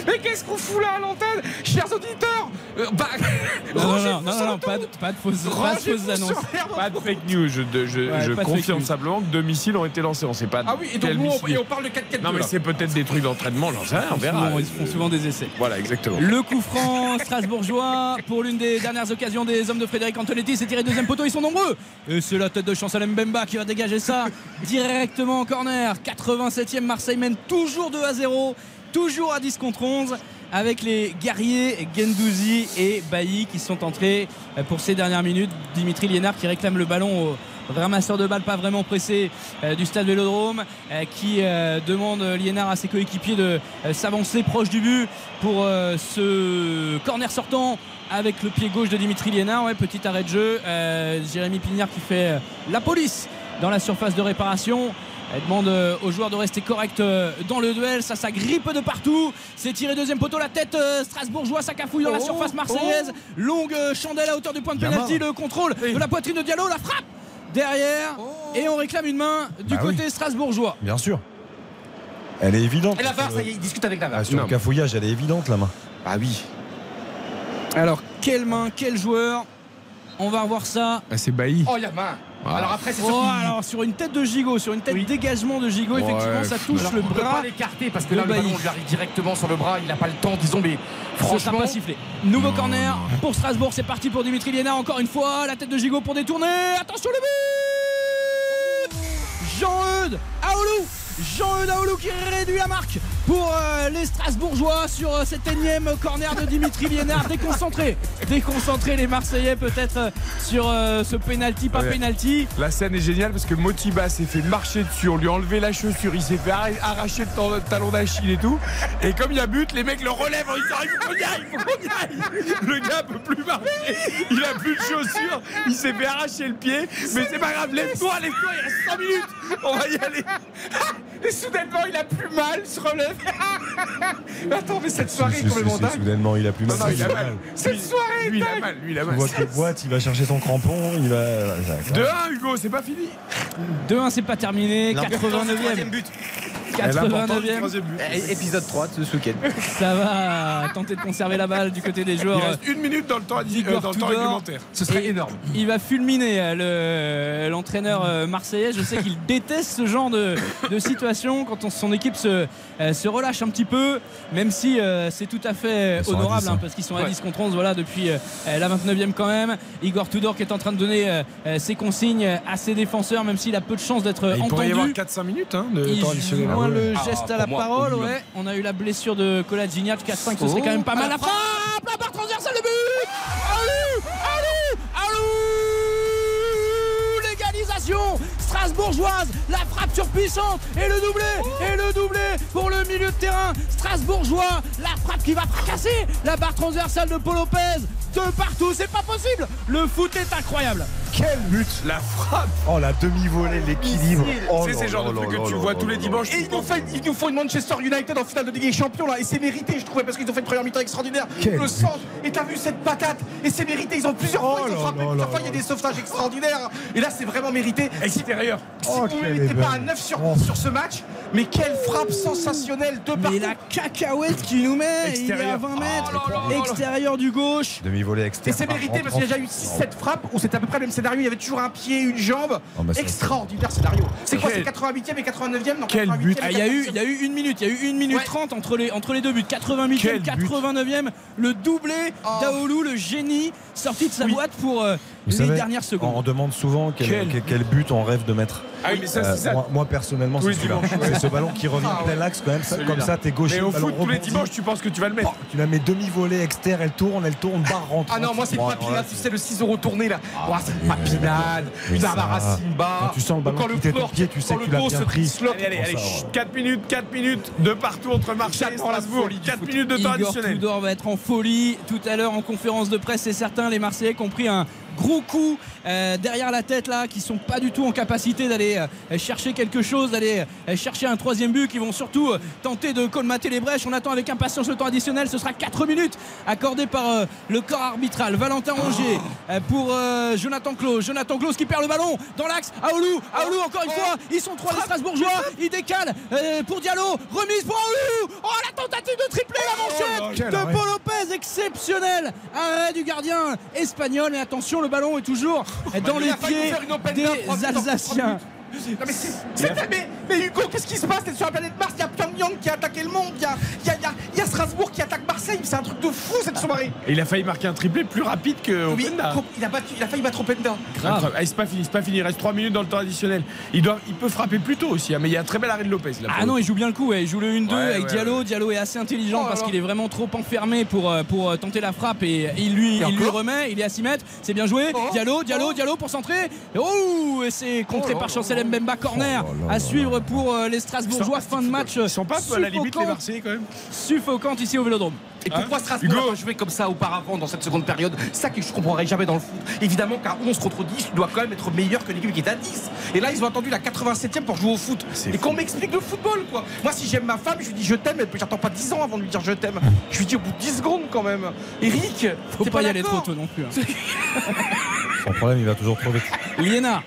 Mais qu'est-ce qu'on fout là à l'antenne? Chers auditeurs euh, bah, Non, non, non, non, pas, de, pas de fausses, pas de annonces. Pas de fake news, je, de- je, Ouais, je pas de confirme simplement que deux missiles ont été lancés. On sait pas. Ah oui, et donc nous, on, missile. et on parle de 4 4 Non, mais c'est peut-être des trucs d'entraînement, j'en sais rien, on verra. Ils font souvent des essais. Voilà, exactement. Le coup franc strasbourgeois pour l'une des dernières occasions des hommes de Frédéric Antonetti. C'est tiré deuxième poteau, ils sont nombreux. Et c'est la tête de Chancel Mbemba qui va dégager ça directement en corner. 87e, Marseille mène toujours 2 à 0, toujours à 10 contre 11. Avec les guerriers Gendouzi et Bailly qui sont entrés pour ces dernières minutes. Dimitri Liénard qui réclame le ballon au ramasseur de balles pas vraiment pressé euh, du stade Vélodrome euh, qui euh, demande Liénard à ses coéquipiers de s'avancer proche du but pour ce corner sortant avec le pied gauche de Dimitri Liénard. Ouais, petit arrêt de jeu. Euh, Jérémy Pignard qui fait euh, la police dans la surface de réparation. Elle demande euh, aux joueurs de rester corrects dans le duel. Ça, ça grippe de partout. C'est tiré deuxième poteau. La tête strasbourgeois. Ça cafouille dans la Oh, surface marseillaise. Longue euh, chandelle à hauteur du point de pénalty. Le contrôle de la poitrine de Diallo. La frappe derrière. Et on réclame une main du Bah côté oui. strasbourgeois. Bien sûr. Elle est évidente. Et la VAR, ça y est, il discute avec la VAR. Ah, sur Non. le cafouillage, elle est évidente la main. Ah oui. Alors, quelle main, quel joueur On va revoir ça. Ah, c'est Bailly. Oh, il y a main. Alors après, c'est Oh, alors sur une tête de gigot, sur une tête dégagement de gigot, effectivement, ça touche Alors, le on peut bras. pas l'écarter parce que là, le ballon lui arrive directement sur le bras. Il n'a pas le temps, disons, mais franchement. pas sifflé. Nouveau corner pour Strasbourg, c'est parti pour Dimitri Liénard encore une fois. La tête de gigot pour détourner. Attention le but Jean-Eudes Aoulou Jean-Eudes Aoulou qui réduit la marque pour euh, les Strasbourgeois sur euh, cet énième corner de Dimitri Liénard. Déconcentré, déconcentré les Marseillais peut-être euh, sur euh, ce penalty, pas Ouais. penalty. La scène est géniale parce que Motiba s'est fait marcher dessus, on lui a enlevé la chaussure, il s'est fait arra- arracher le talon- d'Achille et tout. Et comme il y a but, les mecs le relèvent en disant il faut qu'on y aille, il faut qu'on y aille. Le gars peut plus marcher, il a plus de chaussures, il s'est fait arracher le pied. Mais c'est pas grave, lève-toi, lève-toi, il reste 5 minutes, on va y aller. Et soudainement, il a plus mal, il se relève. Attends, mais cette soirée est complètement dingue. soudainement, il a plus mal. Non, non, il a mal. Cette soirée est Lui, il a dingue. mal, lui, il a Tu mal. vois que boîte, il va chercher son crampon, il va. De 1, Hugo, c'est pas fini. 2-1, c'est pas terminé. 89e but. Eh ben, 89e. Eh, Épisode 3 de ce week-end. Ça va tenter de conserver la balle du côté des joueurs. Il reste une minute dans le temps, euh, dans le temps réglementaire. Ce serait Et énorme. Il va fulminer euh, le- l'entraîneur euh, marseillais. Je sais qu'il déteste ce genre de, de situation quand on- son équipe se, euh, se relâche un petit peu, même si euh, c'est tout à fait à honorable 10, hein, hein. parce qu'ils sont à Ouais. 10 contre 11 voilà, depuis euh, la 29e quand même. Igor Tudor qui est en train de donner euh, euh, ses consignes à ses défenseurs, même s'il a peu de chances d'être Il pourrait y avoir entendu. 4-5 minutes hein, de Il temps additionnel. Ah ouais. le Ah, geste à pour la moi, parole, ouais. On a eu la blessure de Cola Gignac 4-5, ce serait quand même pas mal. La frappe, la barre transversale de but Allou Allou Allou L'égalisation strasbourgeoise, la frappe surpuissante et le doublé et le doublé pour le milieu de terrain strasbourgeois, la frappe qui va fracasser la barre transversale de Paul Lopez de partout, c'est pas possible. Le foot est incroyable. Quel but La frappe Oh, la demi-volée, l'équilibre. Oh C'est là ces genres là de trucs que tu vois tous les dimanches. Et ils nous, font, ils nous font une Manchester United en finale de Ligue des Champions là et c'est mérité je trouvais parce qu'ils ont fait une première mi-temps extraordinaire Quel le centre et t'as vu cette patate et c'est mérité ils ont plusieurs Oh fois ils ont frappé là fois il y a des sauvetages extraordinaires et là c'est vraiment mérité Extérieur. si Oh, vous ne quelle mettez pas un 9 sur Oh. 10 sur ce match mais quelle frappe sensationnelle de partout Mais la cacahuète qu'il nous met, il est à Extérieur. 20 Oh là là là là. mètres, extérieur du gauche. Demi-volée et externe. c'est mérité parce qu'il y a déjà eu 6-7 frappes où c'était à peu près le même scénario il y avait toujours un pied une jambe Oh, bah, extraordinaire scénario c'est quoi c'est Quel- 88e et 89e non, Quel 88e but. et Ah, Il y, a eu, 89e. il y a eu une minute, il y a eu une minute Ouais. 30 entre les, entre les deux buts. 88e, Quel but. 89e, le doublé Oh. d'Aoulou, le génie, sorti de sa boîte pour euh, Vous les savez, dernières On demande souvent quel, Quel- quel- quel but on rêve de mettre. Ah oui, mais ça, Euh, ça. moi, moi, personnellement, c'est celui-là. C'est ce ballon qui revient Ah, plein ouais. axe quand même. Comme ça, t'es gaucher. Mais au foot, tous les dimanches, tu penses que tu vas le mettre. Tu la mets demi-volée externe, elle tourne, elle tourne, barre rentre. Ah non, moi c'est Papinade, tu sais, le 6 euros tourné là. Ouah, c'est une Papinade, Amara Simba. quand tu sens le ballon Quand quitter ton fleur- pied, tu sais que le tu l'as bien se pris. Allez, allez, allez, Bon, ça, chut, 4 minutes, 4 minutes de partout entre Marseille et Strasbourg. folie du 4 foot. minutes de temps Igor additionnel. Tudor va être en folie tout à l'heure en conférence de presse. C'est certain, les Marseillais qui ont pris un gros coup euh, derrière la tête là, qui sont pas du tout en capacité d'aller euh, chercher quelque chose, d'aller euh, chercher un troisième but, qui vont surtout tenter de colmater les brèches. On attend avec impatience le temps additionnel. Ce sera 4 minutes accordées par le corps arbitral. Valentin Rongier pour Jonathan Klaus. Jonathan Klaus qui perd le ballon dans l'axe. Aoulou, Aoulou encore une fois. Ils sont trois les Strasbourgeois. Ils décalent pour Diallo. Remise pour Aoulou. Oh la tentative de tripler la manchette quel de. Paul Lopez exceptionnel. Arrêt du gardien espagnol. Et attention, le ballon est toujours dans Il les pieds des Alsaciens. Non, mais, c'est- c'est- mais, mais Hugo, qu'est-ce qui se passe? T'es sur la planète Mars, il y a Pyongyang qui a attaqué le monde, il y a, il y a- il y a- il y a Strasbourg qui attaque Marseille, c'est un truc de fou cette soirée. Et il a failli marquer un triplé plus rapide que Oui, Openda. il a, battu, il a failli battre Openda. Incroyable. Ah, c'est pas fini, c'est pas fini. Il reste 3 minutes dans le temps additionnel. Il, doit, il peut frapper plus tôt aussi, hein, mais il y a un très bel arrêt de Lopez. Là, Ah non, il joue bien le coup. ouais. Il joue le 1-2 Ouais, avec ouais, Diallo. ouais. Diallo est assez intelligent Oh parce qu'il est vraiment trop enfermé pour, euh, pour euh, tenter la frappe et il lui, Et il lui remet. Il est à 6 mètres. C'est bien joué. Oh. Diallo, Diallo, Oh. Diallo pour centrer. Oh, et c'est contré Oh par Chancel Mbemba. Corner Oh là là à suivre pour euh, les Strasbourgeois. Fin de match. Ils sont pas un peu à la limite, les Marseillais, quand même Suffocante ici au Vélodrome. Et Hein pourquoi Strasbourg Hugo n'a pas joué comme ça auparavant dans cette seconde période? Ça que je comprendrai jamais dans le foot. Évidemment qu'à 11 contre 10, tu dois quand même être meilleur que l'équipe qui est à 10. Et là, ils ont attendu la 87e pour jouer au foot. Et qu'on m'explique le football, quoi. Moi, si j'aime ma femme, je lui dis je t'aime, et puis j'attends pas 10 ans avant de lui dire je t'aime. Je lui dis au bout de 10 secondes quand même. Eric, Faut pas y aller trop tôt non plus. hein. Son problème, il va toujours trop vite. Liénard.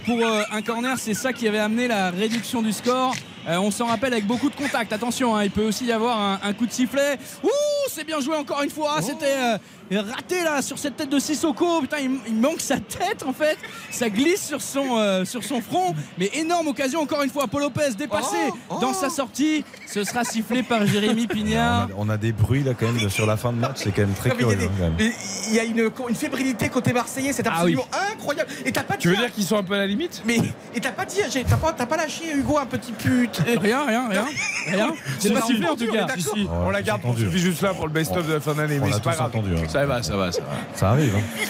Pour euh, un corner, c'est ça qui avait amené la réduction du score. Euh, on s'en rappelle avec beaucoup de contacts. Attention, hein, il peut aussi y avoir un, un coup de sifflet. Ouh, c'est bien joué encore une fois. C'était euh, raté là sur cette tête de Sissoko. Putain, il, il manque sa tête en fait. Ça glisse sur son, euh, sur son front. Mais énorme occasion encore une fois. Paul Lopez dépassé dans sa sortie. Ce sera sifflé par Jérémy Pignard. On a des bruits là quand même sur la fin de match, c'est quand même très Non, il y a hein, y une, une fébrilité côté marseillais, c'est Ah oui. absolument incroyable. Et t'as pas Tu veux dire qu'ils sont un peu à la limite Mais et t'as pas dit, t'as pas, t'as pas lâché Hugo un petit pute. Rien, rien, rien. Rien. C'est pas si, sifflé en tout cas. Si, si, on la garde pour suffit juste là pour le best-of de la fin d'année. Mais c'est pas grave. entendu, hein. Ça va, ça va, ça va. Ça arrive. hein.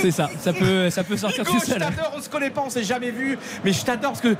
C'est ça. Ça peut, ça peut sortir Hugo, tout je seul. t'adore, on se connaît pas, on s'est jamais vu, mais je t'adore parce que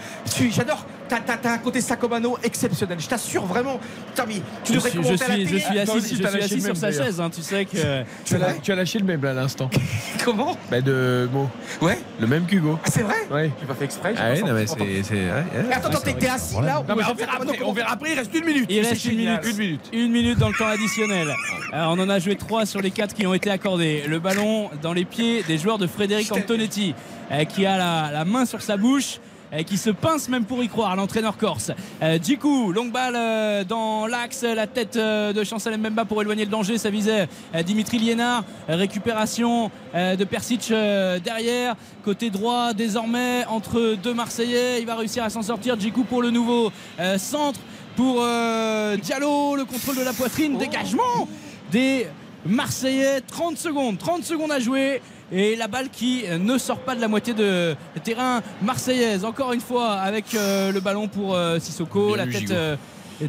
j'adore. T'as, t'as- t'as un côté Sacomano exceptionnel. Je t'assure vraiment. Putain, mais tu Je devrais suis, je commenter à la suis, je télé. suis assis, je suis assis sur même, sa d'ailleurs. chaise. hein. Tu sais que. Tu as, tu as lâché le même là à l'instant. Comment? Bah de mots. Ouais. Le même qu'Hugo. Ah, c'est vrai? Ouais. J'ai pas fait exprès. j'ai Ah ouais, non mais c'est. c'est- ouais, ouais. Mais attends, attends, t'es t'es assis là Non, mais on verra après, on verra après, il reste une minute. Il reste une minute. Une minute. Une minute dans le temps additionnel. Alors, on en a joué trois sur les quatre qui ont été accordés. Le ballon dans les pieds des joueurs de Frédéric Antonetti, euh, qui a la, la main sur sa bouche. Qui se pince même pour y croire, l'entraîneur corse. Euh, Djikou, longue balle euh, dans l'axe, la tête euh, de Chancel Mbemba pour éloigner le danger. Ça visait Dimitri Liénard. Récupération de Persic derrière. Côté droit, désormais, entre deux Marseillais. Il va réussir à s'en sortir. Djikou pour le nouveau centre pour euh, Diallo, le contrôle de la poitrine, dégagement des Marseillais, 30 secondes, 30 secondes à jouer et la balle qui ne sort pas de la moitié de terrain marseillaise. Encore une fois avec euh, le ballon pour euh, Sissoko, Bien la tête euh,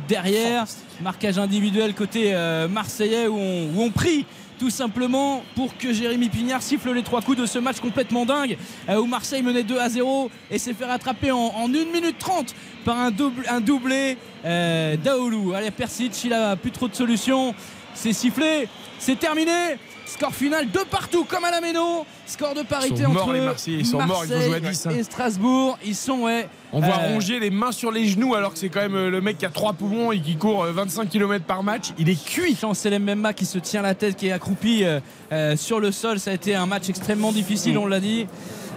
derrière, marquage individuel côté marseillais où on, où on prie tout simplement pour que Jérémy Pignard siffle les trois coups de ce match complètement dingue où Marseille menait 2 à 0 et s'est fait rattraper en, en 1 minute 30 par un, double, un doublé euh, d'Aoulou. Allez, Persic, il a plus trop de solutions. C'est sifflé, c'est terminé. Score final de partout comme à la Méno. Score de parité Ils sont morts, entre les Marseillais. Ils sont morts, ils vont jouer à Marseille 10, hein. et Strasbourg. Ils sont ouais. On voit euh, ronger les mains sur les genoux alors que c'est quand même euh, le mec qui a trois poumons et qui court euh, 25 km par match. Il est cuit. Chancel Mbemba qui se tient la tête, qui est accroupi euh, euh, sur le sol. Ça a été un match extrêmement difficile, on l'a dit,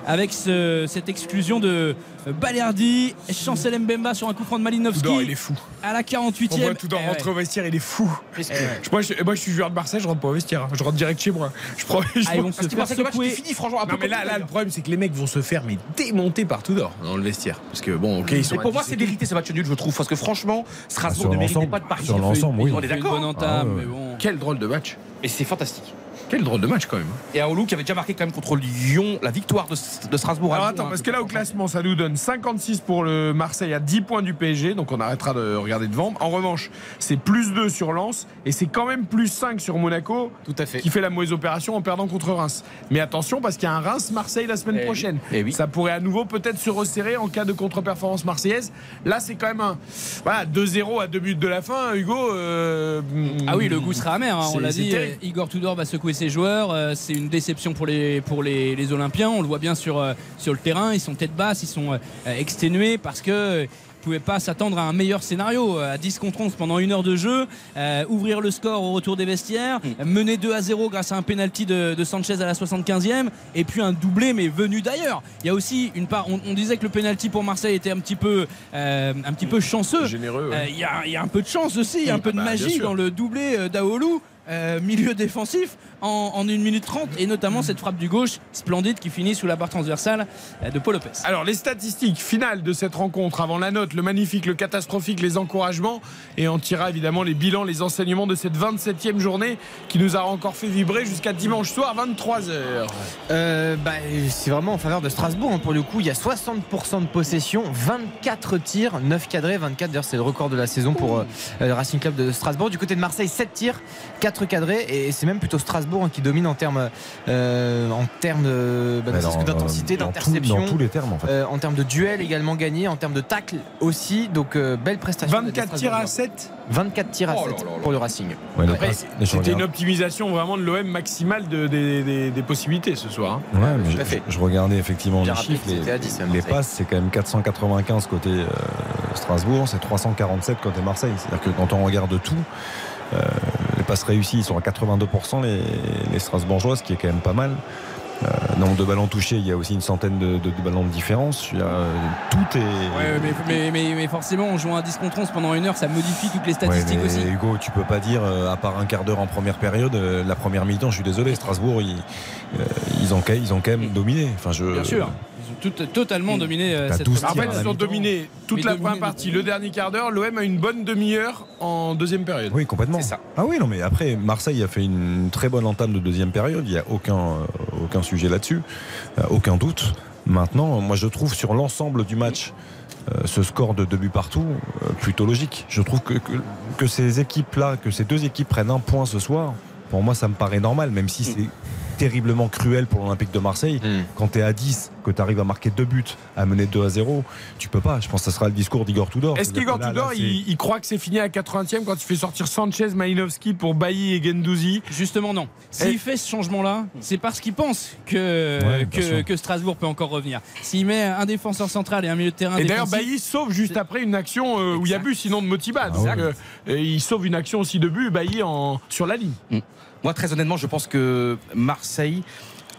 avec ce- cette exclusion de Balerdi. Chancel Mbemba sur un coup franc de Malinowski. Il est fou. À la 48e. On voit tout en Eh ouais. au vestiaire, il est fou. Que- Eh moi, je, moi, je suis joueur de Marseille, je rentre pas au vestiaire. hein. Je rentre direct chez moi. Je prends, je Ah, ils vont prends- se faire secouer. franchement, Non, mais là, le problème, c'est que les mecs vont se faire mais démonter par Tudor dans le vestiaire. Parce que bon, ok, ils sont. Mais pour moi, 10 c'est mérité ce match nul, je trouve, parce que franchement, Strasbourg ne méritait pas de partir. sur l'ensemble, oui. On est d'accord Ah, mais. Quel drôle de match. Et c'est fantastique. Quel drôle de match quand même. Et Aoulou qui avait déjà marqué quand même contre Lyon la victoire de, de Strasbourg. à Alors attends, hein. parce que là au classement, ça nous donne 56 pour le Marseille à 10 points du PSG, donc on arrêtera de regarder devant. En revanche, c'est plus 2 sur Lens et c'est quand même plus 5 sur Monaco. Tout à fait. Qui fait la mauvaise opération en perdant contre Reims. Mais attention parce qu'il y a un Reims-Marseille la semaine Eh oui. prochaine. Eh oui. Ça pourrait à nouveau peut-être se resserrer en cas de contre-performance marseillaise. Là, c'est quand même un voilà, 2-0 à 2 buts de la fin, Hugo. euh, Ah oui, le goût sera amer, hein, on l'a dit. terrible. Igor Tudor va secouer ses joueurs. euh, C'est une déception pour les, pour les, les Olympiens. On le voit bien sur, euh, sur le terrain. Ils sont tête basse, ils sont euh, exténués parce que. ne pouvaient pas s'attendre à un meilleur scénario. À 10 contre 11 pendant une heure de jeu, euh, ouvrir le score au retour des vestiaires, Mm. mener 2 à 0 grâce à un penalty de, de Sanchez à la 75e, et puis un doublé, mais venu d'ailleurs. Il y a aussi une part. On, on disait que le penalty pour Marseille était un petit peu, euh, un petit peu chanceux. Généreux, ouais. Euh, Il y, a- il y a un peu de chance aussi, il y a un Oui, peu de bah, magie dans le doublé d'Aoulou. Euh, milieu défensif en, en 1 minute 30 et notamment cette frappe du gauche splendide qui finit sous la barre transversale euh, de Paul Lopez. Alors les statistiques finales de cette rencontre avant la note, le magnifique, le catastrophique, les encouragements et on tirera évidemment les bilans, les enseignements de cette 27e journée qui nous a encore fait vibrer jusqu'à dimanche soir 23h. Euh, bah, c'est vraiment en faveur de Strasbourg. hein, pour le coup, il y a 60% de possession, 24 tirs, 9 cadrés, 24 d'ailleurs c'est le record de la saison pour euh, le Racing Club de Strasbourg. Du côté de Marseille, 7 tirs, 4 cadrés et c'est même plutôt Strasbourg hein, qui domine en termes euh, en termes de- bah, d'intensité, d'interception, dans tous les termes, en fait. euh, en termes de duel également gagné, en termes de tacle aussi. Donc euh, belle prestation. des 24 tirs à Strasbourgeois. 7 24 tirs à Oh 7 là là là. pour le Racing. Ouais, C'était une optimisation vraiment de l'OM maximale de- des, des- des possibilités ce soir. hein. Ouais, je, regardais effectivement Bien les chiffres. Les, c'était à 10 à les passes, c'est quand même 495 côté euh, Strasbourg, c'est 347 côté Marseille. C'est-à-dire que quand on regarde tout, euh, passes réussies ils sont à 82%, les, les Strasbourgeois, ce qui est quand même pas mal. Euh, nombre de ballons touchés, il y a aussi une centaine de, de- de ballons de différence. Euh, tout est. Ouais, mais, mais, mais- mais forcément, on joue un 10 contre 11 pendant une heure, ça modifie toutes les statistiques aussi. Hugo, tu peux pas dire, euh, à part un quart d'heure en première période, la première mi-temps, je suis désolé, Strasbourg, ils, ils, ont, quand- ils ont quand même dominé. Enfin, je, Bien sûr. Ont tout- totalement dominé euh, cette 12 En première fait, tirs à ils ont dominé toute Mais la première partie. Le dernier quart d'heure, l'OM a une bonne demi-heure en deuxième période. Oui, complètement. C'est ça. Ah oui, non, mais après, Marseille a fait une très bonne entame de deuxième période. Il n'y a aucun, euh, aucun sujet là-dessus, euh, aucun doute. Maintenant, moi, je trouve sur l'ensemble du match, euh, ce score de deux buts partout, euh, plutôt logique. Je trouve que, que, que ces équipes-là, que ces deux équipes prennent un point ce soir, pour moi, ça me paraît normal, même si c'est terriblement cruel pour l'Olympique de Marseille. Quand tu es à 10, que tu arrives à marquer deux buts, à mener 2 à 0, tu peux pas. Je pense que ça sera le discours d'Igor Tudor. Est-ce qu'Igor là, Tudor, là, il, il croit que c'est fini à la 80e quand il fait sortir Sanchez, Malinowski pour Bailly et Gendouzi? Justement, non. S'il fait ce changement-là, c'est parce qu'il pense que, Ouais, que, Strasbourg peut encore revenir. S'il met un défenseur central et un milieu de terrain Et d'ailleurs, Bailly sauve juste après une action euh, où il y a but, sinon de Motiba. Donc, Exact. euh, il sauve une action aussi de but, Bailly en, sur la ligne. Moi, très honnêtement, je pense que Marseille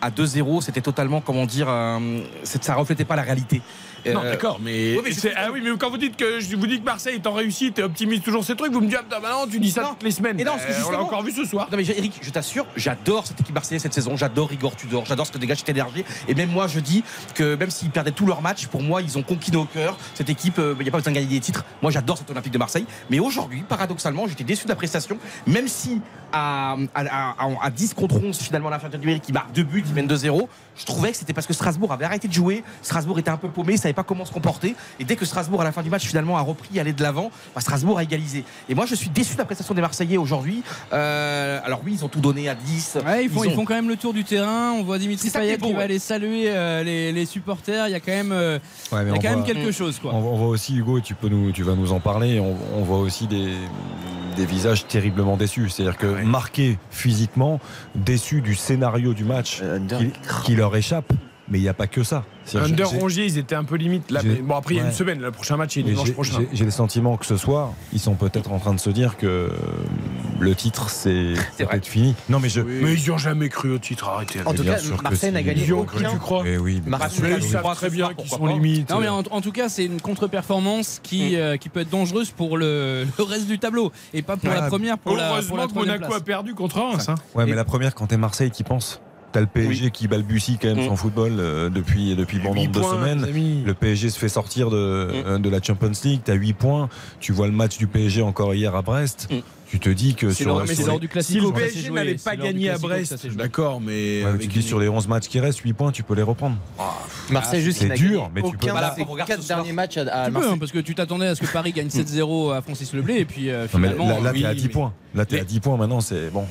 à 2-0, c'était totalement, comment dire, euh, ça reflétait pas la réalité. Non, Euh, d'accord, mais, Ouais, mais c'est- ah oui, mais quand vous dites que je vous dis que Marseille est en réussite et optimise toujours ces trucs, vous me dites ah bah non, tu dis ça toutes les semaines. Et non, parce que Euh, on l'a justement- encore vu ce soir. Non mais Eric, je t'assure, j'adore cette équipe marseillaise cette saison, j'adore Igor Tudor, j'adore ce que dégage cette énergie. Et même moi, je dis que même s'ils perdaient tous leurs matchs, pour moi, ils ont conquis nos cœurs. Cette équipe, euh, il n'y a pas besoin de gagner des titres. Moi, j'adore cette Olympique de Marseille. Mais aujourd'hui, paradoxalement, j'étais déçu de la prestation, même si à, à, à- à 10 contre 11, finalement, la fin de numérique, qui marque deux buts, ils mènent 2-0, je trouvais que c'était parce que Strasbourg avait arrêté de jouer. Strasbourg était un peu paumé, il savait pas comment se comporter. Et dès que Strasbourg, à la fin du match, finalement, a repris, allait de l'avant, bah, Strasbourg a égalisé. Et moi, je suis déçu de la prestation des Marseillais aujourd'hui. Euh, alors oui, ils ont tout donné à 10. Ouais, ils, font, Ils ils ont- font quand même le tour du terrain. On voit Dimitri qui Payet qui va ouais. aller saluer euh, les, les supporters. Il y a quand même, euh, Ouais, il y a même quelque chose. Quoi. On, on voit aussi Hugo, et tu peux nous, tu vas nous en parler. On, on voit aussi des, des visages terriblement déçus. C'est-à-dire que marqués physiquement, déçus du scénario du match qui, qui leur échappe. Mais il n'y a pas que ça. Under Rongier, ils étaient un peu limite là. mais bon, après, il y a ouais. une semaine. Le prochain match, il est Mais dimanche j'ai- prochain. j'ai- le sentiment que ce soir, ils sont peut-être en train de se dire que euh, le titre, c'est peut-être fini. Non, mais je. Mais ils n'y ont jamais cru au titre, arrêtez. En tout cas, Marseille n'a gagné Ils y ont aucun. cru, tu crois Eh oui, mais Marseille ils savent très bien qu'ils sont limites. Non mais en, en tout cas c'est une contre-performance qui, euh, qui peut être dangereuse pour le, le reste du tableau et pas pour la première pour la, pour Heureusement la que Monaco a perdu contre Reims. hein. Ouais, mais la première, quand t'es Marseille, qui pense T'as le PSG qui balbutie quand même Mm. son football euh, depuis, depuis bon nombre de semaines. Le PSG se fait sortir de, euh, de la Champions League. T'as 8 points. Tu vois le match du PSG encore hier à Brest. Mm. Tu te dis que sur, c'est sur les- du Si le PSG n'avait pas gagné à Brest, d'accord, mais. Ouais, mais avec tu dis une- sur les 11 matchs qui restent, 8 points, tu peux les reprendre. Marseille juste c'est dur, mais tu peux pas- ce soir. derniers matchs à, à Tu peux, Marseille. hein, parce que tu t'attendais à ce que Paris gagne 7-0 à Francis Leblé et puis euh, Non, mais finalement. là, là, oui, t'es à 10 mais- points. Là, t'es à 10 points maintenant, c'est bon.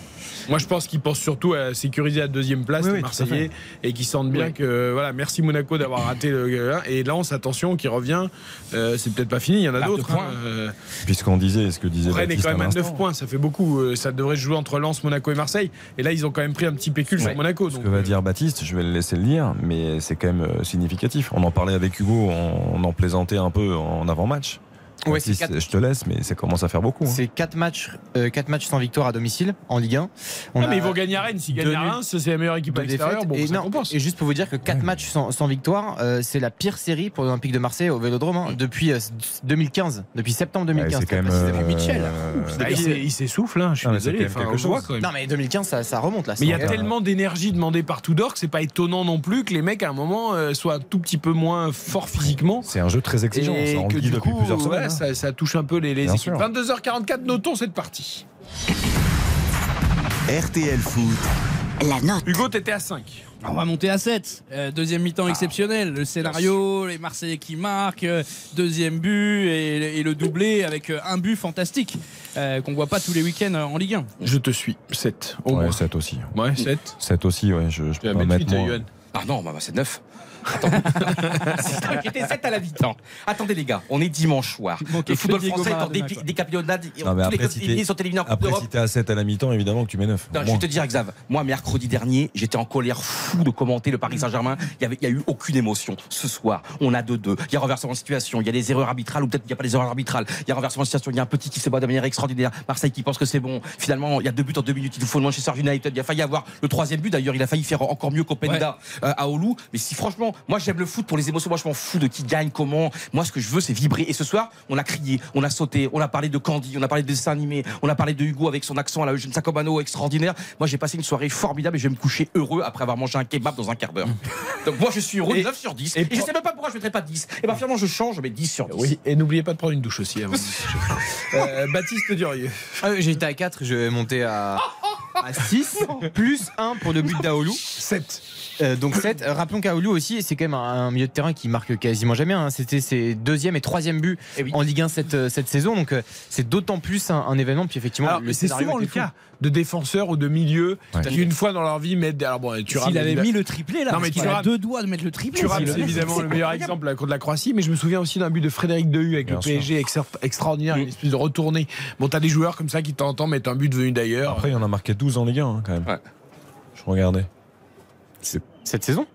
Moi, je pense qu'ils pensent surtout à sécuriser la deuxième place, Oui, les Marseillais, et qu'ils sentent bien que, voilà, merci Monaco d'avoir raté le. Et Lens, attention, qui revient. Euh, c'est peut-être pas fini, il y en a d'autres. hein. Euh, Puisqu'on disait, ce que disait Rennes est quand même à 9 l'instant, points, ça fait beaucoup. Euh, Ça devrait se jouer entre Lens, Monaco et Marseille. Et là, ils ont quand même pris un petit pécule Ouais. sur Monaco. Ce donc, que va euh, dire Baptiste, je vais le laisser le dire, mais c'est quand même significatif. On en parlait avec Hugo, on, on en plaisantait un peu en avant-match. Ouais, quatre- Je te laisse, mais ça commence à faire beaucoup. hein. C'est 4 matchs, euh, quatre matchs sans victoire à domicile en Ligue 1. On Ah, mais a ils vont gagner à Rennes. S'ils gagnent à Reims, c'est la meilleure équipe à l'extérieur. Bon, et, ça non, compense. et juste pour vous dire que 4 matchs sans, sans victoire, euh, c'est la pire série pour l'Olympique de Marseille au Vélodrome hein, depuis euh, 2015, depuis septembre Ouais, 2015. c'est quand même. Euh, Mitchell. euh, Ah, il s'essouffle, hein, je suis Non, désolé. Enfin, quelque on le voit chose. quand même. Non mais 2015 ça, ça remonte là. Mais il y a tellement d'énergie demandée par Tudor que c'est pas étonnant non plus que les mecs à un moment euh, soient un tout petit peu moins forts physiquement. C'est un jeu très exigeant. Ça en que dit du depuis coup, plusieurs ouais, semaines. Ça touche un peu les émissions. 22h44, notons cette partie. RTL Foot. La note. Hugo, t'étais à 5. On va monter à 7. Euh, deuxième mi-temps ah. exceptionnel. Le scénario, les Marseillais qui marquent, euh, deuxième but et, le doublé avec euh, un but fantastique euh, qu'on voit pas tous les week-ends en Ligue 1. Je te suis. 7. Au ouais, 7 aussi. Hein. Ouais, 7. 7 aussi, ouais. Je, je peux mettre. Pardon, bah, bah, c'est 9. J'étais 7 à la mi-temps. Attendez les gars, on est dimanche soir. Le football français est en dé des capillonnades. Non, mais après, si sont éliminés en Si t'es à 7 à la mi-temps, évidemment que tu mets 9. Je vais te dire, Xav, moi, mercredi dernier, j'étais en colère fou de commenter le Paris Saint-Germain. Il n'y a eu aucune émotion. Ce soir, on a 2-2. Il y a renversement de situation. Il y a des erreurs arbitrales ou peut-être qu'il n'y a pas des erreurs arbitrales. Il y a renversement de situation. Il y a un petit qui se bat de manière extraordinaire. Marseille qui pense que c'est bon. Finalement, il y a deux buts en deux minutes. Il nous faut le Manchester United. Il a failli avoir le troisième but. D'ailleurs, il a failli faire encore mieux qu'Openda euh, à Oulu. Mais si franchement, moi, j'aime le foot pour les émotions. Moi, je m'en fous de qui gagne, comment. Moi, ce que je veux, c'est vibrer. Et ce soir, on a crié, on a sauté, on a parlé de Candy, on a parlé de dessin animé, on a parlé de Hugo avec son accent à la Eugène Sacomano extraordinaire. Moi, j'ai passé une soirée formidable et je vais me coucher heureux après avoir mangé un kebab dans un quart d'heure. Donc, moi, je suis heureux de 9 sur 10. Et, et je sais même pas pourquoi je mettrais pas 10. Et bien, finalement, je change, je mets 10 sur 10. Oui, et n'oubliez pas de prendre une douche aussi hein, avant. euh, Baptiste Durieux. Ah, J'étais à 4, je vais monter à. 6, plus 1 pour le but d'Aoulou. 7. Euh, donc 7. Euh, rappelons qu'Aoulou aussi, c'est quand même un, milieu de terrain qui marque quasiment jamais. Hein. C'était ses deuxième et troisième buts eh en Ligue 1 euh, cette, saison. Donc c'est d'autant plus un, événement. Puis effectivement, c'est souvent le cas de défenseurs ou de milieux qui, une fois dans leur vie, mettent. Alors bon, tu S'il avait mis le triplé là, non, mais tu a deux doigts de mettre le triplé. Tu c'est évidemment le meilleur exemple là, contre la Croatie. Mais je me souviens aussi d'un but de Frédéric Dehu avec le PSG extraordinaire, mm. une espèce de retournée. Bon, t'as des joueurs comme ça qui t'entendent mettre un but venu d'ailleurs. Après, il y en a marqué 12 en Ligue 1 hein, quand même. Ouais. Je regardais. C'est cette saison.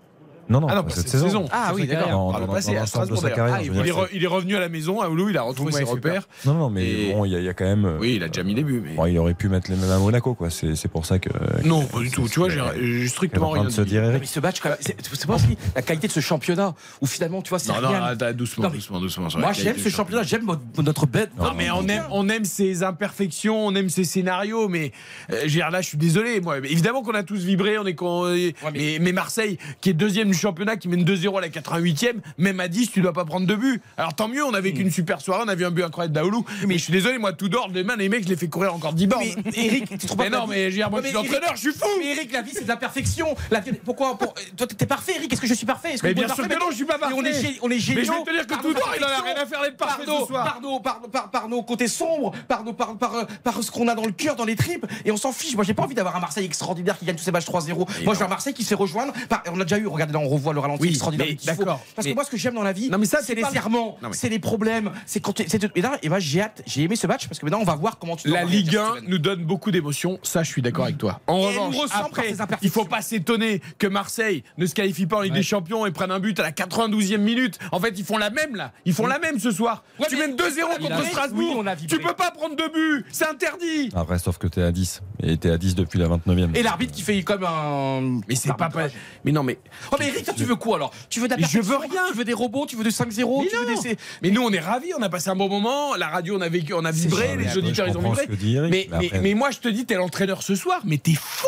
Non, non, ah non pas cette, cette saison. saison. Ah oui, d'accord. Dans, ah, dans, bah, dans de sa carrière. Ah, il, est re, il, est revenu à la maison, à Oulu, il a retrouvé ses repères. Non, non, mais et... bon, il y, a, y, a quand même. Oui, il a déjà mis les buts. Mais... Bon, il aurait pu mettre les mêmes à Monaco, quoi. C'est pour ça que. Non, pas du tout. Tu vois, j'ai strictement rien. Se dire mais ce match, c'est pas aussi la qualité de ce championnat où finalement, tu vois, c'est. Non, non, ah, doucement, doucement, doucement. Moi, j'aime ce championnat, j'aime notre bête. Non, mais on aime ses imperfections, on aime ses scénarios, mais euh, Gérard, là, je suis désolé. Évidemment qu'on a tous vibré, on est. Euh, mais Marseille, qui est deuxième championnat qui mène 2-0 à la 88e, même à 10, tu dois pas prendre de but. Alors tant mieux, on avait mm. vécu une super soirée, on a vu un but incroyable d'Aoulou. Mais, je suis désolé, moi, tout d'ordre, les mains, les mecs, je les fais courir encore 10 bornes. Mais Eric, tu trouves pas. Mais non, mais moi, je suis entraîneur, je suis fou Mais Eric, la vie, c'est de la perfection. La... Pourquoi pour... Euh, toi, t'es parfait, Eric, est-ce que je suis parfait? Mais bien sûr que non, je suis pas parfait. On est, on est géniaux. Mais je vais te dire que tout d'ordre, il en a rien à faire d'être parfait ce soir. Par nos côtés sombres, par ce qu'on a dans le cœur, dans les tripes, et on s'en fiche. Moi, j'ai pas envie d'avoir un Marseille extraordinaire qui gagne tous ses matchs 3-0. Moi, je un Marseille qui se rejoindre. On a déjà eu, regardez, on revoit le ralenti oui, extraordinaire mais, Parce que moi, ce que j'aime dans la vie, non, mais ça, c'est les serments, c'est les problèmes, c'est quand Et là, et ben, j'ai hâte, j'ai aimé ce match parce que maintenant, on va voir comment tu La Ligue 1 nous donne beaucoup d'émotions. Ça, je suis d'accord avec toi. En et revanche, après, il faut pas s'étonner que Marseille ne se qualifie pas en Ligue des Champions et prenne un but à la 92e minute. En fait, ils font la même là. Ils font la même ce soir. Tu mènes 2-0 contre Strasbourg. Tu peux pas prendre deux buts. C'est interdit. Après, sauf que t'es à 10. Et t'es à 10 depuis la 29e. Et l'arbitre qui fait comme un. Mais c'est pas. Mais non, mais oh, tu veux quoi alors? Tu veux de la Je veux rien. Tu veux des robots, tu veux de 5-0, mais, tu mais nous, on est ravis, on a passé un bon moment. La radio, on a vécu, on a vibré, les auditeurs ils ont vibré. Bah, mais, moi, je te dis, t'es l'entraîneur ce soir, mais t'es fou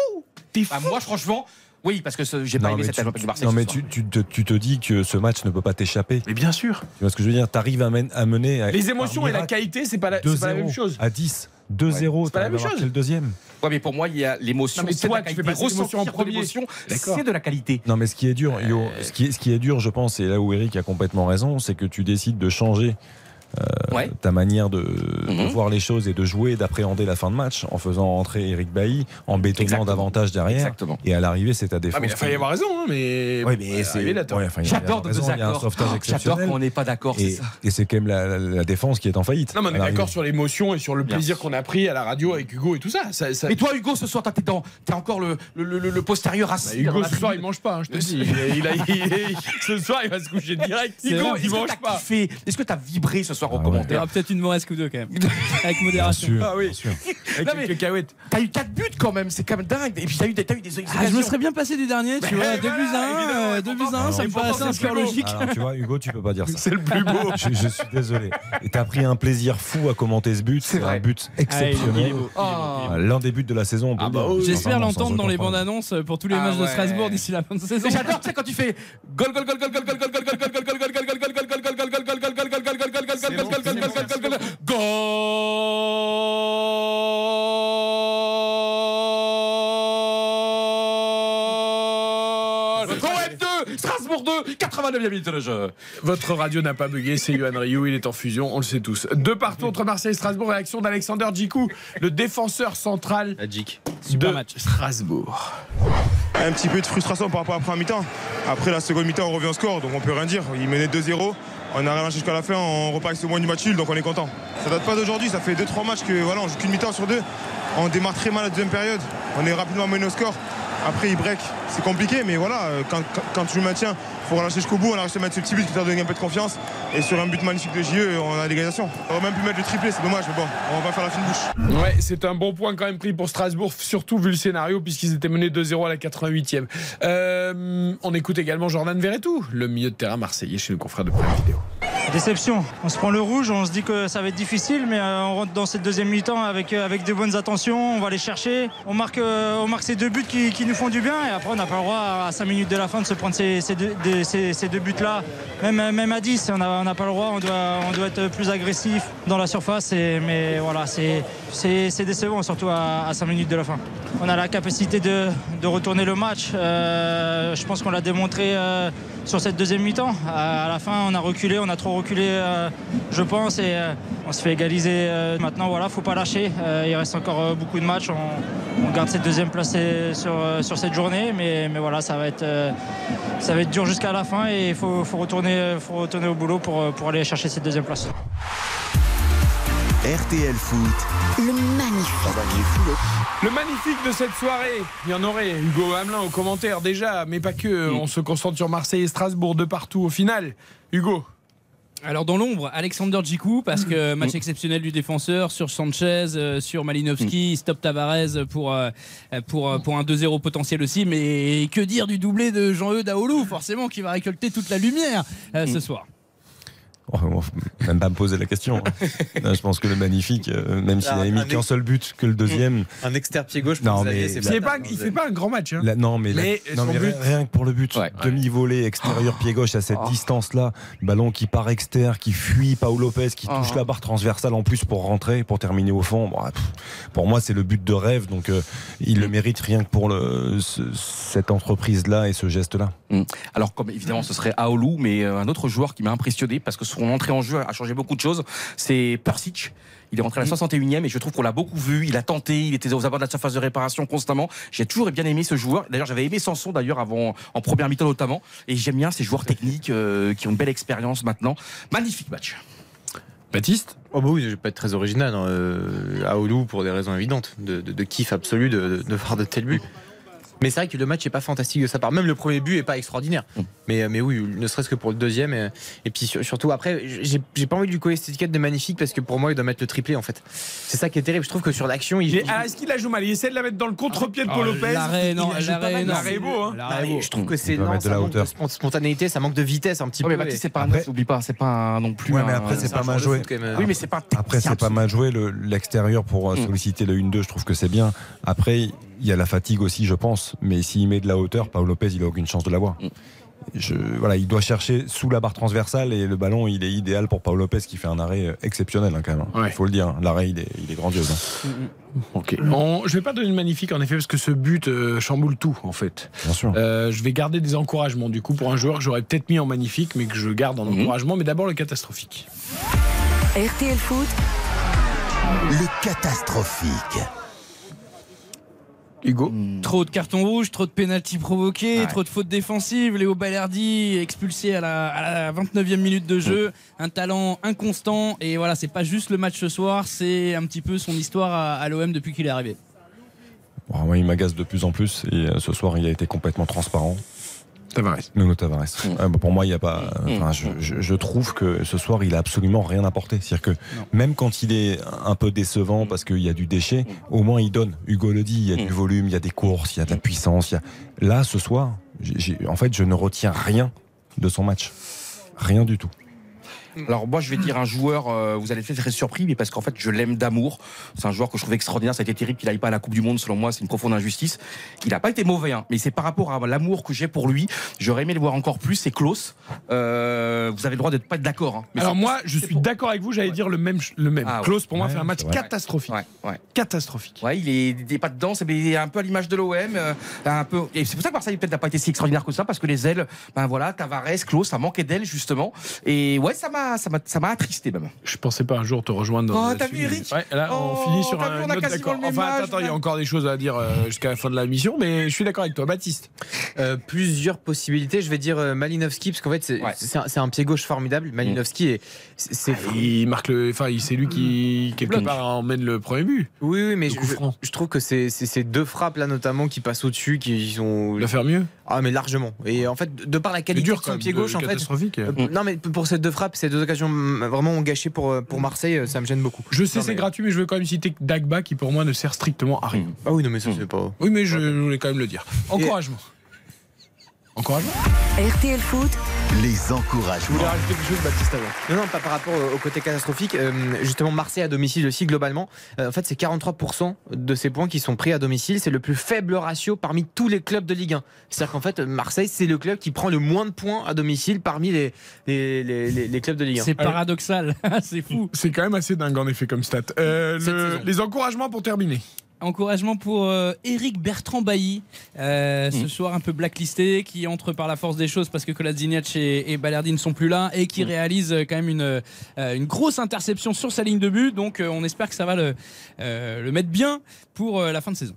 T'es bah, fou Moi, franchement. Oui, parce que j'ai pas aimé cette tu, du Marseille. Non, mais tu, te, dis que ce match ne peut pas t'échapper. Mais bien sûr. Tu vois ce que je veux dire? T'arrives à, mener. Les émotions et la qualité, c'est pas, la, pas la même chose. À 10. 2-0, ouais. c'est la même chose. Le deuxième. Ouais, mais pour moi, il y a l'émotion. Mais toi, tu fais pas ressentir en premier. C'est de la qualité. Non, mais ce qui est dur, Yo, euh. ce, qui est, ce qui est dur, je pense, et là où Eric a complètement raison, c'est que tu décides de changer euh, ta manière de, mhm. voir les choses et de jouer, d'appréhender la fin de match en faisant rentrer Eric Bailly, en bétonnant davantage derrière. Exactement. Et à l'arrivée, c'est ta défense. Ah, mais il a failli avoir raison, hein, mais. Oui, mais c'est. J'adore de J'adore qu'on n'est pas d'accord, c'est ça. Et c'est quand même la, défense qui est en faillite. Non, mais on est d'accord sur l'émotion et sur le plaisir qu'on a pris à la radio avec Hugo et tout ça. ça. Et toi, Hugo, ce soir, t'es dans... encore le, le, le, le postérieur assis. Bah, Hugo, ce soir, il mange pas, hein, je te dis. ce soir, il va se coucher direct. Hugo, il mange pas. Est-ce que t'as vibré ce soir soir commentaire. Peut-être une mauvaise ou deux quand même. Avec modération. Ah oui. Sûr. T'as eu 4 buts quand même, c'est quand même dingue. Et puis t'as eu, as eu des ah, Je me serais bien passé du dernier, tu vois. 2 buts 1, ça me un logique. Tu vois, Hugo, tu peux pas dire ça. C'est le plus beau. je, suis désolé. Et t'as pris un plaisir fou à commenter ce but. C'est un but exceptionnel. L'un des buts de la saison. J'espère l'entendre dans les bandes annonces pour tous les matchs de Strasbourg d'ici la fin de saison. J'adore, tu sais, quand tu fais gol, gol, gol, gol, gol, gol, gol, gol, gol, gol, gol, gol, gol, gol, gol, gol, Strasbourg 2, 89e minute de jeu. Votre radio n'a pas bugué, c'est Yohan Ryu, il est en fusion, on le sait tous. Deux partout entre Marseille et Strasbourg, réaction d'Alexander Djikou, le défenseur central Super de match. Strasbourg. Un petit peu de frustration par rapport à la première mi-temps. Après la seconde mi-temps, on revient au score, donc on peut rien dire. Il menait 2-0. On a relancé jusqu'à la fin, on repart avec ce moins du match donc on est content. Ça date pas d'aujourd'hui, ça fait 2-3 matchs que voilà, on joue qu'une mi-temps sur deux. On démarre très mal la deuxième période. On est rapidement mené au score. Après, il break. C'est compliqué, mais voilà, euh, quand, tu le maintiens, il faut relâcher jusqu'au bout. On a réussi à mettre ce petit but qui t'a donné un peu de confiance. Et sur un but magnifique de JE, on a l'égalisation. On aurait même pu mettre le triplé, c'est dommage, mais bon, on va faire la fine bouche. Ouais, c'est un bon point quand même pris pour Strasbourg, surtout vu le scénario, puisqu'ils étaient menés 2-0 à la 88e. Euh, on écoute également Jordan Verretou, le milieu de terrain marseillais chez le confrère de Prime Vidéo. Déception. On se prend le rouge, on se dit que ça va être difficile, mais euh, on rentre dans cette deuxième mi-temps avec, euh, avec de bonnes intentions. On va les chercher. On marque, euh, on marque ces deux buts qui, nous font du bien. Et après, on n'a pas le droit à 5 minutes de la fin de se prendre ces, deux, des- buts-là. Même, à 10, on n'a pas le droit. On doit, être plus agressif dans la surface. Mais voilà, c'est décevant, surtout à, 5 minutes de la fin. On a la capacité de, retourner le match. Je pense qu'on l'a démontré sur cette deuxième mi-temps. À, la fin, on a reculé, on a trop reculé, euh, je pense, et euh, on se fait égaliser. euh, maintenant, voilà, faut pas lâcher. Il reste encore beaucoup de matchs. On, garde cette deuxième place sur, cette journée, mais, mais voilà, ça va être, dur jusqu'à la fin et il faut, retourner, au boulot pour aller chercher cette deuxième place. RTL Foot. Le magnifique. Le magnifique de cette soirée, il y en aurait Hugo Hamelin au commentaire déjà, mais pas que. On se concentre sur Marseille et Strasbourg de partout au final. Hugo. Alors dans l'ombre, Alexander Djikou, parce que match exceptionnel du défenseur sur Sanchez, euh, sur Malinowski, stop Tavares pour, euh, pour, euh, pour un 2-0 potentiel aussi. Mais que dire du doublé de Jean-Eudes Daoulou, forcément, qui va récolter toute la lumière ce soir bon, faut même pas me poser la question. hein. Je pense que le magnifique, euh, même s'il Ah, avait mis un qu'un seul but que le deuxième. Un externe pied gauche, Non, pour mais- Xavier, c'est pas- pas, il fait pas un grand match. hein. La- non, mais, la- Mais non, but- rien que pour le but, demi-volée, extérieur pied gauche à cette Oh. distance-là, ballon qui part externe, qui fuit Paolo Lopez, qui touche Oh. la barre transversale en plus pour rentrer, pour terminer au fond. Bon, pff, pour moi, c'est le but de rêve, donc euh, il le mérite rien que pour le, ce- cette entreprise-là et ce geste-là. Mm. Alors, comme évidemment, ce serait Aoulou, mais euh, un autre joueur qui m'a impressionné parce que son entrée en jeu a changé beaucoup de choses, c'est Persic. Il est rentré à la 61e et je trouve qu'on l'a beaucoup vu. Il a tenté, il était aux abords de la surface de réparation constamment. J'ai toujours bien aimé ce joueur. D'ailleurs, j'avais aimé Sanson d'ailleurs avant, en première mi-temps notamment. Et j'aime bien ces joueurs techniques euh, qui ont une belle expérience maintenant. Magnifique match. Baptiste? Oh bah oui, je vais pas être très original. Hein. Euh, Aoulou pour des raisons évidentes, de, de- de kiff absolu de, de, de voir de tels buts. Mais c'est vrai que le match est pas fantastique de sa part. Même le premier but est pas extraordinaire. Mais, mais oui, ne serait-ce que pour le deuxième. Et, et puis sur- surtout après, j'ai j'ai pas envie de lui coller cette étiquette de magnifique parce que pour moi, il doit mettre le triplé en fait. C'est ça qui est terrible. Je trouve que sur l'action, il. Mais, il- ah, Est-ce qu'il la joue mal? Il essaie de la mettre dans le contre-pied de Ah, Paul Lopez. l'arrêt, non, l'arrêt, mal. non. L'arrêt est beau, hein. Mais je trouve que c'est non, ça la manque de spontanéité, ça manque de vitesse un petit mais peu. Baptiste, et- c'est pas un n'oublie pas, c'est pas un- non plus. Ouais, mais un- après, c'est pas mal joué. Oui, mais c'est pas Après, c'est pas mal joué. le- L'extérieur pour euh, Mm. solliciter le 1-2, je trouve que c'est bien. Après, il y a la fatigue aussi, je pense. Mais s'il met de la hauteur, Paolo Lopez, il a aucune chance de l'avoir. Mm. Je, voilà, il doit chercher sous la barre transversale et le ballon, il est idéal pour Paolo Lopez qui fait un arrêt euh, exceptionnel hein, quand même. Il faut le dire. L'arrêt, il est, il est grandiose. hein. Ok. On- je vais pas donner de magnifique en effet parce que ce but euh, chamboule tout en fait. Bien sûr. Euh, je vais garder des encouragements du coup pour un joueur que j'aurais peut-être mis en magnifique mais que je garde en Mhm. encouragement. Mais d'abord le catastrophique. RTL Foot, Le catastrophique. Hugo Trop de cartons rouges, trop de pénalties provoqués, Ouais. trop de fautes défensives. Léo Balerdi expulsé à la, à la 29e minute de jeu. Un talent inconstant. Et voilà, c'est pas juste le match ce soir, c'est un petit peu son histoire à, à l'OM depuis qu'il est arrivé. Bon, moi, il m'agace de plus en plus et euh, ce soir, il a été complètement transparent. Tavares. Nuno Tavares. Bah, pour moi, il y a pas. enfin, je, je- je trouve que ce soir, il a absolument rien apporté. C'est-à-dire que même quand il est un peu décevant parce qu'il y a du déchet, au moins il donne. Hugo le dit, il y a du volume, il y a des courses, il y a de la puissance. il y a- Là, ce soir, j'ai- j'ai- en fait, je ne retiens rien de son match. Rien du tout. Alors moi je vais dire un joueur, euh, vous allez peut-être être surpris, mais parce qu'en fait je l'aime d'amour. C'est un joueur que je trouve extraordinaire. Ça a été terrible qu'il n'aille pas à la Coupe du Monde. Selon moi, c'est une profonde injustice. Il n'a pas été mauvais, hein, mais c'est par rapport à l'amour que j'ai pour lui. J'aurais aimé le voir encore plus. C'est Klaus. Euh, vous avez le droit de pas être d'accord. hein, Alors moi, je suis d'accord avec vous. J'allais dire le même. Le même. Ah ouais. Klaus pour moi Ouais, fait un match catastrophique. Ouais, ouais. Catastrophique. Ouais, il est, il est pas dedans, c'est il est un peu à l'image de l'OM, euh, un peu. Et c'est pour ça que Marseille peut-être n'a pas été si extraordinaire que ça, parce que les ailes, ben voilà, Tavares, Klaus, ça manquait d'ailes justement. Et ouais, ça m'a, m'a, ça m'a, ça m'a attristé même. Je pensais pas un jour te rejoindre. Oh, là-dessus. t'as vu, Eric Ouais, là, on Oh, finit sur t'as vu, un on a autre quasiment d'accord. le même Enfin, âge, attends, il y a encore des choses à dire euh, jusqu'à la fin de la mission, mais je suis d'accord avec toi, Baptiste. Euh, plusieurs possibilités. Je vais dire euh, Malinowski, parce qu'en fait, c'est c'est un, c'est un pied gauche formidable. Malinowski, est, c'est c'est Ah, Il marque le. Enfin, c'est lui qui, quelque part, emmène le premier but. Oui, oui, mais Le je, trouve que c'est c'est ces deux frappes là notamment qui passent au-dessus, qui sont. Il faire mieux Ah, mais largement. Et en fait, de par la qualité dur, de son pied de- gauche, en fait. catastrophique. euh, Non, mais pour ces deux frappes, ces deux occasions mm, vraiment gâchées pour, euh, pour Marseille, euh, ça me gêne beaucoup. Je sais, c'est mais- gratuit, mais je veux quand même citer Dagba qui, pour moi, ne sert strictement à rien. Ah oui, non, mais ça, c'est pas. Oui, mais je voulais quand même le dire. Encouragement. Encouragement RTL Foot, Les encouragements. Je voulais rajouter quelque chose, Baptiste, avant. Non, non, pas par rapport au, au côté catastrophique. Euh, justement, Marseille à domicile aussi, globalement. Euh, en fait, c'est 43% de ces points qui sont pris à domicile. C'est le plus faible ratio parmi tous les clubs de Ligue 1. C'est-à-dire qu'en fait, Marseille, c'est le club qui prend le moins de points à domicile parmi les, les, les- les- les clubs de Ligue 1. C'est paradoxal, c'est fou. C'est quand même assez dingue, en effet, comme stat. Euh, le- les encouragements pour terminer. Encouragement pour euh, Eric Bertrand Bailly, euh, Mmh. ce soir un peu blacklisté, qui entre par la force des choses parce que Kolasinac et, et Balerdi ne sont plus là et Mmh. qui réalise euh, quand même une, euh, une grosse interception sur sa ligne de but. Donc euh, on espère que ça va le, euh, le mettre bien pour euh, la fin de saison.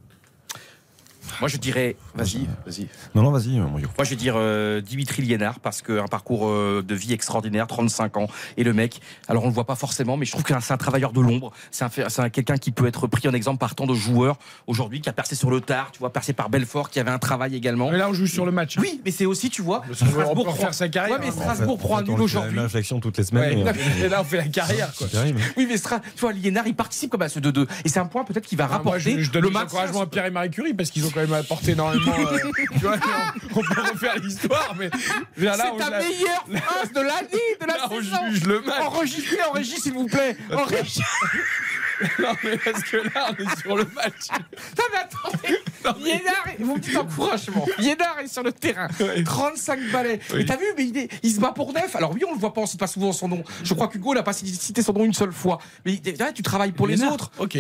Moi, je dirais, vas-y, vas-y. Non, non, vas-y, Mario. Moi, je vais dire euh, Dimitri Liénard parce qu'un parcours euh, de vie extraordinaire, 35 ans. Et le mec, alors on le voit pas forcément, mais je trouve que c'est un travailleur de l'ombre. C'est un, un- quelqu'un qui peut être pris en exemple par tant de joueurs aujourd'hui, qui a percé sur le tard, tu vois, percé par Belfort, qui avait un travail également. Mais là, on joue sur le match. Oui, mais c'est aussi, tu vois, Strasbourg refaire sa carrière, Ouais, mais hein. Strasbourg prend un En fait, nul on fait aujourd'hui. Réflexion toutes les semaines. Ouais. mais- Et là, on fait la carrière, quoi. C'est terrible. Oui, mais Stra- tu vois, Liénard, il participe comme à ce 2-2. Et c'est un point peut-être qui va Ah, moi, rapporter je, je donne le encouragements à Pierre et Marie Curie parce qu'ils ont quand même apporté énormément. euh, tu vois, on, on peut refaire l'histoire, mais on C'est ta meilleure phrase de l'année, de la Là, on saison. juge le match. Enregistrez en régie, s'il vous plaît. En régie. Non, mais parce que là, on est sur le match. Non, mais attendez. Liénard, est- mon petit encouragement. Est sur le terrain. 35 balais. Oui. Et t'as vu, mais il, est- il se bat pour neuf. Alors oui, on le voit pas, on cite pas souvent son nom. Je crois qu'Hugo n'a pas cité son nom une seule fois. Mais là, tu travailles pour les autres. Ok.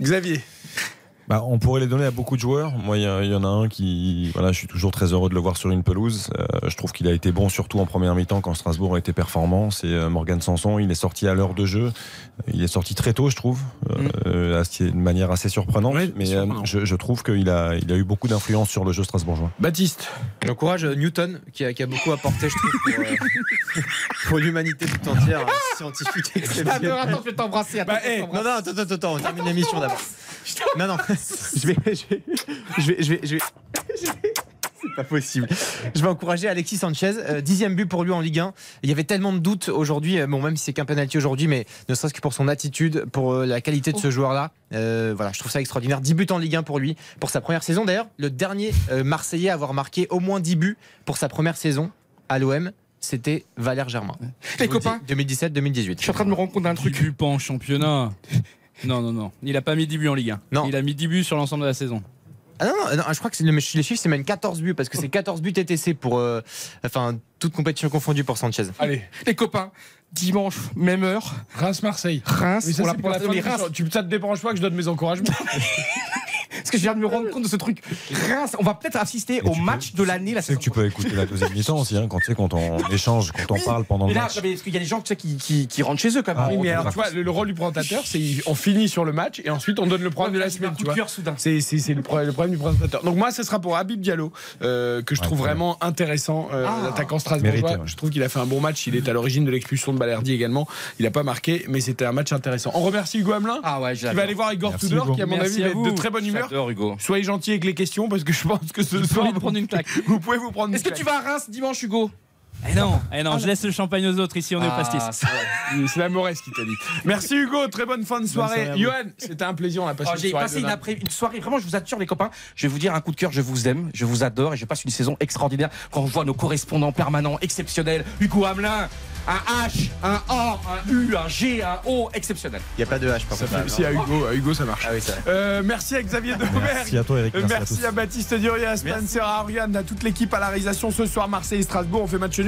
Xavier. Bah, on pourrait les donner à beaucoup de joueurs. Moi, il y, en a un qui, voilà, je suis toujours très heureux de le voir sur une pelouse. Euh, je trouve qu'il a été bon, surtout en première mi-temps quand Strasbourg a été performant. C'est euh, Morgan Sanson. Il est sorti à l'heure de jeu. Il est sorti très tôt, je trouve, euh, euh, assez- de manière assez surprenante. mais euh, surprenant. je, je trouve qu'il a, il a eu beaucoup d'influence sur le jeu strasbourgeois. Baptiste. J'encourage euh, Newton, qui a, qui a beaucoup apporté, je trouve, pour, euh, pour l'humanité tout entière, un scientifique exceptionnel. Attends, je vais t'embrasser. Bah, je vais eh, t'embrasser. non, non, attends, attends, attends, on termine l'émission d'abord. Non, non, je vais, je vais, je vais, je vais, je vais- je vais- c'est pas possible. Je vais encourager Alexis Sanchez, euh, dixième but pour lui en Ligue 1. Il y avait tellement de doutes aujourd'hui, euh, bon même si c'est qu'un penalty aujourd'hui, mais ne serait-ce que pour son attitude, pour euh, la qualité de ce joueur-là. Euh, voilà, je trouve ça extraordinaire. 10 buts en Ligue 1 pour lui, pour sa première saison. D'ailleurs, le dernier euh, Marseillais à avoir marqué au moins 10 buts pour sa première saison à l'OM, c'était Valère Germain. Les copains 2017-2018. Je suis en train de me rendre compte d'un truc. En championnat. Non, non, non. Il a pas mis 10 buts en Ligue 1. Non. Il a mis 10 buts sur l'ensemble de la saison. Ah non, non, non, je crois que le- les chiffres, c'est même 14 buts, parce que c'est 14 buts TTC pour. euh, enfin, toute compétition confondue pour Sanchez. Allez. Les copains, dimanche, même heure. Reims-Marseille. Reims, ça, pour la fin l'émission. Reims. Tu, ça te dérange pas que je donne mes encouragements Parce que je viens de me rendre compte de ce truc. Reims, on va peut-être assister au match de l'année la Tu sais que tu peux écouter la deuxième mi-temps aussi, hein, quand, tu sais, quand on échange, quand on parle pendant Mais le là, match. non, mais parce qu'il y a des gens tu sais, qui, qui, qui rentrent chez eux quand même. Oui, mais alors, tu vois, le, le rôle du présentateur, c'est on finit sur le match et ensuite on donne le programme de la semaine. Tu vois, c'est c'est- c'est le, pro- le problème du présentateur. Donc moi, ce sera pour Habib Diallo euh, que je trouve vraiment intéressant, euh, Ah. l'attaquant strasbourgeois. Mérité, ouais. Je trouve qu'il a fait un bon match. Il est à l'origine de l'expulsion de Balerdi également. Il n'a pas marqué, mais c'était un match intéressant. On remercie Hugo Hamelin. Ah ouais, qui va aller voir Igor Tudor, qui à mon avis va être de très bonne humeur. J'adore Hugo. Soyez gentils avec les questions parce que je pense que ce soir de prendre une claque. vous pouvez vous prendre une Est-ce que claque. tu vas à Reims dimanche, Hugo? Eh non, eh non, je laisse le champagne aux autres. Ici, on est au Ah, pastis. c'est la Moresse qui t'a dit. Merci Hugo, très bonne fin de soirée. Johan, c'était un plaisir, on a passé Oh, une J'ai soirée passé de une, après, une soirée, vraiment, je vous assure, les copains, je vais vous dire un coup de cœur, je vous aime, je vous adore et je passe une saison extraordinaire quand je vois nos correspondants permanents exceptionnels. Hugo Hamelin, un H, un A, un U, un G, un O, exceptionnel. Il n'y a pas de H par Ça contre. Si à Hugo, à Hugo ça marche. Ah oui, ça. Euh, merci à Xavier Deberg. Merci à toi, Eric. Merci, Merci, à Baptiste Durier, à Spencer, à Ariane, à toute l'équipe à la réalisation ce soir. Marseille et Strasbourg, on fait match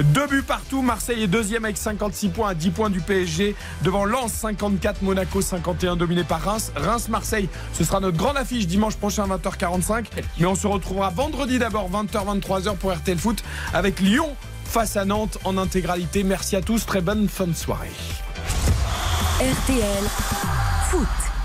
Deux buts partout. Marseille est deuxième avec 56 points à 10 points du PSG. Devant Lens, 54, Monaco 51, dominé par Reims. Reims-Marseille, ce sera notre grande affiche dimanche prochain 20h45. Mais on se retrouvera vendredi d'abord 20h, 23h pour RTL Foot avec Lyon face à Nantes en intégralité. Merci à tous, très bonne fin de soirée. RTL Foot.